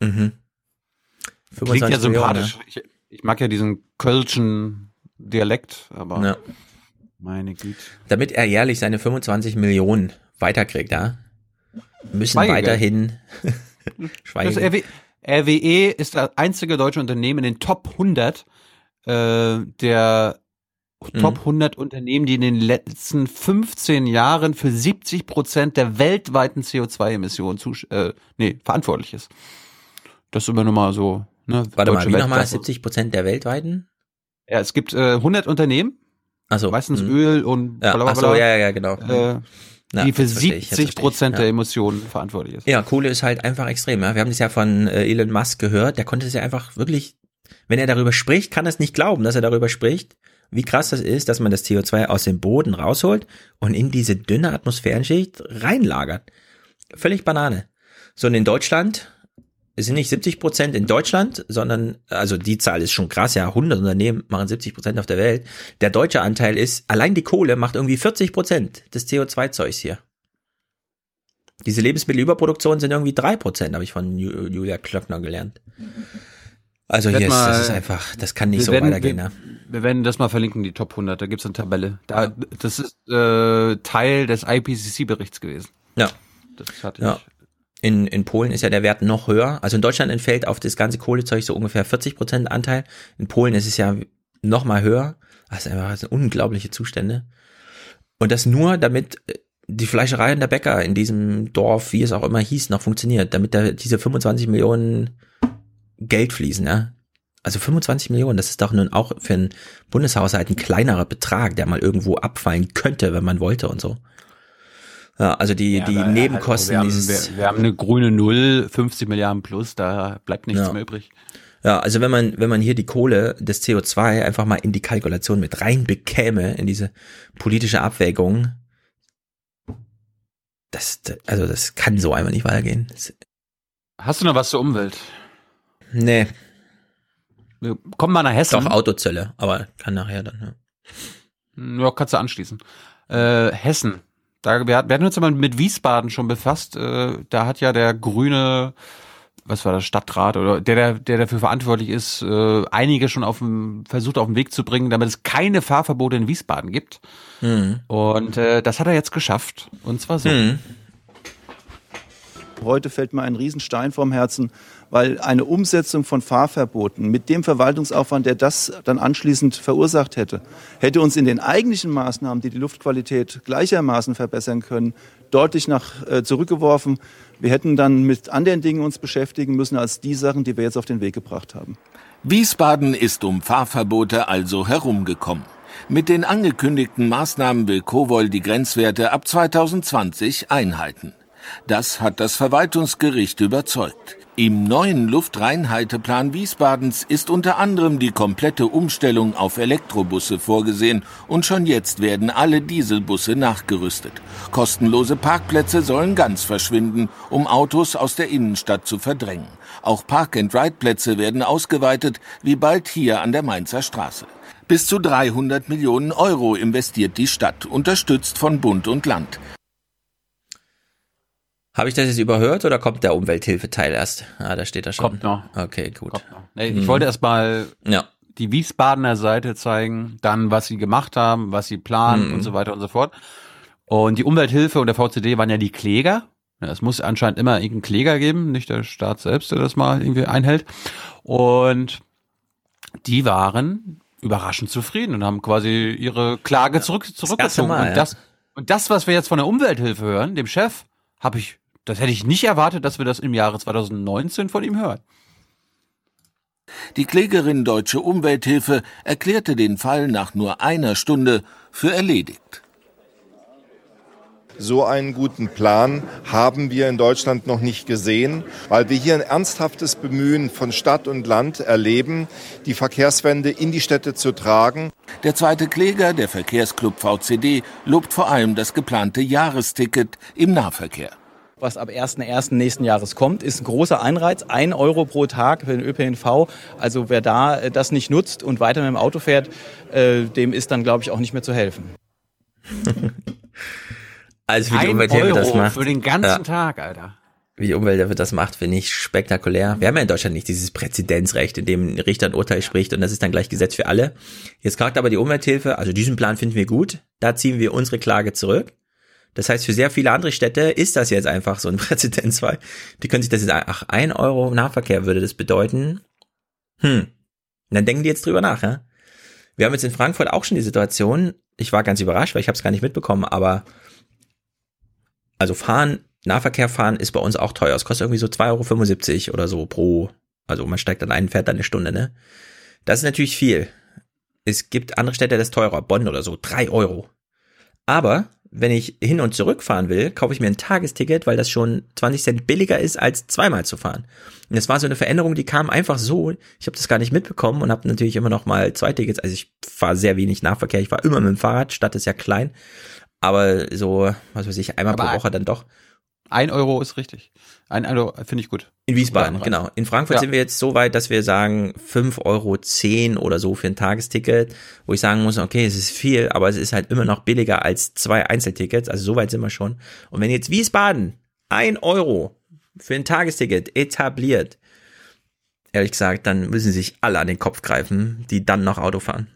Mhm. Klingt ja 25 Millionen, sympathisch. Ich, ich mag ja diesen kölschen Dialekt, aber Ja. meine Güte. Damit er jährlich seine 25 Millionen weiterkriegt, ja, müssen Schweigegeld. weiterhin. *laughs* *laughs* RW, RWE ist das einzige deutsche Unternehmen in den Top 100 äh, der Top 100 Unternehmen, die in den letzten 15 Jahren für 70 Prozent der weltweiten CO2-Emissionen zusch- äh, nee, verantwortlich ist. Das ist immer nur mal so. Ne, Warte mal, wie nochmal? Weltklasse. 70 Prozent der weltweiten? Ja, es gibt äh, 100 Unternehmen, Also meistens Öl und Ja, blablabla, ach so, ja, ja, genau. äh, Na, die für jetzt verstehe ich, jetzt 70 verstehe ich, Prozent ja. der Emissionen verantwortlich ist. Ja, Kohle ist halt einfach extrem. Ja? Wir haben das ja von äh, Elon Musk gehört. Der konnte es ja einfach wirklich, wenn er darüber spricht, kann es nicht glauben, dass er darüber spricht, wie krass das ist, dass man das CO2 aus dem Boden rausholt und in diese dünne Atmosphärenschicht reinlagert. Völlig Banane. So und in Deutschland es sind nicht 70 Prozent in Deutschland, sondern, also die Zahl ist schon krass, ja, 100 Unternehmen machen 70 Prozent auf der Welt. Der deutsche Anteil ist, allein die Kohle macht irgendwie 40 Prozent des CO2-Zeugs hier. Diese Lebensmittelüberproduktion sind irgendwie drei Prozent, habe ich von Ju- Julia Klöckner gelernt. Also hier ist, das ist einfach, das kann nicht so werden, weitergehen. Wir, Ne? wir werden das mal verlinken, die Top 100. Da gibt's eine Tabelle. Da, das ist äh, Teil des IPCC-Berichts gewesen. Ja. Das hatte Ja. In, in Polen ist ja der Wert noch höher. Also in Deutschland entfällt auf das ganze Kohlezeug so ungefähr 40 Prozent Anteil. In Polen ist es ja noch mal höher. Das einfach das sind unglaubliche Zustände. Und das nur, damit äh, die Fleischerei und der Bäcker in diesem Dorf, wie es auch immer hieß, noch funktioniert, damit da diese 25 Millionen Geld fließen, ja. Also 25 Millionen, das ist doch nun auch für einen Bundeshaushalt ein kleinerer Betrag, der mal irgendwo abfallen könnte, wenn man wollte und so. Ja, also die, Ja, die aber Nebenkosten halt, wir, haben, dieses. wir, wir haben eine grüne Null, 50 Milliarden plus, da bleibt nichts Ja. mehr übrig. Ja, also wenn man, wenn man hier die Kohle, das CO2 einfach mal in die Kalkulation mit rein bekäme, in diese politische Abwägung, das, also das kann so einfach nicht weitergehen. Das, Hast du noch was zur Umwelt? nee, Wir kommen mal nach Hessen. doch Autozölle, aber kann nachher dann, ja. Ja, kannst du anschließen. Äh, Hessen. Da, wir, hat- wir hatten uns ja mal mit Wiesbaden schon befasst. Äh, da hat ja der grüne, was war das, Stadtrat oder der, der, der dafür verantwortlich ist, äh, einige schon auf dem, versucht auf den Weg zu bringen, damit es keine Fahrverbote in Wiesbaden gibt. Mhm. Und äh, das hat er jetzt geschafft. Und zwar so. Mhm. Heute fällt mir ein Riesenstein vom Herzen, weil eine Umsetzung von Fahrverboten mit dem Verwaltungsaufwand, der das dann anschließend verursacht hätte, hätte uns in den eigentlichen Maßnahmen, die die Luftqualität gleichermaßen verbessern können, deutlich nach äh, zurückgeworfen. Wir hätten dann mit anderen Dingen uns beschäftigen müssen als die Sachen, die wir jetzt auf den Weg gebracht haben. Wiesbaden ist um Fahrverbote also herumgekommen. Mit den angekündigten Maßnahmen will Kowol die Grenzwerte ab 2020 einhalten. Das hat das Verwaltungsgericht überzeugt. Im neuen Luftreinhalteplan Wiesbadens ist unter anderem die komplette Umstellung auf Elektrobusse vorgesehen und schon jetzt werden alle Dieselbusse nachgerüstet. Kostenlose Parkplätze sollen ganz verschwinden, um Autos aus der Innenstadt zu verdrängen. Auch Park-and-Ride-Plätze werden ausgeweitet, wie bald hier an der Mainzer Straße. Bis zu 300 Millionen Euro investiert die Stadt, unterstützt von Bund und Land. Habe ich das jetzt überhört oder kommt der Umwelthilfeteil erst? Ah, da steht er schon. Kommt noch. Okay, gut. Nee, ich Mhm. wollte erst mal Ja. die Wiesbadener Seite zeigen, dann was sie gemacht haben, was sie planen Mhm. und so weiter und so fort. Und die Umwelthilfe und der VCD waren ja die Kläger. Ja, es muss anscheinend immer irgendeinen Kläger geben, nicht der Staat selbst, der das mal irgendwie einhält. Und die waren überraschend zufrieden und haben quasi ihre Klage zurück, zurückgezogen. Mal, und, das, und das, was wir jetzt von der Umwelthilfe hören, dem Chef, habe ich, das hätte ich nicht erwartet, dass wir das im Jahre 2019 von ihm hören. Die Klägerin Deutsche Umwelthilfe erklärte den Fall nach nur einer Stunde für erledigt. So einen guten Plan haben wir in Deutschland noch nicht gesehen, weil wir hier ein ernsthaftes Bemühen von Stadt und Land erleben, die Verkehrswende in die Städte zu tragen. Der zweite Kläger, der Verkehrsclub VCD, lobt vor allem das geplante Jahresticket im Nahverkehr. Was ab 1.1. nächsten Jahres kommt, ist ein großer Anreiz. Ein Euro pro Tag für den ÖPNV. Also wer da äh, das nicht nutzt und weiter mit dem Auto fährt, äh, dem ist dann, glaube ich, auch nicht mehr zu helfen. *laughs* Also wie die Ein Umwelthilfe Euro das macht. für den ganzen ja. Tag, Alter. wie die Umwelt dafür das macht, finde ich spektakulär. Wir haben ja in Deutschland nicht dieses Präzedenzrecht, in dem ein Richter ein Urteil spricht und das ist dann gleich Gesetz für alle. Jetzt klagt aber die Umwelthilfe, also diesen Plan finden wir gut, da ziehen wir unsere Klage zurück. Das heißt, für sehr viele andere Städte ist das jetzt einfach so ein *laughs* Präzedenzfall. Die können sich das jetzt, ach, ein Euro Nahverkehr würde das bedeuten. Hm. Und dann denken die jetzt drüber nach, ja. Wir haben jetzt in Frankfurt auch schon die Situation, ich war ganz überrascht, weil ich habe es gar nicht mitbekommen, aber also fahren Nahverkehr fahren ist bei uns auch teuer. Es kostet irgendwie so 2,75 Euro oder so pro, also man steigt dann ein, fährt dann eine Stunde, ne? Das ist natürlich viel. Es gibt andere Städte, das ist teurer, Bonn oder so, drei Euro. Aber wenn ich hin und zurück fahren will, kaufe ich mir ein Tagesticket, weil das schon 20 Cent billiger ist, als zweimal zu fahren. Und das war so eine Veränderung, die kam einfach so. Ich habe das gar nicht mitbekommen und habe natürlich immer noch mal zwei Tickets. Also ich fahre sehr wenig Nahverkehr. Ich fahre immer mit dem Fahrrad, Stadt ist ja klein. Aber so, was weiß ich, einmal Aber pro Woche dann doch. Ein Euro ist richtig. Ein Euro finde ich gut. In Wiesbaden, genau. In Frankfurt Ja. sind wir jetzt so weit, dass wir sagen, 5,10 Euro oder so für ein Tagesticket, wo ich sagen muss, okay, es ist viel, aber es ist halt immer noch billiger als zwei Einzeltickets. Also so weit sind wir schon. Und wenn jetzt Wiesbaden ein Euro für ein Tagesticket etabliert, ehrlich gesagt, dann müssen sich alle an den Kopf greifen, die dann noch Auto fahren.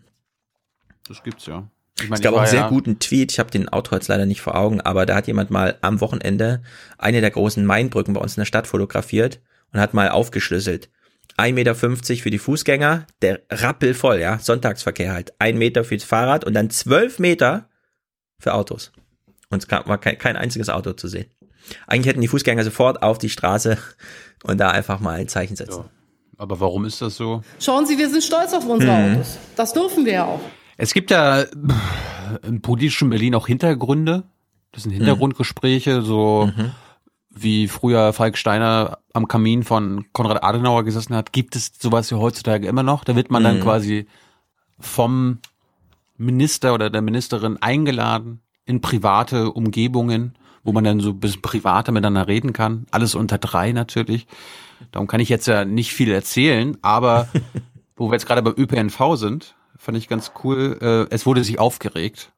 Das gibt's ja. Ich Es meine, gab ich auch einen sehr ja- guten Tweet, ich habe den Autor jetzt leider nicht vor Augen, aber da hat jemand mal am Wochenende eine der großen Mainbrücken bei uns in der Stadt fotografiert und hat mal aufgeschlüsselt. 1,50 Meter für die Fußgänger, der rappelvoll, ja, Sonntagsverkehr halt. 1 Meter fürs Fahrrad und dann 12 Meter für Autos. Und es kam- war kein, kein einziges Auto zu sehen. Eigentlich hätten die Fußgänger sofort auf die Straße und da einfach mal ein Zeichen setzen. Aber warum ist das so? Schauen Sie, wir sind stolz auf unsere Mhm. Autos. Das dürfen wir ja auch. Es gibt ja äh, im politischen Berlin auch Hintergründe. Das sind Hintergrundgespräche, so wie früher Falk Steiner am Kamin von Konrad Adenauer gesessen hat. Gibt es sowas ja heutzutage immer noch? Da wird man dann Mhm. quasi vom Minister oder der Ministerin eingeladen in private Umgebungen, wo man dann so ein bisschen privater miteinander reden kann. Alles unter drei natürlich. Darum kann ich jetzt ja nicht viel erzählen, aber *laughs* wo wir jetzt gerade beim ÖPNV sind, fand ich ganz cool. Äh, es wurde sich aufgeregt,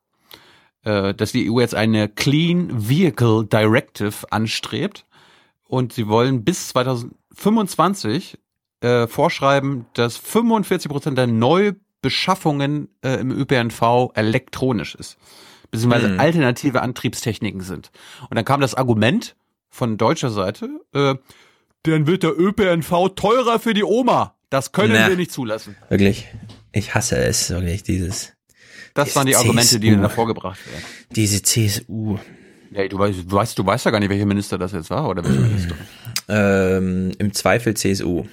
äh, dass die EU jetzt eine Clean Vehicle Directive anstrebt und sie wollen bis 2025 äh, vorschreiben, dass 45 Prozent der Neubeschaffungen äh, im ÖPNV elektronisch ist, beziehungsweise Mhm. alternative Antriebstechniken sind. Und dann kam das Argument von deutscher Seite, äh, dann wird der ÖPNV teurer für die Oma. Das können Na. wir nicht zulassen. Wirklich. Ich hasse es, wirklich, dieses. Das waren die dieses Argumente, die CSU. dann da vorgebracht werden. Diese CSU. Ja, du weißt, du weißt, du weißt ja gar nicht, welcher Minister das jetzt war oder welche Ministerin. *clears throat* Ähm, Im Zweifel CSU.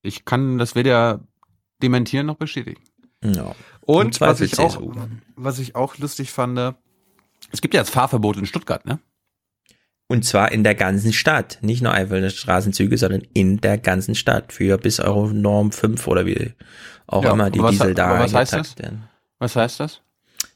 Ich kann das weder dementieren noch bestätigen. Ja. Im Und was ich, auch, CSU. was ich auch lustig fand, es gibt ja jetzt Fahrverbot in Stuttgart, ne? Und zwar in der ganzen Stadt. Nicht nur einzelne Straßenzüge, sondern in der ganzen Stadt. Für bis Euro Norm 5 oder wie auch Ja, immer die was- Diesel da was heißt das? werden. Was heißt das?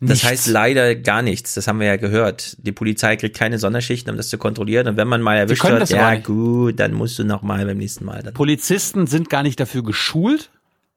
Das Nichts. heißt leider gar nichts. Das haben wir ja gehört. Die Polizei kriegt keine Sonderschichten, um das zu kontrollieren. Und wenn man mal erwischt wird, das ja gut, dann musst du noch mal beim nächsten Mal. Dann. Polizisten sind gar nicht dafür geschult,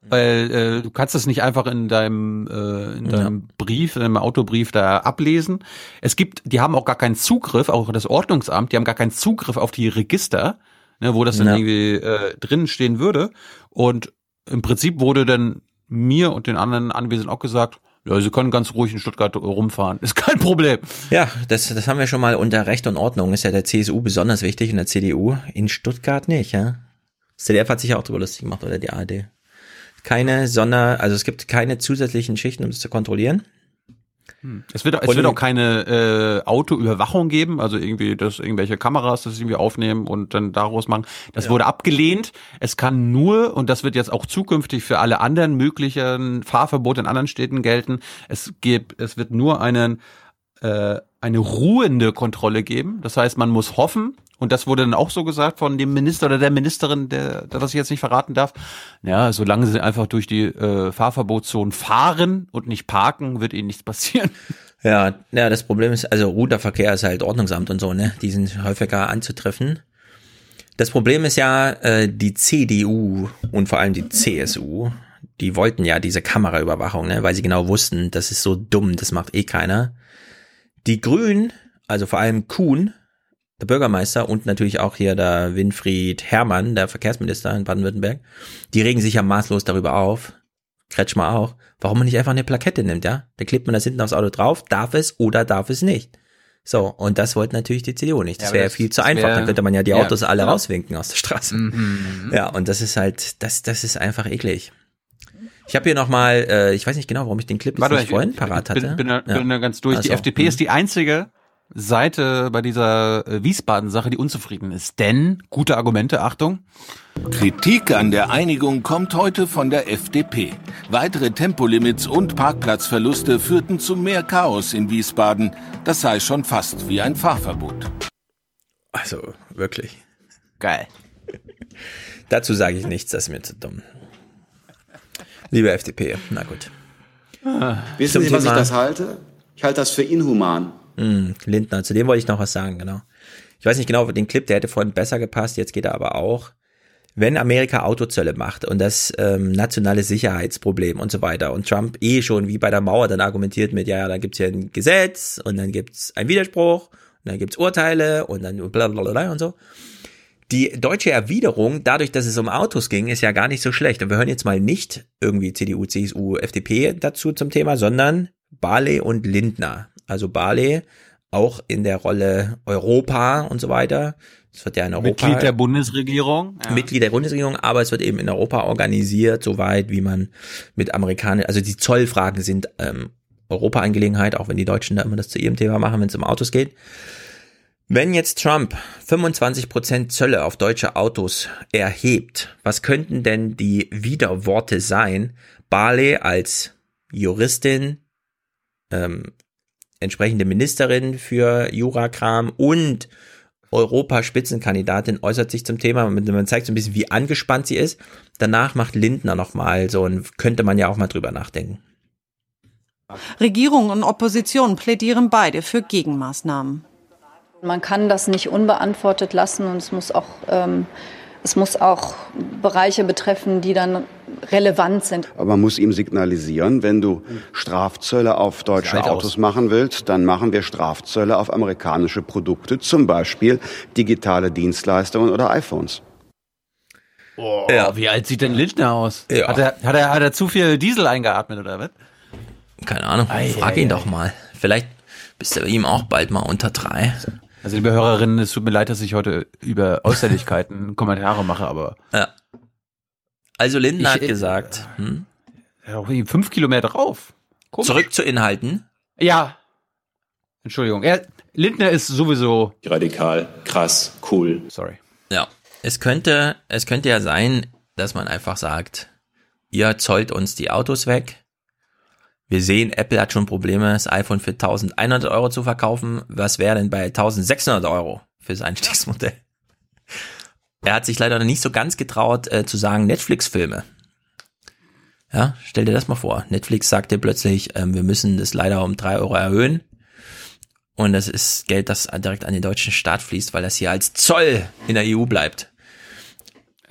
weil äh, du kannst das nicht einfach in deinem äh, in deinem Brief, in deinem Autobrief da ablesen. Es gibt, die haben auch gar keinen Zugriff, auch das Ordnungsamt, die haben gar keinen Zugriff auf die Register, ne, wo das dann Ja. irgendwie äh, drinnen stehen würde. Und im Prinzip wurde dann mir und den anderen Anwesenden auch gesagt, ja, sie können ganz ruhig in Stuttgart rumfahren, *laughs* ist kein Problem. Ja, das, das haben wir schon mal unter Recht und Ordnung. Ist ja der CSU besonders wichtig und der CDU. In Stuttgart nicht, ja. Das ZDF hat sich ja auch drüber lustig gemacht oder die ARD. Keine Sonder, also es gibt keine zusätzlichen Schichten, um das zu kontrollieren. Es wird, es Und- wird auch keine äh, Autoüberwachung geben, also irgendwie, dass irgendwelche Kameras das irgendwie aufnehmen und dann daraus machen. Das wurde abgelehnt. Es kann nur, und das wird jetzt auch zukünftig für alle anderen möglichen Fahrverbote in anderen Städten gelten, es gibt, es wird nur einen, äh, eine ruhende Kontrolle geben. Das heißt, man muss hoffen, und das wurde dann auch so gesagt von dem Minister oder der Ministerin, der, der was ich jetzt nicht verraten darf. Ja, solange sie einfach durch die äh, Fahrverbotszonen fahren und nicht parken, wird ihnen nichts passieren. *laughs* Ja, ja, das Problem ist, also Ruderverkehr ist halt Ordnungsamt und so, ne? Die sind häufiger anzutreffen. Das Problem ist ja, äh, die CDU und vor allem die CSU, die wollten ja diese Kameraüberwachung, ne? Weil sie genau wussten, das ist so dumm, das macht eh keiner. Die Grünen, also vor allem Kuhn, Bürgermeister und natürlich auch hier der Winfried Herrmann, der Verkehrsminister in Baden-Württemberg, die regen sich ja maßlos darüber auf, Kretschmer auch, warum man nicht einfach eine Plakette nimmt, ja? Da klebt man das hinten aufs Auto drauf, darf es oder darf es nicht. So, und das wollte natürlich die CDU nicht. Das Ja, wäre ja viel zu einfach. wär- Dann könnte man ja die ja, Autos alle genau. rauswinken aus der Straße. Mhm. Ja, und das ist halt, das, das ist einfach eklig. Ich habe hier nochmal, äh, ich weiß nicht genau, warum ich den Clip jetzt Warte, nicht ich vorhin parat hatte. bin, bin, bin, Ja. bin da ganz durch. Die Ach so, FDP hm. ist die einzige Seite bei dieser äh, Wiesbaden-Sache, die unzufrieden ist. Denn, gute Argumente, Achtung, Kritik an der Einigung kommt heute von der FDP. Weitere Tempolimits und Parkplatzverluste führten zu mehr Chaos in Wiesbaden. Das sei schon fast wie ein Fahrverbot. Also, wirklich. Geil. *laughs* Dazu sage ich nichts, das ist mir zu dumm. Liebe FDP, na gut. Wissen Zum Sie, was ich Thema- das halte? Ich halte das für inhuman. Hm, Lindner, zu dem wollte ich noch was sagen, genau. Ich weiß nicht genau, den Clip, der hätte vorhin besser gepasst, jetzt geht er aber auch. Wenn Amerika Autozölle macht und das ähm, nationale Sicherheitsproblem und so weiter und Trump eh schon wie bei der Mauer dann argumentiert mit, ja, ja, dann gibt's hier ein Gesetz und dann gibt's einen Widerspruch und dann gibt's Urteile und dann bla bla bla und so. Die deutsche Erwiderung, dadurch, dass es um Autos ging, ist ja gar nicht so schlecht. Und wir hören jetzt mal nicht irgendwie CDU, CSU, FDP dazu zum Thema, sondern Barley und Lindner. Also Barley auch in der Rolle Europa und so weiter. Es wird ja in Europa Mitglied der Bundesregierung. Ja. Mitglied der Bundesregierung, aber es wird eben in Europa organisiert, soweit wie man mit Amerikanern, also die Zollfragen sind ähm, Europa-Angelegenheit, auch wenn die Deutschen da immer das zu ihrem Thema machen, wenn es um Autos geht. Wenn jetzt Trump 25% Zölle auf deutsche Autos erhebt, was könnten denn die Widerworte sein? Barley als Juristin, ähm, entsprechende Ministerin für Jurakram und Europaspitzenkandidatin äußert sich zum Thema. Man man zeigt so ein bisschen, wie angespannt sie ist. Danach macht Lindner nochmal so und könnte man ja auch mal drüber nachdenken. Regierung und Opposition plädieren beide für Gegenmaßnahmen. Man kann das nicht unbeantwortet lassen und es muss auch, ähm, es muss auch Bereiche betreffen, die dann relevant sind. Aber man muss ihm signalisieren, wenn du Strafzölle auf deutsche alt Autos aus. machen willst, dann machen wir Strafzölle auf amerikanische Produkte, zum Beispiel digitale Dienstleistungen oder iPhones. Oh, Wie alt sieht denn Lindner aus? Ja. Hat, er, hat, er, hat er zu viel Diesel eingeatmet oder was? Keine Ahnung, Ei, frag ei, ihn ei. doch mal. Vielleicht bist du bei ihm auch bald mal unter drei. Also liebe Hörerinnen, es tut mir leid, dass ich heute über Äußerlichkeiten *laughs* Kommentare mache, aber Ja. Also Lindner Ich- hat gesagt, hm? ja, fünf Kilometer drauf. Komisch. zurück zu Inhalten. Ja. Entschuldigung. Er, Lindner ist sowieso Radikal, krass, cool. Sorry. Ja, es könnte, es könnte ja sein, dass man einfach sagt, ihr zollt uns die Autos weg. Wir sehen, Apple hat schon Probleme, das iPhone für 1100 Euro zu verkaufen. Was wäre denn bei 1600 Euro fürs Einstiegsmodell? *laughs* Er hat sich leider nicht so ganz getraut äh, zu sagen Netflix-Filme. Ja, stell dir das mal vor. Netflix sagte plötzlich, ähm, wir müssen das leider um drei Euro erhöhen. Und das ist Geld, das direkt an den deutschen Staat fließt, weil das hier als Zoll in der EU bleibt.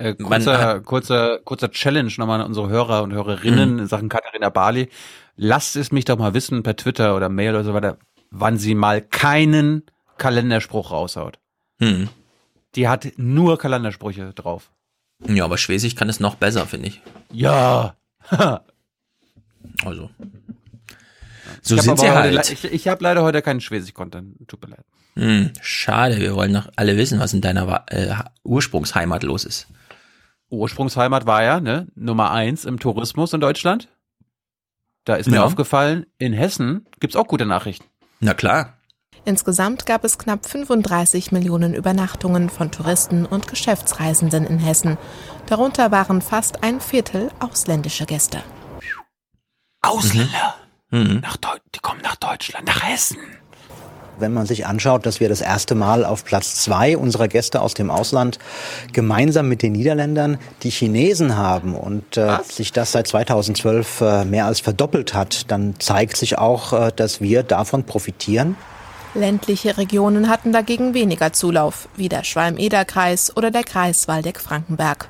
Äh, kurzer, kurzer, kurzer Challenge nochmal an unsere Hörer und Hörerinnen Mhm. in Sachen Katharina Barley. Lasst es mich doch mal wissen per Twitter oder Mail oder so weiter, wann sie mal keinen Kalenderspruch raushaut. Hm. Die hat nur Kalendersprüche drauf. Ja, aber Schwesig kann es noch besser, finde ich. Ja. *laughs* Also. So sind sie halt. Ich, ich habe leider heute keinen Schwesig-Content. Tut mir leid. Hm, schade, wir wollen noch alle wissen, was in deiner äh, Ursprungsheimat los ist. Ursprungsheimat war ja ne, Nummer eins im Tourismus in Deutschland. Da ist mir Ja. aufgefallen, in Hessen gibt's auch gute Nachrichten. Na klar. Insgesamt gab es knapp 35 Millionen Übernachtungen von Touristen und Geschäftsreisenden in Hessen. Darunter waren fast ein Viertel ausländische Gäste. Ausländer. Mhm. Nach Deu die kommen nach Deutschland, nach Hessen. Wenn man sich anschaut, dass wir das erste Mal auf Platz zwei unserer Gäste aus dem Ausland gemeinsam mit den Niederländern die Chinesen haben und äh, sich das seit 2012 äh, mehr als verdoppelt hat, dann zeigt sich auch, äh, dass wir davon profitieren. Ländliche Regionen hatten dagegen weniger Zulauf, wie der Schwalm-Eder-Kreis oder der Kreis Waldeck-Frankenberg.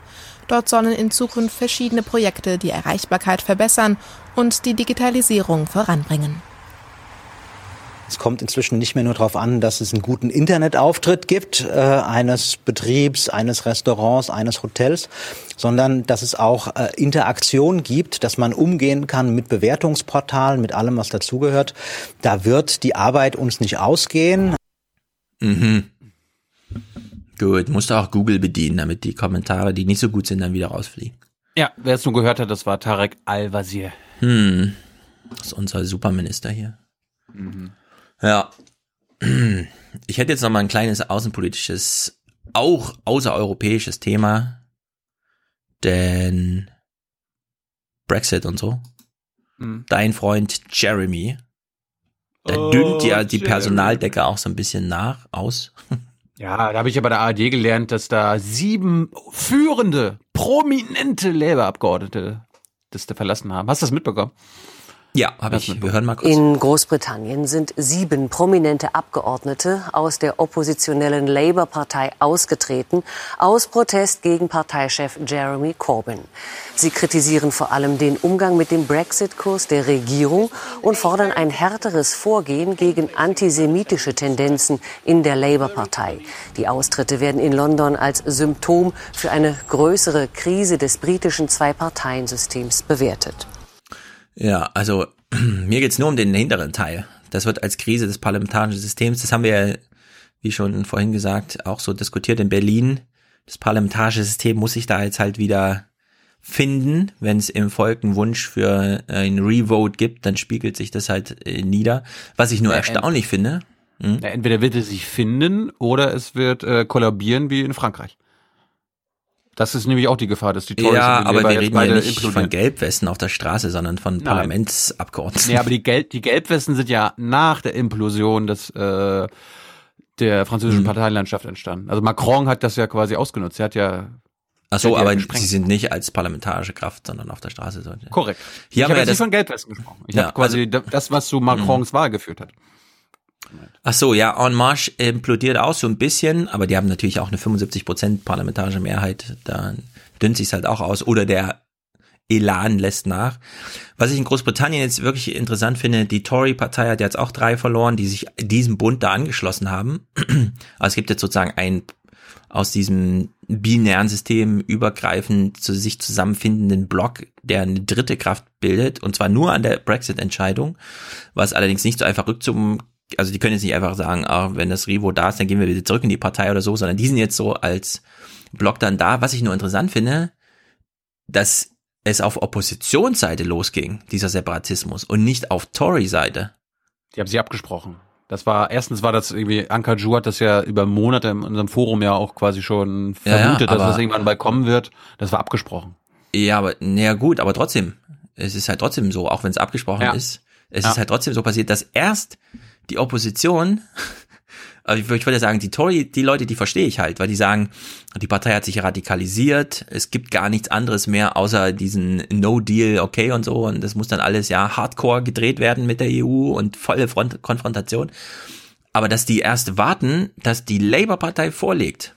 Dort sollen in Zukunft verschiedene Projekte die Erreichbarkeit verbessern und die Digitalisierung voranbringen. Es kommt inzwischen nicht mehr nur darauf an, dass es einen guten Internetauftritt gibt, äh, eines Betriebs, eines Restaurants, eines Hotels, sondern dass es auch äh, Interaktion gibt, dass man umgehen kann mit Bewertungsportalen, mit allem, was dazugehört. Da wird die Arbeit uns nicht ausgehen. Mhm. Gut, musst du auch Google bedienen, damit die Kommentare, die nicht so gut sind, dann wieder rausfliegen. Ja, wer es nur gehört hat, das war Tarek Al-Wazir. Hm. Das ist unser Superminister hier. Mhm. Ja. *clears throat* Ich hätte jetzt noch mal ein kleines außenpolitisches, auch außereuropäisches Thema. Denn Brexit und so. Mhm. Dein Freund Jeremy, der Oh, dünnt ja die Jeremy. Personaldecke auch so ein bisschen nach, aus. *laughs* Ja, da habe ich ja bei der ARD gelernt, dass da sieben führende, prominente Labour-Abgeordnete das da verlassen haben. Hast du das mitbekommen? Ja, habe ich. Wir hören mal kurz. In Großbritannien sind sieben prominente Abgeordnete aus der oppositionellen Labour-Partei ausgetreten, aus Protest gegen Parteichef Jeremy Corbyn. Sie kritisieren vor allem den Umgang mit dem Brexit-Kurs der Regierung und fordern ein härteres Vorgehen gegen antisemitische Tendenzen in der Labour-Partei. Die Austritte werden in London als Symptom für eine größere Krise des britischen Zwei-Parteien-Systems bewertet. Ja, also *clears throat* mir geht's nur um den hinteren Teil. Das wird als Krise des parlamentarischen Systems, das haben wir, ja, wie schon vorhin gesagt, auch so diskutiert in Berlin. Das parlamentarische System muss sich da jetzt halt wieder finden. Wenn es im Volk einen Wunsch für ein Revote gibt, dann spiegelt sich das halt äh, nieder. Was ich nur Ja, erstaunlich finde. Hm? Ja, entweder wird es sich finden oder es wird äh, kollabieren wie in Frankreich. Das ist nämlich auch die Gefahr, dass die Tories Ja, und die aber Labour wir jetzt reden ja nicht implodieren. von Gelbwesten auf der Straße, sondern von Nein. Parlamentsabgeordneten. Nee, aber die, Gelb, die Gelbwesten sind ja nach der Implosion des, äh, der französischen Mhm. Parteienlandschaft entstanden. Also Macron hat das ja quasi ausgenutzt. Er hat ja Ach so, ja aber sie sind nicht als parlamentarische Kraft, sondern auf der Straße. Korrekt. Hier ich haben habe wir jetzt ja nicht von Gelbwesten gesprochen. Ich Ja, habe quasi also- das, was zu Macrons Wahl geführt hat. Ach so, ja, En Marche implodiert auch so ein bisschen, aber die haben natürlich auch eine 75% parlamentarische Mehrheit. Da dünnt sich's halt auch aus. Oder der Elan lässt nach. Was ich in Großbritannien jetzt wirklich interessant finde, die Tory-Partei hat jetzt auch drei verloren, die sich diesem Bund da angeschlossen haben. *clears throat* Also es gibt jetzt sozusagen ein aus diesem binären System übergreifend zu sich zusammenfindenden Block, der eine dritte Kraft bildet, und zwar nur an der Brexit-Entscheidung, was allerdings nicht so einfach rückzum, also die können jetzt nicht einfach sagen, ah, wenn das Rivo da ist, dann gehen wir wieder zurück in die Partei oder so, sondern die sind jetzt so als Block dann da. Was ich nur interessant finde, dass es auf Oppositionsseite losging, dieser Separatismus, und nicht auf Tory-Seite. Die haben sie abgesprochen. Das war, erstens war das irgendwie, Anka Ju hat das ja über Monate in unserem Forum ja auch quasi schon Ja, ja, vermutet, dass das irgendwann bald kommen wird. Das war abgesprochen. Ja, aber naja gut, aber trotzdem, es ist halt trotzdem so, auch wenn es abgesprochen Ja. ist, es Ja. ist halt trotzdem so passiert, dass erst die Opposition, *laughs* also ich, würd- ich würde sagen, die Tory, die Leute, die verstehe ich halt, weil die sagen, die Partei hat sich radikalisiert, es gibt gar nichts anderes mehr außer diesen No Deal, okay und so und das muss dann alles ja hardcore gedreht werden mit der EU und volle Front Konfrontation. Aber dass die erst warten, dass die Labour-Partei vorlegt,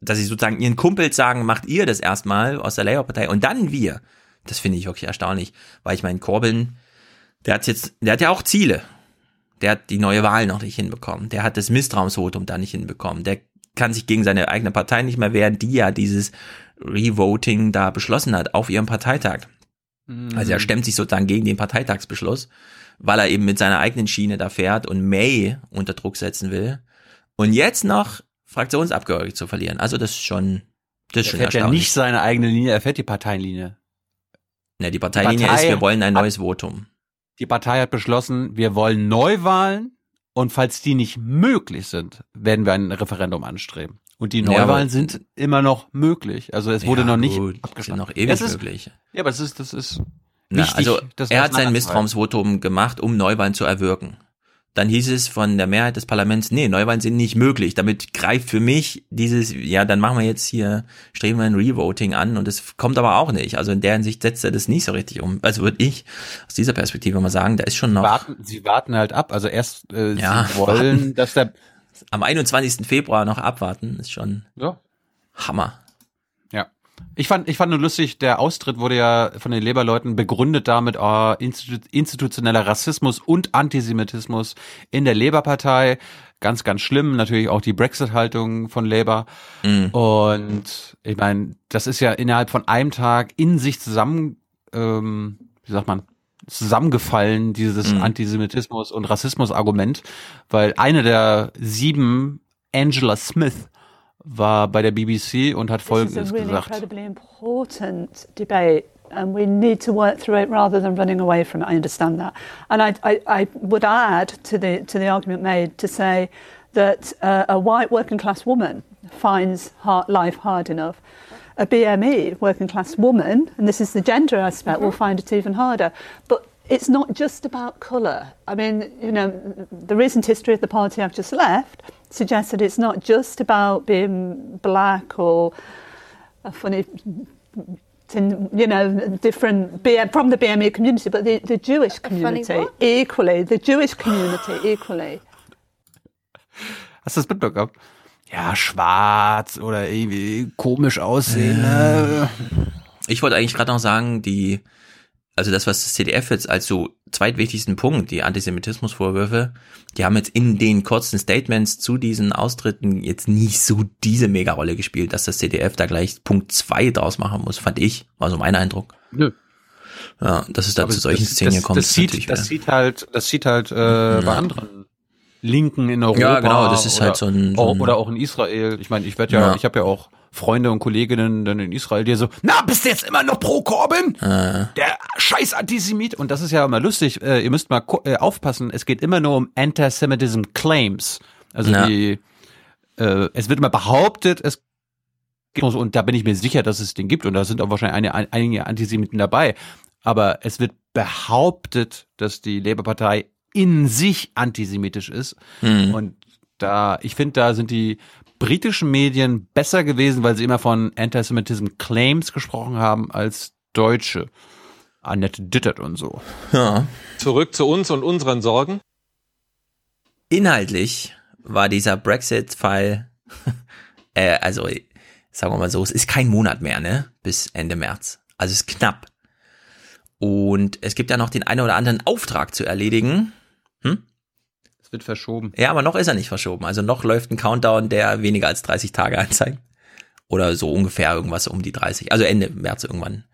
dass sie sozusagen ihren Kumpels sagen, macht ihr das erstmal aus der Labour-Partei und dann wir. Das finde ich wirklich erstaunlich, weil ich meine, Corbyn, der hat jetzt, der hat ja auch Ziele. Der hat die neue Wahl noch nicht hinbekommen. Der hat das Misstrauensvotum da nicht hinbekommen. Der kann sich gegen seine eigene Partei nicht mehr wehren, die ja dieses Revoting da beschlossen hat auf ihrem Parteitag. Also er stemmt sich sozusagen gegen den Parteitagsbeschluss, weil er eben mit seiner eigenen Schiene da fährt und May unter Druck setzen will. Und jetzt noch Fraktionsabgeordnete zu verlieren. Also das ist schon, das ist Er schon fährt ja nicht seine eigene Linie, er fährt die Parteienlinie. Ne, die Parteilinie Partei ist, wir wollen ein neues Votum. Die Partei hat beschlossen, wir wollen Neuwahlen und falls die nicht möglich sind, werden wir ein Referendum anstreben. Und die Ja, Neuwahlen aber- sind immer noch möglich. Also es wurde Ja, noch nicht gut, abgeschlossen. sind noch ewig Es ist, möglich. Ja, aber es ist, das ist Na, wichtig. also das er hat sein. Misstrauensvotum gemacht, um Neuwahlen zu erwirken. Dann hieß es von der Mehrheit des Parlaments, nee, Neuwahlen sind nicht möglich. Damit greift für mich dieses, ja, dann machen wir jetzt hier, streben wir ein Revoting an und das kommt aber auch nicht. Also in der Hinsicht setzt er das nicht so richtig um. Also würde ich aus dieser Perspektive mal sagen, da ist schon noch warten, sie warten halt ab. Also erst äh, Ja, sie *laughs* wollen, warten. dass der am 21. Februar noch abwarten, ist schon Ja. Hammer. Ich fand, ich fand nur lustig, der Austritt wurde ja von den Labour-Leuten begründet damit, oh, institu institutioneller Rassismus und Antisemitismus in der Labour-Partei. Ganz, ganz schlimm. Natürlich auch die Brexit-Haltung von Labour. Mhm. Und ich meine, das ist ja innerhalb von einem Tag in sich zusammen, ähm, wie sagt man, zusammengefallen, dieses Mhm. Antisemitismus- und Rassismus-Argument, weil eine der sieben, Angela Smith, war bei der BBC und hat Folgendes really gesagt. incredibly important debate, and we need to work through it rather than running away from it. I understand that, and I, I, I would add to the to the argument made to say that uh, a white working class woman finds hard, life hard enough. A BME working class woman, and this is the gender aspect, will find it even harder. But it's not just about colour. I mean, you know, the recent history of the party I've just left suggests that it's not just about being black or a funny, you know, different from the BME community, but the, the Jewish community equally, the Jewish community equally. Hast du das mitbekommen? Ja, schwarz oder irgendwie komisch aussehen. ne? Äh. Ich wollte eigentlich gerade noch sagen, die, also das, was das CDF jetzt als so zweitwichtigsten Punkt, die Antisemitismusvorwürfe, die haben jetzt in den kurzen Statements zu diesen Austritten jetzt nicht so diese Mega-Rolle gespielt, dass das CDF da gleich Punkt zwei draus machen muss, fand ich, war so mein Eindruck. Nö. Ja, dass es da Aber zu solchen das, Szenen das, kommt. Das sieht, das sieht halt, das sieht halt äh, bei anderen Linken in Europa. Ja, genau, das ist oder, halt so ein- so ein- oder auch in Israel. Ich meine, ich werde ja, Ja. ich habe ja auch Freunde und Kolleginnen dann in Israel, die so, na, bist du jetzt immer noch pro Corbyn? Äh, Der scheiß Antisemit. Und das ist ja immer lustig. Äh, ihr müsst mal äh, aufpassen. Es geht immer nur um Antisemitism Claims. Also Ja. die, äh, es wird immer behauptet, es gibt, und da bin ich mir sicher, dass es den gibt. Und da sind auch wahrscheinlich eine, ein, einige Antisemiten dabei. Aber es wird behauptet, dass die Labour-Partei in sich antisemitisch ist. Mhm. Und da, ich finde, da sind die britischen Medien besser gewesen, weil sie immer von Antisemitism Claims gesprochen haben als deutsche. Annette Dittert und so. Ja. Zurück zu uns und unseren Sorgen. Inhaltlich war dieser Brexit-Fall, *laughs* äh, also sagen wir mal so, es ist kein Monat mehr, ne? Bis Ende März. Also es ist knapp. Und es gibt ja noch den einen oder anderen Auftrag zu erledigen. Hm? Wird verschoben. Ja, aber noch ist er nicht verschoben. Also noch läuft ein Countdown, der weniger als 30 Tage anzeigt. Oder so ungefähr irgendwas um die 30. Also Ende März irgendwann.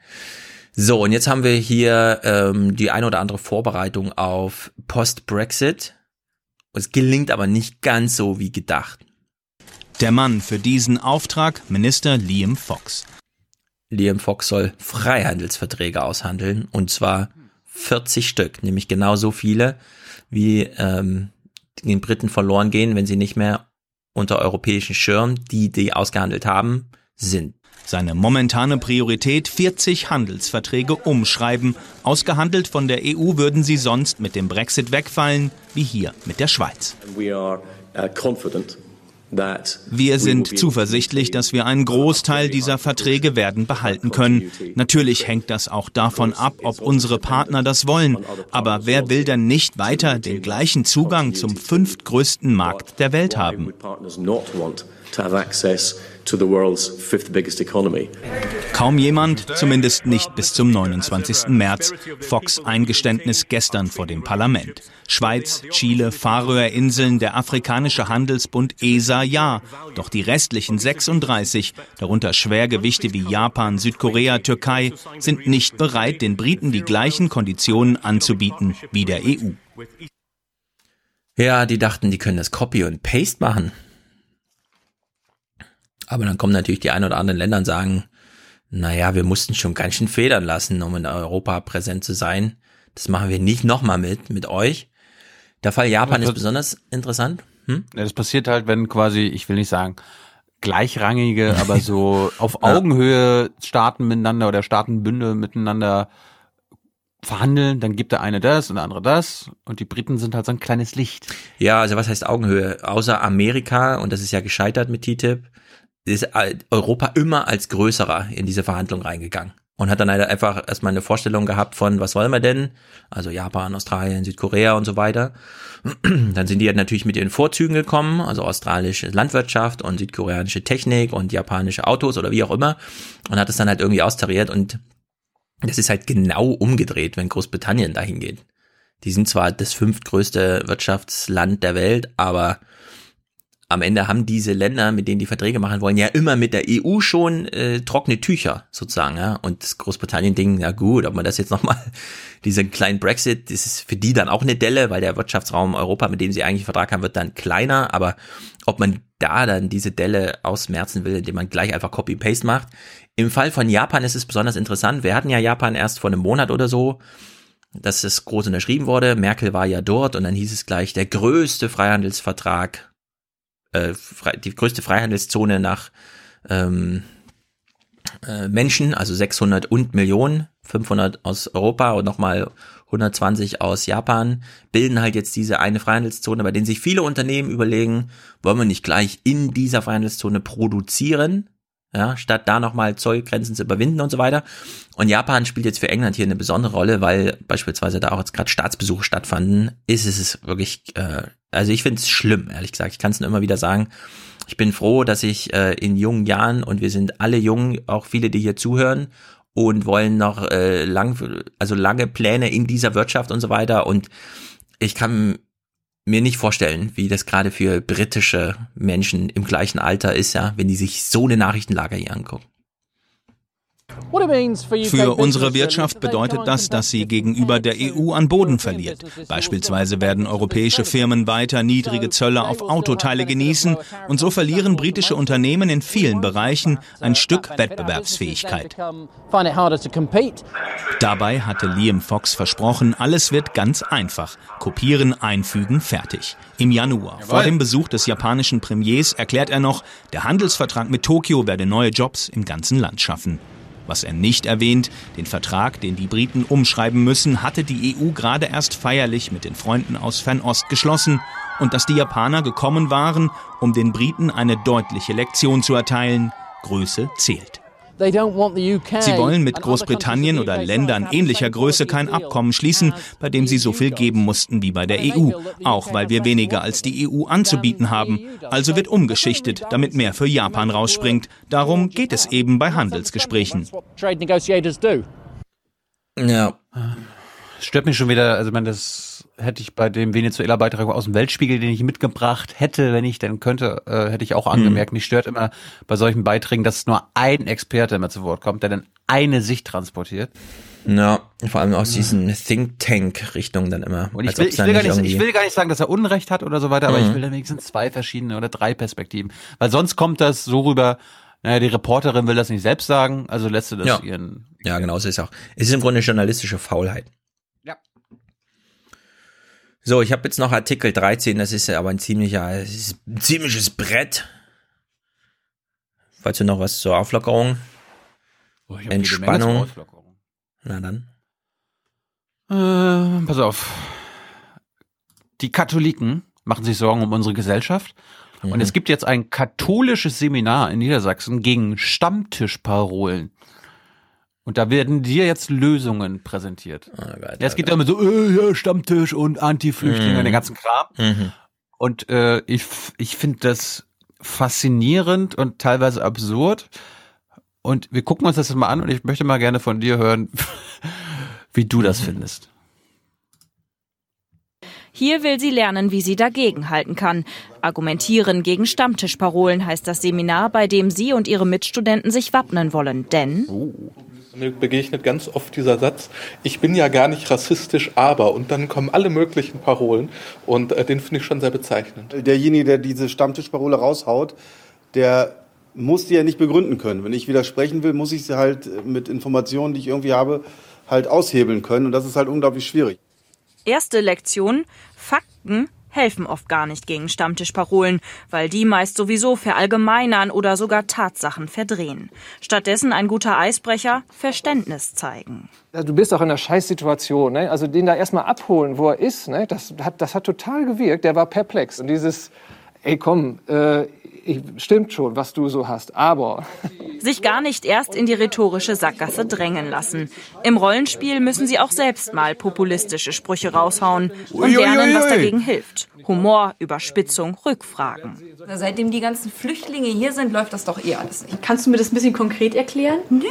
So, und jetzt haben wir hier ähm, die eine oder andere Vorbereitung auf Post-Brexit. Es gelingt aber nicht ganz so wie gedacht. Der Mann für diesen Auftrag, Minister Liam Fox. Liam Fox soll Freihandelsverträge aushandeln und zwar 40 Stück, nämlich genauso viele, wie ähm, den Briten verloren gehen, wenn sie nicht mehr unter europäischen Schirm, die die ausgehandelt haben, sind. Seine momentane Priorität 40 Handelsverträge umschreiben. Ausgehandelt von der EU würden sie sonst mit dem Brexit wegfallen, wie hier mit der Schweiz. We are uh, confident Wir sind zuversichtlich, dass wir einen Großteil dieser Verträge werden behalten können. Natürlich hängt das auch davon ab, ob unsere Partner das wollen. Aber wer will denn nicht weiter den gleichen Zugang zum fünftgrößten Markt der Welt haben? To have access to the world's fifth biggest economy. Kaum jemand, zumindest nicht bis zum 29. März. Fox Eingeständnis gestern vor dem Parlament. Schweiz, Chile, Färöerinseln, der Afrikanische Handelsbund ESA ja. Doch die restlichen 36, darunter Schwergewichte wie Japan, Südkorea, Türkei, sind nicht bereit, den Briten die gleichen Konditionen anzubieten wie der EU. Ja, die dachten, die können das Copy und Paste machen. Aber dann kommen natürlich die ein oder anderen Länder und sagen, naja, wir mussten schon ganz schön federn lassen, um in Europa präsent zu sein. Das machen wir nicht nochmal mit, mit euch. Der Fall Japan ist besonders interessant. Hm? Ja, das passiert halt, wenn quasi, ich will nicht sagen, gleichrangige, aber so *laughs* auf Augenhöhe Staaten miteinander oder Staatenbünde miteinander verhandeln, dann gibt der eine das und der andere das und die Briten sind halt so ein kleines Licht. Ja, also was heißt Augenhöhe? Außer Amerika, und das ist ja gescheitert mit TTIP, ist Europa immer als größerer in diese Verhandlung reingegangen. und hat dann halt einfach erstmal eine Vorstellung gehabt von, was wollen wir denn? Also Japan, Australien, Südkorea und so weiter. *clears throat* Dann sind die halt natürlich mit ihren Vorzügen gekommen, also australische Landwirtschaft und südkoreanische Technik und japanische Autos oder wie auch immer und hat es dann halt irgendwie austariert und das ist halt genau umgedreht, wenn Großbritannien dahin geht. Die sind zwar das fünftgrößte Wirtschaftsland der Welt, aber am Ende haben diese Länder, mit denen die Verträge machen wollen, ja immer mit der EU schon äh, trockene Tücher sozusagen. Ja? Und das Großbritannien-Ding, ja gut, ob man das jetzt *laughs* nochmal, diesen kleinen Brexit, das ist für die dann auch eine Delle, weil der Wirtschaftsraum Europa, mit dem sie eigentlich Vertrag haben, wird dann kleiner. Aber ob man da dann diese Delle ausmerzen will, indem man gleich einfach Copy-Paste macht. Im Fall von Japan ist es besonders interessant. Wir hatten ja Japan erst vor einem Monat oder so dass es groß unterschrieben wurde. Merkel war ja dort und dann hieß es gleich, der größte Freihandelsvertrag äh, die größte Freihandelszone nach ähm, äh, Menschen, also 600 und Millionen, 500 aus Europa und nochmal 120 aus Japan, bilden halt jetzt diese eine Freihandelszone, bei denen sich viele Unternehmen überlegen, wollen wir nicht gleich in dieser Freihandelszone produzieren, ja, statt da nochmal Zollgrenzen zu überwinden und so weiter. Und Japan spielt jetzt für England hier eine besondere Rolle, weil beispielsweise da auch jetzt gerade Staatsbesuche stattfanden, ist es wirklich, äh, also ich finde es schlimm, ehrlich gesagt. Ich kann es nur immer wieder sagen. Ich bin froh, dass ich äh, in jungen Jahren, und wir sind alle jung, auch viele, die hier zuhören, und wollen noch äh, lang, also lange Pläne in dieser Wirtschaft und so weiter. Und ich kann mir nicht vorstellen, wie das gerade für britische Menschen im gleichen Alter ist, ja, wenn die sich so eine Nachrichtenlage hier angucken. Für unsere Wirtschaft bedeutet das, dass sie gegenüber der EU an Boden verliert. Beispielsweise werden europäische Firmen weiter niedrige Zölle auf Autoteile genießen und so verlieren britische Unternehmen in vielen Bereichen ein Stück Wettbewerbsfähigkeit. Dabei hatte Liam Fox versprochen, alles wird ganz einfach. Kopieren, einfügen, fertig. Im Januar, vor dem Besuch des japanischen Premiers, erklärt er noch, der Handelsvertrag mit Tokio werde neue Jobs im ganzen Land schaffen. Was er nicht erwähnt, den Vertrag, den die Briten umschreiben müssen, hatte die EU gerade erst feierlich mit den Freunden aus Fernost geschlossen und dass die Japaner gekommen waren, um den Briten eine deutliche Lektion zu erteilen. Größe zählt. Sie wollen mit Großbritannien oder Ländern ähnlicher Größe kein Abkommen schließen, bei dem sie so viel geben mussten wie bei der EU, auch weil wir weniger als die EU anzubieten haben. Also wird umgeschichtet, damit mehr für Japan rausspringt. Darum geht es eben bei Handelsgesprächen. Ja. Stört mich schon wieder, also man das hätte ich bei dem Venezuela-Beitrag aus dem Weltspiegel, den ich mitgebracht hätte, wenn ich denn könnte, äh, hätte ich auch angemerkt. Mhm. Mich stört immer bei solchen Beiträgen, dass nur ein Experte immer zu Wort kommt, der dann eine Sicht transportiert. Ja, vor allem aus diesen Think Tank Richtungen dann immer. Und ich will, ich will, gar nicht, ich will gar nicht sagen, dass er Unrecht hat oder so weiter, mhm. aber ich will dann wenigstens zwei verschiedene oder drei Perspektiven. Weil sonst kommt das so rüber, naja, die Reporterin will das nicht selbst sagen, also lässt sie das ja. ihren. Ja, genau, so ist auch. Es ist im Grunde journalistische Faulheit. So, ich habe jetzt noch Artikel 13, das ist aber ein ziemlicher, ein ziemliches Brett. Falls du noch was zur Auflockerung? Oh, Entspannung. Na dann. Äh, pass auf. Die Katholiken machen sich Sorgen um unsere Gesellschaft. Mhm. Und es gibt jetzt ein katholisches Seminar in Niedersachsen gegen Stammtischparolen. Und da werden dir jetzt Lösungen präsentiert. Oh Gott, ja, es geht damit so, äh, ja, Stammtisch und Anti-Flüchtlinge mhm. und den ganzen Kram. Mhm. Und äh, ich, ich finde das faszinierend und teilweise absurd. Und wir gucken uns das jetzt mal an und ich möchte mal gerne von dir hören, *laughs* wie du das findest. Hier will sie lernen, wie sie dagegen halten kann. Argumentieren gegen Stammtischparolen heißt das Seminar, bei dem sie und ihre Mitstudenten sich wappnen wollen. Denn oh. Mir begegnet ganz oft dieser Satz, ich bin ja gar nicht rassistisch, aber. Und dann kommen alle möglichen Parolen und äh, den finde ich schon sehr bezeichnend. Derjenige, der diese Stammtischparole raushaut, der muss die ja nicht begründen können. Wenn ich widersprechen will, muss ich sie halt mit Informationen, die ich irgendwie habe, halt aushebeln können. Und das ist halt unglaublich schwierig. Erste Lektion, Fakten helfen oft gar nicht gegen Stammtischparolen, weil die meist sowieso verallgemeinern oder sogar Tatsachen verdrehen. Stattdessen ein guter Eisbrecher Verständnis zeigen. Du bist auch in einer Scheißsituation. Ne? Also den da erstmal abholen, wo er ist, ne? das, hat, das hat total gewirkt. Der war perplex. Und dieses, ey komm, äh, stimmt schon, was du so hast, aber. Sich gar nicht erst in die rhetorische Sackgasse drängen lassen. Im Rollenspiel müssen sie auch selbst mal populistische Sprüche raushauen und lernen, was dagegen hilft. Humor, Überspitzung, Rückfragen. Seitdem die ganzen Flüchtlinge hier sind, läuft das doch eh alles nicht. Kannst du mir das ein bisschen konkret erklären? Nee.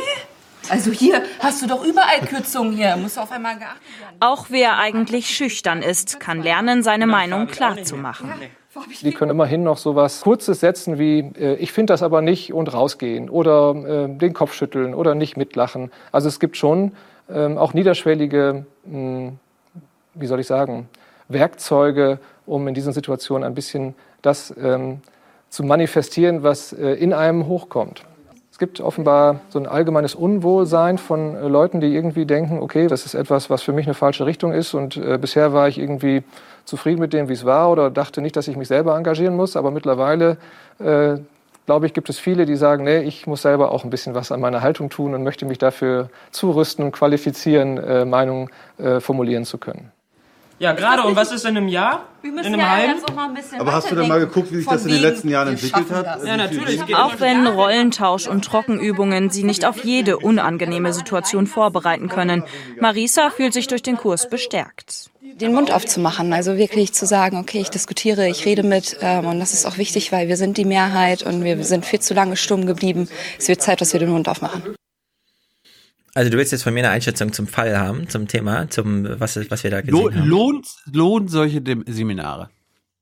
Also hier hast du doch überall Kürzungen hier. Muss auf einmal geachtet werden. Auch wer eigentlich schüchtern ist, kann lernen, seine Meinung klar zu machen. Die können immerhin noch so was Kurzes setzen wie äh, ich finde das aber nicht und rausgehen oder äh, den Kopf schütteln oder nicht mitlachen. Also es gibt schon ähm, auch niederschwellige, mh, wie soll ich sagen, Werkzeuge, um in diesen Situationen ein bisschen das ähm, zu manifestieren, was äh, in einem hochkommt. Es gibt offenbar so ein allgemeines Unwohlsein von äh, Leuten, die irgendwie denken, okay, das ist etwas, was für mich eine falsche Richtung ist und äh, bisher war ich irgendwie zufrieden mit dem, wie es war oder dachte nicht, dass ich mich selber engagieren muss. Aber mittlerweile, äh, glaube ich, gibt es viele, die sagen, nee, ich muss selber auch ein bisschen was an meiner Haltung tun und möchte mich dafür zurüsten und qualifizieren, äh, Meinungen äh, formulieren zu können. Ja, gerade. Und was ist in einem Jahr? Wir in müssen einem ja halben? jetzt auch mal ein bisschen Aber hast du denn mal geguckt, wie sich das in den letzten Jahren entwickelt hat? Ja, natürlich. Auch wenn Rollentausch und Trockenübungen sie nicht auf jede unangenehme Situation vorbereiten können. Marisa fühlt sich durch den Kurs bestärkt. den Mund aufzumachen, also wirklich zu sagen, okay, ich diskutiere, ich rede mit ähm, und das ist auch wichtig, weil wir sind die Mehrheit und wir sind viel zu lange stumm geblieben. Es wird Zeit, dass wir den Mund aufmachen. Also du willst jetzt von mir eine Einschätzung zum Fall haben, zum Thema, zum was, was wir da gesehen Lo haben. lohnt, lohnt solche Dem Seminare?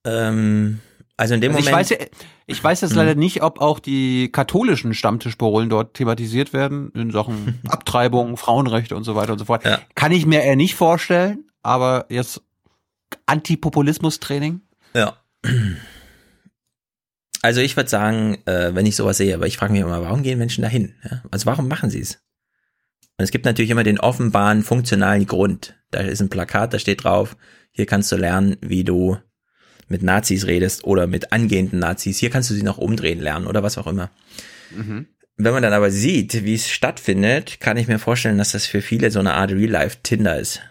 Ähm, also in dem Also ich Moment. weiß, ja- ich weiß jetzt Hm. leider nicht, ob auch die katholischen Stammtischparolen dort thematisiert werden in Sachen *laughs* Abtreibung, Frauenrechte und so weiter und so fort. Kann ich mir eher nicht vorstellen, aber jetzt Antipopulismus-Training? Ja. Also ich würde sagen, äh, wenn ich sowas sehe, aber ich frage mich immer, warum gehen Menschen dahin? Ja? Also warum machen sie es? Und es gibt natürlich immer den offenbaren, funktionalen Grund. Da ist ein Plakat, da steht drauf, hier kannst du lernen, wie du mit Nazis redest oder mit angehenden Nazis. Hier kannst du sie noch umdrehen lernen oder was auch immer. Wenn man dann aber sieht, wie es stattfindet, kann ich mir vorstellen, dass das für viele so eine Art Real-Life-Tinder ist.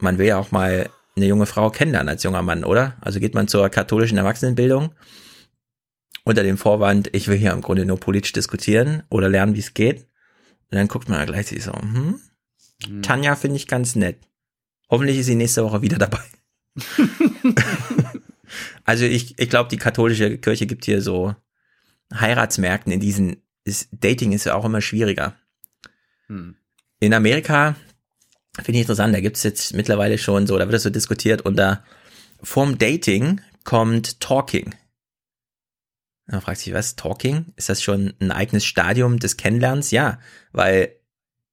Man will ja auch mal eine junge Frau kennenlernen als junger Mann, oder? Also geht man zur katholischen Erwachsenenbildung unter dem Vorwand, ich will hier im Grunde nur politisch diskutieren oder lernen, wie es geht. Und dann guckt man gleich so, hm, Tanja finde ich ganz nett. Hoffentlich ist sie nächste Woche wieder dabei. *laughs* also ich, ich glaube, die katholische Kirche gibt hier so Heiratsmärkten in diesen, ist, Dating ist ja auch immer schwieriger. Hm. In Amerika finde ich interessant, da gibt es jetzt mittlerweile schon so, da wird das so diskutiert und da vorm Dating kommt Talking. Man fragt sich, was, Talking? Ist das schon ein eigenes Stadium des Kennenlernens? Ja, weil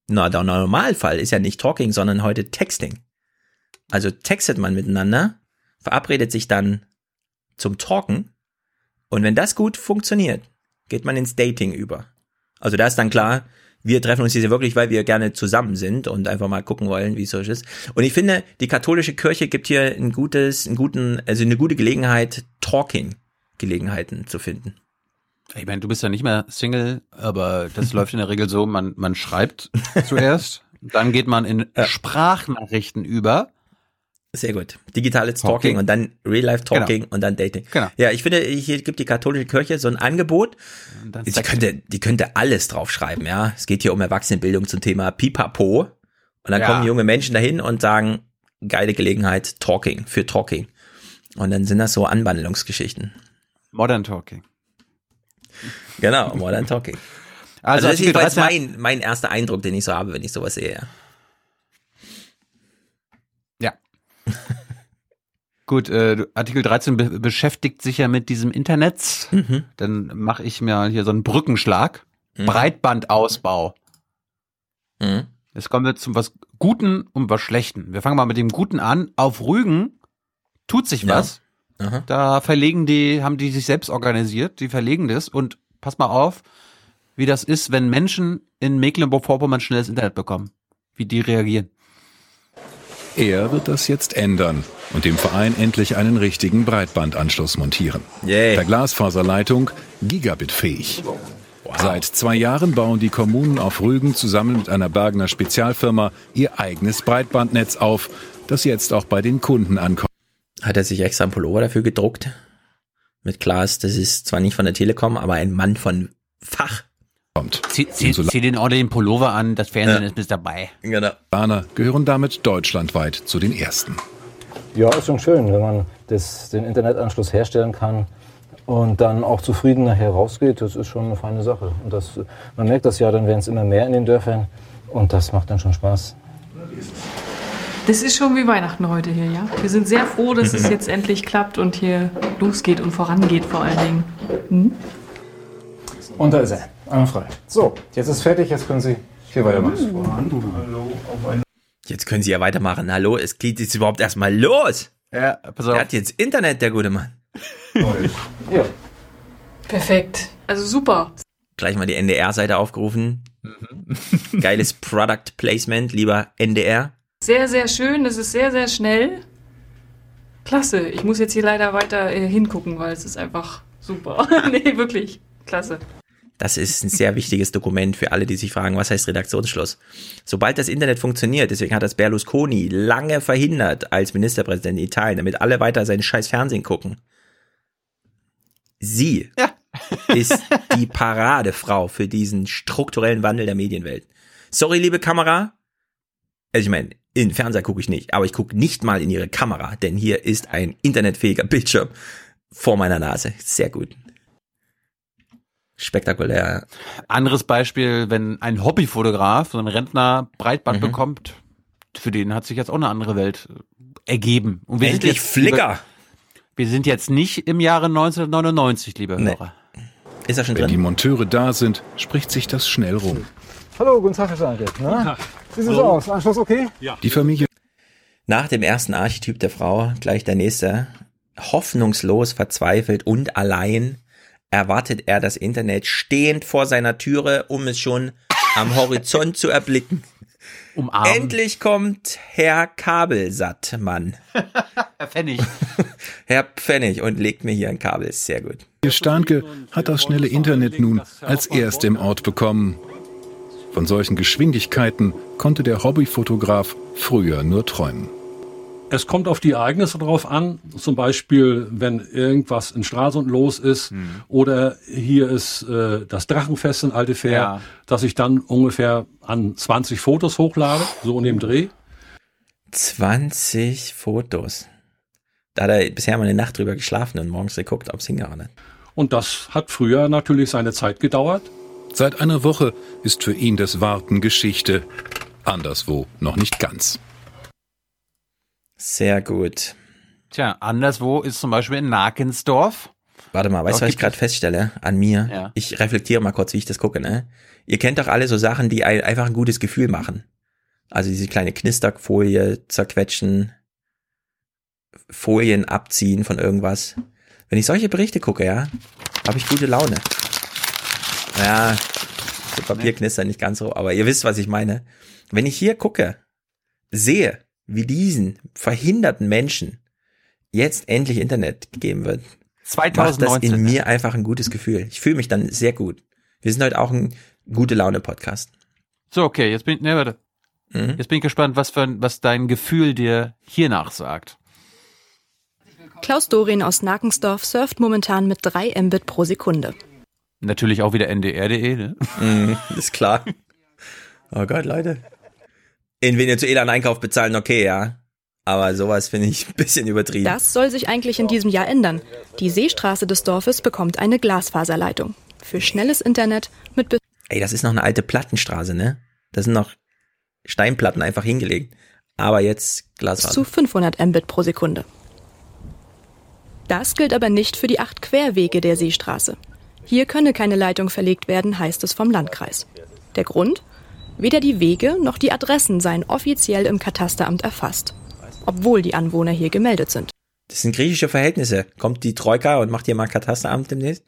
na, der Normalfall ist ja nicht Talking, sondern heute Texting. Also textet man miteinander, verabredet sich dann zum Talken und wenn das gut funktioniert, geht man ins Dating über. Also da ist dann klar, wir treffen uns hier wirklich, weil wir gerne zusammen sind und einfach mal gucken wollen, wie es so ist. Und ich finde, die katholische Kirche gibt hier ein gutes, einen guten, also eine gute Gelegenheit, Talking-Gelegenheiten zu finden. Ich meine, du bist ja nicht mehr Single, aber das *laughs* läuft in der Regel so, man, man schreibt *laughs* zuerst, dann geht man in Sprachnachrichten über. Sehr gut. Digitales Talking, Talking. und dann Real-Life-Talking Genau. und dann Dating. Genau. Ja, ich finde, hier gibt die katholische Kirche so ein Angebot. Die könnte, die könnte alles draufschreiben, ja. Es geht hier um Erwachsenenbildung zum Thema Pipapo. Und dann Ja. kommen junge Menschen dahin und sagen, geile Gelegenheit, Talking, für Talking. Und dann sind das so Anwandlungsgeschichten. Modern Talking. Genau, Modern Talking. *laughs* Also Also, das ist Artikel 13 mein, mein erster Eindruck, den ich so habe, wenn ich sowas sehe. ja. Gut, äh, Artikel 13 be beschäftigt sich ja mit diesem Internet. Mhm. Dann mache ich mir hier so einen Brückenschlag. Breitbandausbau. Mhm. Jetzt kommen wir zum was Guten und was Schlechten. Wir fangen mal mit dem Guten an. Auf Rügen tut sich was. Aha. Da verlegen die, haben die sich selbst organisiert, die verlegen das und pass mal auf, wie das ist, wenn Menschen in Mecklenburg-Vorpommern schnelles Internet bekommen. Wie die reagieren. Er wird das jetzt ändern und dem Verein endlich einen richtigen Breitbandanschluss montieren. Yay. Per Glasfaserleitung gigabitfähig. Seit zwei Jahren bauen die Kommunen auf Rügen zusammen mit einer Bergener Spezialfirma ihr eigenes Breitbandnetz auf, das jetzt auch bei den Kunden ankommt. Hat er sich extra einen Pullover dafür gedruckt? mit Klaas. Das ist zwar nicht von der Telekom, aber ein Mann von Fach. Kommt. Zieh, zieh, zieh den ordentlichen Pullover an, das Fernsehen Ja. ist mit dabei. Genau. Planer gehören damit deutschlandweit zu den ersten. Ja, ist schon schön, wenn man das, den Internetanschluss herstellen kann und dann auch zufrieden nachher rausgeht. Das ist schon eine feine Sache. Und das, man merkt das ja, dann werden es immer mehr in den Dörfern und das macht dann schon Spaß. Das ist schon wie Weihnachten heute hier, ja. Wir sind sehr froh, dass es *laughs* jetzt endlich klappt und hier losgeht und vorangeht vor allen Dingen. Hm? Und da ist er, einmal frei. So, jetzt ist fertig, jetzt können Sie hier weitermachen. Jetzt können Sie ja weitermachen. Hallo, es geht jetzt überhaupt erstmal los. Ja, pass auf. Er hat jetzt Internet, der gute Mann. Ja. Perfekt. Also super. Gleich mal die NDR-Seite aufgerufen. Geiles Product Placement, lieber NDR. Sehr, sehr schön. Das ist sehr, sehr schnell. Klasse. Ich muss jetzt hier leider weiter äh, hingucken, weil es ist einfach super. *laughs* nee, wirklich. Klasse. Das ist ein sehr wichtiges Dokument für alle, die sich fragen, was heißt Redaktionsschluss. Sobald das Internet funktioniert, deswegen hat das Berlusconi lange verhindert als Ministerpräsident in Italien, damit alle weiter sein scheiß Fernsehen gucken. Sie *laughs* ist die Paradefrau für diesen strukturellen Wandel der Medienwelt. Sorry, liebe Kamera. Also ich meine, in Fernseher gucke ich nicht, aber ich gucke nicht mal in ihre Kamera, denn hier ist ein internetfähiger *laughs* Bildschirm vor meiner Nase. Sehr gut. Spektakulär. Anderes Beispiel, wenn ein Hobbyfotograf, so ein Rentner Breitband Mhm. bekommt, für den hat sich jetzt auch eine andere Welt äh, ergeben. Und wir sind Endlich jetzt, Flickr. Wir sind jetzt nicht im Jahre 1999, liebe Nee. Hörer. Ist er schon Wenn die drin? Monteure da sind, spricht sich das schnell rum. Hallo, guten Tag, Herr Steinke. Na? Wie sieht's aus? Anschluss okay? Die Familie Nach dem ersten Archetyp der Frau gleich der nächste. Hoffnungslos, verzweifelt und allein erwartet er das Internet stehend vor seiner Türe, um es schon am *laughs* Horizont zu erblicken. Umarmen. Endlich kommt Herr Kabelsattmann, *laughs* Herr Pfennig. *laughs* Herr Pfennig und legt mir hier ein Kabel. Sehr gut. Starnke hat das schnelle Internet nun als erst im Ort bekommen. Von solchen Geschwindigkeiten konnte der Hobbyfotograf früher nur träumen. Es kommt auf die Ereignisse drauf an, zum Beispiel, wenn irgendwas in Stralsund los ist oder hier ist äh, das Drachenfest in Altefair, Ja. dass ich dann ungefähr an 20 Fotos hochlade, so in dem Dreh. 20 Fotos. Da hat er bisher mal eine Nacht drüber geschlafen und morgens geguckt, ob es hingehauen hat. Und das hat früher natürlich seine Zeit gedauert. Seit einer Woche ist für ihn das Warten Geschichte. Anderswo noch nicht ganz. Sehr gut. Tja, anderswo ist zum Beispiel in Nakensdorf. Warte mal, weißt du, was ich gerade es- feststelle an mir? Ja. Ich reflektiere mal kurz, wie ich das gucke, ne? Ihr kennt doch alle so Sachen, die ein- einfach ein gutes Gefühl machen. Also diese kleine Knisterfolie zerquetschen, Folien abziehen von irgendwas. Wenn ich solche Berichte gucke, ja, habe ich gute Laune. Ja, so Papierknister nicht ganz so, aber ihr wisst, was ich meine. Wenn ich hier gucke, sehe, wie diesen verhinderten Menschen jetzt endlich Internet gegeben wird, macht das 2019. in mir einfach ein gutes Gefühl. Ich fühle mich dann sehr gut. Wir sind heute auch ein gute Laune Podcast. So, okay, jetzt bin ich, ne, warte. Mhm. Jetzt bin ich gespannt, was, für, ein- was dein Gefühl dir hiernach sagt. Klaus Dorin aus Nakensdorf surft momentan mit 3 Mbit pro Sekunde. Natürlich auch wieder ndr.de, ne? Mhm, ist klar. Oh Gott, Leute. In Venezuela einen Einkauf bezahlen, okay, ja. Aber sowas finde ich ein bisschen übertrieben. Das soll sich eigentlich in diesem Jahr ändern. Die Seestraße des Dorfes bekommt eine Glasfaserleitung. Für schnelles Internet mit bis Ey, das ist noch eine alte Plattenstraße, ne? Da sind noch Steinplatten einfach hingelegt. Aber jetzt Glasfaser. zu 500 Mbit pro Sekunde. Das gilt aber nicht für die acht Querwege der Seestraße. Hier könne keine Leitung verlegt werden, heißt es vom Landkreis. Der Grund? Weder die Wege noch die Adressen seien offiziell im Katasteramt erfasst, obwohl die Anwohner hier gemeldet sind. Das sind griechische Verhältnisse. Kommt die Troika und macht hier mal Katasteramt demnächst?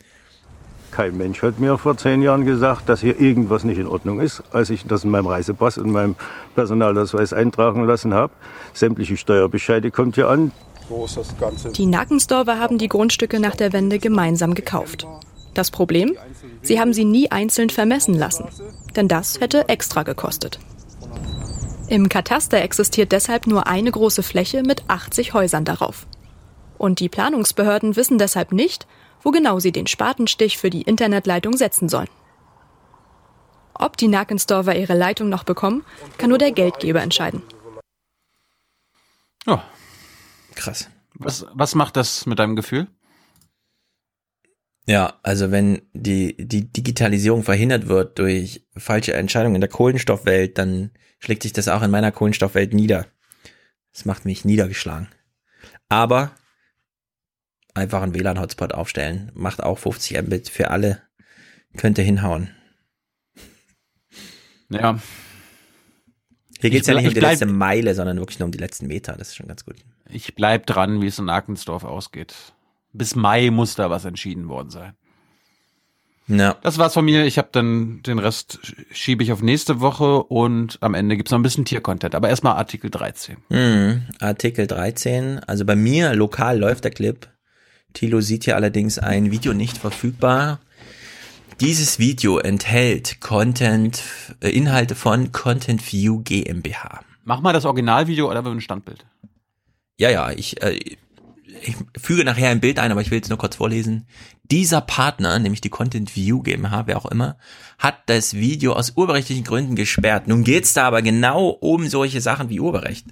Kein Mensch hat mir vor zehn Jahren gesagt, dass hier irgendwas nicht in Ordnung ist, als ich das in meinem Reisepass und meinem Personalausweis eintragen lassen habe. Sämtliche Steuerbescheide kommt hier an. Die Nakensdorfer haben die Grundstücke nach der Wende gemeinsam gekauft. Das Problem? Sie haben sie nie einzeln vermessen lassen. Denn das hätte extra gekostet. Im Kataster existiert deshalb nur eine große Fläche mit 80 Häusern darauf. Und die Planungsbehörden wissen deshalb nicht, wo genau sie den Spatenstich für die Internetleitung setzen sollen. Ob die Nakensdorfer ihre Leitung noch bekommen, kann nur der Geldgeber entscheiden. Ja. Krass. Was, was macht das mit deinem Gefühl? Ja, also wenn die, die Digitalisierung verhindert wird durch falsche Entscheidungen in der Kohlenstoffwelt, dann schlägt sich das auch in meiner Kohlenstoffwelt nieder. Das macht mich niedergeschlagen. Aber einfach einen WLAN-Hotspot aufstellen, macht auch 50 Mbit für alle, könnte hinhauen. Ja. Hier geht's Ich ja nicht um die letzte Meile, sondern wirklich nur um die letzten Meter. Das ist schon ganz gut. Ich bleib dran, wie es in Arkensdorf ausgeht. Bis Mai muss da was entschieden worden sein. Ja. Das war's von mir. Ich habe dann den Rest schiebe ich auf nächste Woche und am Ende gibt's noch ein bisschen Tiercontent. Aber erstmal Artikel 13. Mhm. Artikel 13. Also bei mir lokal läuft der Clip. Tilo sieht hier allerdings ein Video nicht verfügbar. Dieses Video enthält Content, äh, Inhalte von Content View GmbH. Mach mal das Originalvideo oder ein Standbild. Ja, ja, ich, äh, ich füge nachher ein Bild ein, aber ich will jetzt nur kurz vorlesen. Dieser Partner, nämlich die Content View GmbH, wer auch immer, hat das Video aus urheberrechtlichen Gründen gesperrt. Nun geht's da aber genau um solche Sachen wie Urheberrecht.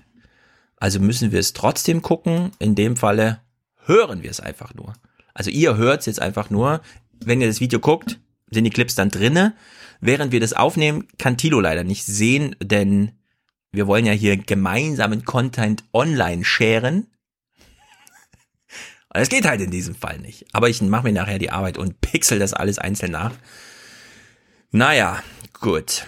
Also müssen wir es trotzdem gucken. In dem Falle hören wir es einfach nur. Also ihr hört es jetzt einfach nur. Wenn ihr das Video guckt, sind die Clips dann drinne. Während wir das aufnehmen, kann Tilo leider nicht sehen, denn wir wollen ja hier gemeinsamen Content online sharen. Und das geht halt in diesem Fall nicht. Aber ich mache mir nachher die Arbeit und pixel das alles einzeln nach. Naja, gut.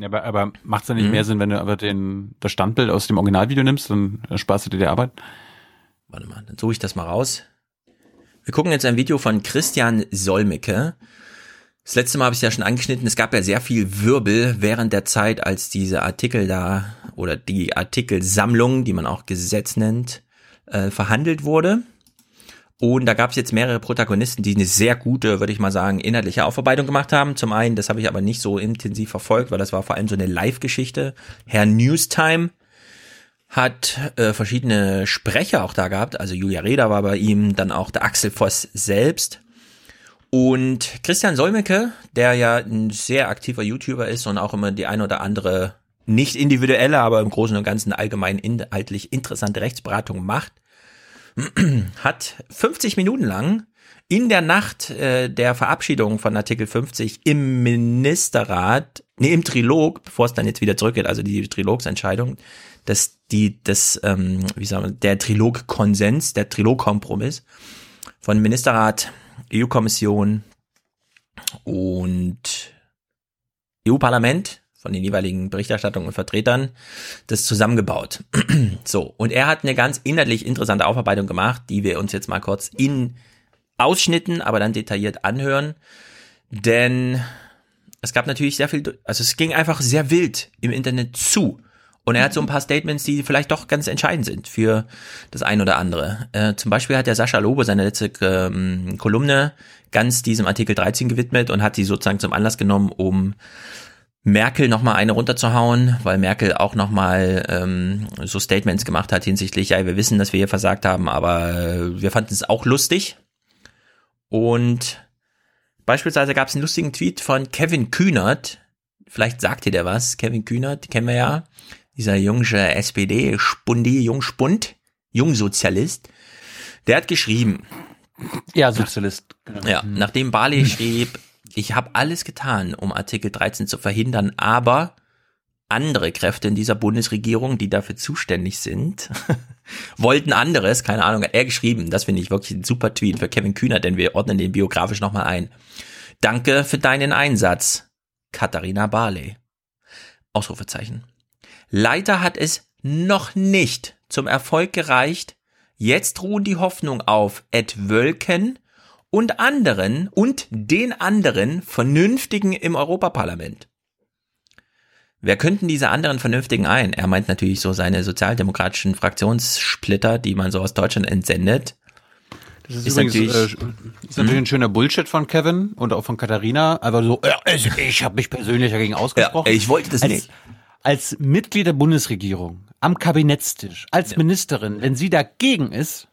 Ja, aber, aber macht's dann nicht Mhm. mehr Sinn, wenn du aber den, das Standbild aus dem Originalvideo nimmst, dann sparst du dir die Arbeit? Warte mal, dann suche ich das mal raus. Wir gucken jetzt ein Video von Christian Solmecke. Das letzte Mal habe ich es ja schon angeschnitten. Es gab ja sehr viel Wirbel während der Zeit, als diese Artikel da oder die Artikelsammlung, die man auch Gesetz nennt, äh, verhandelt wurde. Und da gab es jetzt mehrere Protagonisten, die eine sehr gute, würde ich mal sagen, inhaltliche Aufarbeitung gemacht haben. Zum einen, das habe ich aber nicht so intensiv verfolgt, weil das war vor allem so eine Live-Geschichte. Herr Newstime hat äh, verschiedene Sprecher auch da gehabt. Also Julia Reda war bei ihm, dann auch der Axel Voss selbst. Und Christian Solmecke, der ja ein sehr aktiver YouTuber ist und auch immer die ein oder andere nicht individuelle, aber im Großen und Ganzen allgemein inhaltlich interessante Rechtsberatung macht, *clears throat* hat 50 Minuten lang in der Nacht äh, der Verabschiedung von Artikel 50 im Ministerrat, nee, im Trilog, bevor es dann jetzt wieder zurückgeht, also die Trilogsentscheidung, dass die, das, ähm, wie sagen wir, der Trilogkonsens, der Trilogkompromiss von Ministerrat, EU-Kommission und EU-Parlament von den jeweiligen Berichterstattungen und Vertretern das zusammengebaut. *clears throat* so, und er hat eine ganz inhaltlich interessante Aufarbeitung gemacht, die wir uns jetzt mal kurz in Ausschnitten, aber dann detailliert anhören. Denn es gab natürlich sehr viel, also es ging einfach sehr wild im Internet zu. Und er hat so ein paar Statements, die vielleicht doch ganz entscheidend sind für das ein oder andere. Äh, zum Beispiel hat der Sascha Lobe seine letzte ähm, Kolumne ganz diesem Artikel 13 gewidmet und hat sie sozusagen zum Anlass genommen, um Merkel nochmal eine runterzuhauen, weil Merkel auch nochmal ähm, so Statements gemacht hat hinsichtlich, ja, wir wissen, dass wir hier versagt haben, aber äh, wir fanden es auch lustig. Und beispielsweise gab es einen lustigen Tweet von Kevin Kühnert, vielleicht sagt ihr der was, Kevin Kühnert, kennen wir ja, dieser junge SPD-Spundi, Jungspund, Jungsozialist, der hat geschrieben. Ja, Sozialist. Genau. Ja, nachdem Barley schrieb, ich habe alles getan, um Artikel 13 zu verhindern, aber andere Kräfte in dieser Bundesregierung, die dafür zuständig sind, *laughs* wollten anderes, keine Ahnung, hat er geschrieben. Das finde ich wirklich ein super Tweet für Kevin Kühner, denn wir ordnen den biografisch nochmal ein. Danke für deinen Einsatz, Katharina Barley. Ausrufezeichen. Leider hat es noch nicht zum Erfolg gereicht. Jetzt ruhen die Hoffnung auf Ed Wölken und anderen und den anderen Vernünftigen im Europaparlament. Wer könnten diese anderen Vernünftigen ein? Er meint natürlich so seine sozialdemokratischen Fraktionssplitter, die man so aus Deutschland entsendet. Das ist, übrigens, äh, ist natürlich ein schöner Bullshit von Kevin und auch von Katharina. Aber so, ja, also ich habe mich persönlich dagegen ausgesprochen. Ja, ich wollte das als, nicht. Als Mitglied der Bundesregierung, am Kabinettstisch, als Ministerin, wenn sie dagegen ist,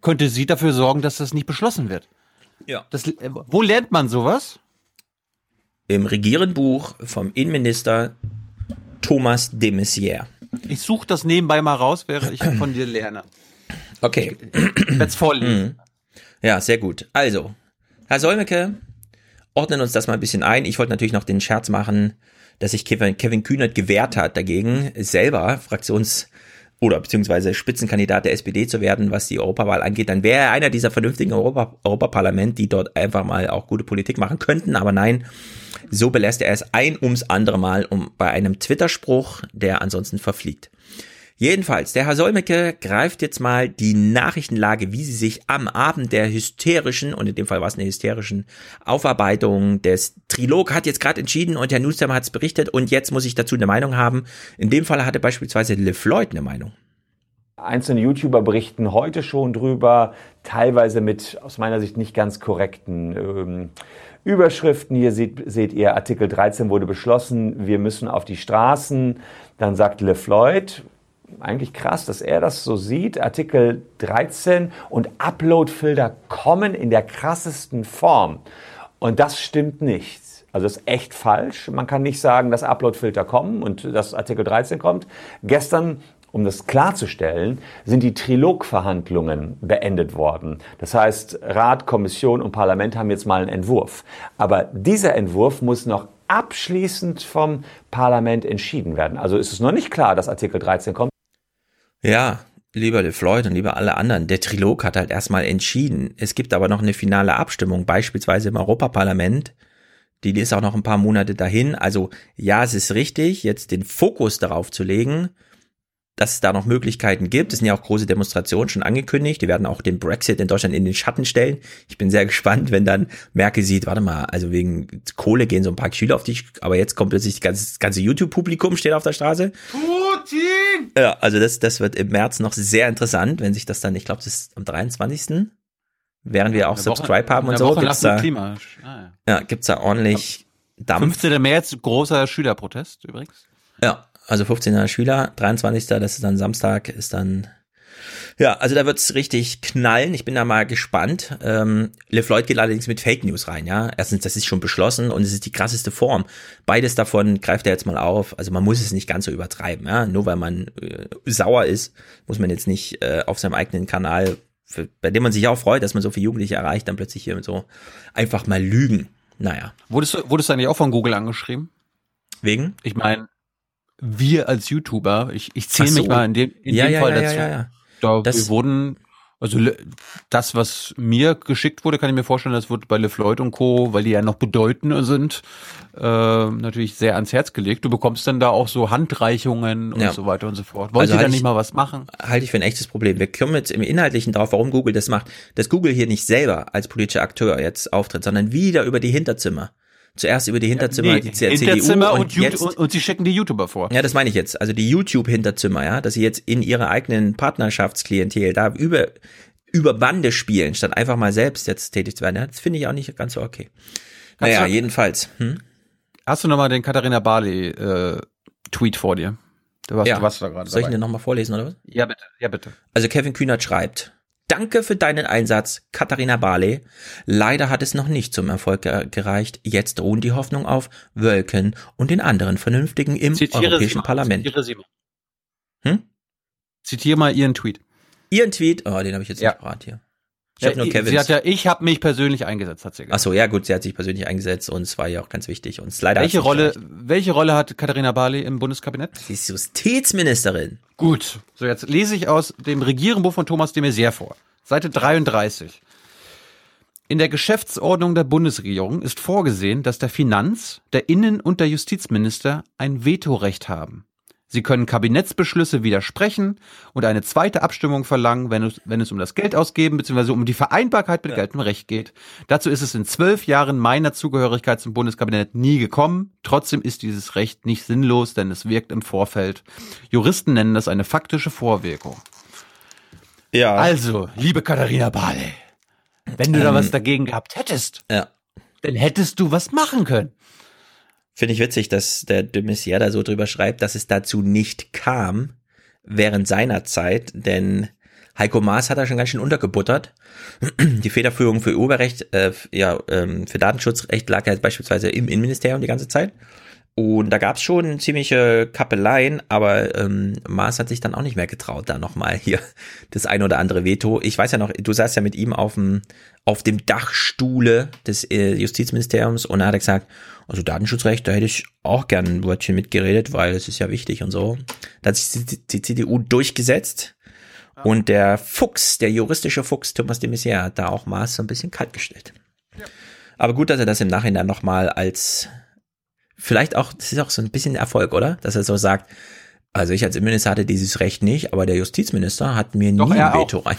könnte sie dafür sorgen, dass das nicht beschlossen wird. Ja. Das, äh, wo lernt man sowas? Im Regierenbuch vom Innenminister Thomas de Maizière. Ich suche das nebenbei mal raus, während ich von dir lerne. Okay. Es vorlesen. Mhm. Ja, sehr gut. Also, Herr Solmecke, ordnen uns das mal ein bisschen ein. Ich wollte natürlich noch den Scherz machen, dass sich Kevin, Kevin Kühnert gewehrt hat dagegen, selber Fraktions- oder beziehungsweise Spitzenkandidat der SPD zu werden, was die Europawahl angeht, dann wäre er einer dieser vernünftigen Europa, Europaparlament, die dort einfach mal auch gute Politik machen könnten. Aber nein, so belässt er es ein ums andere Mal um bei einem Twitter-Spruch, der ansonsten verfliegt. Jedenfalls, der Herr Solmecke greift jetzt mal die Nachrichtenlage, wie sie sich am Abend der hysterischen, und in dem Fall war es eine hysterischen Aufarbeitung des Trilog, hat jetzt gerade entschieden und Herr Newsam hat es berichtet und jetzt muss ich dazu eine Meinung haben. In dem Fall hatte beispielsweise Le Floyd eine Meinung. Einzelne YouTuber berichten heute schon drüber, teilweise mit aus meiner Sicht nicht ganz korrekten ähm, Überschriften. Hier seht, seht ihr, Artikel 13 wurde beschlossen, wir müssen auf die Straßen. Dann sagt Le Floyd, eigentlich krass, dass er das so sieht. Artikel 13 und Upload-Filter kommen in der krassesten Form. Und das stimmt nicht. Also das ist echt falsch. Man kann nicht sagen, dass Upload-Filter kommen und dass Artikel 13 kommt. Gestern um das klarzustellen, sind die Trilogverhandlungen beendet worden. Das heißt, Rat, Kommission und Parlament haben jetzt mal einen Entwurf. Aber dieser Entwurf muss noch abschließend vom Parlament entschieden werden. Also ist es noch nicht klar, dass Artikel 13 kommt. Ja, lieber Le Floyd und lieber alle anderen, der Trilog hat halt erstmal entschieden. Es gibt aber noch eine finale Abstimmung, beispielsweise im Europaparlament. Die ist auch noch ein paar Monate dahin. Also ja, es ist richtig, jetzt den Fokus darauf zu legen, dass es da noch Möglichkeiten gibt. Es sind ja auch große Demonstrationen schon angekündigt. Die werden auch den Brexit in Deutschland in den Schatten stellen. Ich bin sehr *laughs* gespannt, wenn dann Merkel sieht, warte mal, also wegen Kohle gehen so ein paar Schüler auf dich, aber jetzt kommt plötzlich das ganze, ganze YouTube-Publikum steht auf der Straße. Putin! Ja, also das, das wird im März noch sehr interessant, wenn sich das dann, ich glaube, das ist am 23. Während wir auch Subscribe haben und so, gibt's da, Klima. Ah, ja. ja, gibt's da ordentlich Dampf. 15. März, großer Schülerprotest übrigens. Ja, also 15. Schüler, 23. das ist dann Samstag, ist dann ja, also da wird's richtig knallen. Ich bin da mal gespannt. Ähm, Le Floyd geht allerdings mit Fake News rein, ja. Erstens, das ist schon beschlossen und es ist die krasseste Form. Beides davon greift er jetzt mal auf. Also man muss es nicht ganz so übertreiben, ja. Nur weil man äh, sauer ist, muss man jetzt nicht äh, auf seinem eigenen Kanal, für, bei dem man sich auch freut, dass man so viele Jugendliche erreicht, dann plötzlich hier so einfach mal lügen. Naja. Wurdest du, wurdest du eigentlich auch von Google angeschrieben? Wegen? Ich meine, wir als YouTuber, ich, ich zähle so. mich mal in dem, in Ja, dem ja, Fall ja, dazu. ja, ja. Da Das- wir wurden, also das, was mir geschickt wurde, kann ich mir vorstellen, das wird bei LeFloid und Co., weil die ja noch bedeutender sind, äh, natürlich sehr ans Herz gelegt. Du bekommst dann da auch so Handreichungen und so weiter und so fort. Wollt Also ihr da nicht ich- mal was machen? halte ich für ein echtes Problem. Wir kommen jetzt im Inhaltlichen drauf, warum Google das macht. Dass Google hier nicht selber als politischer Akteur jetzt auftritt, sondern wieder über die Hinterzimmer. Zuerst über die Hinterzimmer, Nee, die C- Hinterzimmer CDU und, und, jetzt, und, und sie schicken die YouTuber vor. ja, das meine ich jetzt. Also die YouTube-Hinterzimmer, ja, dass sie jetzt in ihrer eigenen Partnerschaftsklientel da über, über Bande spielen, statt einfach mal selbst jetzt tätig zu werden. Ja, das finde ich auch nicht ganz so okay. Naja, du- jedenfalls. Hm? Hast du nochmal den Katharina Barley äh, vor dir? Du warst, Ja. du warst da gerade Soll ich dabei. den nochmal vorlesen, oder was? Ja, bitte. Ja, bitte. Also Kevin Kühnert schreibt, Danke für deinen Einsatz, Katharina Barley. Leider hat es noch nicht zum Erfolg ge gereicht. Jetzt ruhen die Hoffnung auf Wölken und den anderen Vernünftigen im Zitiere Europäischen mal, Parlament. Zitiere sie mal. Hm? Zitiere mal ihren Tweet. Ihren Tweet? Oh, den habe ich jetzt Ja. nicht parat hier. Ich Ja, habe nur sie Kevins. hat ja, ich habe mich persönlich eingesetzt, hat sie gesagt. Ach so, ja gut, sie hat sich persönlich eingesetzt und es war ja auch ganz wichtig. Und leider welche Rolle, gereicht. welche Rolle hat Katharina Barley im Bundeskabinett? Sie ist Justizministerin. Gut. So, jetzt lese ich aus dem Regierenbuch von Thomas de Maizière vor. Seite 33. In der Geschäftsordnung der Bundesregierung ist vorgesehen, dass der Finanz-, der Innen- und der Justizminister ein Vetorecht haben. Sie können Kabinettsbeschlüsse widersprechen und eine zweite Abstimmung verlangen, wenn es, wenn es um das Geldausgeben bzw. um die Vereinbarkeit mit geltendem Recht geht. Dazu ist es in zwölf Jahren meiner Zugehörigkeit zum Bundeskabinett nie gekommen. Trotzdem ist dieses Recht nicht sinnlos, denn es wirkt im Vorfeld. Juristen nennen das eine faktische Vorwirkung. Ja. Also, liebe Katharina Barley, wenn du da Ähm, was dagegen gehabt hättest, Ja. dann hättest du was machen können. Finde ich witzig, dass der de Maizière da so drüber schreibt, dass es dazu nicht kam während seiner Zeit, denn Heiko Maas hat da schon ganz schön untergebuttert. Die Federführung für Urheberrecht, äh, ja, ähm, für Datenschutzrecht lag ja beispielsweise im Innenministerium die ganze Zeit. Und da gab's schon ziemliche Kappeleien, aber ähm, Maas hat sich dann auch nicht mehr getraut, da nochmal hier das ein oder andere Veto. Ich weiß ja noch, du saßt ja mit ihm auf dem, auf dem Dachstuhle des äh, Justizministeriums und er hat gesagt, also Datenschutzrecht, da hätte ich auch gern ein Wörtchen mitgeredet, weil es ist ja wichtig und so. Da hat sich die, die CDU durchgesetzt und der Fuchs, der juristische Fuchs Thomas de Maizière hat da auch Maas so ein bisschen kaltgestellt. Aber gut, dass er das im Nachhinein nochmal als vielleicht auch, das ist auch so ein bisschen Erfolg, oder? Dass er so sagt, also ich als Innenminister hatte dieses Recht nicht, aber der Justizminister hat mir Doch, nie ein Veto auch.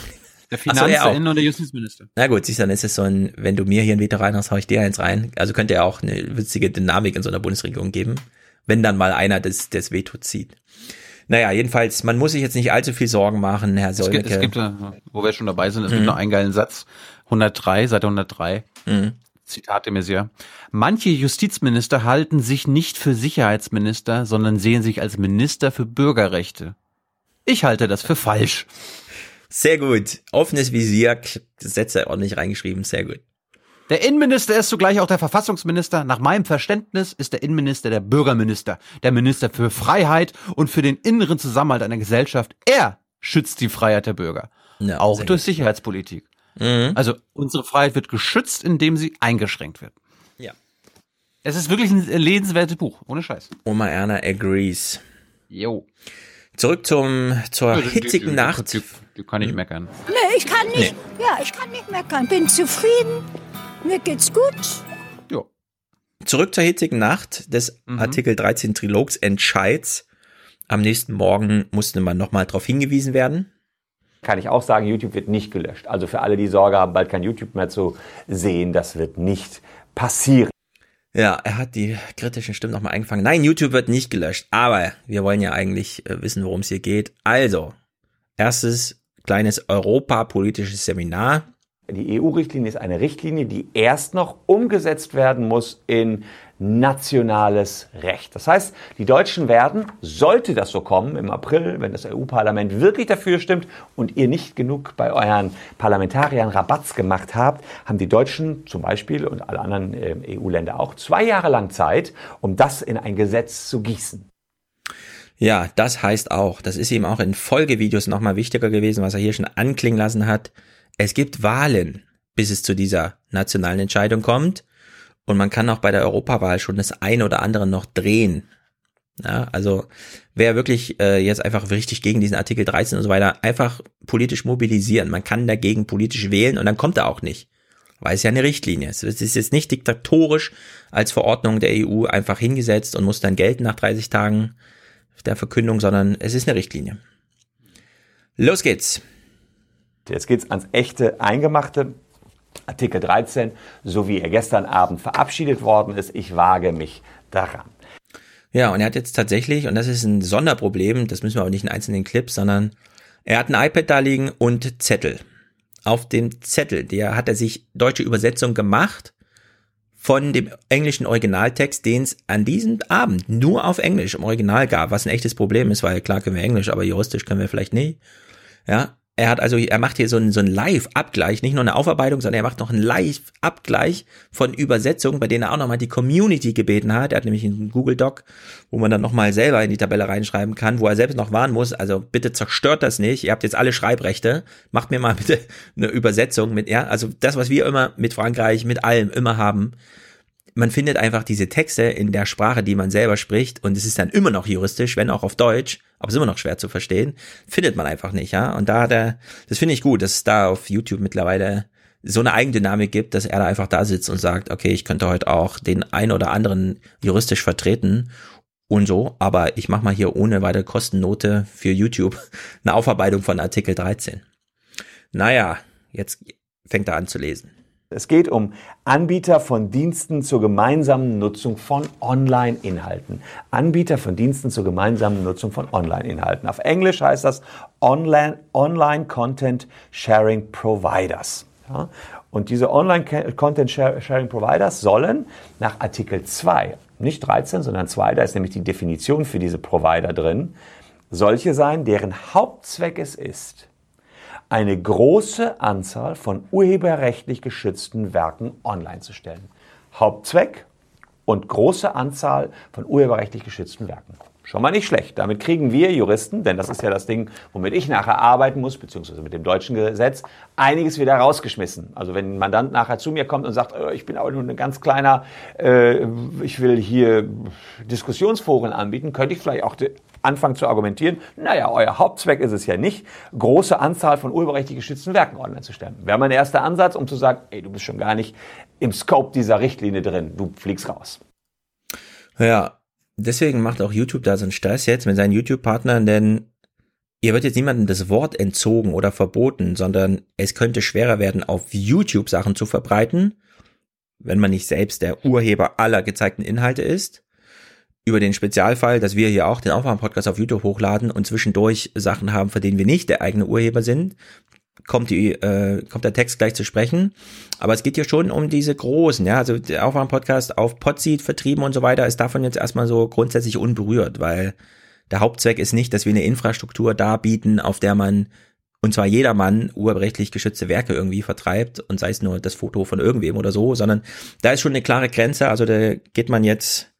Rein. Der Ach so. Finanzminister und der Justizminister. Na gut, siehst du, dann ist es so ein, wenn du mir hier ein Veto reinhast, hau ich dir eins rein. Also könnte ja auch eine witzige Dynamik in so einer Bundesregierung geben, wenn dann mal einer das, das Veto zieht. Naja, jedenfalls, man muss sich jetzt nicht allzu viel Sorgen machen, Herr Es gibt, Solmecke. es gibt, wo wir schon dabei sind, es Mhm. gibt noch einen geilen Satz. 103, Seite 103. Mhm. Zitat Messier. Manche Justizminister halten sich nicht für Sicherheitsminister, sondern sehen sich als Minister für Bürgerrechte. Ich halte das für falsch. Sehr gut. Offenes Visier, Sätze ordentlich reingeschrieben, sehr gut. Der Innenminister ist zugleich auch der Verfassungsminister. Nach meinem Verständnis ist der Innenminister der Bürgerminister, der Minister für Freiheit und für den inneren Zusammenhalt einer Gesellschaft. Er schützt die Freiheit der Bürger. Ja, auch durch Sicherheitspolitik. Mhm. Also unsere Freiheit wird geschützt, indem sie eingeschränkt wird. Ja. Es ist wirklich ein lesenswertes Buch, ohne Scheiß. Oma Erna agrees. Jo. Zurück zum, zur hitzigen Nacht. Die, die kann ich meckern. Nee, ich kann nicht. Ja, ich kann nicht meckern. Bin zufrieden. Mir geht's gut. Zurück zur hitzigen Nacht des Mhm. Artikel 13 Trilogs Entscheids. Am nächsten Morgen musste man nochmal darauf hingewiesen werden. Kann ich auch sagen, YouTube wird nicht gelöscht. Also für alle, die Sorge haben, bald kein YouTube mehr zu sehen, das wird nicht passieren. Ja, er hat die kritischen Stimmen nochmal eingefangen. Nein, YouTube wird nicht gelöscht, aber wir wollen ja eigentlich äh, wissen, worum es hier geht. Also, erstes kleines europapolitisches Seminar. Die EU-Richtlinie ist eine Richtlinie, die erst noch umgesetzt werden muss in nationales Recht. Das heißt, die Deutschen werden, sollte das so kommen im April, wenn das EU-Parlament wirklich dafür stimmt und ihr nicht genug bei euren Parlamentariern Rabatz gemacht habt, haben die Deutschen zum Beispiel und alle anderen äh, EU-Länder auch zwei Jahre lang Zeit, um das in ein Gesetz zu gießen. Ja, das heißt auch, das ist ihm auch in Folgevideos nochmal wichtiger gewesen, was er hier schon anklingen lassen hat. Es gibt Wahlen, bis es zu dieser nationalen Entscheidung kommt. Und man kann auch bei der Europawahl schon das eine oder andere noch drehen. Ja, also wer wirklich äh, jetzt einfach richtig gegen diesen Artikel 13 und so weiter, einfach politisch mobilisieren. Man kann dagegen politisch wählen und dann kommt er auch nicht. Weil es ja eine Richtlinie ist. Es ist jetzt nicht diktatorisch als Verordnung der EU einfach hingesetzt und muss dann gelten nach 30 Tagen der Verkündung, sondern es ist eine Richtlinie. Los geht's. Jetzt geht's ans echte Eingemachte. Artikel 13, so wie er gestern Abend verabschiedet worden ist. Ich wage mich daran. Ja, und er hat jetzt tatsächlich, und das ist ein Sonderproblem, das müssen wir aber nicht in einzelnen Clips, sondern er hat ein iPad da liegen und Zettel. Auf dem Zettel, der hat er sich deutsche Übersetzung gemacht von dem englischen Originaltext, den es an diesem Abend nur auf Englisch im Original gab, was ein echtes Problem ist, weil klar können wir Englisch, aber juristisch können wir vielleicht nicht. Ja, er hat also, er macht hier so einen, so einen Live-Abgleich, nicht nur eine Aufarbeitung, sondern er macht noch einen Live-Abgleich von Übersetzungen, bei denen er auch nochmal die Community gebeten hat. Er hat nämlich einen Google Doc, wo man dann nochmal selber in die Tabelle reinschreiben kann, wo er selbst noch warnen muss. Also bitte zerstört das nicht. Ihr habt jetzt alle Schreibrechte. Macht mir mal *laughs* bitte eine Übersetzung mit, ja, also das, was wir immer mit Frankreich, mit allem immer haben. Man findet einfach diese Texte in der Sprache, die man selber spricht, und es ist dann immer noch juristisch, wenn auch auf Deutsch, aber ist immer noch schwer zu verstehen, findet man einfach nicht, ja. Und da hat er, das finde ich gut, dass es da auf YouTube mittlerweile so eine Eigendynamik gibt, dass er da einfach da sitzt und sagt, okay, ich könnte heute auch den ein oder anderen juristisch vertreten und so, aber ich mache mal hier ohne weitere Kostennote für YouTube eine Aufarbeitung von Artikel 13. Naja, jetzt fängt er an zu lesen. Es geht um Anbieter von Diensten zur gemeinsamen Nutzung von Online-Inhalten. Anbieter von Diensten zur gemeinsamen Nutzung von Online-Inhalten. Auf Englisch heißt das Online, Online Content Sharing Providers. Ja? Und diese Online Content Sharing Providers sollen nach Artikel 2, nicht 13, sondern 2, da ist nämlich die Definition für diese Provider drin, solche sein, deren Hauptzweck es ist, eine große Anzahl von urheberrechtlich geschützten Werken online zu stellen. Hauptzweck und große Anzahl von urheberrechtlich geschützten Werken. Schon mal nicht schlecht. Damit kriegen wir Juristen, denn das ist ja das Ding, womit ich nachher arbeiten muss, beziehungsweise mit dem deutschen Gesetz, einiges wieder rausgeschmissen. Also wenn ein Mandant nachher zu mir kommt und sagt, äh, ich bin aber nur ein ganz kleiner, äh, ich will hier Diskussionsforen anbieten, könnte ich vielleicht auch anfangen zu argumentieren, naja, euer Hauptzweck ist es ja nicht, große Anzahl von urheberrechtlich geschützten Werken online zu stellen. Wäre mein erster Ansatz, um zu sagen, ey, du bist schon gar nicht im Scope dieser Richtlinie drin, du fliegst raus. Ja, deswegen macht auch YouTube da so einen Stress jetzt mit seinen YouTube-Partnern, denn ihr wird jetzt niemandem das Wort entzogen oder verboten, sondern es könnte schwerer werden, auf YouTube Sachen zu verbreiten, wenn man nicht selbst der Urheber aller gezeigten Inhalte ist. Über den Spezialfall, dass wir hier auch den Aufwärm-Podcast auf YouTube hochladen und zwischendurch Sachen haben, für denen wir nicht der eigene Urheber sind, kommt die äh, kommt der Text gleich zu sprechen. Aber es geht hier schon um diese großen, ja, also der Aufwärm-Podcast auf Podseed vertrieben und so weiter ist davon jetzt erstmal so grundsätzlich unberührt, weil der Hauptzweck ist nicht, dass wir eine Infrastruktur darbieten, auf der man und zwar jedermann urheberrechtlich geschützte Werke irgendwie vertreibt und sei es nur das Foto von irgendwem oder so, sondern da ist schon eine klare Grenze, also da geht man jetzt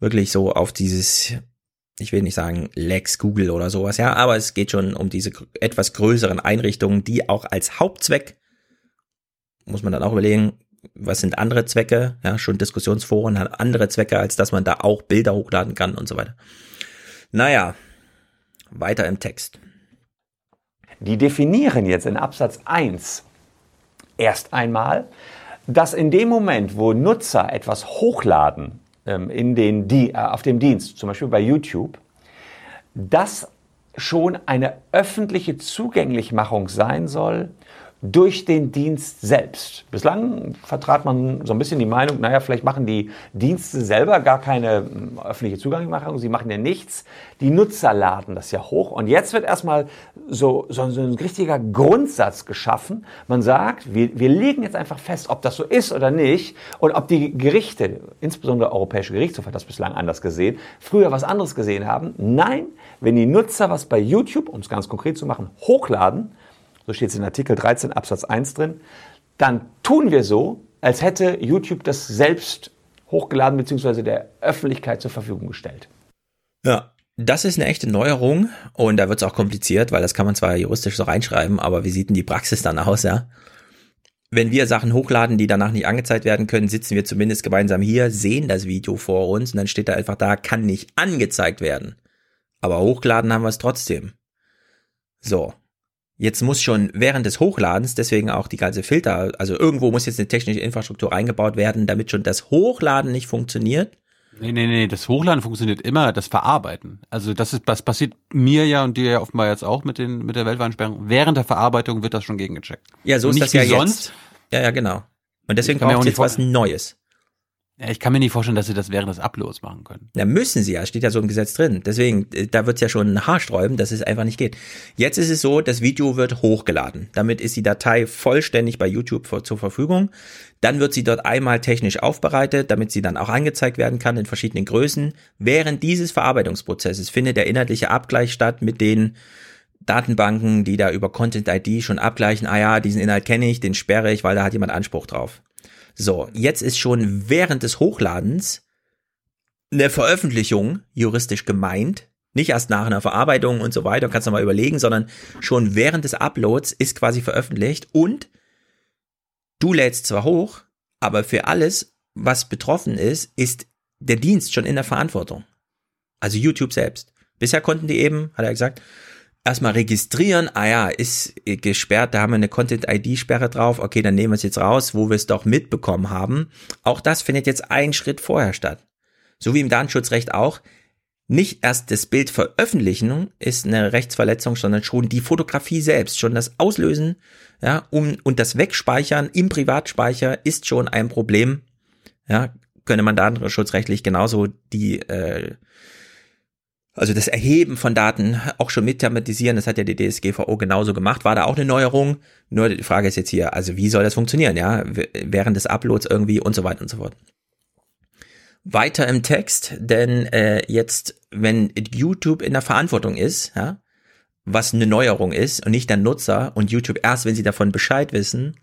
wirklich so auf dieses ich will nicht sagen Lex Google oder sowas, ja, aber es geht schon um diese etwas größeren Einrichtungen, die auch als Hauptzweck, muss man dann auch überlegen, was sind andere Zwecke, ja, schon Diskussionsforen haben andere Zwecke, als dass man da auch Bilder hochladen kann und so weiter. Naja, weiter im Text. Die definieren jetzt in Absatz 1 erst einmal, dass in dem Moment, wo Nutzer etwas hochladen, in den, die, äh, auf dem Dienst, zum Beispiel bei YouTube, das schon eine öffentliche Zugänglichmachung sein soll durch den Dienst selbst. Bislang vertrat man so ein bisschen die Meinung, naja, vielleicht machen die Dienste selber gar keine hm, öffentliche Zugänglichmachung, sie machen ja nichts. Die Nutzer laden das ja hoch. Und jetzt wird erstmal so, so, so ein richtiger Grundsatz geschaffen. Man sagt, wir, wir legen jetzt einfach fest, ob das so ist oder nicht und ob die Gerichte, insbesondere der Europäische Gerichtshof hat das bislang anders gesehen, früher was anderes gesehen haben. Nein, wenn die Nutzer was bei YouTube, um es ganz konkret zu machen, hochladen, so steht es in Artikel 13 Absatz 1 drin, dann tun wir so, als hätte YouTube das selbst hochgeladen bzw. der Öffentlichkeit zur Verfügung gestellt. Ja, das ist eine echte Neuerung und da wird es auch kompliziert, weil das kann man zwar juristisch so reinschreiben, aber wie sieht denn die Praxis dann aus, ja? Wenn wir Sachen hochladen, die danach nicht angezeigt werden können, sitzen wir zumindest gemeinsam hier, sehen das Video vor uns und dann steht da einfach da, kann nicht angezeigt werden. Aber hochladen haben wir es trotzdem. So, Jetzt muss schon während des Hochladens, deswegen auch die ganze Filter, also irgendwo muss jetzt eine technische Infrastruktur eingebaut werden, damit schon das Hochladen nicht funktioniert. Nee, nee, nee, das Hochladen funktioniert immer, das Verarbeiten. Also das ist, das passiert mir ja und dir ja offenbar jetzt auch mit den, mit der Weltweinsperrung. Während der Verarbeitung wird das schon gegengecheckt. Ja, so ist nicht das ja sonst. jetzt. Ja, ja, genau. Und deswegen braucht auch es jetzt was Neues. Ja, ich kann mir nicht vorstellen, dass sie das während des Uploads machen können. Da müssen sie ja, steht ja so im Gesetz drin. Deswegen, äh, da wird's ja schon haarsträuben, dass es einfach nicht geht. Jetzt ist es so, das Video wird hochgeladen. Damit ist die Datei vollständig bei YouTube vor- zur Verfügung. Dann wird sie dort einmal technisch aufbereitet, damit sie dann auch angezeigt werden kann in verschiedenen Größen. Während dieses Verarbeitungsprozesses findet der inhaltliche Abgleich statt mit den Datenbanken, die da über Content ID schon abgleichen. Ah ja, diesen Inhalt kenne ich, den sperre ich, weil da hat jemand Anspruch drauf. So, jetzt ist schon während des Hochladens eine Veröffentlichung juristisch gemeint. Nicht erst nach einer Verarbeitung und so weiter, kannst du mal überlegen, sondern schon während des Uploads ist quasi veröffentlicht und du lädst zwar hoch, aber für alles, was betroffen ist, ist der Dienst schon in der Verantwortung. Also YouTube selbst. Bisher konnten die eben, hat er gesagt, erstmal registrieren, ah ja, ist gesperrt, da haben wir eine Content-ID-Sperre drauf, okay, dann nehmen wir es jetzt raus, wo wir es doch mitbekommen haben. Auch das findet jetzt einen Schritt vorher statt. So wie im Datenschutzrecht auch. Nicht erst das Bild veröffentlichen ist eine Rechtsverletzung, sondern schon die Fotografie selbst, schon das Auslösen, ja, um, und das Wegspeichern im Privatspeicher ist schon ein Problem. Ja, könnte man datenschutzrechtlich genauso die, äh, also das Erheben von Daten auch schon mit thematisieren, das hat ja die DSGVO genauso gemacht, war da auch eine Neuerung. Nur die Frage ist jetzt hier, also wie soll das funktionieren, ja, während des Uploads irgendwie und so weiter und so fort. Weiter im Text, denn äh, jetzt, wenn YouTube in der Verantwortung ist, ja, was eine Neuerung ist und nicht der Nutzer und YouTube erst, wenn sie davon Bescheid wissen.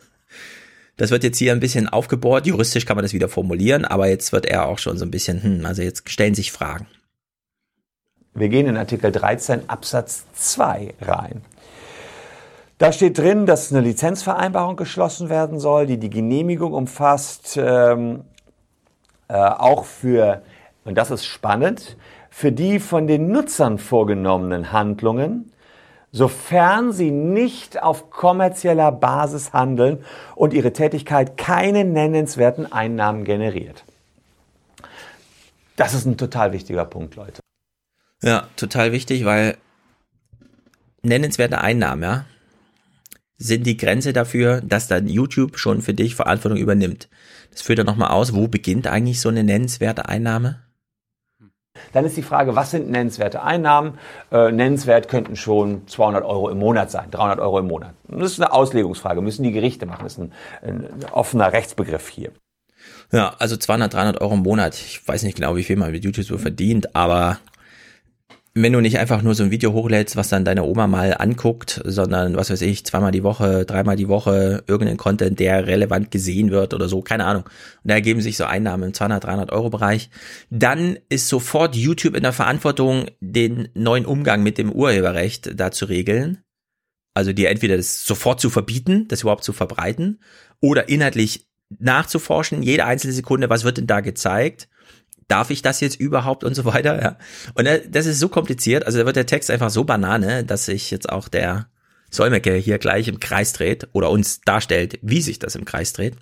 Das wird jetzt hier ein bisschen aufgebohrt. Juristisch kann man das wieder formulieren, aber jetzt wird er auch schon so ein bisschen, hm, also jetzt stellen sich Fragen. Wir gehen in Artikel 13 Absatz 2 rein. Da steht drin, dass eine Lizenzvereinbarung geschlossen werden soll, die die Genehmigung umfasst, ähm, äh, auch für, und das ist spannend, für die von den Nutzern vorgenommenen Handlungen, sofern sie nicht auf kommerzieller Basis handeln und ihre Tätigkeit keine nennenswerten Einnahmen generiert. Das ist ein total wichtiger Punkt, Leute. Ja, total wichtig, weil nennenswerte Einnahmen, ja, sind die Grenze dafür, dass dann YouTube schon für dich Verantwortung übernimmt. Das führt dann nochmal aus, wo beginnt eigentlich so eine nennenswerte Einnahme? Dann ist die Frage, was sind nennenswerte Einnahmen? Äh, nennenswert könnten schon 200 Euro im Monat sein, 300 Euro im Monat. Das ist eine Auslegungsfrage, müssen die Gerichte machen. Das ist ein, ein offener Rechtsbegriff hier. Ja, also 200, 300 Euro im Monat. Ich weiß nicht genau, wie viel man mit YouTube so verdient, aber wenn du nicht einfach nur so ein Video hochlädst, was dann deine Oma mal anguckt, sondern was weiß ich, zweimal die Woche, dreimal die Woche irgendeinen Content, der relevant gesehen wird oder so, keine Ahnung. Und da ergeben sich so Einnahmen im 200, 300 Euro Bereich. Dann ist sofort YouTube in der Verantwortung, den neuen Umgang mit dem Urheberrecht da zu regeln. Also dir entweder das sofort zu verbieten, das überhaupt zu verbreiten, oder inhaltlich nachzuforschen, jede einzelne Sekunde, was wird denn da gezeigt darf ich das jetzt überhaupt und so weiter, ja. Und das ist so kompliziert, also da wird der Text einfach so banane, dass sich jetzt auch der Solmecke hier gleich im Kreis dreht oder uns darstellt, wie sich das im Kreis dreht.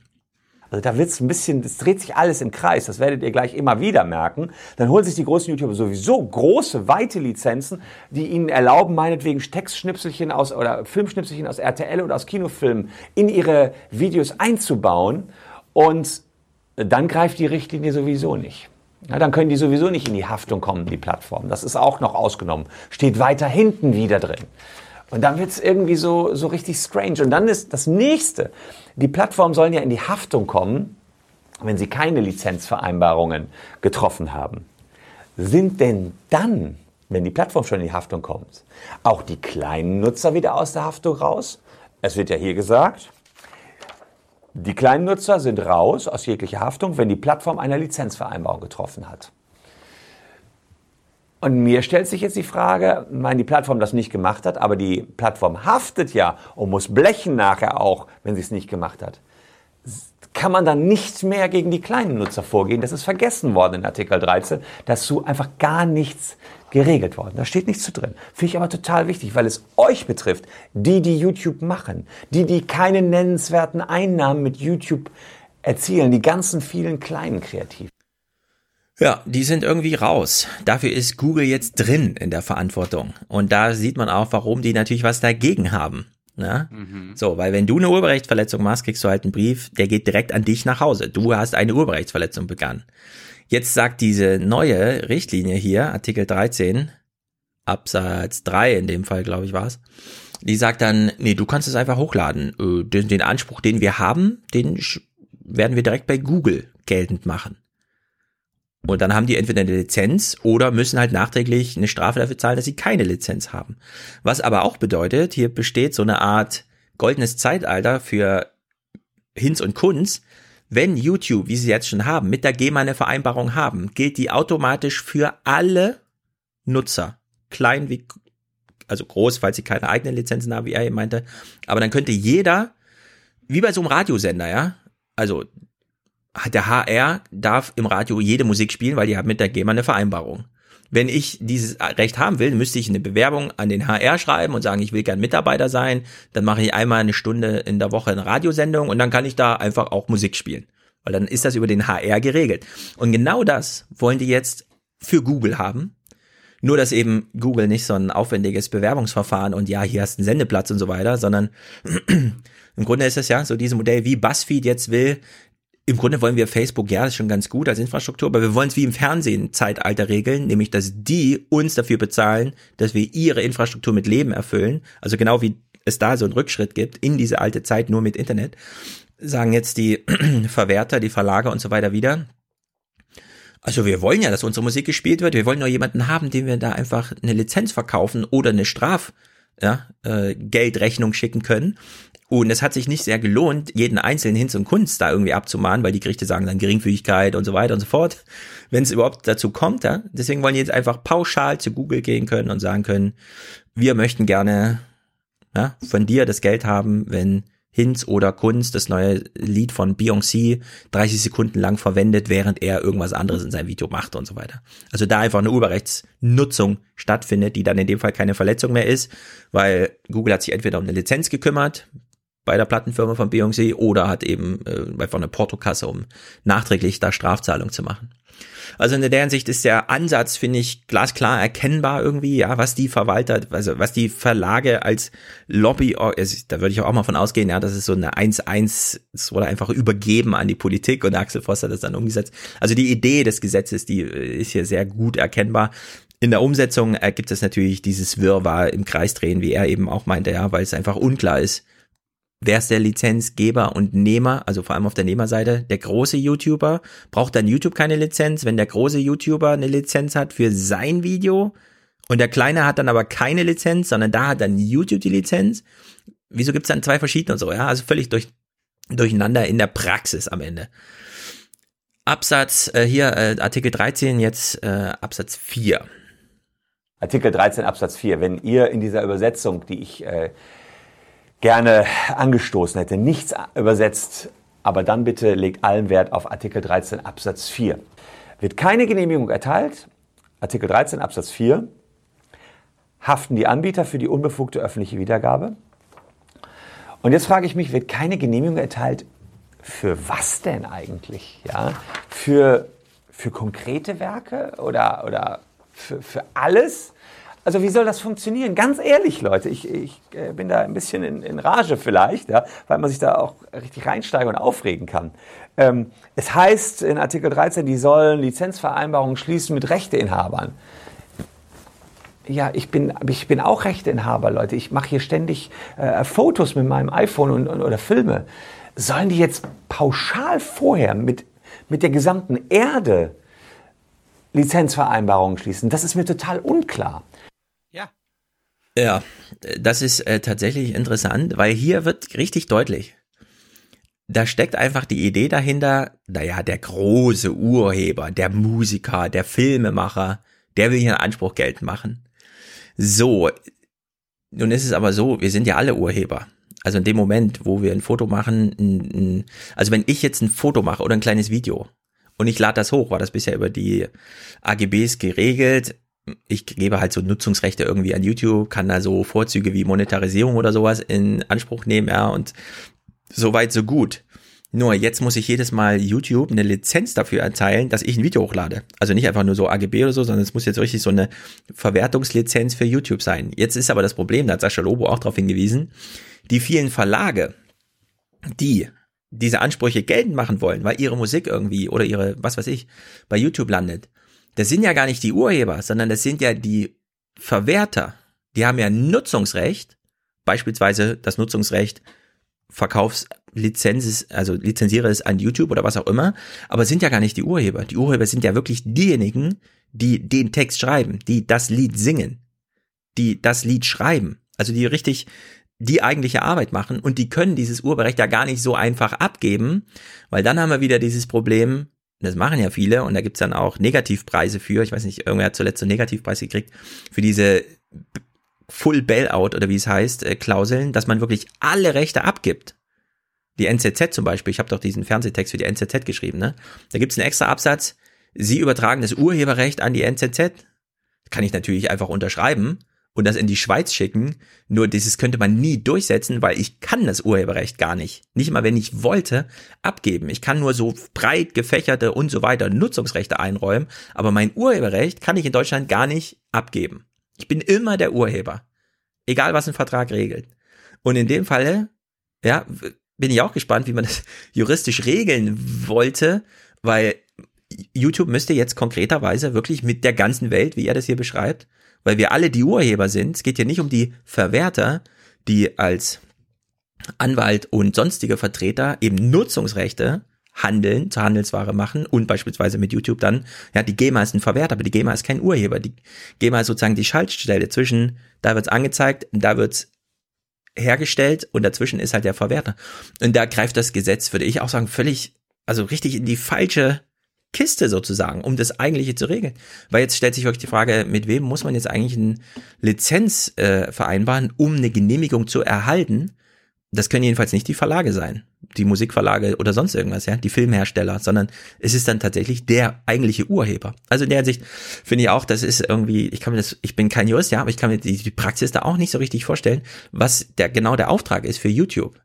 Also da wird's ein bisschen, es dreht sich alles im Kreis, das werdet ihr gleich immer wieder merken. Dann holen sich die großen YouTuber sowieso große, weite Lizenzen, die ihnen erlauben, meinetwegen Textschnipselchen aus oder Filmschnipselchen aus RTL oder aus Kinofilmen in ihre Videos einzubauen. Und dann greift die Richtlinie sowieso nicht. Ja, dann können die sowieso nicht in die Haftung kommen, die Plattform. Das ist auch noch ausgenommen. Steht weiter hinten wieder drin. Und dann wird's irgendwie so, so richtig strange. Und dann ist das nächste. Die Plattformen sollen ja in die Haftung kommen, wenn sie keine Lizenzvereinbarungen getroffen haben. Sind denn dann, wenn die Plattform schon in die Haftung kommt, auch die kleinen Nutzer wieder aus der Haftung raus? Es wird ja hier gesagt, die kleinen Nutzer sind raus aus jeglicher Haftung, wenn die Plattform eine Lizenzvereinbarung getroffen hat. Und mir stellt sich jetzt die Frage, wenn die Plattform das nicht gemacht hat, aber die Plattform haftet ja und muss blechen nachher auch, wenn sie es nicht gemacht hat. Kann man dann nicht mehr gegen die kleinen Nutzer vorgehen? Das ist vergessen worden in Artikel 13. Dazu einfach gar nichts geregelt worden. Da steht nichts zu drin. Finde ich aber total wichtig, weil es euch betrifft, die, die YouTube machen, die, die keine nennenswerten Einnahmen mit YouTube erzielen, die ganzen vielen kleinen Kreativen. Ja, die sind irgendwie raus. Dafür ist Google jetzt drin in der Verantwortung. Und da sieht man auch, warum die natürlich was dagegen haben. Ja? Mhm. So, weil wenn du eine Urheberrechtsverletzung machst, kriegst du halt einen Brief, der geht direkt an dich nach Hause. Du hast eine Urheberrechtsverletzung begangen. Jetzt sagt diese neue Richtlinie hier, Artikel 13, Absatz 3 in dem Fall, glaube ich, war es. Die sagt dann, nee, du kannst es einfach hochladen. Äh, den, den Anspruch, den wir haben, den werden wir direkt bei Google geltend machen. Und dann haben die entweder eine Lizenz oder müssen halt nachträglich eine Strafe dafür zahlen, dass sie keine Lizenz haben. Was aber auch bedeutet, hier besteht so eine Art goldenes Zeitalter für Hinz und Kunz, wenn YouTube, wie sie jetzt schon haben, mit der GEMA eine Vereinbarung haben, gilt die automatisch für alle Nutzer, klein wie, also groß, falls sie keine eigenen Lizenzen haben, wie er eben meinte. Aber dann könnte jeder, wie bei so einem Radiosender, ja, also der HR darf im Radio jede Musik spielen, weil die haben mit der GEMA eine Vereinbarung. Wenn ich dieses Recht haben will, müsste ich eine Bewerbung an den HR schreiben und sagen, ich will gern Mitarbeiter sein. Dann mache ich einmal eine Stunde in der Woche eine Radiosendung und dann kann ich da einfach auch Musik spielen. Weil dann ist das über den HR geregelt. Und genau das wollen die jetzt für Google haben. Nur, dass eben Google nicht so ein aufwendiges Bewerbungsverfahren und ja, hier hast du einen Sendeplatz und so weiter, sondern *clears throat* im Grunde ist es ja so dieses Modell, wie BuzzFeed jetzt will, im Grunde wollen wir Facebook, ja, ist schon ganz gut als Infrastruktur, aber wir wollen es wie im Fernsehen Zeitalter regeln, nämlich dass die uns dafür bezahlen, dass wir ihre Infrastruktur mit Leben erfüllen. Also genau wie es da so einen Rückschritt gibt in diese alte Zeit nur mit Internet, sagen jetzt die *clears throat* Verwerter, die Verlage und so weiter wieder. Also wir wollen ja, dass unsere Musik gespielt wird. Wir wollen nur jemanden haben, dem wir da einfach eine Lizenz verkaufen oder eine Straf ja, äh, Geldrechnung schicken können. Und es hat sich nicht sehr gelohnt, jeden einzelnen Hinz und Kunst da irgendwie abzumahnen, weil die Gerichte sagen dann Geringfügigkeit und so weiter und so fort, wenn es überhaupt dazu kommt. Ja? Deswegen wollen die jetzt einfach pauschal zu Google gehen können und sagen können, wir möchten gerne ja, von dir das Geld haben, wenn Hinz oder Kunst das neue Lied von Beyoncé 30 Sekunden lang verwendet, während er irgendwas anderes in seinem Video macht und so weiter. Also da einfach eine Urheberrechtsnutzung stattfindet, die dann in dem Fall keine Verletzung mehr ist, weil Google hat sich entweder um eine Lizenz gekümmert, bei der Plattenfirma von Beyoncé oder hat eben äh, einfach eine Portokasse, um nachträglich da Strafzahlung zu machen. Also in der Hinsicht ist der Ansatz, finde ich, glasklar erkennbar irgendwie, ja, was die Verwalter, also was die Verlage als Lobby, also da würde ich auch mal von ausgehen, ja, das ist so eine 1-1, es wurde einfach übergeben an die Politik und Axel Voss hat das dann umgesetzt. Also die Idee des Gesetzes, die äh, ist hier sehr gut erkennbar. In der Umsetzung ergibt es natürlich dieses Wirrwarr im Kreis drehen, wie er eben auch meinte, ja, weil es einfach unklar ist, wer ist der Lizenzgeber und Nehmer, also vor allem auf der Nehmerseite, der große YouTuber, braucht dann YouTube keine Lizenz, wenn der große YouTuber eine Lizenz hat für sein Video und der kleine hat dann aber keine Lizenz, sondern da hat dann YouTube die Lizenz. Wieso gibt's dann zwei verschiedene und so, ja? Also völlig durch, durcheinander in der Praxis am Ende. Absatz äh, hier äh, Artikel 13 jetzt äh, Absatz 4. Artikel 13 Absatz 4. Wenn ihr in dieser Übersetzung, die ich äh, gerne angestoßen hätte. Nichts übersetzt, aber dann bitte legt allen Wert auf Artikel 13 Absatz 4. Wird keine Genehmigung erteilt, Artikel 13 Absatz 4, haften die Anbieter für die unbefugte öffentliche Wiedergabe. Und jetzt frage ich mich, wird keine Genehmigung erteilt, für was denn eigentlich? Ja? Für, für konkrete Werke oder, oder für, für alles? Also wie soll das funktionieren? Ganz ehrlich, Leute, ich, ich äh, bin da ein bisschen in, in Rage vielleicht, ja, weil man sich da auch richtig reinsteigen und aufregen kann. Ähm, es heißt in Artikel 13, die sollen Lizenzvereinbarungen schließen mit Rechteinhabern. Ja, ich bin, ich bin auch Rechteinhaber, Leute. Ich mache hier ständig äh, Fotos mit meinem iPhone und, und, oder Filme. Sollen die jetzt pauschal vorher mit, mit der gesamten Erde Lizenzvereinbarungen schließen? Das ist mir total unklar. Ja, das ist äh, tatsächlich interessant, weil hier wird richtig deutlich. Da steckt einfach die Idee dahinter, naja, der große Urheber, der Musiker, der Filmemacher, der will hier einen Anspruch geltend machen. So, nun ist es aber so, wir sind ja alle Urheber. Also in dem Moment, wo wir ein Foto machen, ein, ein, also wenn ich jetzt ein Foto mache oder ein kleines Video und ich lade das hoch, war das bisher über die AGBs geregelt, ich gebe halt so Nutzungsrechte irgendwie an YouTube, kann da so Vorzüge wie Monetarisierung oder sowas in Anspruch nehmen, ja, und so weit, so gut. Nur jetzt muss ich jedes Mal YouTube eine Lizenz dafür erteilen, dass ich ein Video hochlade. Also nicht einfach nur so AGB oder so, sondern es muss jetzt richtig so eine Verwertungslizenz für YouTube sein. Jetzt ist aber das Problem, da hat Sascha Lobo auch darauf hingewiesen, die vielen Verlage, die diese Ansprüche geltend machen wollen, weil ihre Musik irgendwie oder ihre, was weiß ich, bei YouTube landet, das sind ja gar nicht die Urheber, sondern das sind ja die Verwerter. Die haben ja Nutzungsrecht, beispielsweise das Nutzungsrecht Verkaufslizenz, also lizenziere es an YouTube oder was auch immer, aber sind ja gar nicht die Urheber. Die Urheber sind ja wirklich diejenigen, die den Text schreiben, die das Lied singen, die das Lied schreiben, also die richtig die eigentliche Arbeit machen und die können dieses Urheberrecht ja gar nicht so einfach abgeben, weil dann haben wir wieder dieses Problem, das machen ja viele und da gibt's dann auch Negativpreise für. Ich weiß nicht, irgendwer hat zuletzt so einen Negativpreis gekriegt für diese Full Bailout oder wie es heißt, äh, Klauseln, dass man wirklich alle Rechte abgibt. Die NZZ zum Beispiel, ich habe doch diesen Fernsehtext für die NZZ geschrieben, ne? Da gibt's einen extra Absatz, Sie übertragen das Urheberrecht an die NZZ. Kann ich natürlich einfach unterschreiben und das in die Schweiz schicken. Nur dieses könnte man nie durchsetzen, weil ich kann das Urheberrecht gar nicht. Nicht mal, wenn ich wollte, abgeben. Ich kann nur so breit gefächerte und so weiter Nutzungsrechte einräumen, aber mein Urheberrecht kann ich in Deutschland gar nicht abgeben. Ich bin immer der Urheber. Egal, was ein Vertrag regelt. Und in dem Falle, ja, bin ich auch gespannt, wie man das *laughs* juristisch regeln wollte, weil YouTube müsste jetzt konkreterweise wirklich mit der ganzen Welt, wie er das hier beschreibt, weil wir alle die Urheber sind. Es geht hier nicht um die Verwerter, die als Anwalt und sonstige Vertreter eben Nutzungsrechte handeln, zur Handelsware machen und beispielsweise mit YouTube dann, ja, die GEMA ist ein Verwerter, aber die GEMA ist kein Urheber. Die GEMA ist sozusagen die Schaltstelle zwischen, da wird's angezeigt, da wird's hergestellt und dazwischen ist halt der Verwerter. Und da greift das Gesetz, würde ich auch sagen, völlig, also richtig in die falsche Kiste sozusagen, um das eigentliche zu regeln. Weil jetzt stellt sich wirklich die Frage, mit wem muss man jetzt eigentlich eine Lizenz äh, vereinbaren, um eine Genehmigung zu erhalten? Das können jedenfalls nicht die Verlage sein, die Musikverlage oder sonst irgendwas, ja, die Filmhersteller, sondern es ist dann tatsächlich der eigentliche Urheber. Also in der Hinsicht finde ich auch, das ist irgendwie, ich kann mir das, ich bin kein Jurist, ja, aber ich kann mir die, die Praxis da auch nicht so richtig vorstellen, was der genau der Auftrag ist für YouTube.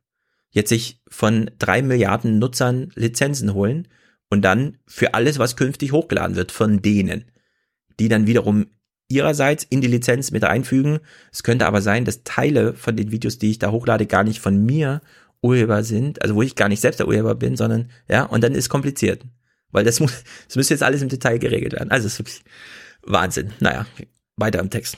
Jetzt sich von drei Milliarden Nutzern Lizenzen holen und dann für alles, was künftig hochgeladen wird von denen, die dann wiederum ihrerseits in die Lizenz mit einfügen. Es könnte aber sein, dass Teile von den Videos, die ich da hochlade, gar nicht von mir Urheber sind, also wo ich gar nicht selbst der Urheber bin, sondern ja, und dann ist kompliziert. Weil das *laughs* muss, das müsste jetzt alles im Detail geregelt werden. Also es ist wirklich Wahnsinn. Naja, weiter im Text.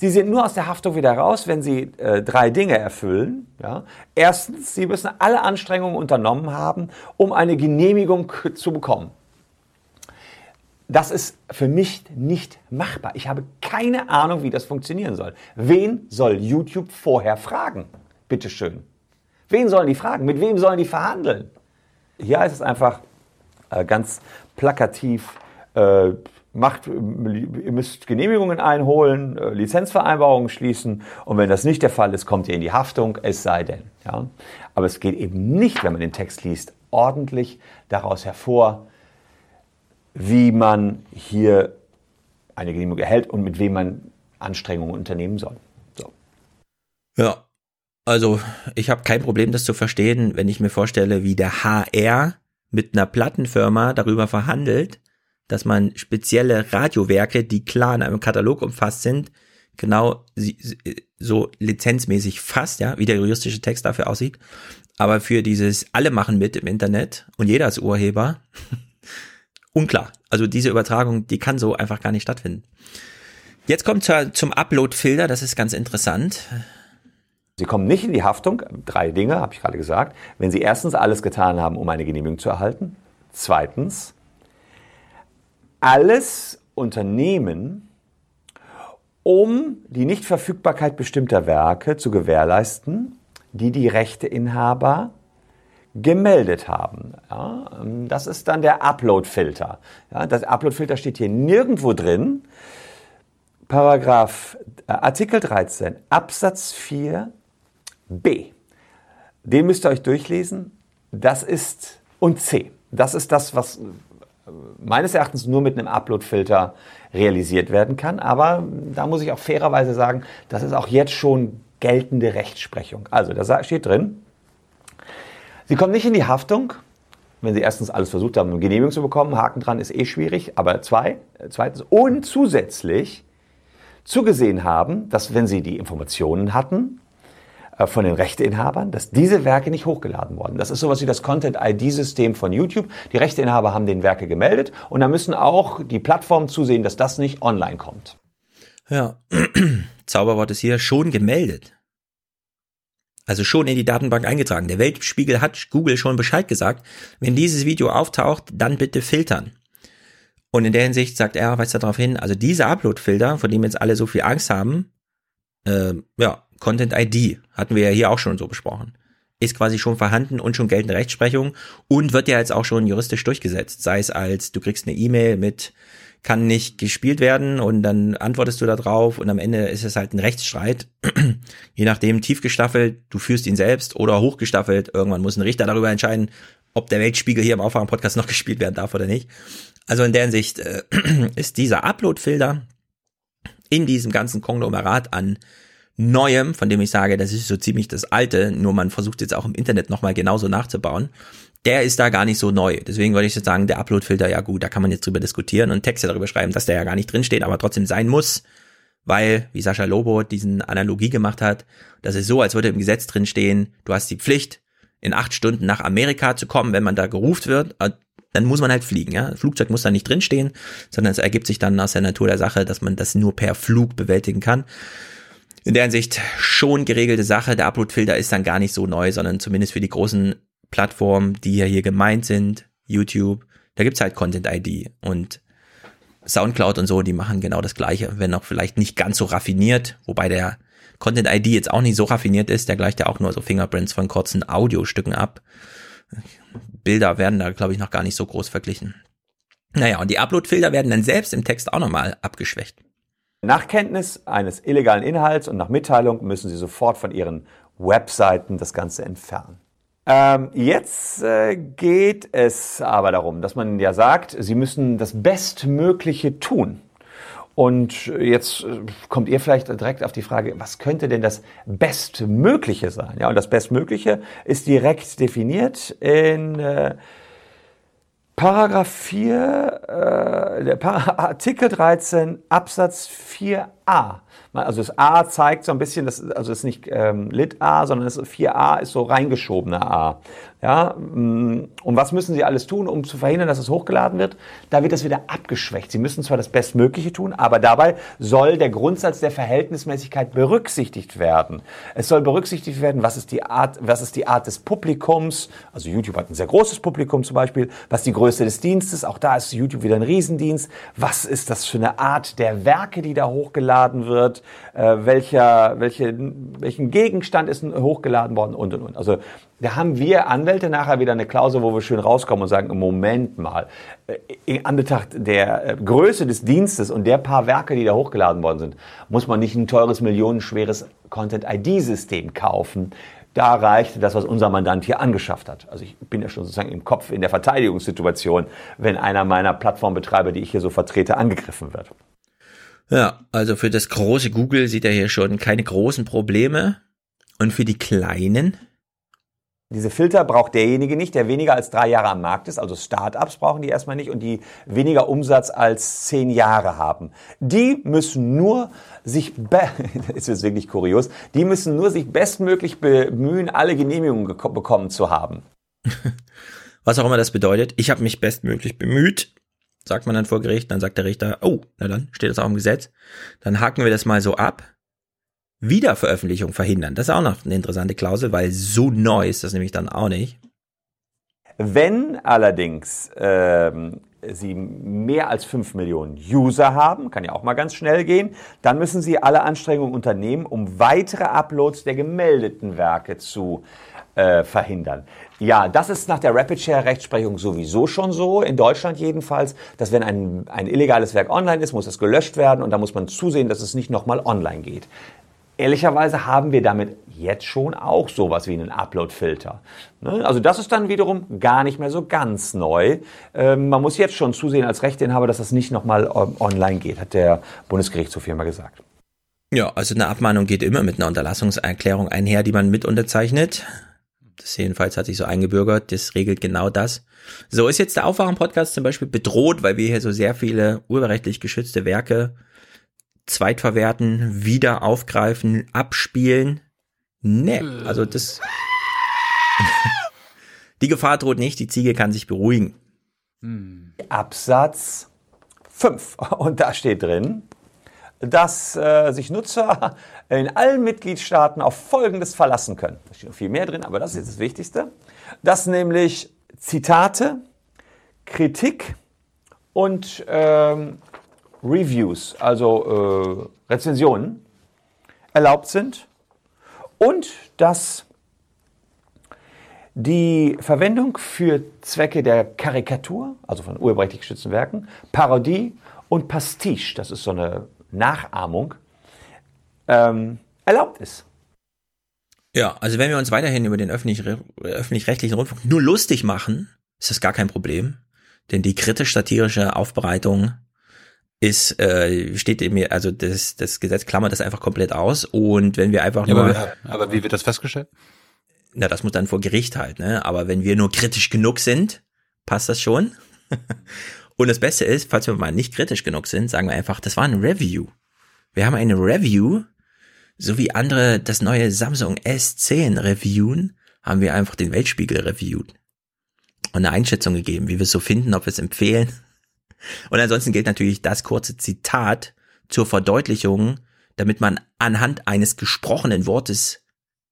Sie sind nur aus der Haftung wieder raus, wenn Sie äh, drei Dinge erfüllen. Ja? Erstens, Sie müssen alle Anstrengungen unternommen haben, um eine Genehmigung zu bekommen. Das ist für mich nicht machbar. Ich habe keine Ahnung, wie das funktionieren soll. Wen soll YouTube vorher fragen? Bitteschön. Wen sollen die fragen? Mit wem sollen die verhandeln? Hier heißt es einfach äh, ganz plakativ, äh, macht, ihr müsst Genehmigungen einholen, äh, Lizenzvereinbarungen schließen und wenn das nicht der Fall ist, kommt ihr in die Haftung, es sei denn. Ja? Aber es geht eben nicht, wenn man den Text liest, ordentlich daraus hervor, wie man hier eine Genehmigung erhält und mit wem man Anstrengungen unternehmen soll. So. Ja, also ich habe kein Problem, das zu verstehen, wenn ich mir vorstelle, wie der HR mit einer Plattenfirma darüber verhandelt, dass man spezielle Radiowerke, die klar in einem Katalog umfasst sind, genau so lizenzmäßig fasst, ja, wie der juristische Text dafür aussieht. Aber für dieses alle machen mit im Internet und jeder ist Urheber, *laughs* unklar. Also diese Übertragung, die kann so einfach gar nicht stattfinden. Jetzt kommt zur, zum Upload-Filter, das ist ganz interessant. Sie kommen nicht in die Haftung, drei Dinge habe ich gerade gesagt, wenn Sie erstens alles getan haben, um eine Genehmigung zu erhalten. Zweitens, alles unternehmen, um die Nichtverfügbarkeit bestimmter Werke zu gewährleisten, die die Rechteinhaber gemeldet haben. Ja, das ist dann der Upload-Filter. Ja, das Upload-Filter steht hier nirgendwo drin. Paragraph äh, Artikel 13 Absatz 4 B. Den müsst ihr euch durchlesen. Das ist und C. Das ist das, was meines Erachtens nur mit einem Upload-Filter realisiert werden kann. Aber da muss ich auch fairerweise sagen, das ist auch jetzt schon geltende Rechtsprechung. Also da steht drin, Sie kommen nicht in die Haftung, wenn Sie erstens alles versucht haben, eine Genehmigung zu bekommen. Haken dran ist eh schwierig. Aber zwei, zweitens und zusätzlich zugesehen haben, dass wenn Sie die Informationen hatten, äh, von den Rechteinhabern, dass diese Werke nicht hochgeladen wurden. Das ist sowas wie das Content-ID-System von YouTube. Die Rechteinhaber haben den Werke gemeldet und da müssen auch die Plattformen zusehen, dass das nicht online kommt. Ja, *clears throat* Zauberwort ist hier schon gemeldet. Also schon in die Datenbank eingetragen. Der Weltspiegel hat Google schon Bescheid gesagt. Wenn dieses Video auftaucht, dann bitte filtern. Und in der Hinsicht sagt er, weist darauf hin, also diese Upload-Filter, von dem jetzt alle so viel Angst haben, äh, ja, Content ID, hatten wir ja hier auch schon so besprochen, ist quasi schon vorhanden und schon geltende Rechtsprechung und wird ja jetzt auch schon juristisch durchgesetzt. Sei es als, du kriegst eine E-Mail mit, kann nicht gespielt werden und dann antwortest du da drauf und am Ende ist es halt ein Rechtsstreit. *clears throat* Je nachdem, tief gestaffelt, du führst ihn selbst oder hochgestaffelt, irgendwann muss ein Richter darüber entscheiden, ob der Weltspiegel hier im Aufwachen-Podcast noch gespielt werden darf oder nicht. Also in der Hinsicht äh, *clears throat* ist dieser Upload-Filter in diesem ganzen Konglomerat an Neuem, von dem ich sage, das ist so ziemlich das Alte, nur man versucht jetzt auch im Internet nochmal genauso nachzubauen, der ist da gar nicht so neu. Deswegen würde ich jetzt sagen, der Upload-Filter, ja gut, da kann man jetzt drüber diskutieren und Texte darüber schreiben, dass der ja gar nicht drinsteht, aber trotzdem sein muss, weil, wie Sascha Lobo diesen Analogie gemacht hat, das ist so, als würde im Gesetz drinstehen, du hast die Pflicht, in acht Stunden nach Amerika zu kommen, wenn man da gerufen wird, äh, dann muss man halt fliegen, ja. Flugzeug muss da nicht drinstehen, sondern es ergibt sich dann aus der Natur der Sache, dass man das nur per Flug bewältigen kann in der Hinsicht schon geregelte Sache. Der Upload-Filter ist dann gar nicht so neu, sondern zumindest für die großen Plattformen, die ja hier gemeint sind, YouTube, da gibt's halt Content ID und Soundcloud und so, die machen genau das gleiche, wenn auch vielleicht nicht ganz so raffiniert, wobei der Content ID jetzt auch nicht so raffiniert ist, der gleicht ja auch nur so Fingerprints von kurzen Audiostücken ab. Bilder werden da, glaube ich, noch gar nicht so groß verglichen. Naja, und die Upload-Filter werden dann selbst im Text auch nochmal abgeschwächt. Nach Kenntnis eines illegalen Inhalts und nach Mitteilung müssen Sie sofort von Ihren Webseiten das Ganze entfernen. Ähm, jetzt äh, geht es aber darum, dass man ja sagt, Sie müssen das Bestmögliche tun. Und jetzt äh, kommt ihr vielleicht direkt auf die Frage, was könnte denn das Bestmögliche sein? Ja, und das Bestmögliche ist direkt definiert in äh, Paragraph 4, äh, der *laughs* Artikel 13 Absatz 4a. Also das A zeigt so ein bisschen, das, also es ist nicht ähm, Lit A, sondern das 4a ist so reingeschobener A. Ja, mm, und was müssen Sie alles tun, um zu verhindern, dass es hochgeladen wird? Da wird das wieder abgeschwächt. Sie müssen zwar das Bestmögliche tun, aber dabei soll der Grundsatz der Verhältnismäßigkeit berücksichtigt werden. Es soll berücksichtigt werden, was ist die Art, was ist die Art des Publikums. Also YouTube hat ein sehr großes Publikum zum Beispiel. Was die Größe des Dienstes? Auch da ist YouTube wieder ein Riesendienst. Was ist das für eine Art der Werke, die da hochgeladen wird? Äh, welcher, welche, welchen Gegenstand ist hochgeladen worden und und und. Also da haben wir Anwälte nachher wieder eine Klausel, wo wir schön rauskommen und sagen, Moment mal, äh, in Anbetracht der äh, Größe des Dienstes und der paar Werke, die da hochgeladen worden sind, muss man nicht ein teures, millionenschweres Content-ID-System kaufen. Da reicht das, was unser Mandant hier angeschafft hat. Also ich bin ja schon sozusagen im Kopf in der Verteidigungssituation, wenn einer meiner Plattformbetreiber, die ich hier so vertrete, angegriffen wird. Ja, also für das große Google sieht er hier schon keine großen Probleme. Und für die kleinen, diese Filter braucht derjenige nicht, der weniger als drei Jahre am Markt ist. Also Startups brauchen die erstmal nicht und die weniger Umsatz als zehn Jahre haben. Die müssen nur sich, *laughs* ist jetzt wirklich kurios, die müssen nur sich bestmöglich bemühen, alle Genehmigungen bekommen zu haben. *laughs* Was auch immer das bedeutet. Ich habe mich bestmöglich bemüht, sagt man dann vor Gericht, dann sagt der Richter, oh, na dann steht das auch im Gesetz. Dann haken wir das mal so ab Wiederveröffentlichung verhindern. Das ist auch noch eine interessante Klausel, weil so neu ist das nämlich dann auch nicht. Wenn allerdings ähm, Sie mehr als 5 Millionen User haben, kann ja auch mal ganz schnell gehen, dann müssen Sie alle Anstrengungen unternehmen, um weitere Uploads der gemeldeten Werke zu äh, verhindern. Ja, das ist nach der Rapid Share Rechtsprechung sowieso schon so, in Deutschland jedenfalls, dass wenn ein, ein illegales Werk online ist, muss es gelöscht werden und da muss man zusehen, dass es nicht nochmal online geht. Ehrlicherweise haben wir damit jetzt schon auch sowas wie einen Upload-Filter. Ne? Also das ist dann wiederum gar nicht mehr so ganz neu. Ähm, man muss jetzt schon zusehen als Rechteinhaber, dass das nicht nochmal ähm, online geht, hat der Bundesgerichtshof hier mal gesagt. Ja, also eine Abmahnung geht immer mit einer Unterlassungserklärung einher, die man mit unterzeichnet. Das jedenfalls hat sich so eingebürgert, das regelt genau das. So ist jetzt der Aufwachen-Podcast zum Beispiel bedroht, weil wir hier so sehr viele urheberrechtlich geschützte Werke zweitverwerten, wieder aufgreifen, abspielen. Nee, also das. die Gefahr droht nicht, die Ziege kann sich beruhigen. Hm. Absatz 5. *laughs* Und da steht drin, dass äh, sich Nutzer in allen Mitgliedstaaten auf Folgendes verlassen können. Da steht noch viel mehr drin, aber das ist jetzt das Wichtigste. Dass nämlich Zitate, Kritik und ähm, Reviews, also äh, Rezensionen, erlaubt sind und dass die Verwendung für Zwecke der Karikatur, also von urheberrechtlich geschützten Werken, Parodie und Pastiche, das ist so eine Nachahmung, ähm, erlaubt ist. Ja, also wenn wir uns weiterhin über den öffentlich-rechtlichen Rundfunk nur lustig machen, ist das gar kein Problem. Denn die kritisch-satirische Aufbereitung ist, äh, steht mir, also das, das Gesetz klammert das einfach komplett aus. Und wenn wir einfach ja, nur. Aber, aber wie wird das festgestellt? Na, das muss dann vor Gericht halt, ne? Aber wenn wir nur kritisch genug sind, passt das schon. *laughs* Und das Beste ist, falls wir mal nicht kritisch genug sind, sagen wir einfach, das war ein Review. Wir haben eine Review, so wie andere das neue Samsung S10 reviewen, haben wir einfach den Weltspiegel reviewt. Und eine Einschätzung gegeben, wie wir es so finden, ob wir es empfehlen und ansonsten gilt natürlich das kurze Zitat zur Verdeutlichung, damit man anhand eines gesprochenen Wortes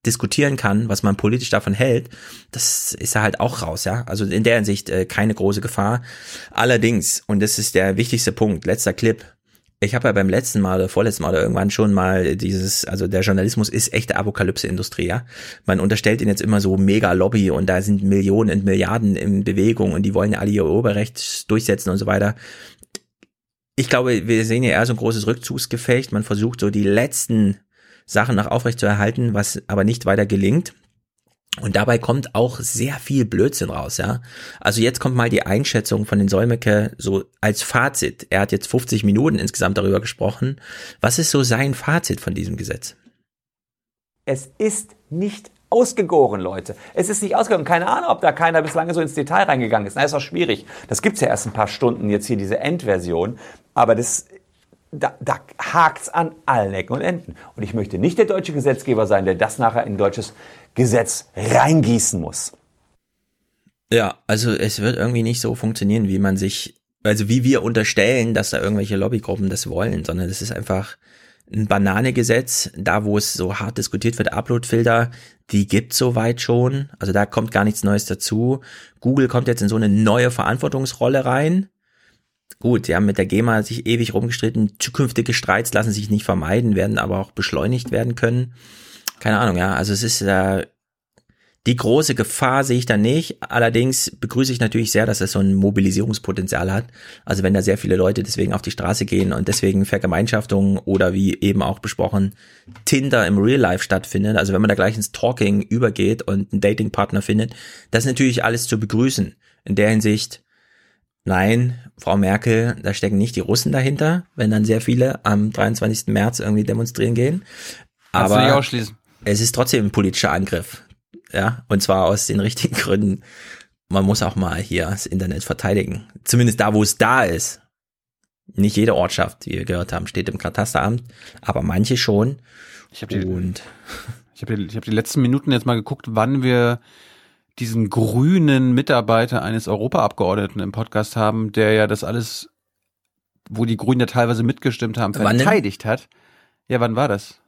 diskutieren kann, was man politisch davon hält, das ist er halt auch raus, ja. Also in der Hinsicht äh, keine große Gefahr. Allerdings, und das ist der wichtigste Punkt, letzter Clip, ich habe ja beim letzten Mal oder vorletzten Mal oder irgendwann schon mal dieses, also der Journalismus ist echte Apokalypse-Industrie, ja. Man unterstellt ihn jetzt immer so mega Lobby und da sind Millionen und Milliarden in Bewegung und die wollen ja alle ihr Oberrecht durchsetzen und so weiter. Ich glaube, wir sehen ja eher so ein großes Rückzugsgefecht. Man versucht so die letzten Sachen noch aufrecht zu erhalten, was aber nicht weiter gelingt. Und dabei kommt auch sehr viel Blödsinn raus, ja. Also jetzt kommt mal die Einschätzung von den Solmecke so als Fazit. Er hat jetzt 50 Minuten insgesamt darüber gesprochen. Was ist so sein Fazit von diesem Gesetz? Es ist nicht ausgegoren, Leute. Es ist nicht ausgegoren. Keine Ahnung, ob da keiner bislang so ins Detail reingegangen ist. Na, ist auch schwierig. Das gibt's ja erst ein paar Stunden jetzt hier, diese Endversion. Aber das, da, da hakt's an allen Ecken und Enden. Und ich möchte nicht der deutsche Gesetzgeber sein, der das nachher in deutsches Gesetz reingießen muss. Ja, also es wird irgendwie nicht so funktionieren, wie man sich, also wie wir unterstellen, dass da irgendwelche Lobbygruppen das wollen, sondern das ist einfach ein Bananegesetz, da wo es so hart diskutiert wird, Uploadfilter, die gibt's soweit schon, also da kommt gar nichts Neues dazu. Google kommt jetzt in so eine neue Verantwortungsrolle rein. Gut, ja, mit der GEMA sich ewig rumgestritten, zukünftige Streits lassen sich nicht vermeiden, werden aber auch beschleunigt werden können. Keine Ahnung, ja, also es ist äh, die große Gefahr sehe ich da nicht. Allerdings begrüße ich natürlich sehr, dass es so ein Mobilisierungspotenzial hat. Also wenn da sehr viele Leute deswegen auf die Straße gehen und deswegen Vergemeinschaftungen oder wie eben auch besprochen Tinder im Real Life stattfindet. Also wenn man da gleich ins Talking übergeht und einen Datingpartner findet, das ist natürlich alles zu begrüßen. In der Hinsicht, nein, Frau Merkel, da stecken nicht die Russen dahinter, wenn dann sehr viele am 23. März irgendwie demonstrieren gehen. Kannst du nicht ausschließen. Es ist trotzdem ein politischer Angriff ja, und zwar aus den richtigen Gründen. Man muss auch mal hier das Internet verteidigen. Zumindest da, wo es da ist. Nicht jede Ortschaft, wie wir gehört haben, steht im Katasteramt, aber manche schon. Ich habe die, und ich hab die, ich hab die letzten Minuten jetzt mal geguckt, wann wir diesen grünen Mitarbeiter eines Europaabgeordneten im Podcast haben, der ja das alles, wo die Grünen ja teilweise mitgestimmt haben, verteidigt hat. Ja, wann war das?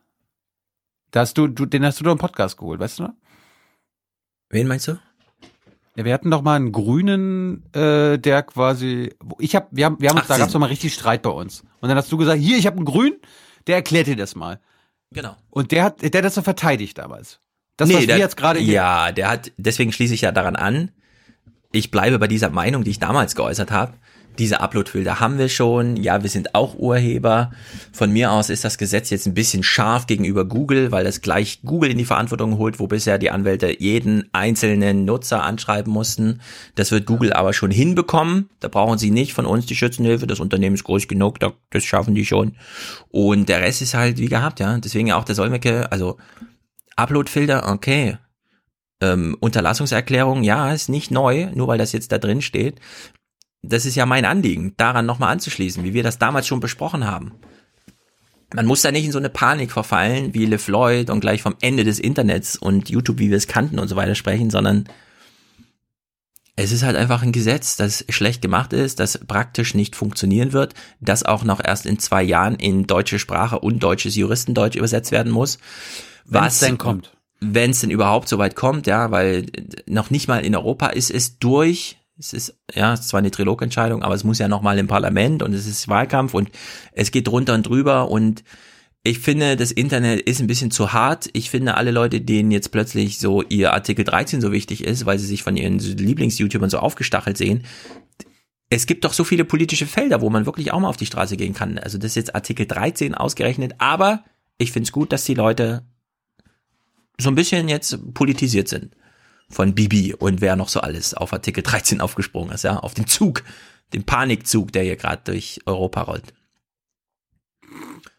Da hast du, du, den hast du doch im Podcast geholt, weißt du noch? Wen meinst du? Ja, wir hatten doch mal einen Grünen, äh, der quasi. Ich hab, wir haben, wir haben uns, Ach, da gab's doch mal richtig Streit bei uns. Und dann hast du gesagt, hier, ich habe einen Grün, der erklärt dir das mal. Genau. Und der hat, der hat das so verteidigt damals. Das, nee, was der, wir jetzt gerade Ja, der hat, deswegen schließe ich ja daran an. Ich bleibe bei dieser Meinung, die ich damals geäußert habe diese Upload-Filter haben wir schon. Ja, wir sind auch Urheber. Von mir aus ist das Gesetz jetzt ein bisschen scharf gegenüber Google, weil das gleich Google in die Verantwortung holt, wo bisher die Anwälte jeden einzelnen Nutzer anschreiben mussten. Das wird Google aber schon hinbekommen. Da brauchen sie nicht von uns die Schützenhilfe. Das Unternehmen ist groß genug, das schaffen die schon. Und der Rest ist halt wie gehabt, ja. Deswegen auch der Solmecke, also Upload-Filter, okay. Ähm, Unterlassungserklärung, ja, ist nicht neu, nur weil das jetzt da drin steht das ist ja mein Anliegen, daran nochmal anzuschließen, wie wir das damals schon besprochen haben. Man muss da nicht in so eine Panik verfallen, wie LeFloid und gleich vom Ende des Internets und YouTube, wie wir es kannten und so weiter sprechen, sondern es ist halt einfach ein Gesetz, das schlecht gemacht ist, das praktisch nicht funktionieren wird, das auch noch erst in zwei Jahren in deutsche Sprache und deutsches Juristendeutsch übersetzt werden muss. Was denn kommt. Wenn es denn überhaupt so weit kommt, ja, weil noch nicht mal in Europa ist es durch, es ist, ja, es ist zwar eine Trilogentscheidung, aber es muss ja nochmal im Parlament und es ist Wahlkampf und es geht drunter und drüber und ich finde, das Internet ist ein bisschen zu hart. Ich finde, alle Leute, denen jetzt plötzlich so ihr Artikel 13 so wichtig ist, weil sie sich von ihren Lieblings-YouTubern so aufgestachelt sehen, es gibt doch so viele politische Felder, wo man wirklich auch mal auf die Straße gehen kann. Also das ist jetzt Artikel 13 ausgerechnet, aber ich finde es gut, dass die Leute so ein bisschen jetzt politisiert sind von Bibi und wer noch so alles auf Artikel 13 aufgesprungen ist, ja, auf den Zug, den Panikzug, der hier gerade durch Europa rollt.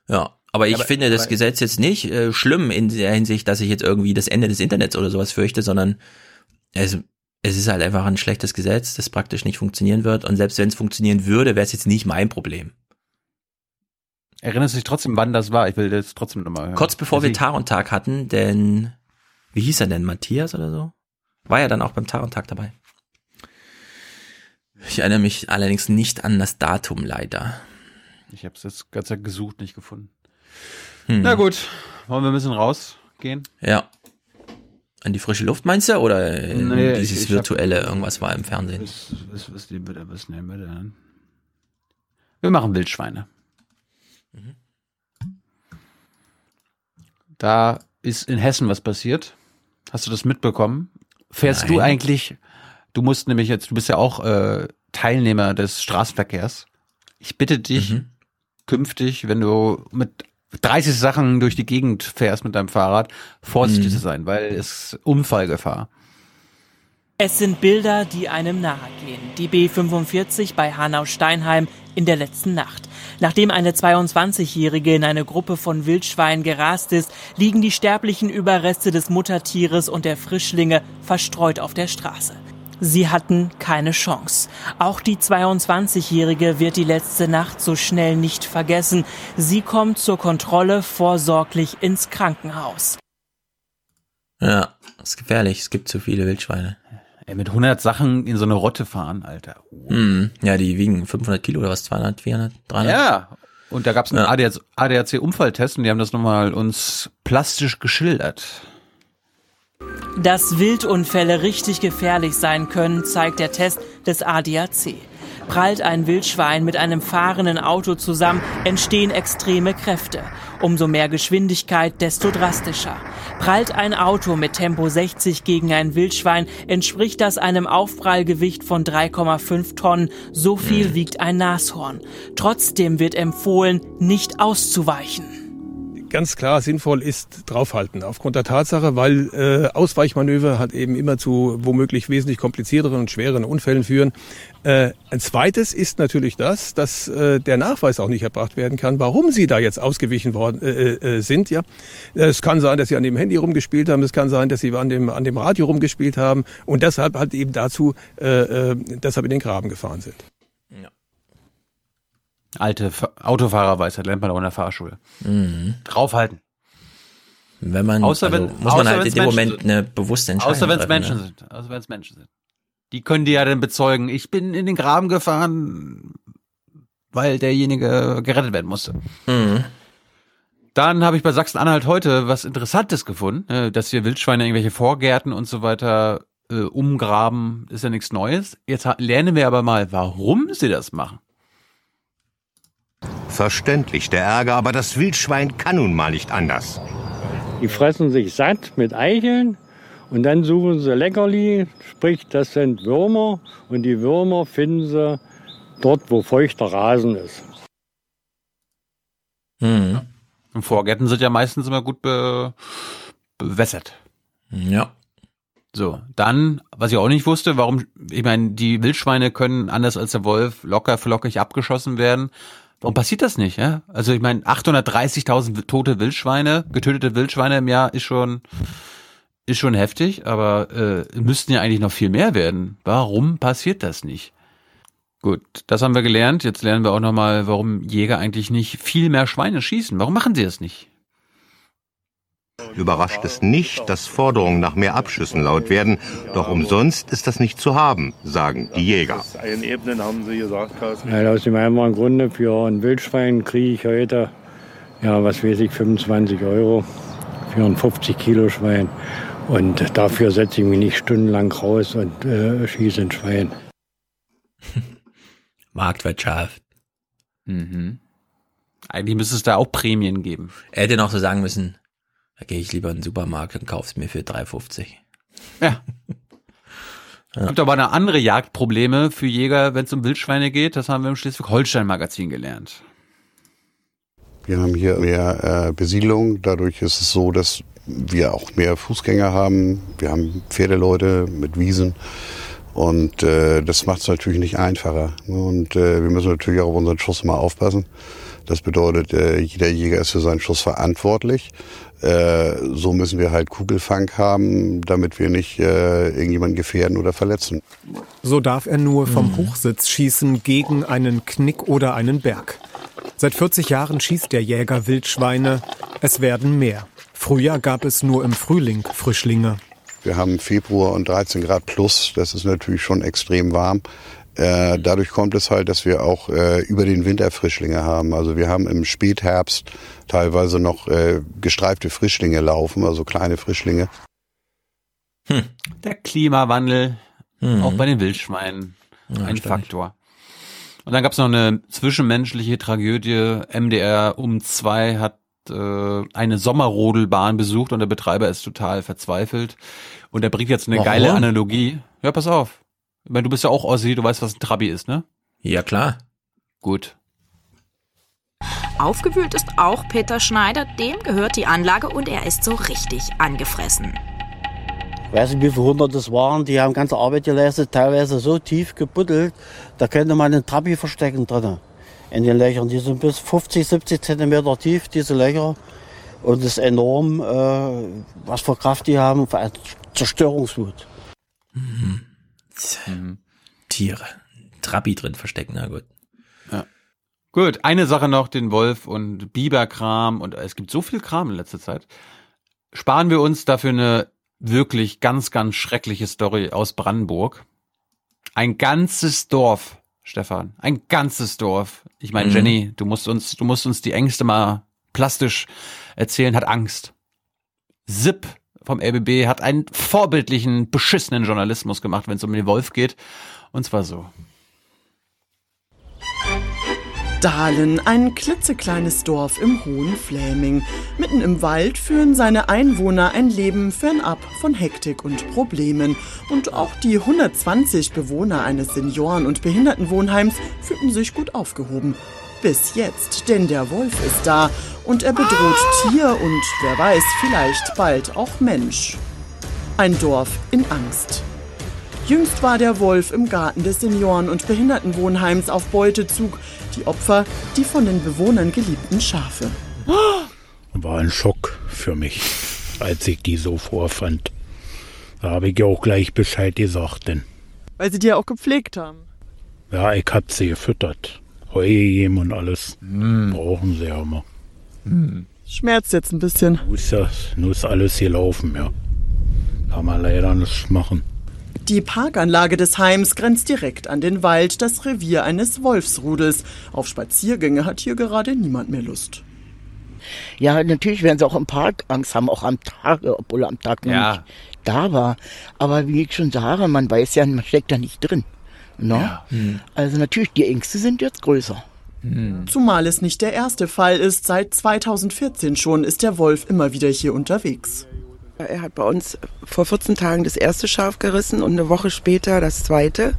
Ja, aber ich aber, finde das Gesetz jetzt nicht äh, schlimm in der Hinsicht, dass ich jetzt irgendwie das Ende des Internets oder sowas fürchte, sondern es, es ist halt einfach ein schlechtes Gesetz, das praktisch nicht funktionieren wird. Und selbst wenn es funktionieren würde, wäre es jetzt nicht mein Problem. Erinnerst du dich trotzdem, wann das war? Ich will das trotzdem nochmal hören. Kurz bevor wir Tag und Tag hatten, denn wie hieß er denn? Matthias oder so? War ja dann auch beim Tag und Tag dabei. Ich erinnere mich allerdings nicht an das Datum leider. Ich habe es jetzt ganz gesucht, nicht gefunden. Hm. Na gut, wollen wir ein bisschen rausgehen? Ja. An die frische Luft meinst du? Oder in Nee, dieses ich- ich hab- virtuelle, irgendwas war im Fernsehen? Was, was, was, nehmen wir da, was nehmen wir denn? Wir machen Wildschweine. Mhm. Da ist in Hessen was passiert. Hast du das mitbekommen? Fährst du Nein. eigentlich, du musst nämlich jetzt, du bist ja auch äh, Teilnehmer des Straßenverkehrs. Ich bitte dich, Mhm. künftig, wenn du mit 30 Sachen durch die Gegend fährst mit deinem Fahrrad, vorsichtig Mhm. zu sein, weil es Unfallgefahr. Es sind Bilder, die einem nahegehen. Die B45 bei Hanau-Steinheim in der letzten Nacht. Nachdem eine 22-Jährige in eine Gruppe von Wildschweinen gerast ist, liegen die sterblichen Überreste des Muttertieres und der Frischlinge verstreut auf der Straße. Sie hatten keine Chance. Auch die 22-Jährige wird die letzte Nacht so schnell nicht vergessen. Sie kommt zur Kontrolle vorsorglich ins Krankenhaus. Ja, ist gefährlich. Es gibt zu viele Wildschweine. Ey, mit 100 Sachen in so eine Rotte fahren, Alter. Mhm. Ja, die wiegen 500 Kilo oder was? 200, 400, 300? Ja. Und da gab es einen Ja. ADAC-Unfalltest und die haben das nochmal uns plastisch geschildert. Dass Wildunfälle richtig gefährlich sein können, zeigt der Test des ADAC. Prallt ein Wildschwein mit einem fahrenden Auto zusammen, entstehen extreme Kräfte. Umso mehr Geschwindigkeit, desto drastischer. Prallt ein Auto mit Tempo 60 gegen ein Wildschwein, entspricht das einem Aufprallgewicht von 3,5 Tonnen. So viel wiegt ein Nashorn. Trotzdem wird empfohlen, nicht auszuweichen. Ganz klar sinnvoll ist draufhalten. Aufgrund der Tatsache, weil äh, Ausweichmanöver halt eben immer zu womöglich wesentlich komplizierteren und schwereren Unfällen führen. Äh, ein zweites ist natürlich das, dass äh, der Nachweis auch nicht erbracht werden kann, warum sie da jetzt ausgewichen worden äh, äh, sind. Ja, es kann sein, dass sie an dem Handy rumgespielt haben. Es kann sein, dass sie an dem an dem Radio rumgespielt haben und deshalb halt eben dazu äh, äh, deshalb in den Graben gefahren sind. Alte Fa Autofahrerweisheit lernt man auch in der Fahrschule. Mhm. Draufhalten. Wenn man, Außer also wenn, muss außer man halt in dem Moment sind. eine bewusste Entscheidung Außer wenn es treffen, Menschen ne? sind. Außer wenn es Menschen sind. Die können dir ja dann bezeugen, ich bin in den Graben gefahren, weil derjenige gerettet werden musste. Mhm. Dann habe ich bei Sachsen-Anhalt heute was Interessantes gefunden, äh, dass hier Wildschweine irgendwelche Vorgärten und so weiter äh, umgraben, ist ja nichts Neues. Jetzt lernen wir aber mal, warum sie das machen. Verständlich der Ärger, aber das Wildschwein kann nun mal nicht anders. Die fressen sich satt mit Eicheln und dann suchen sie Leckerli, sprich das sind Würmer und die Würmer finden sie dort, wo feuchter Rasen ist. Mhm. Und Vorgärten sind ja meistens immer gut be bewässert. Ja. So, dann, was ich auch nicht wusste, warum, ich meine, die Wildschweine können anders als der Wolf locker flockig abgeschossen werden. Warum passiert das nicht? Ja? Also ich meine, 830.000 tote Wildschweine, getötete Wildschweine im Jahr ist schon ist schon heftig, aber äh, müssten ja eigentlich noch viel mehr werden. Warum passiert das nicht? Gut, das haben wir gelernt. Jetzt lernen wir auch noch mal, warum Jäger eigentlich nicht viel mehr Schweine schießen. Warum machen sie das nicht? Überrascht es nicht, dass Forderungen nach mehr Abschüssen laut werden. Doch umsonst ist das nicht zu haben, sagen die Jäger. Ja, Aus dem einfachen Grunde, für ein Wildschwein kriege ich heute, ja, was weiß ich, 25 Euro für ein 50 Kilo Schwein. Und dafür setze ich mich nicht stundenlang raus und äh, schieße ein Schwein. *laughs* Marktwirtschaft. Mhm. Eigentlich müsste es da auch Prämien geben. Er hätte noch so sagen müssen, da gehe ich lieber in den Supermarkt und kauf's mir für 3,50. Ja. *laughs* Es gibt aber eine andere Jagdprobleme für Jäger, wenn es um Wildschweine geht. Das haben wir im Schleswig-Holstein-Magazin gelernt. Wir haben hier mehr äh, Besiedlung. Dadurch ist es so, dass wir auch mehr Fußgänger haben. Wir haben Pferdeleute mit Wiesen. Und äh, das macht es natürlich nicht einfacher. Und äh, wir müssen natürlich auch auf unseren Schuss mal aufpassen. Das bedeutet, äh, jeder Jäger ist für seinen Schuss verantwortlich. Äh, so müssen wir halt Kugelfang haben, damit wir nicht äh, irgendjemanden gefährden oder verletzen. So darf er nur vom Hochsitz schießen gegen einen Knick oder einen Berg. Seit 40 Jahren schießt der Jäger Wildschweine. Es werden mehr. Früher gab es nur im Frühling Frischlinge. Wir haben Februar und 13 Grad plus. Das ist natürlich schon extrem warm. Äh, dadurch kommt es halt, dass wir auch äh, über den Winter Frischlinge haben. Also wir haben im Spätherbst teilweise noch äh, gestreifte Frischlinge laufen, also kleine Frischlinge. Der Klimawandel, Mhm. auch bei den Wildschweinen, Ja, ein. Faktor. Und dann gab es noch eine zwischenmenschliche Tragödie. MDR um zwei hat äh, eine Sommerrodelbahn besucht und der Betreiber ist total verzweifelt. Und er bringt jetzt eine Warum? geile Analogie. Ja, pass auf. Ich meine, du bist ja auch Ossi, du weißt, was ein Trabi ist, ne? Ja, klar. Gut. Aufgewühlt ist auch Peter Schneider, dem gehört die Anlage und er ist so richtig angefressen. Ich weiß nicht, wie viele hundert das waren, die haben ganze Arbeit geleistet, teilweise so tief gebuddelt, da könnte man einen Trabi verstecken drinnen. In den Löchern, die sind bis 50, 70 Zentimeter tief, diese Löcher. Und es ist enorm, äh, was für Kraft die haben, für eine Zerstörungswut. Mhm. Tiere. Trabi drin verstecken, na gut. Ja. Gut, eine Sache noch, den Wolf und Biberkram und es gibt so viel Kram in letzter Zeit. Sparen wir uns dafür eine wirklich ganz, ganz schreckliche Story aus Brandenburg. Ein ganzes Dorf, Stefan, ein ganzes Dorf. Ich meine, Mhm. Jenny, du musst uns, du musst uns die Ängste mal plastisch erzählen, hat Angst. SIP vom LBB hat einen vorbildlichen, beschissenen Journalismus gemacht, wenn es um den Wolf geht. Und zwar so. Dahlen, ein klitzekleines Dorf im Hohen Fläming. Mitten im Wald führen seine Einwohner ein Leben fernab von Hektik und Problemen. Und auch die 120 Bewohner eines Senioren- und Behindertenwohnheims fühlten sich gut aufgehoben. Bis jetzt, denn der Wolf ist da und er bedroht Tier und wer weiß, vielleicht bald auch Mensch. Ein Dorf in Angst. Jüngst war der Wolf im Garten des Senioren- und Behindertenwohnheims auf Beutezug. Die Opfer, die von den Bewohnern geliebten Schafe. War ein Schock für mich, als ich die so vorfand. Da habe ich ja auch gleich Bescheid gesagt, denn Weil sie die ja auch gepflegt haben. ja, ich hab sie gefüttert. Heu gegeben und alles. Brauchen sie ja immer. Schmerzt jetzt ein bisschen. Das, nun ist alles gelaufen, ja. Kann man leider nichts machen. Die Parkanlage des Heims grenzt direkt an den Wald, das Revier eines Wolfsrudels. Auf Spaziergänge hat hier gerade niemand mehr Lust. Ja, natürlich werden sie auch im Park Angst haben, auch am Tag, obwohl er am Tag noch Ja. nicht da war. Aber wie ich schon sage, man weiß ja, man steckt da nicht drin. Ne? Also natürlich, die Ängste sind jetzt größer. Zumal es nicht der erste Fall ist. Seit 2014 schon ist der Wolf immer wieder hier unterwegs. Er hat bei uns vor 14 Tagen das erste Schaf gerissen und eine Woche später das zweite.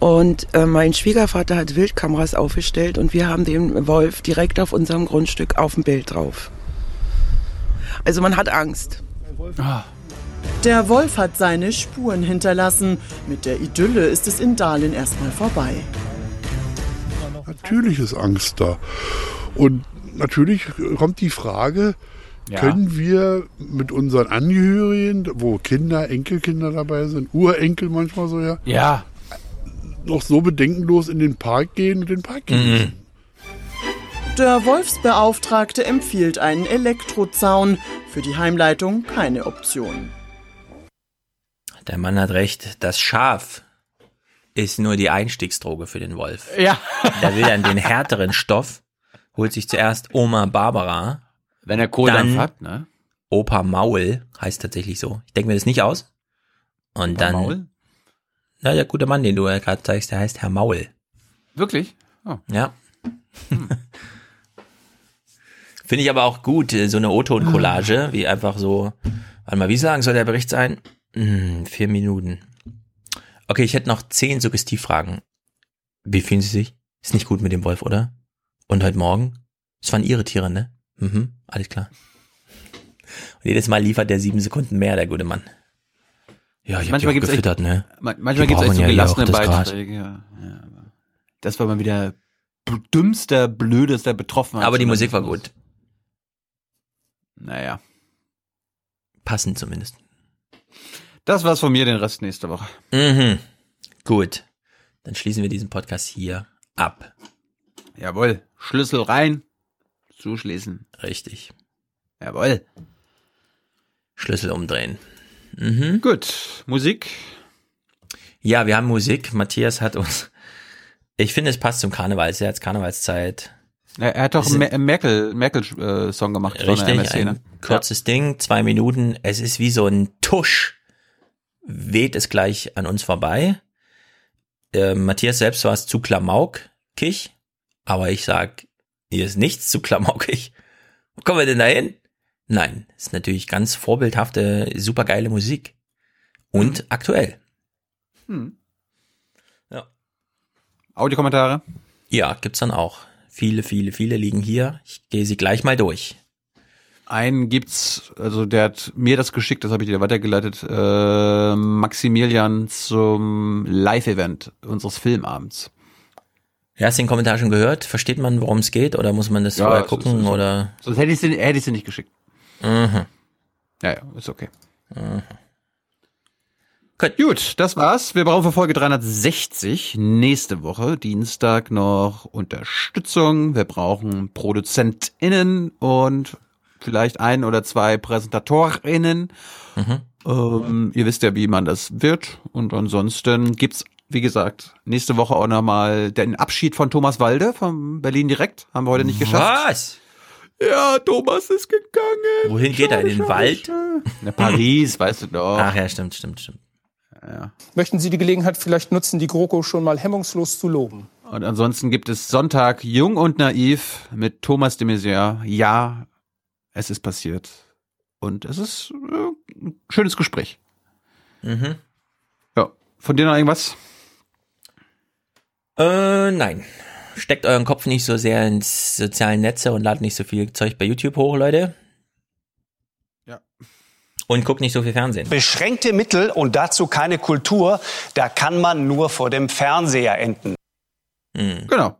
Und äh, mein Schwiegervater hat Wildkameras aufgestellt und wir haben den Wolf direkt auf unserem Grundstück auf dem Bild drauf. Also man hat Angst. Der Wolf hat seine Spuren hinterlassen. Mit der Idylle ist es in Dahlen erstmal vorbei. Natürlich ist Angst da. Und natürlich kommt die Frage, Ja. können wir mit unseren Angehörigen, wo Kinder, Enkelkinder dabei sind, Urenkel manchmal so ja, Ja. noch so bedenkenlos in den Park gehen und den Park genießen? Der Wolfsbeauftragte empfiehlt einen Elektrozaun. Für die Heimleitung keine Option. Der Mann hat recht. Das Schaf ist nur die Einstiegsdroge für den Wolf. Ja. Der will dann den härteren Stoff, holt sich zuerst Oma Barbara. Wenn er Kohldampf hat, ne? Opa Maul heißt tatsächlich so. Ich denke mir das nicht aus. Und Opa dann. Maul? Na, der gute Mann, den du ja gerade zeigst, der heißt Herr Maul. Wirklich? Oh. Ja. Finde ich aber auch gut, so eine O-Ton-Collage, wie einfach so. Warte mal, wie lang soll der Bericht sein? Hm, vier Minuten. Okay, ich hätte noch zehn Suggestivfragen. Wie fühlen Sie sich? Ist nicht gut mit dem Wolf, oder? Und heute Morgen? Es waren Ihre Tiere, ne? Mhm, alles klar. Und jedes Mal liefert der sieben Sekunden mehr, der gute Mann. Ja, ich hab die auch gibt's echt, gefüttert, ne? ma- Manchmal gibt es echt so ja gelassene Gras. Beiträge. Ja. Ja, das war mal wieder dümmster, blödester Betroffenheit. Aber die Musik war gut. Naja. Passend zumindest. Das war's von mir, den Rest nächste Woche. Mhm. Gut. Dann schließen wir diesen Podcast hier ab. Jawohl. Schlüssel rein. Zuschließen. Richtig. Jawohl. Schlüssel umdrehen. Mhm. Gut. Musik. Ja, wir haben Musik. Matthias hat uns. Ich finde, es passt zum Karneval. Es ist ja jetzt Karnevalszeit. Er, hat doch einen Mer- Merkel, Merkel-Song gemacht. von der Richtig, ne? ein kurzes Ding, zwei Minuten. Es ist wie so ein Tusch weht es gleich an uns vorbei. Äh, Matthias selbst war es zu klamaukig, aber ich sag, hier ist nichts zu klamaukig. Wo kommen wir denn da hin? Nein, ist natürlich ganz vorbildhafte, supergeile Musik. Und aktuell. Hm. Ja. Audiokommentare? Ja, gibt's dann auch. Viele, viele, viele liegen hier. Ich gehe sie gleich mal durch. Einen gibt's, also der hat mir das geschickt, das habe ich dir weitergeleitet, äh, Maximilian zum Live-Event unseres Filmabends. Ja, hast du den Kommentar schon gehört? Versteht man, worum es geht? Oder muss man das vorher gucken? so, oder? Sonst hätte ich sie, hätte nicht geschickt. Mhm. Ja, ja, ist okay. Mhm. Gut, das war's. Wir brauchen für Folge 360 nächste Woche, Dienstag, noch Unterstützung. Wir brauchen ProduzentInnen und vielleicht ein oder zwei PräsentatorInnen. Mhm. Ähm, ihr wisst ja, wie man das wird. Und ansonsten gibt's, wie gesagt, nächste Woche auch nochmal den Abschied von Thomas Walde vom Berlin Direkt. Haben wir heute nicht geschafft. Was? Ja, Thomas ist gegangen. Wohin geht er? In den Wald? Na, Paris, weißt du doch. Ach ja, stimmt, stimmt, stimmt. Ja. Möchten Sie die Gelegenheit vielleicht nutzen, die GroKo schon mal hemmungslos zu loben? Und ansonsten gibt es Sonntag Jung und Naiv mit Thomas de Maizière. Ja, es ist passiert. Und es ist äh, ein schönes Gespräch. Mhm. Ja, von dir noch irgendwas? Äh, nein. Steckt euren Kopf nicht so sehr ins sozialen Netze und ladet nicht so viel Zeug bei YouTube hoch, Leute. Ja. Und guckt nicht so viel Fernsehen. Beschränkte Mittel und dazu keine Kultur, da kann man nur vor dem Fernseher enden. Mhm. Genau.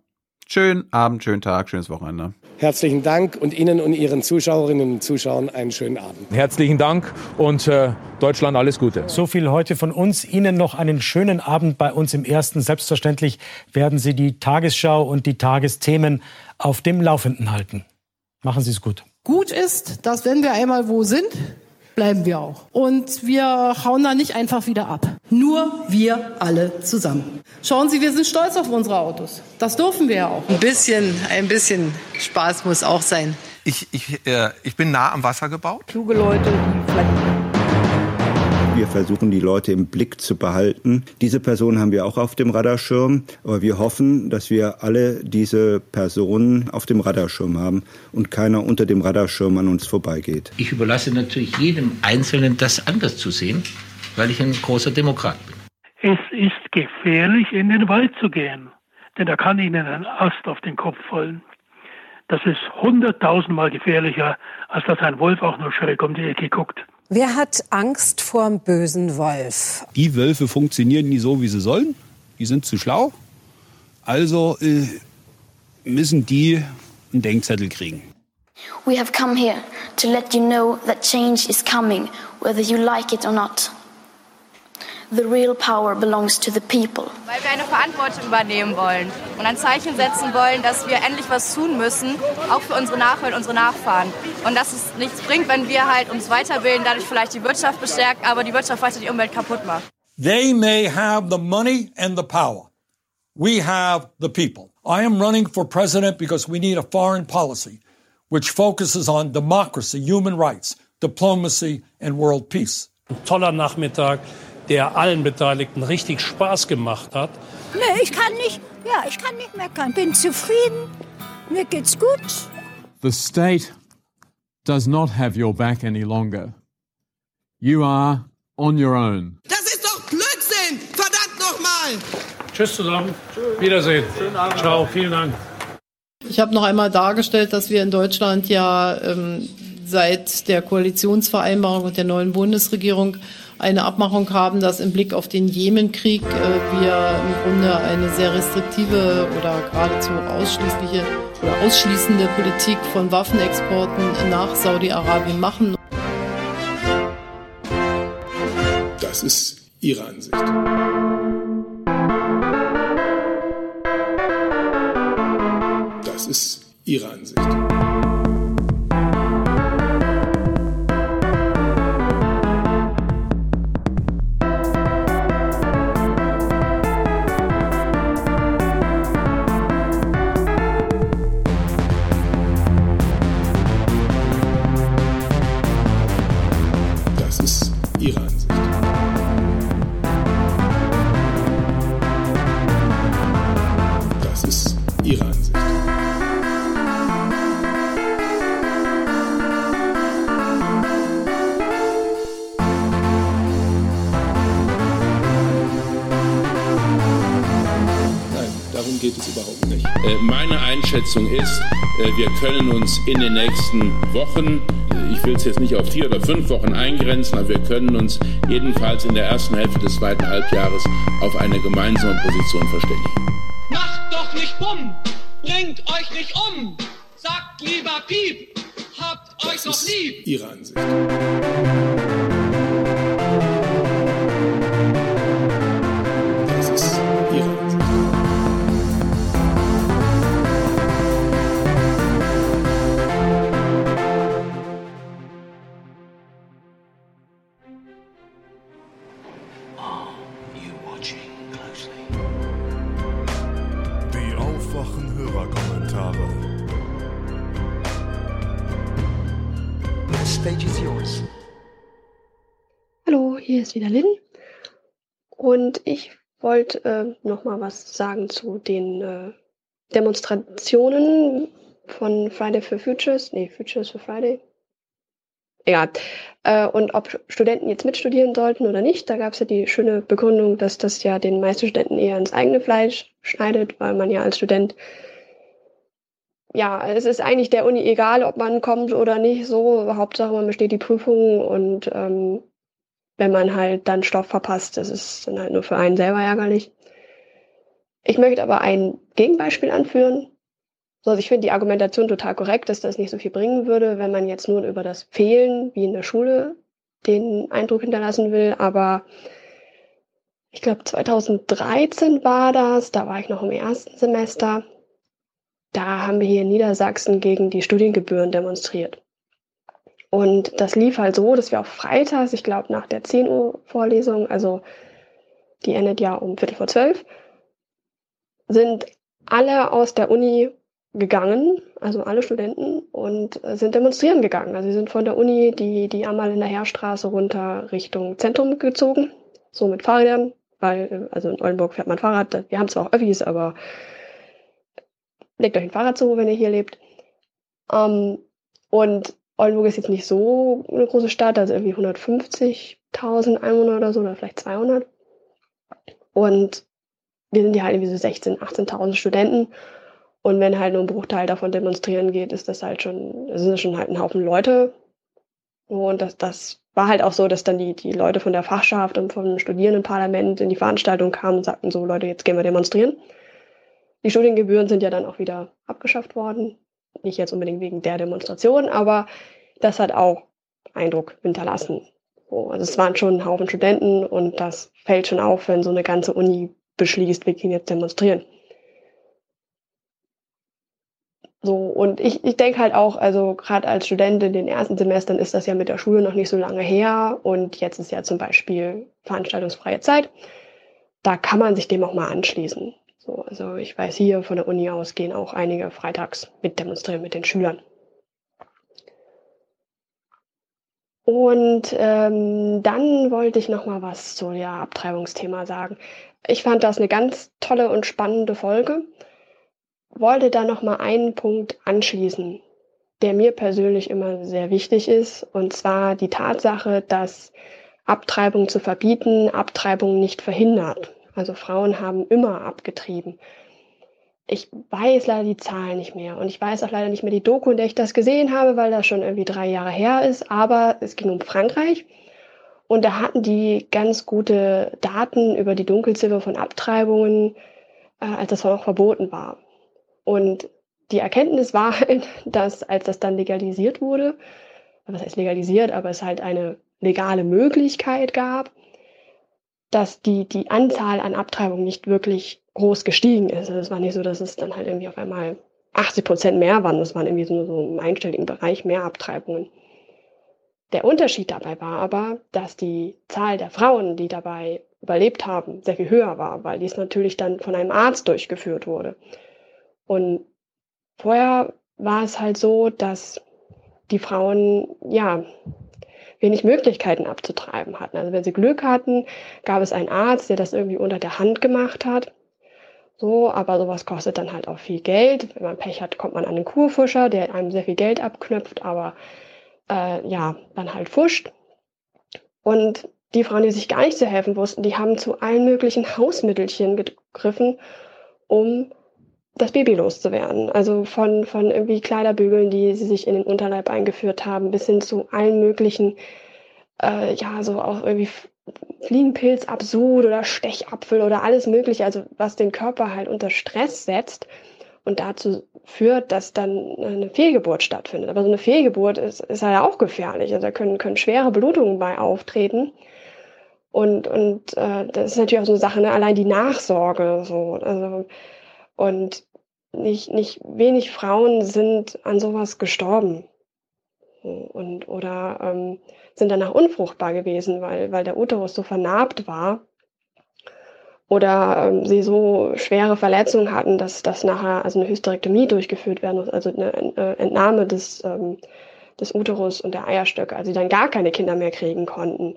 Schönen Abend, schönen Tag, schönes Wochenende. Herzlichen Dank und Ihnen und Ihren Zuschauerinnen und Zuschauern einen schönen Abend. Herzlichen Dank und äh, Deutschland alles Gute. So viel heute von uns. Ihnen noch einen schönen Abend bei uns im Ersten. Selbstverständlich werden Sie die Tagesschau und die Tagesthemen auf dem Laufenden halten. Machen Sie es gut. Gut ist, dass wenn wir einmal wo sind, bleiben wir auch. Und wir hauen da nicht einfach wieder ab. Nur wir alle zusammen. Schauen Sie, wir sind stolz auf unsere Autos. Das dürfen wir ja auch. Ein bisschen, ein bisschen Spaß muss auch sein. Ich, ich, äh, ich bin nah am Wasser gebaut. Kluge Leute, die vielleicht Wir versuchen, die Leute im Blick zu behalten. Diese Person haben wir auch auf dem Radarschirm. Aber wir hoffen, dass wir alle diese Personen auf dem Radarschirm haben und keiner unter dem Radarschirm an uns vorbeigeht. Ich überlasse natürlich jedem Einzelnen, das anders zu sehen, weil ich ein großer Demokrat bin. Es ist gefährlich, in den Wald zu gehen, denn da kann Ihnen ein Ast auf den Kopf fallen. Das ist hunderttausendmal gefährlicher, als dass ein Wolf auch nur schräg um die Ecke guckt. Wer hat Angst vorm bösen Wolf? Die Wölfe funktionieren nie so, wie sie sollen. Die sind zu schlau. Also äh, müssen die einen Denkzettel kriegen. We have come here to let you know that change is coming, whether you like it or not. The real power belongs to the people. Weil wir eine Verantwortung übernehmen wollen und ein Zeichen setzen wollen, dass wir endlich was tun müssen, auch für unsere Nachwelt, unsere Nachfahren. Und dass es nichts bringt, wenn wir halt uns weiterbilden, dadurch vielleicht die Wirtschaft bestärken, aber die Wirtschaft weiter die Umwelt kaputt macht. They may have the money and the power. We have the people. I am running for president because we need a foreign policy which focuses on democracy, human rights, diplomacy and world peace. Ein toller Nachmittag, der allen Beteiligten richtig Spaß gemacht hat. Nee, ich kann nicht, ja, ich kann nicht meckern. Bin zufrieden. Mir geht's gut. The state does not have your back any longer. You are on your own. Das ist doch Blödsinn! Verdammt nochmal! Tschüss zusammen. Wiedersehen. Ciao, vielen Dank. Ich habe noch einmal dargestellt, dass wir in Deutschland ja ähm, seit der Koalitionsvereinbarung und der neuen Bundesregierung eine Abmachung haben, dass im Blick auf den Jemenkrieg äh, wir im Grunde eine sehr restriktive oder geradezu ausschließliche oder ausschließende Politik von Waffenexporten nach Saudi-Arabien machen. Das ist Ihre Ansicht. Das ist Ihre Ansicht. Das ist Ihre Ansicht. Es überhaupt nicht. Äh, meine Einschätzung ist, äh, wir können uns in den nächsten Wochen, äh, ich will es jetzt nicht auf vier oder fünf Wochen eingrenzen, aber wir können uns jedenfalls in der ersten Hälfte des zweiten Halbjahres auf eine gemeinsame Position verständigen. Macht doch nicht bumm! Bringt euch nicht um! Sagt lieber Piep! Habt euch doch lieb! Ihre Ansicht. Wieder Lynn. Und ich wollte äh, noch mal was sagen zu den äh, Demonstrationen von Friday for Futures. Nee, Futures for Friday. Egal. Äh, und ob Studenten jetzt mitstudieren sollten oder nicht. Da gab es ja die schöne Begründung, dass das ja den meisten Studenten eher ins eigene Fleisch schneidet, weil man ja als Student ja, es ist eigentlich der Uni egal, ob man kommt oder nicht, so. Hauptsache, man besteht die Prüfung und ähm, wenn man halt dann Stoff verpasst, das ist dann halt nur für einen selber ärgerlich. Ich möchte aber ein Gegenbeispiel anführen. Also ich finde die Argumentation total korrekt, dass das nicht so viel bringen würde, wenn man jetzt nur über das Fehlen, wie in der Schule, den Eindruck hinterlassen will. Aber ich glaube 2013 war das, da war ich noch im ersten Semester. Da haben wir hier in Niedersachsen gegen die Studiengebühren demonstriert. Und das lief halt so, dass wir auch freitags, ich glaube nach der 10 Uhr Vorlesung, also die endet ja um Viertel vor zwölf, sind alle aus der Uni gegangen, also alle Studenten, und sind demonstrieren gegangen. Also sie sind von der Uni die, die einmal in der Heerstraße runter Richtung Zentrum gezogen, so mit Fahrrädern, weil, also in Oldenburg fährt man Fahrrad, wir haben zwar auch Öffis, aber legt euch ein Fahrrad zu, wenn ihr hier lebt. Ähm, und Oldenburg ist jetzt nicht so eine große Stadt, also irgendwie 150.000 Einwohner oder so, oder vielleicht 200. Und wir sind ja halt irgendwie so 16.000, 18.000 Studenten. Und wenn halt nur ein Bruchteil davon demonstrieren geht, ist das halt schon, das sind schon halt ein Haufen Leute. Und das, das war halt auch so, dass dann die, die Leute von der Fachschaft und vom Studierendenparlament in die Veranstaltung kamen und sagten so, Leute, jetzt gehen wir demonstrieren. Die Studiengebühren sind ja dann auch wieder abgeschafft worden. Nicht jetzt unbedingt wegen der Demonstration, aber das hat auch Eindruck hinterlassen. So, also es waren schon ein Haufen Studenten und das fällt schon auf, wenn so eine ganze Uni beschließt, wir gehen jetzt demonstrieren. So, und ich, ich denke halt auch, also gerade als Student in den ersten Semestern ist das ja mit der Schule noch nicht so lange her und jetzt ist ja zum Beispiel veranstaltungsfreie Zeit. Da kann man sich dem auch mal anschließen. So, also ich weiß, hier von der Uni aus gehen auch einige freitags mit demonstrieren mit den Schülern. Und ähm, dann wollte ich noch mal was zu ja, Abtreibungsthema sagen. Ich fand das eine ganz tolle und spannende Folge. Wollte da noch mal einen Punkt anschließen, der mir persönlich immer sehr wichtig ist, und zwar die Tatsache, dass Abtreibung zu verbieten Abtreibung nicht verhindert. Also Frauen haben immer abgetrieben. Ich weiß leider die Zahlen nicht mehr und ich weiß auch leider nicht mehr die Doku, in der ich das gesehen habe, weil das schon irgendwie drei Jahre her ist. Aber es ging um Frankreich und da hatten die ganz gute Daten über die Dunkelziffer von Abtreibungen, äh, als das noch verboten war. Und die Erkenntnis war *laughs* halt, dass als das dann legalisiert wurde, was heißt legalisiert, aber es halt eine legale Möglichkeit gab, dass die, die Anzahl an Abtreibungen nicht wirklich groß gestiegen ist. Also es war nicht so, dass es dann halt irgendwie auf einmal 80 Prozent mehr waren. Das waren irgendwie so, so im einstelligen Bereich mehr Abtreibungen. Der Unterschied dabei war aber, dass die Zahl der Frauen, die dabei überlebt haben, sehr viel höher war, weil dies natürlich dann von einem Arzt durchgeführt wurde. Und vorher war es halt so, dass die Frauen, ja, wenig Möglichkeiten abzutreiben hatten. Also wenn sie Glück hatten, gab es einen Arzt, der das irgendwie unter der Hand gemacht hat. So, aber sowas kostet dann halt auch viel Geld. Wenn man Pech hat, kommt man an den Kurfuscher, der einem sehr viel Geld abknüpft, aber äh, ja, dann halt fuscht. Und die Frauen, die sich gar nicht zu helfen wussten, die haben zu allen möglichen Hausmittelchen gegriffen, um das Baby loszuwerden. Also von, von irgendwie Kleiderbügeln, die sie sich in den Unterleib eingeführt haben, bis hin zu allen möglichen, äh, ja, so auch irgendwie Fliegenpilzabsud oder Stechapfel oder alles mögliche, also was den Körper halt unter Stress setzt und dazu führt, dass dann eine Fehlgeburt stattfindet. Aber so eine Fehlgeburt ist, ist halt auch gefährlich. Also da können, können schwere Blutungen bei auftreten. Und, und äh, das ist natürlich auch so eine Sache, ne? allein die Nachsorge. So. Also, und nicht, nicht wenig Frauen sind an sowas gestorben. Und, oder ähm, sind danach unfruchtbar gewesen, weil, weil der Uterus so vernarbt war oder ähm, sie so schwere Verletzungen hatten, dass, dass nachher also eine Hysterektomie durchgeführt werden muss, also eine, Entnahme des, ähm, des Uterus und der Eierstöcke, also sie dann gar keine Kinder mehr kriegen konnten.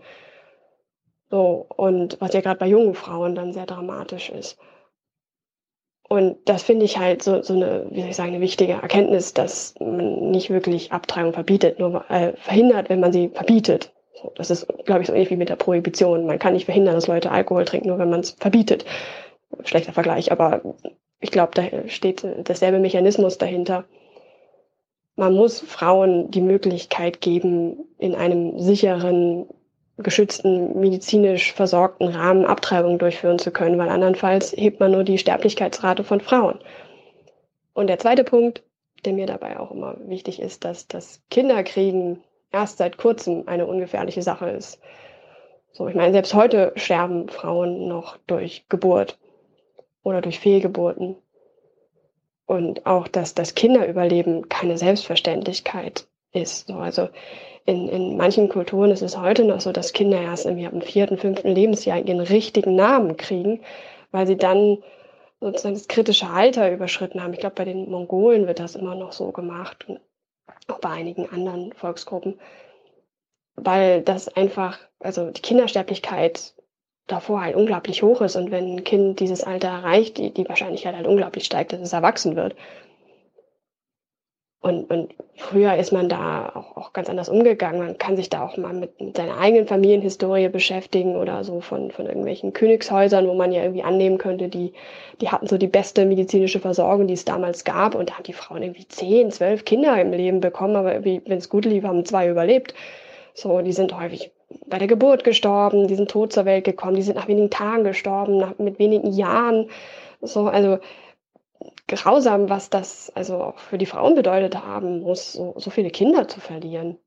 So, und was ja gerade bei jungen Frauen dann sehr dramatisch ist. Und das finde ich halt so, so eine, wie soll ich sagen, eine wichtige Erkenntnis, dass man nicht wirklich Abtreibung verbietet, nur äh, verhindert, wenn man sie verbietet. So, das ist, glaube ich, so ähnlich wie mit der Prohibition. Man kann nicht verhindern, dass Leute Alkohol trinken, nur wenn man es verbietet. Schlechter Vergleich, aber ich glaube, da steht derselbe Mechanismus dahinter. Man muss Frauen die Möglichkeit geben, in einem sicheren, geschützten, medizinisch versorgten Rahmen Abtreibung durchführen zu können, weil andernfalls hebt man nur die Sterblichkeitsrate von Frauen. Und der zweite Punkt, der mir dabei auch immer wichtig ist, dass das Kinderkriegen erst seit kurzem eine ungefährliche Sache ist. So, ich meine, selbst heute sterben Frauen noch durch Geburt oder durch Fehlgeburten. Und auch, dass das Kinderüberleben keine Selbstverständlichkeit ist. So, also in, in manchen Kulturen ist es heute noch so, dass Kinder erst irgendwie ab dem vierten, fünften Lebensjahr ihren richtigen Namen kriegen, weil sie dann sozusagen das kritische Alter überschritten haben. Ich glaube, bei den Mongolen wird das immer noch so gemacht auch bei einigen anderen Volksgruppen, weil das einfach, also die Kindersterblichkeit davor halt unglaublich hoch ist und wenn ein Kind dieses Alter erreicht, die, die Wahrscheinlichkeit halt unglaublich steigt, dass es erwachsen wird. Und, und früher ist man da auch, auch ganz anders umgegangen. Man kann sich da auch mal mit, mit seiner eigenen Familienhistorie beschäftigen oder so von, von irgendwelchen Königshäusern, wo man ja irgendwie annehmen könnte, die, die hatten so die beste medizinische Versorgung, die es damals gab. Und da haben die Frauen irgendwie zehn, zwölf Kinder im Leben bekommen, aber wenn es gut lief, haben zwei überlebt. So, die sind häufig bei der Geburt gestorben, die sind tot zur Welt gekommen, die sind nach wenigen Tagen gestorben, nach, mit wenigen Jahren. So, also grausam, was das also auch für die Frauen bedeutet haben muss, so, so viele Kinder zu verlieren.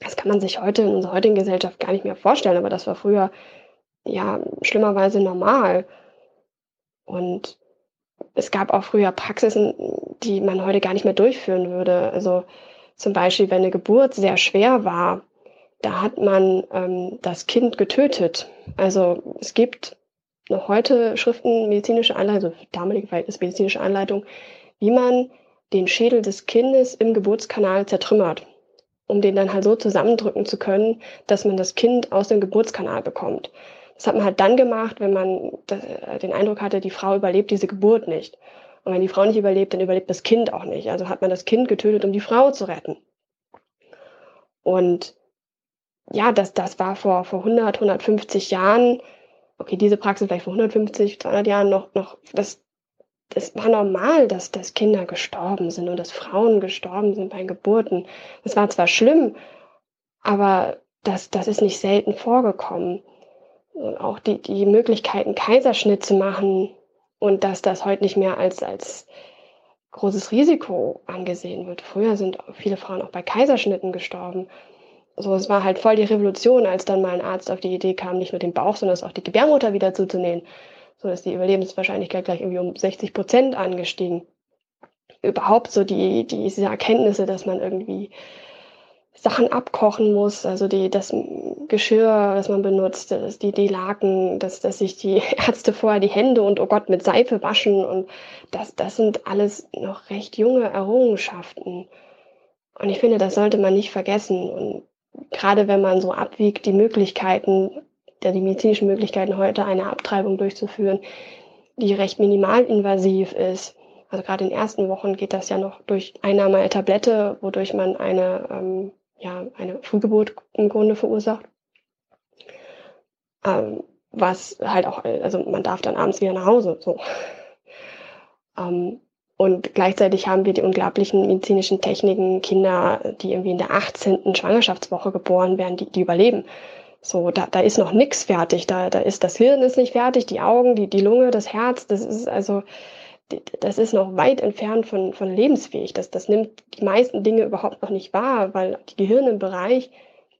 Das kann man sich heute in unserer heutigen Gesellschaft gar nicht mehr vorstellen, aber das war früher ja schlimmerweise normal. Und es gab auch früher Praxisen, die man heute gar nicht mehr durchführen würde. Also zum Beispiel, wenn eine Geburt sehr schwer war, da hat man ähm, das Kind getötet. Also es gibt noch heute Schriften, medizinische Anleitung, also damalige Verhältnis medizinische Anleitung, wie man den Schädel des Kindes im Geburtskanal zertrümmert, um den dann halt so zusammendrücken zu können, dass man das Kind aus dem Geburtskanal bekommt. Das hat man halt dann gemacht, wenn man äh, den Eindruck hatte, die Frau überlebt diese Geburt nicht. Und wenn die Frau nicht überlebt, dann überlebt das Kind auch nicht. Also hat man das Kind getötet, um die Frau zu retten. Und ja, das, das war vor, vor 100, 150 Jahren okay, diese Praxis vielleicht vor 150, 200 Jahren noch, noch, das, das war normal, dass, dass Kinder gestorben sind und dass Frauen gestorben sind bei Geburten. Das war zwar schlimm, aber das, das ist nicht selten vorgekommen. Und auch die, die Möglichkeiten, Kaiserschnitt zu machen und dass das heute nicht mehr als, als großes Risiko angesehen wird. Früher sind viele Frauen auch bei Kaiserschnitten gestorben so, es war halt voll die Revolution, als dann mal ein Arzt auf die Idee kam, nicht nur den Bauch, sondern auch die Gebärmutter wieder zuzunähen. So ist die Überlebenswahrscheinlichkeit gleich irgendwie um 60 Prozent angestiegen. Überhaupt so die, die, diese Erkenntnisse, dass man irgendwie Sachen abkochen muss, also die, das Geschirr, das man benutzt, das, die, die Laken, dass, dass sich die *laughs* Ärzte vorher die Hände und oh Gott mit Seife waschen und das, das sind alles noch recht junge Errungenschaften. Und ich finde, das sollte man nicht vergessen. Und gerade wenn man so abwiegt, die Möglichkeiten, der, die medizinischen Möglichkeiten heute eine Abtreibung durchzuführen, die recht minimalinvasiv ist. Also gerade in den ersten Wochen geht das ja noch durch Einnahme einer Tablette, wodurch man eine, ähm, ja, eine Frühgeburt im Grunde verursacht. Ähm, was halt auch, also man darf dann abends wieder nach Hause. So. Ähm, Und gleichzeitig haben wir die unglaublichen medizinischen Techniken, Kinder, die irgendwie in der 18. Schwangerschaftswoche geboren werden, die, die überleben. So, da, da ist noch nichts fertig. Da, da ist das Hirn ist nicht fertig, die Augen, die, die Lunge, das Herz, das ist also, das ist noch weit entfernt von, von lebensfähig. Das, das nimmt die meisten Dinge überhaupt noch nicht wahr, weil die Gehirne im Bereich,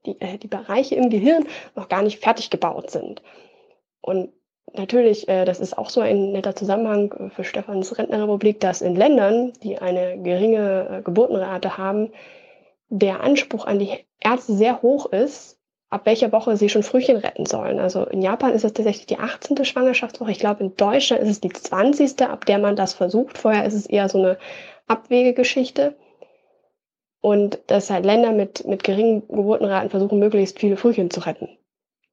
die, äh, die Bereiche im Gehirn noch gar nicht fertig gebaut sind. Und natürlich, äh, das ist auch so ein netter Zusammenhang äh, für Stefans Rentnerrepublik, dass in Ländern, die eine geringe äh, Geburtenrate haben, der Anspruch an die Ärzte sehr hoch ist, ab welcher Woche sie schon Frühchen retten sollen. Also in Japan ist es tatsächlich die 18. Schwangerschaftswoche. Ich glaube, in Deutschland ist es die 20. ab der man das versucht. Vorher ist es eher so eine Abwegegeschichte. Und dass halt Länder mit, mit geringen Geburtenraten versuchen, möglichst viele Frühchen zu retten.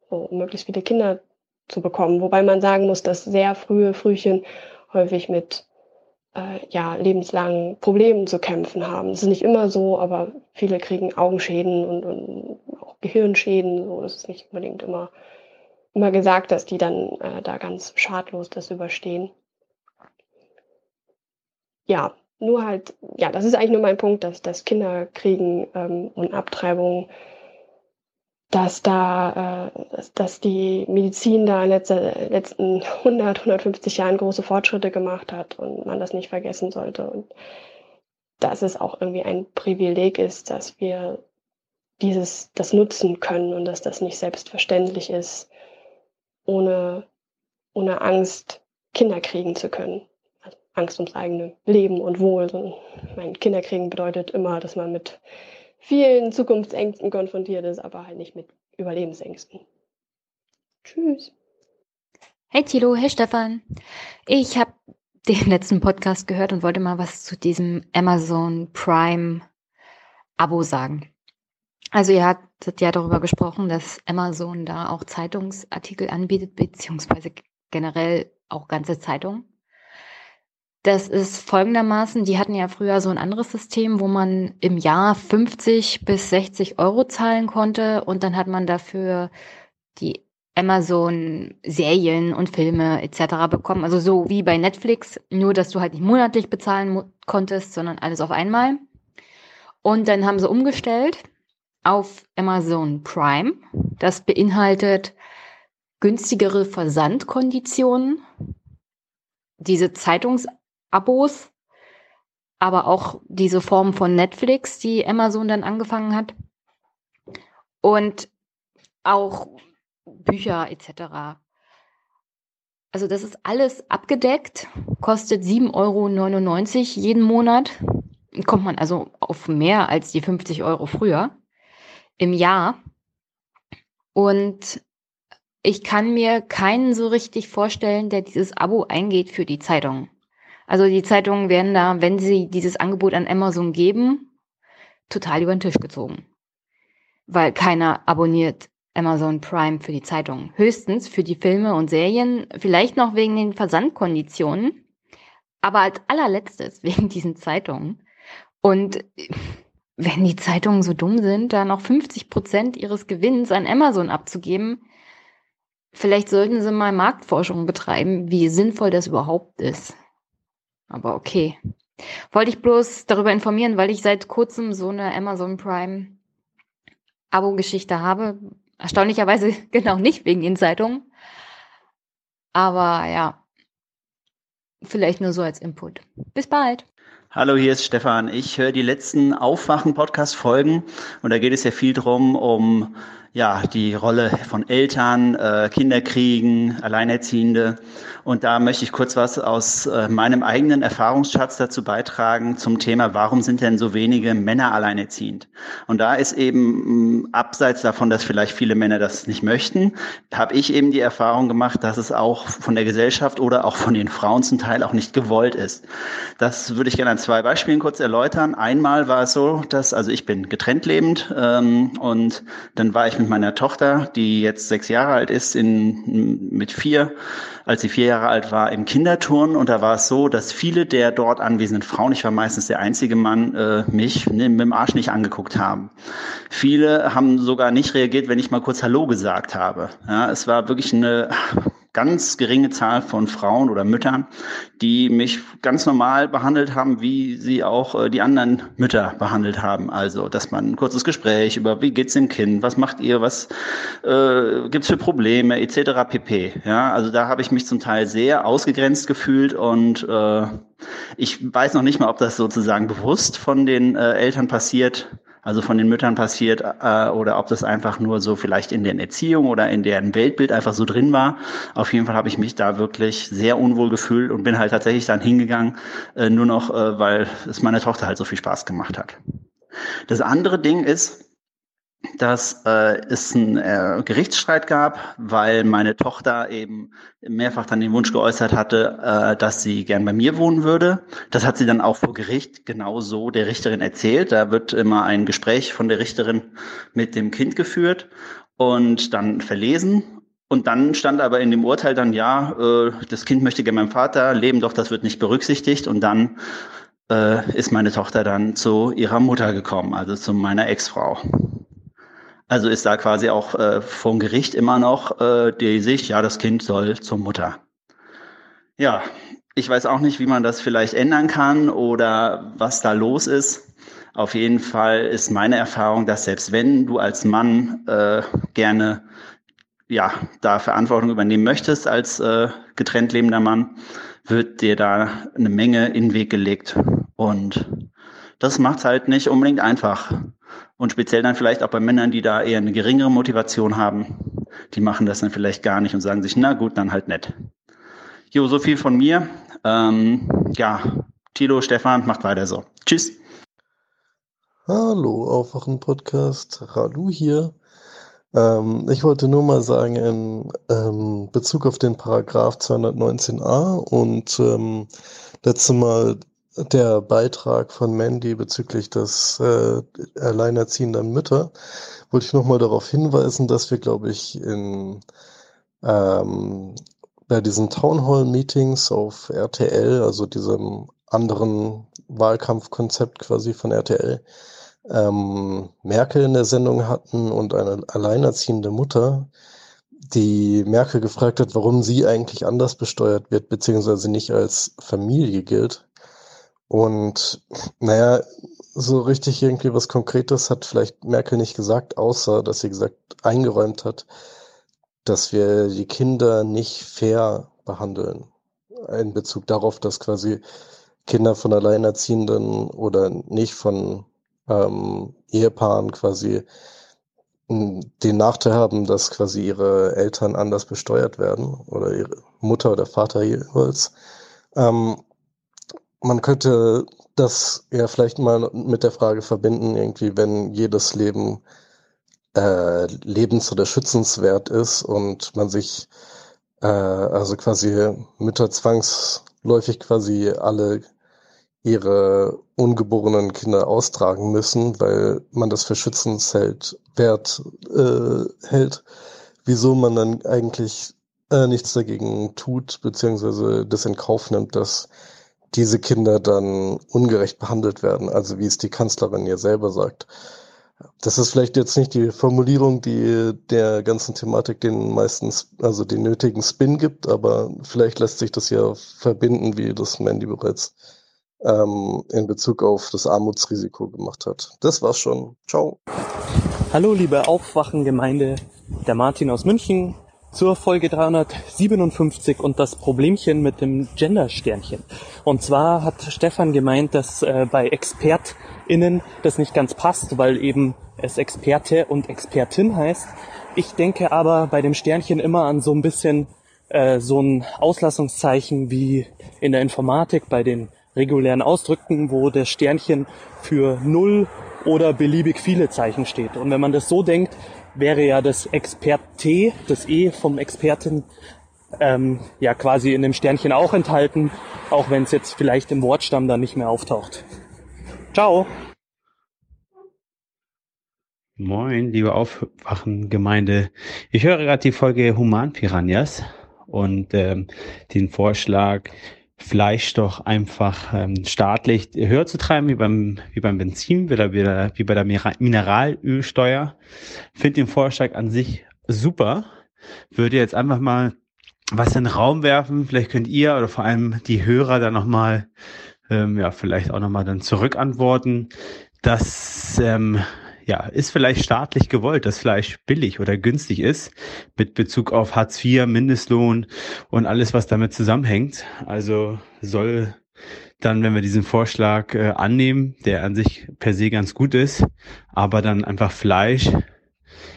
So, möglichst viele Kinder zu bekommen. Wobei man sagen muss, dass sehr frühe Frühchen häufig mit äh, ja, lebenslangen Problemen zu kämpfen haben. Das ist nicht immer so, aber viele kriegen Augenschäden und, und auch Gehirnschäden. So, das ist nicht unbedingt immer, immer gesagt, dass die dann äh, da ganz schadlos das überstehen. Ja, nur halt, ja, das ist eigentlich nur mein Punkt, dass, dass Kinderkriegen ähm, und Abtreibungen dass da, äh, dass, die Medizin da in den letzten 100, 150 Jahren große Fortschritte gemacht hat und man das nicht vergessen sollte und dass es auch irgendwie ein Privileg ist, dass wir dieses, das nutzen können und dass das nicht selbstverständlich ist, ohne, ohne Angst Kinder kriegen zu können. Also Angst ums eigene Leben und Wohl. Mein Kinderkriegen bedeutet immer, dass man mit vielen Zukunftsängsten konfrontiert ist, aber halt nicht mit Überlebensängsten. Tschüss. Hey Thilo, hey Stefan. Ich habe den *laughs* letzten Podcast gehört und wollte mal was zu diesem Amazon Prime Abo sagen. Also ihr habt ja darüber gesprochen, dass Amazon da auch Zeitungsartikel anbietet, beziehungsweise generell auch ganze Zeitungen. Das ist folgendermaßen, die hatten ja früher so ein anderes System, wo man im Jahr 50 bis 60 Euro zahlen konnte und dann hat man dafür die Amazon-Serien und Filme etc. bekommen. Also so wie bei Netflix, nur dass du halt nicht monatlich bezahlen konntest, sondern alles auf einmal. Und dann haben sie umgestellt auf Amazon Prime. Das beinhaltet günstigere Versandkonditionen. Diese Zeitungs Abos, aber auch diese Form von Netflix, die Amazon dann angefangen hat. Und auch Bücher etc. Also das ist alles abgedeckt, kostet 7,99 Euro jeden Monat. Kommt man also auf mehr als die 50 Euro früher im Jahr. Und ich kann mir keinen so richtig vorstellen, der dieses Abo eingeht für die Zeitung. Also die Zeitungen werden da, wenn sie dieses Angebot an Amazon geben, total über den Tisch gezogen. Weil keiner abonniert Amazon Prime für die Zeitungen. Höchstens für die Filme und Serien, vielleicht noch wegen den Versandkonditionen, aber als allerletztes *laughs* wegen diesen Zeitungen. Und *laughs* wenn die Zeitungen so dumm sind, da noch 50 Prozent ihres Gewinns an Amazon abzugeben, vielleicht sollten sie mal Marktforschung betreiben, wie sinnvoll das überhaupt ist. Aber okay. Wollte ich bloß darüber informieren, weil ich seit kurzem so eine Amazon Prime Abo-Geschichte habe. Erstaunlicherweise *laughs* genau nicht wegen den Zeitungen. Aber ja, vielleicht nur so als Input. Bis bald. Hallo, hier ist Stefan. Ich höre die letzten Aufwachen-Podcast-Folgen und da geht es ja viel drum um ja, die Rolle von Eltern, äh, Kinderkriegen, Alleinerziehende. Und da möchte ich kurz was aus äh, meinem eigenen Erfahrungsschatz dazu beitragen zum Thema, warum sind denn so wenige Männer alleinerziehend? Und da ist eben mh, abseits davon, dass vielleicht viele Männer das nicht möchten, habe ich eben die Erfahrung gemacht, dass es auch von der Gesellschaft oder auch von den Frauen zum Teil auch nicht gewollt ist. Das würde ich gerne an zwei Beispielen kurz erläutern. Einmal war es so, dass, also ich bin getrennt lebend ähm, und dann war ich mit meiner Tochter, die jetzt sechs Jahre alt ist, in, mit vier, als sie vier Jahre alt war, im Kinderturn. Und da war es so, dass viele der dort anwesenden Frauen, ich war meistens der einzige Mann, äh, mich ne, mit dem Arsch nicht angeguckt haben. Viele haben sogar nicht reagiert, wenn ich mal kurz Hallo gesagt habe. Ja, es war wirklich eine ganz geringe Zahl von Frauen oder Müttern, die mich ganz normal behandelt haben, wie sie auch äh, die anderen Mütter behandelt haben. Also, dass man ein kurzes Gespräch über, wie geht's dem Kind, was macht ihr, was äh, gibt's für Probleme, etc. pp. Ja, also da habe ich mich zum Teil sehr ausgegrenzt gefühlt und äh, ich weiß noch nicht mal, ob das sozusagen bewusst von den äh, Eltern passiert also von den Müttern passiert, äh, oder ob das einfach nur so vielleicht in der Erziehung oder in deren Weltbild einfach so drin war. Auf jeden Fall habe ich mich da wirklich sehr unwohl gefühlt und bin halt tatsächlich dann hingegangen, äh, nur noch, äh, weil es meiner Tochter halt so viel Spaß gemacht hat. Das andere Ding ist, dass äh, es einen äh, Gerichtsstreit gab, weil meine Tochter eben mehrfach dann den Wunsch geäußert hatte, äh, dass sie gern bei mir wohnen würde. Das hat sie dann auch vor Gericht genau so der Richterin erzählt. Da wird immer ein Gespräch von der Richterin mit dem Kind geführt und dann verlesen. Und dann stand aber in dem Urteil dann, ja, äh, das Kind möchte gerne beim Vater leben, doch das wird nicht berücksichtigt. Und dann äh, ist meine Tochter dann zu ihrer Mutter gekommen, also zu meiner Ex-Frau. Also ist da quasi auch äh, vom Gericht immer noch äh, die Sicht, ja, das Kind soll zur Mutter. Ja, ich weiß auch nicht, wie man das vielleicht ändern kann oder was da los ist. Auf jeden Fall ist meine Erfahrung, dass selbst wenn du als Mann äh, gerne ja da Verantwortung übernehmen möchtest als äh, getrennt lebender Mann, wird dir da eine Menge in den Weg gelegt und das macht halt nicht unbedingt einfach. Und speziell dann vielleicht auch bei Männern, die da eher eine geringere Motivation haben, die machen das dann vielleicht gar nicht und sagen sich, na gut, dann halt nett. Jo, so viel von mir. Ähm, ja, Tilo, Stefan, macht weiter so. Tschüss. Hallo, Aufwachen-Podcast. Ralu hier. Ähm, ich wollte nur mal sagen, in ähm, Bezug auf den Paragraph 219a und ähm, letzte Mal der Beitrag von Mandy bezüglich des äh, alleinerziehenden Mütter, wollte ich nochmal darauf hinweisen, dass wir, glaube ich, in ähm, bei diesen Townhall-Meetings auf RTL, also diesem anderen Wahlkampfkonzept quasi von RTL, ähm, Merkel in der Sendung hatten und eine alleinerziehende Mutter, die Merkel gefragt hat, warum sie eigentlich anders besteuert wird, beziehungsweise nicht als Familie gilt. Und naja, so richtig irgendwie was Konkretes hat vielleicht Merkel nicht gesagt, außer dass sie gesagt eingeräumt hat, dass wir die Kinder nicht fair behandeln. In Bezug darauf, dass quasi Kinder von Alleinerziehenden oder nicht von ähm, Ehepaaren quasi den Nachteil haben, dass quasi ihre Eltern anders besteuert werden oder ihre Mutter oder Vater jeweils. Ähm, man könnte das ja vielleicht mal mit der Frage verbinden, irgendwie, wenn jedes Leben äh, lebens- oder schützenswert ist und man sich äh, also quasi Mütter zwangsläufig quasi alle ihre ungeborenen Kinder austragen müssen, weil man das für schützenswert wert, äh, hält, wieso man dann eigentlich äh, nichts dagegen tut, beziehungsweise das in Kauf nimmt, dass diese Kinder dann ungerecht behandelt werden, also wie es die Kanzlerin ja selber sagt. Das ist vielleicht jetzt nicht die Formulierung, die der ganzen Thematik den meistens, also den nötigen Spin gibt, aber vielleicht lässt sich das ja verbinden, wie das Mandy bereits ähm, in Bezug auf das Armutsrisiko gemacht hat. Das war's schon. Ciao. Hallo, liebe Aufwachengemeinde, der Martin aus München zur Folge 357 und das Problemchen mit dem Gender-Sternchen. Und zwar hat Stefan gemeint, dass äh, bei ExpertInnen das nicht ganz passt, weil eben es Experte und Expertin heißt. Ich denke aber bei dem Sternchen immer an so ein bisschen äh, so ein Auslassungszeichen wie in der Informatik bei den regulären Ausdrücken, wo das Sternchen für null oder beliebig viele Zeichen steht. Und wenn man das so denkt, wäre ja das Experte, das E vom Experten, ähm, ja quasi in dem Sternchen auch enthalten, auch wenn es jetzt vielleicht im Wortstamm dann nicht mehr auftaucht. Ciao! Moin, liebe Aufwachengemeinde. Ich höre gerade die Folge Humanpiranhas und ähm, den Vorschlag, Fleisch doch einfach ähm, staatlich höher zu treiben, wie beim, wie beim Benzin wie, wie bei der Mineralölsteuer. Finde den Vorschlag an sich super. Würde jetzt einfach mal was in den Raum werfen. Vielleicht könnt ihr oder vor allem die Hörer da nochmal, ähm, ja, vielleicht auch nochmal dann zurückantworten. Das ähm, ja, ist vielleicht staatlich gewollt, dass Fleisch billig oder günstig ist mit Bezug auf Hartz IV, Mindestlohn und alles, was damit zusammenhängt. Also soll dann, wenn wir diesen Vorschlag äh, annehmen, der an sich per se ganz gut ist, aber dann einfach Fleisch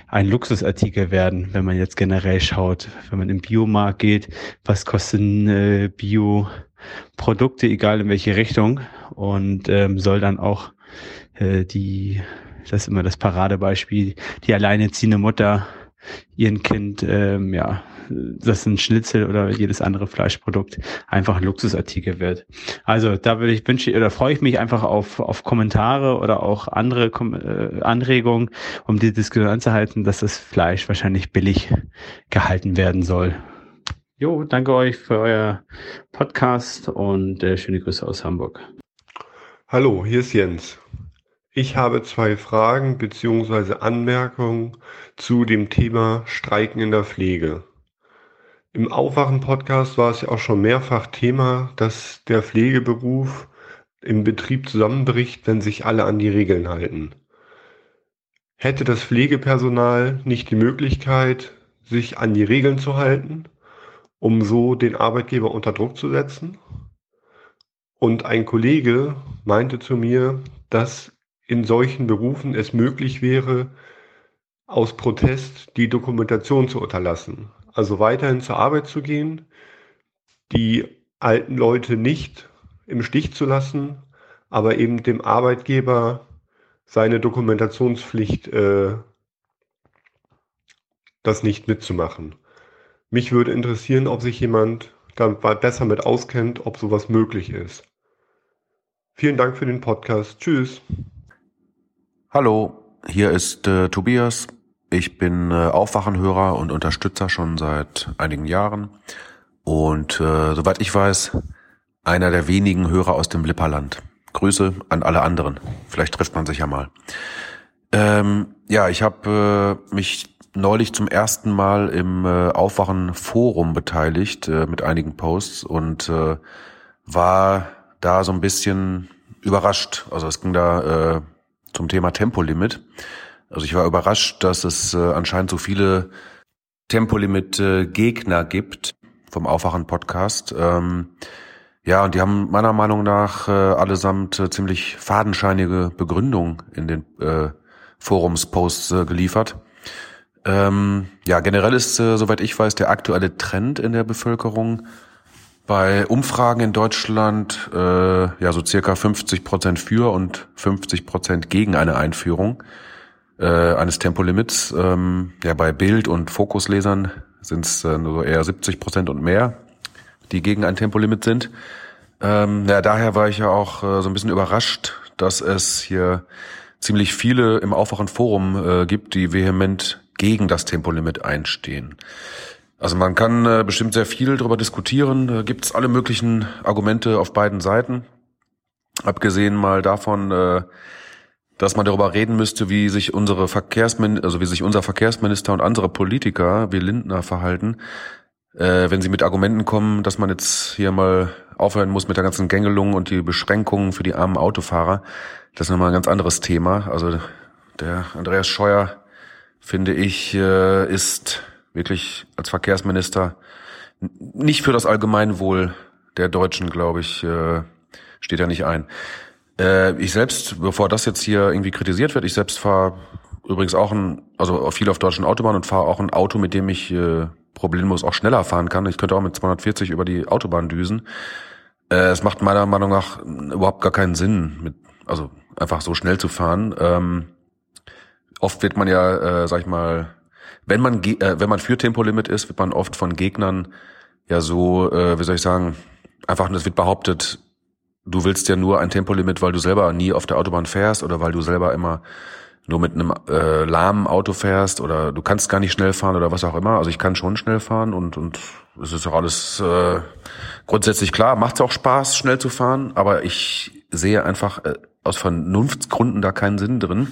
ein Luxusartikel werden, wenn man jetzt generell schaut, wenn man im Biomarkt geht, was kosten äh, Bioprodukte, egal in welche Richtung und ähm, soll dann auch äh, die, das ist immer das Paradebeispiel, die alleineziehende Mutter ihren Kind, ähm, ja, dass ein Schnitzel oder jedes andere Fleischprodukt einfach ein Luxusartikel wird. Also da würde ich wünsche oder freue ich mich einfach auf, auf Kommentare oder auch andere Kom äh, Anregungen, um die Diskussion anzuhalten, dass das Fleisch wahrscheinlich billig gehalten werden soll. Jo, danke euch für euer Podcast und äh, schöne Grüße aus Hamburg. Hallo, hier ist Jens. Ich habe zwei Fragen bzw. Anmerkungen zu dem Thema Streiken in der Pflege. Im Aufwachen-Podcast war es ja auch schon mehrfach Thema, dass der Pflegeberuf im Betrieb zusammenbricht, wenn sich alle an die Regeln halten. Hätte das Pflegepersonal nicht die Möglichkeit, sich an die Regeln zu halten, um so den Arbeitgeber unter Druck zu setzen? Und ein Kollege meinte zu mir, dass in solchen Berufen es möglich wäre, aus Protest die Dokumentation zu unterlassen. Also weiterhin zur Arbeit zu gehen, die alten Leute nicht im Stich zu lassen, aber eben dem Arbeitgeber seine Dokumentationspflicht, äh, das nicht mitzumachen. Mich würde interessieren, ob sich jemand da besser mit auskennt, ob sowas möglich ist. Vielen Dank für den Podcast. Tschüss. Hallo, hier ist äh, Tobias. Ich bin äh, Aufwachenhörer und Unterstützer schon seit einigen Jahren und äh, soweit ich weiß, einer der wenigen Hörer aus dem Lipperland. Grüße an alle anderen. Vielleicht trifft man sich ja mal. Ähm, ja, ich habe äh, mich neulich zum ersten Mal im äh, Aufwachen-Forum beteiligt äh, mit einigen Posts und äh, war da so ein bisschen überrascht. Also es ging da äh, zum Thema Tempolimit. Also ich war überrascht, dass es äh, anscheinend so viele Tempolimit-Gegner gibt vom Aufwachen-Podcast. Ähm, ja, und die haben meiner Meinung nach äh, allesamt äh, ziemlich fadenscheinige Begründungen in den äh, Forumsposts äh, geliefert. Ähm, ja, generell ist, äh, soweit ich weiß, der aktuelle Trend in der Bevölkerung bei Umfragen in Deutschland äh, ja so circa 50 Prozent für und 50 Prozent gegen eine Einführung äh, eines Tempolimits. Ähm, ja, bei Bild- und Fokuslesern sind es äh, nur eher 70 Prozent und mehr, die gegen ein Tempolimit sind. Ähm, ja, daher war ich ja auch äh, so ein bisschen überrascht, dass es hier ziemlich viele im Aufwachenforum äh, gibt, die vehement gegen das Tempolimit einstehen. Also man kann äh, bestimmt sehr viel darüber diskutieren. Da gibt's alle möglichen Argumente auf beiden Seiten. Abgesehen mal davon, äh, dass man darüber reden müsste, wie sich unsere Verkehrsminister, also wie sich unser Verkehrsminister und andere Politiker wie Lindner verhalten, äh, wenn sie mit Argumenten kommen, dass man jetzt hier mal aufhören muss mit der ganzen Gängelung und die Beschränkungen für die armen Autofahrer. Das ist nochmal ein ganz anderes Thema. Also der Andreas Scheuer, finde ich, äh, ist wirklich als Verkehrsminister nicht für das Allgemeinwohl der Deutschen, glaube ich, äh, steht er nicht ein. Äh, ich selbst, bevor das jetzt hier irgendwie kritisiert wird, ich selbst fahre übrigens auch ein, also viel auf deutschen Autobahnen und fahre auch ein Auto, mit dem ich äh, problemlos auch schneller fahren kann. Ich könnte auch mit 240 über die Autobahn düsen. Äh, es macht meiner Meinung nach überhaupt gar keinen Sinn, mit, also einfach so schnell zu fahren. Ähm, oft wird man ja, äh, sag ich mal, wenn man äh, wenn man für Tempolimit ist, wird man oft von Gegnern ja so, äh, wie soll ich sagen, einfach es wird behauptet, du willst ja nur ein Tempolimit, weil du selber nie auf der Autobahn fährst oder weil du selber immer nur mit einem äh, lahmen Auto fährst oder du kannst gar nicht schnell fahren oder was auch immer. Also ich kann schon schnell fahren und und es ist auch alles äh, grundsätzlich klar, macht auch Spaß, schnell zu fahren, aber ich sehe einfach äh, aus Vernunftsgründen da keinen Sinn drin.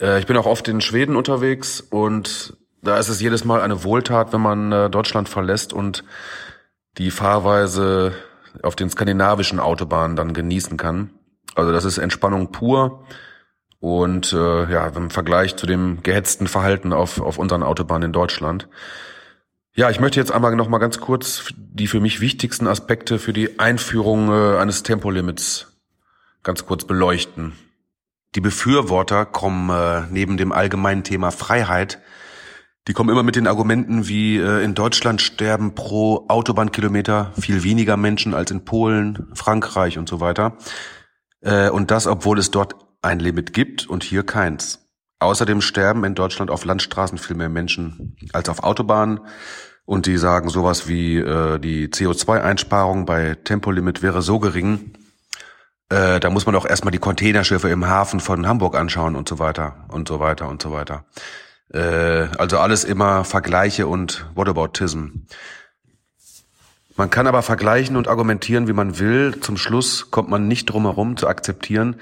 Äh, ich bin auch oft in Schweden unterwegs und Da ist es jedes Mal eine Wohltat, wenn man äh, Deutschland verlässt und die Fahrweise auf den skandinavischen Autobahnen dann genießen kann. Also das ist Entspannung pur und äh, ja, im Vergleich zu dem gehetzten Verhalten auf, auf unseren Autobahnen in Deutschland. Ja, ich möchte jetzt einmal noch mal ganz kurz die für mich wichtigsten Aspekte für die Einführung äh, eines Tempolimits ganz kurz beleuchten. Die Befürworter kommen äh, neben dem allgemeinen Thema Freiheit, die kommen immer mit den Argumenten wie äh, in Deutschland sterben pro Autobahnkilometer viel weniger Menschen als in Polen, Frankreich und so weiter. Äh, und das, obwohl es dort ein Limit gibt und hier keins. Außerdem sterben in Deutschland auf Landstraßen viel mehr Menschen als auf Autobahnen. Und die sagen sowas wie, äh, die CO2-Einsparung bei Tempolimit wäre so gering, äh, da muss man auch erstmal die Containerschiffe im Hafen von Hamburg anschauen und so weiter und so weiter und so weiter. Äh, also alles immer Vergleiche und Whataboutism. Man kann aber vergleichen und argumentieren, wie man will. Zum Schluss kommt man nicht drum herum zu akzeptieren,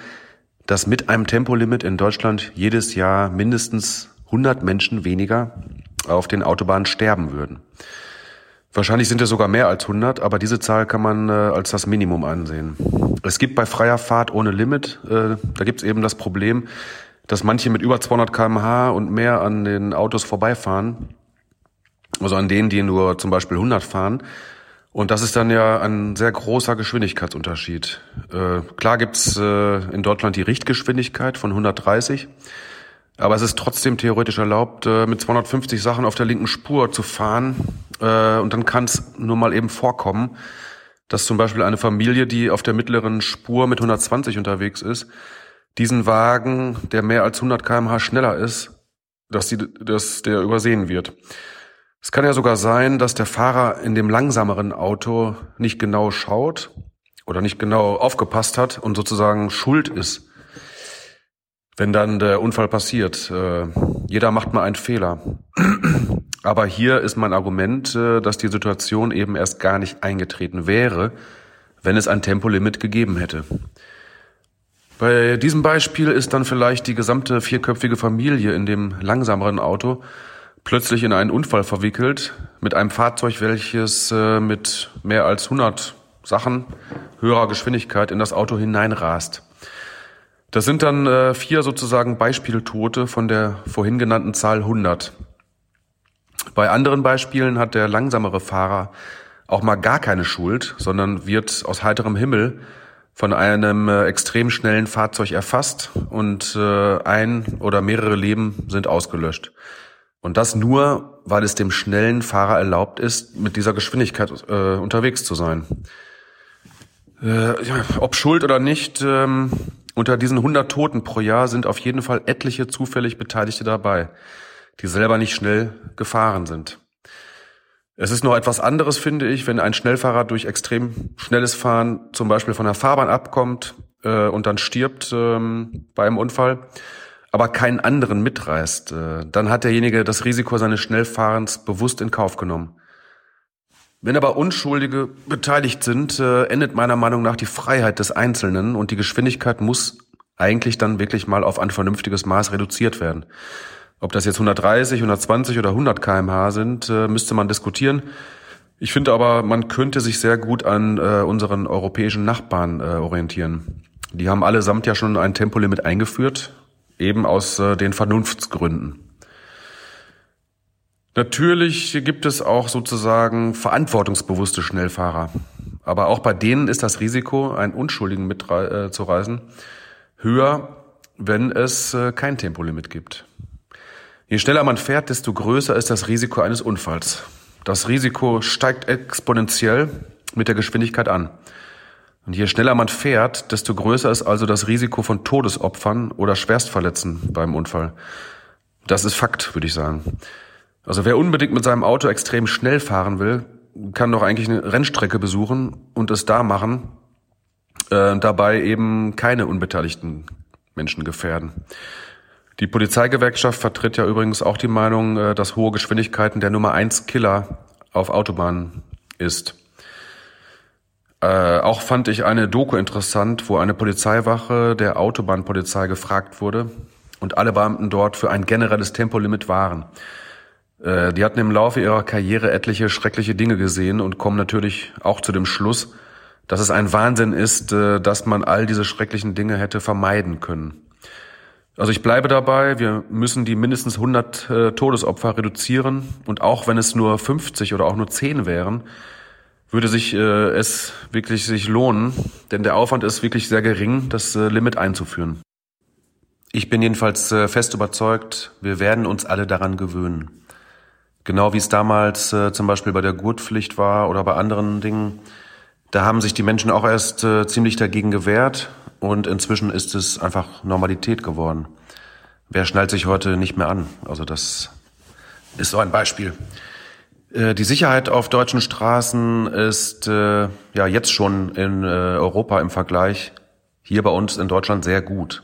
dass mit einem Tempolimit in Deutschland jedes Jahr mindestens 100 Menschen weniger auf den Autobahnen sterben würden. Wahrscheinlich sind es sogar mehr als 100, aber diese Zahl kann man äh, als das Minimum ansehen. Es gibt bei freier Fahrt ohne Limit, äh, da gibt es eben das Problem, dass manche mit über 200 km/h und mehr an den Autos vorbeifahren, also an denen, die nur zum Beispiel 100 fahren. Und das ist dann ja ein sehr großer Geschwindigkeitsunterschied. Äh, klar gibt's äh, in Deutschland die Richtgeschwindigkeit von 130, aber es ist trotzdem theoretisch erlaubt, äh, mit 250 Sachen auf der linken Spur zu fahren. Äh, und dann kann es nur mal eben vorkommen, dass zum Beispiel eine Familie, die auf der mittleren Spur mit 120 unterwegs ist, diesen Wagen, der mehr als 100 kmh schneller ist, dass, die, dass der übersehen wird. Es kann ja sogar sein, dass der Fahrer in dem langsameren Auto nicht genau schaut oder nicht genau aufgepasst hat und sozusagen schuld ist, wenn dann der Unfall passiert. Äh, jeder macht mal einen Fehler. *clears throat* Aber hier ist mein Argument, äh, dass die Situation eben erst gar nicht eingetreten wäre, wenn es ein Tempolimit gegeben hätte. Bei diesem Beispiel ist dann vielleicht die gesamte vierköpfige Familie in dem langsameren Auto plötzlich in einen Unfall verwickelt mit einem Fahrzeug, welches äh, mit mehr als 100 Sachen höherer Geschwindigkeit in das Auto hineinrast. Das sind dann äh, vier sozusagen Beispieltote von der vorhin genannten Zahl 100. Bei anderen Beispielen hat der langsamere Fahrer auch mal gar keine Schuld, sondern wird aus heiterem Himmel von einem äh, extrem schnellen Fahrzeug erfasst und äh, ein oder mehrere Leben sind ausgelöscht. Und das nur, weil es dem schnellen Fahrer erlaubt ist, mit dieser Geschwindigkeit äh, unterwegs zu sein. Äh, ja, ob schuld oder nicht, ähm, unter diesen 100 Toten pro Jahr sind auf jeden Fall etliche zufällig Beteiligte dabei, die selber nicht schnell gefahren sind. Es ist noch etwas anderes, finde ich, wenn ein Schnellfahrer durch extrem schnelles Fahren zum Beispiel von der Fahrbahn abkommt äh, und dann stirbt ähm, bei einem Unfall aber keinen anderen mitreißt, äh, dann hat derjenige das Risiko seines Schnellfahrens bewusst in Kauf genommen. Wenn aber Unschuldige beteiligt sind, äh, endet meiner Meinung nach die Freiheit des Einzelnen und die Geschwindigkeit muss eigentlich dann wirklich mal auf ein vernünftiges Maß reduziert werden. Ob das jetzt 130, 120 oder 100 kmh sind, äh, müsste man diskutieren. Ich finde aber, man könnte sich sehr gut an unseren europäischen Nachbarn orientieren. Die haben allesamt ja schon ein Tempolimit eingeführt eben aus äh, den Vernunftsgründen. Natürlich gibt es auch sozusagen verantwortungsbewusste Schnellfahrer. Aber auch bei denen ist das Risiko, einen Unschuldigen mitzureisen, äh, höher, wenn es äh, kein Tempolimit gibt. Je schneller man fährt, desto größer ist das Risiko eines Unfalls. Das Risiko steigt exponentiell mit der Geschwindigkeit an. Und je schneller man fährt, desto größer ist also das Risiko von Todesopfern oder Schwerstverletzten beim Unfall. Das ist Fakt, würde ich sagen. Also wer unbedingt mit seinem Auto extrem schnell fahren will, kann doch eigentlich eine Rennstrecke besuchen und es da machen, äh, dabei eben keine unbeteiligten Menschen gefährden. Die Polizeigewerkschaft vertritt ja übrigens auch die Meinung, äh, dass hohe Geschwindigkeiten der Nummer eins Killer auf Autobahnen ist. Äh, auch fand ich eine Doku interessant, wo eine Polizeiwache der Autobahnpolizei gefragt wurde und alle Beamten dort für ein generelles Tempolimit waren. Äh, die hatten im Laufe ihrer Karriere etliche schreckliche Dinge gesehen und kommen natürlich auch zu dem Schluss, dass es ein Wahnsinn ist, äh, dass man all diese schrecklichen Dinge hätte vermeiden können. Also ich bleibe dabei, wir müssen die mindestens 100 äh, Todesopfer reduzieren und auch wenn es nur 50 oder auch nur 10 wären, würde sich äh, es wirklich sich lohnen, denn der Aufwand ist wirklich sehr gering, das äh, Limit einzuführen. Ich bin jedenfalls äh, fest überzeugt, wir werden uns alle daran gewöhnen. Genau wie es damals äh, zum Beispiel bei der Gurtpflicht war oder bei anderen Dingen, da haben sich die Menschen auch erst äh, ziemlich dagegen gewehrt und inzwischen ist es einfach Normalität geworden. Wer schnallt sich heute nicht mehr an? Also das ist so ein Beispiel. Äh, die Sicherheit auf deutschen Straßen ist äh, ja jetzt schon in äh, Europa im Vergleich hier bei uns in Deutschland sehr gut.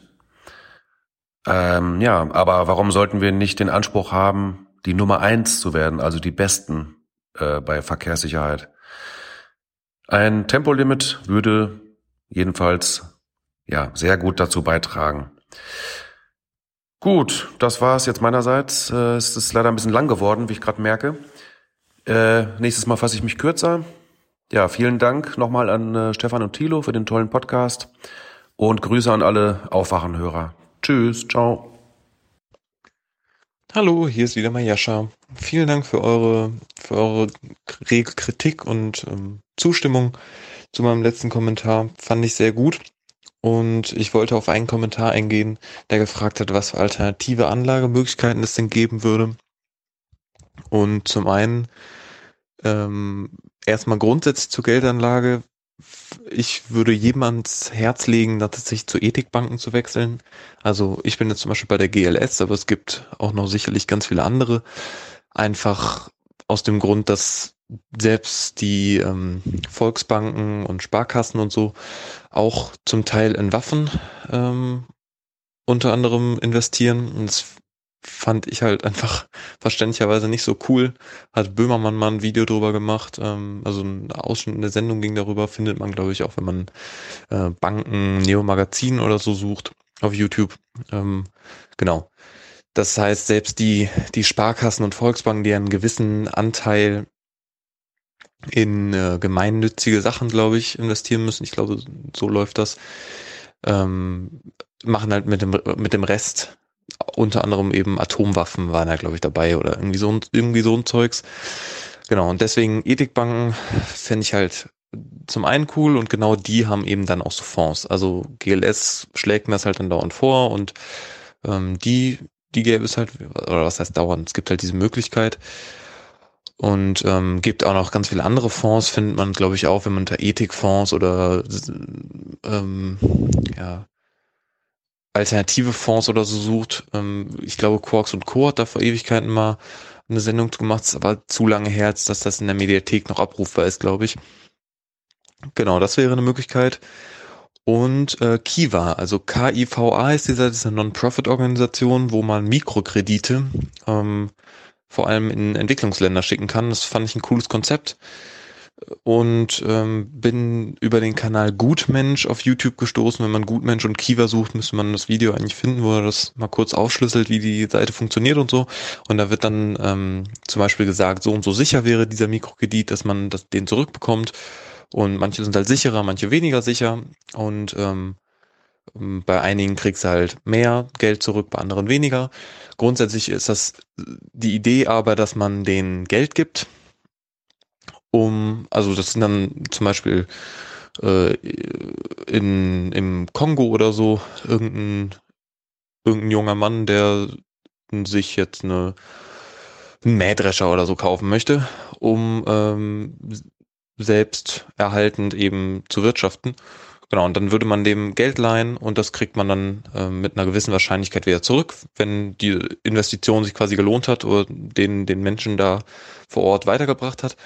Ähm, ja, aber warum sollten wir nicht den Anspruch haben, die Nummer eins zu werden, also die Besten äh, bei Verkehrssicherheit? Ein Tempolimit würde jedenfalls ja sehr gut dazu beitragen. Gut, das war es jetzt meinerseits. Äh, es ist leider ein bisschen lang geworden, wie ich gerade merke. Äh, nächstes Mal fasse ich mich kürzer. Ja, vielen Dank nochmal an äh, Stefan und Thilo für den tollen Podcast und Grüße an alle Aufwachenhörer. Tschüss, ciao. Hallo, hier ist wieder mal Jascha. Vielen Dank für eure, für eure Kritik und ähm, Zustimmung zu meinem letzten Kommentar. Fand ich sehr gut. Und ich wollte auf einen Kommentar eingehen, der gefragt hat, was für alternative Anlagemöglichkeiten es denn geben würde. Und zum einen ähm, erstmal grundsätzlich zur Geldanlage. Ich würde jedem ans Herz legen, tatsächlich zu Ethikbanken zu wechseln. Also ich bin jetzt zum Beispiel bei der GLS, aber es gibt auch noch sicherlich ganz viele andere. Einfach aus dem Grund, dass selbst die ähm, Volksbanken und Sparkassen und so auch zum Teil in Waffen ähm, unter anderem investieren. Und das fand ich halt einfach *laughs* verständlicherweise nicht so cool. Hat Böhmermann mal ein Video drüber gemacht. Ähm, also ein Ausschnitt in der Sendung ging darüber, findet man, glaube ich, auch wenn man äh, Banken, Neo-Magazin oder so sucht auf YouTube. Ähm, genau. Das heißt, selbst die, die Sparkassen und Volksbanken, die einen gewissen Anteil in äh, gemeinnützige Sachen, glaube ich, investieren müssen. Ich glaube, so läuft das. Ähm, machen halt mit dem, mit dem Rest unter anderem eben Atomwaffen waren da, glaube ich, dabei oder irgendwie so, irgendwie so ein Zeugs. Genau, und deswegen Ethikbanken fände ich halt zum einen cool und genau die haben eben dann auch so Fonds. Also GLS schlägt mir das halt dann dauernd vor und ähm, die, die gäbe es halt, oder was heißt dauernd, es gibt halt diese Möglichkeit. Und ähm, gibt auch noch ganz viele andere Fonds, findet man, glaube ich, auch, wenn man unter Ethikfonds oder ähm, ja, alternative Fonds oder so sucht. Ähm, ich glaube, Quarks und Co. hat da vor Ewigkeiten mal eine Sendung gemacht, ist aber zu lange her, dass das in der Mediathek noch abrufbar ist, glaube ich. Genau, das wäre eine Möglichkeit. Und äh, Kiva, also KIVA ist dieser, das ist eine Non-Profit-Organisation, wo man Mikrokredite ähm, vor allem in Entwicklungsländer schicken kann. Das fand ich ein cooles Konzept und ähm, bin über den Kanal Gutmensch auf YouTube gestoßen. Wenn man Gutmensch und Kiva sucht, müsste man das Video eigentlich finden, wo er das mal kurz aufschlüsselt, wie die Seite funktioniert und so. Und da wird dann ähm, zum Beispiel gesagt, so und so sicher wäre dieser Mikrokredit, dass man das, den zurückbekommt. Und manche sind halt sicherer, manche weniger sicher. Und ähm, bei einigen kriegst du halt mehr Geld zurück, bei anderen weniger. Grundsätzlich ist das die Idee aber, dass man denen Geld gibt um, also das sind dann zum Beispiel äh, in, im Kongo oder so irgendein, irgendein junger Mann, der sich jetzt eine, einen Mähdrescher oder so kaufen möchte, um ähm, selbst erhaltend eben zu wirtschaften. Genau, und dann würde man dem Geld leihen und das kriegt man dann äh, mit einer gewissen Wahrscheinlichkeit wieder zurück, wenn die Investition sich quasi gelohnt hat oder den, den Menschen da vor Ort weitergebracht hat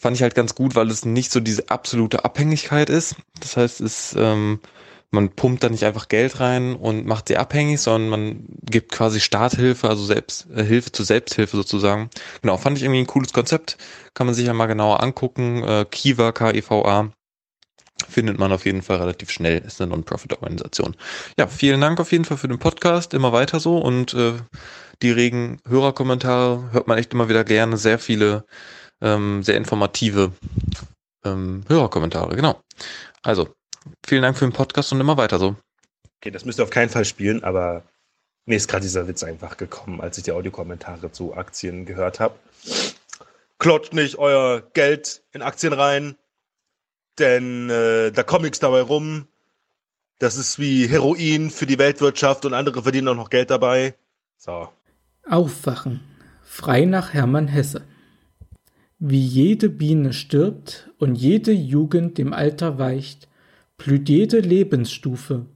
fand ich halt ganz gut, weil es nicht so diese absolute Abhängigkeit ist. Das heißt, es, ähm, man pumpt da nicht einfach Geld rein und macht sie abhängig, sondern man gibt quasi Starthilfe, also selbst äh, Hilfe zur Selbsthilfe sozusagen. Genau, fand ich irgendwie ein cooles Konzept. Kann man sich ja mal genauer angucken. Äh, Kiva, K-I-V-A. findet man auf jeden Fall relativ schnell. Ist eine Non-Profit-Organisation. Ja, vielen Dank auf jeden Fall für den Podcast. Immer weiter so und äh, die regen Hörerkommentare hört man echt immer wieder gerne. Sehr viele ähm, sehr informative ähm, Hörerkommentare. Genau. Also vielen Dank für den Podcast und immer weiter so. Okay, das müsst ihr auf keinen Fall spielen, aber mir ist gerade dieser Witz einfach gekommen, als ich die Audiokommentare zu Aktien gehört habe. Klotzt nicht euer Geld in Aktien rein, denn äh, da kommt nichts dabei rum. Das ist wie Heroin für die Weltwirtschaft und andere verdienen auch noch Geld dabei. So. Aufwachen. Frei nach Hermann Hesse. Wie jede Biene stirbt und jede Jugend dem Alter weicht, blüht jede Lebensstufe,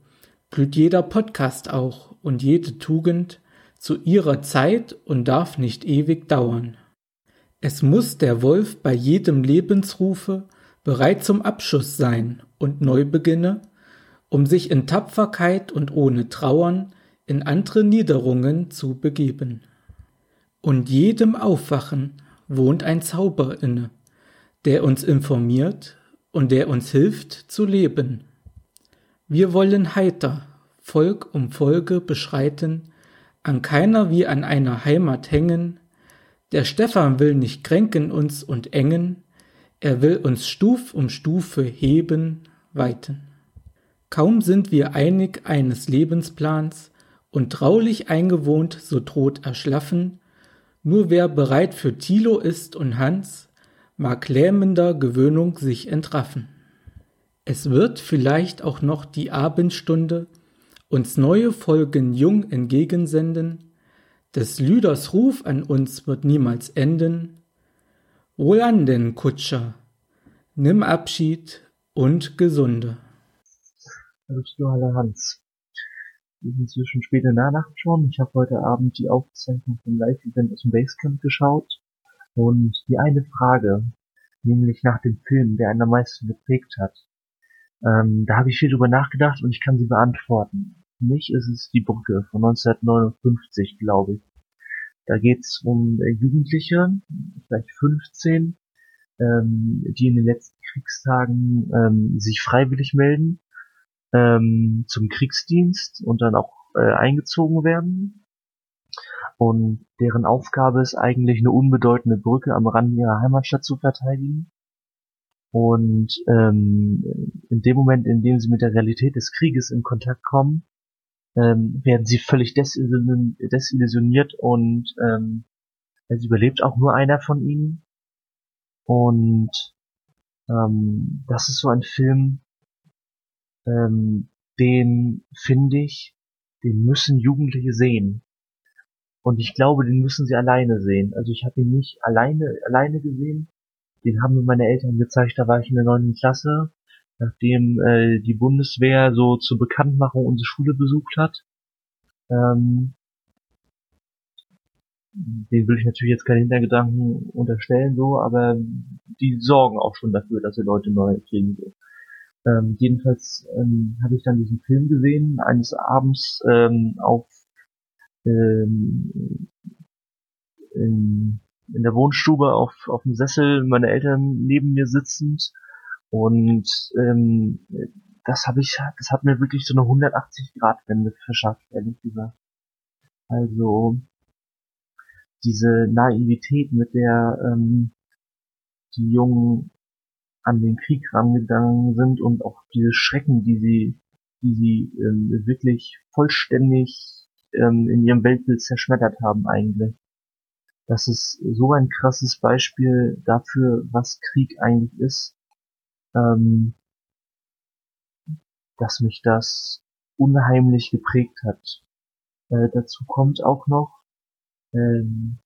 blüht jeder Podcast auch und jede Tugend zu ihrer Zeit und darf nicht ewig dauern. Es muss der Wolf bei jedem Lebensrufe bereit zum Abschuss sein und neu beginne, um sich in Tapferkeit und ohne Trauern in andere Niederungen zu begeben. Und jedem Aufwachen wohnt ein Zauber inne, der uns informiert und der uns hilft zu leben. Wir wollen heiter Volk um Folge beschreiten, an keiner wie an einer Heimat hängen, der Stephan will nicht kränken uns und engen, er will uns Stuf um Stufe heben, weiten. Kaum sind wir einig eines Lebensplans und traulich eingewohnt, so droht erschlaffen, nur wer bereit für Thilo ist und Hans, mag lähmender Gewöhnung sich entraffen. Es wird vielleicht auch noch die Abendstunde uns neue Folgen jung entgegensenden, des Lüders Ruf an uns wird niemals enden. Wohlan denn, Kutscher, nimm Abschied und Gesunde. Hallo Hans. Wir sind inzwischen späte Nacht schon. Ich habe heute Abend die Aufzeichnung vom Live-Event aus dem Basecamp geschaut. Und die eine Frage, nämlich nach dem Film, der einen am meisten geprägt hat, ähm, da habe ich viel drüber nachgedacht und ich kann sie beantworten. Für mich ist es die Brücke von 1959, glaube ich. Da geht's um äh, Jugendliche, vielleicht 15, ähm, die in den letzten Kriegstagen ähm, sich freiwillig melden ähm, zum Kriegsdienst und dann auch äh, eingezogen werden. Und deren Aufgabe ist eigentlich eine unbedeutende Brücke am Rand ihrer Heimatstadt zu verteidigen. Und ähm, in dem Moment, in dem sie mit der Realität des Krieges in Kontakt kommen, ähm, werden sie völlig desillusioniert und ähm, es überlebt auch nur einer von ihnen. Und ähm, das ist so ein Film, ähm, den finde ich, den müssen Jugendliche sehen. Und ich glaube, den müssen sie alleine sehen. Also ich habe ihn nicht alleine, alleine gesehen. Den haben mir meine Eltern gezeigt, da war ich in der neunten Klasse, nachdem äh, die Bundeswehr so zur Bekanntmachung unsere Schule besucht hat. Ähm, den will ich natürlich jetzt keine Hintergedanken unterstellen, so, aber die sorgen auch schon dafür, dass sie Leute neu kriegen. So. Ähm, jedenfalls ähm, habe ich dann diesen Film gesehen, eines Abends ähm, auf ähm, in, in der Wohnstube auf, auf dem Sessel, meine Eltern neben mir sitzend und ähm, das habe ich, das hat mir wirklich so eine 180 Grad Wende verschafft, ehrlich gesagt. Also diese Naivität, mit der ähm, die Jungen an den Krieg rangegangen sind und auch diese Schrecken, die sie, die sie ähm, wirklich vollständig ähm, in ihrem Weltbild zerschmettert haben eigentlich. Das ist so ein krasses Beispiel dafür, was Krieg eigentlich ist, ähm, dass mich das unheimlich geprägt hat. Äh, dazu kommt auch noch, ähm,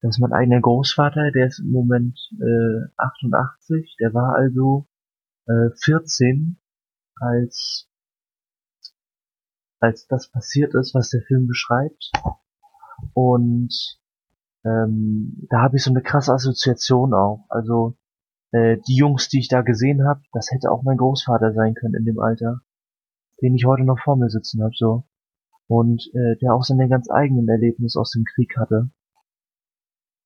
das ist mein eigener Großvater, der ist im Moment äh, 88, der war also äh, 14, als als das passiert ist, was der Film beschreibt. Und ähm, da habe ich so eine krasse Assoziation auch. Also äh, die Jungs, die ich da gesehen habe, das hätte auch mein Großvater sein können in dem Alter, den ich heute noch vor mir sitzen habe, so. Und äh, der auch seine ganz eigenen Erlebnisse aus dem Krieg hatte.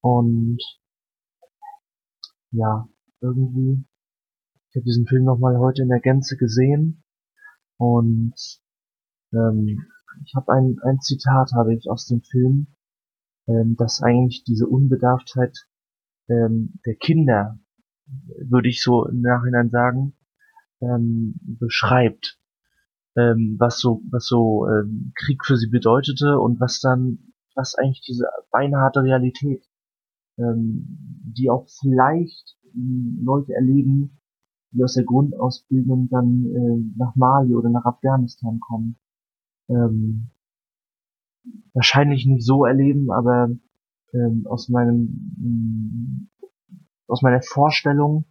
Und ja, irgendwie, ich habe diesen Film nochmal heute in der Gänze gesehen und ähm, ich habe ein, ein Zitat habe ich aus dem Film, ähm, das eigentlich diese Unbedarftheit ähm, der Kinder, würde ich so im Nachhinein sagen, ähm, beschreibt, ähm, was so was so ähm, Krieg für sie bedeutete und was dann was eigentlich diese beinharte Realität, ähm, die auch vielleicht ähm, Leute erleben, die aus der Grundausbildung dann äh, nach Mali oder nach Afghanistan kommen. Ähm, wahrscheinlich nicht so erleben, aber ähm, aus meinem ähm, aus meiner Vorstellung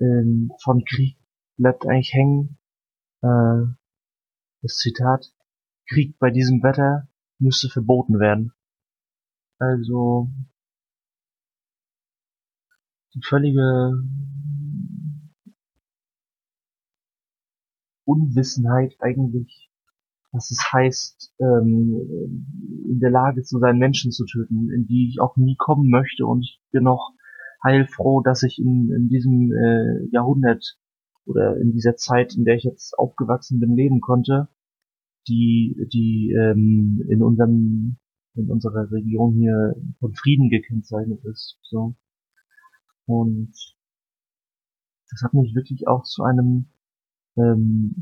ähm, von Krieg bleibt eigentlich hängen äh, das Zitat Krieg bei diesem Wetter müsste verboten werden. Also die völlige Unwissenheit eigentlich, was es heißt, ähm, in der Lage zu sein, Menschen zu töten, in die ich auch nie kommen möchte. Und ich bin noch heilfroh, dass ich in, in diesem äh, Jahrhundert oder in dieser Zeit, in der ich jetzt aufgewachsen bin, leben konnte, die, die ähm, in unserem, in unserer Region hier von Frieden gekennzeichnet ist. So. Und das hat mich wirklich auch zu einem ähm,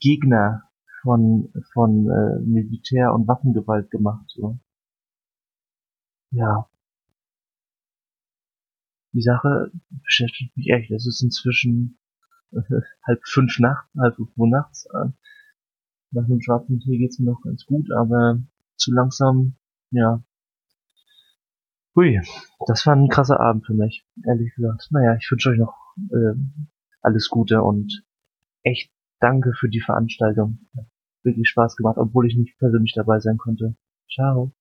Gegner von von äh, Militär und Waffengewalt gemacht. So. Ja. Die Sache beschäftigt mich echt. Es ist inzwischen äh, *laughs* halb fünf nachts, halb fünf Uhr nachts. Äh, nach einem schwarzen Tee geht's mir noch ganz gut, aber zu langsam, ja. Hui, das war ein krasser Abend für mich, ehrlich gesagt. Naja, ich wünsche euch noch äh, alles Gute und echt danke für die Veranstaltung. Wirklich Spaß gemacht, obwohl ich nicht persönlich dabei sein konnte. Ciao.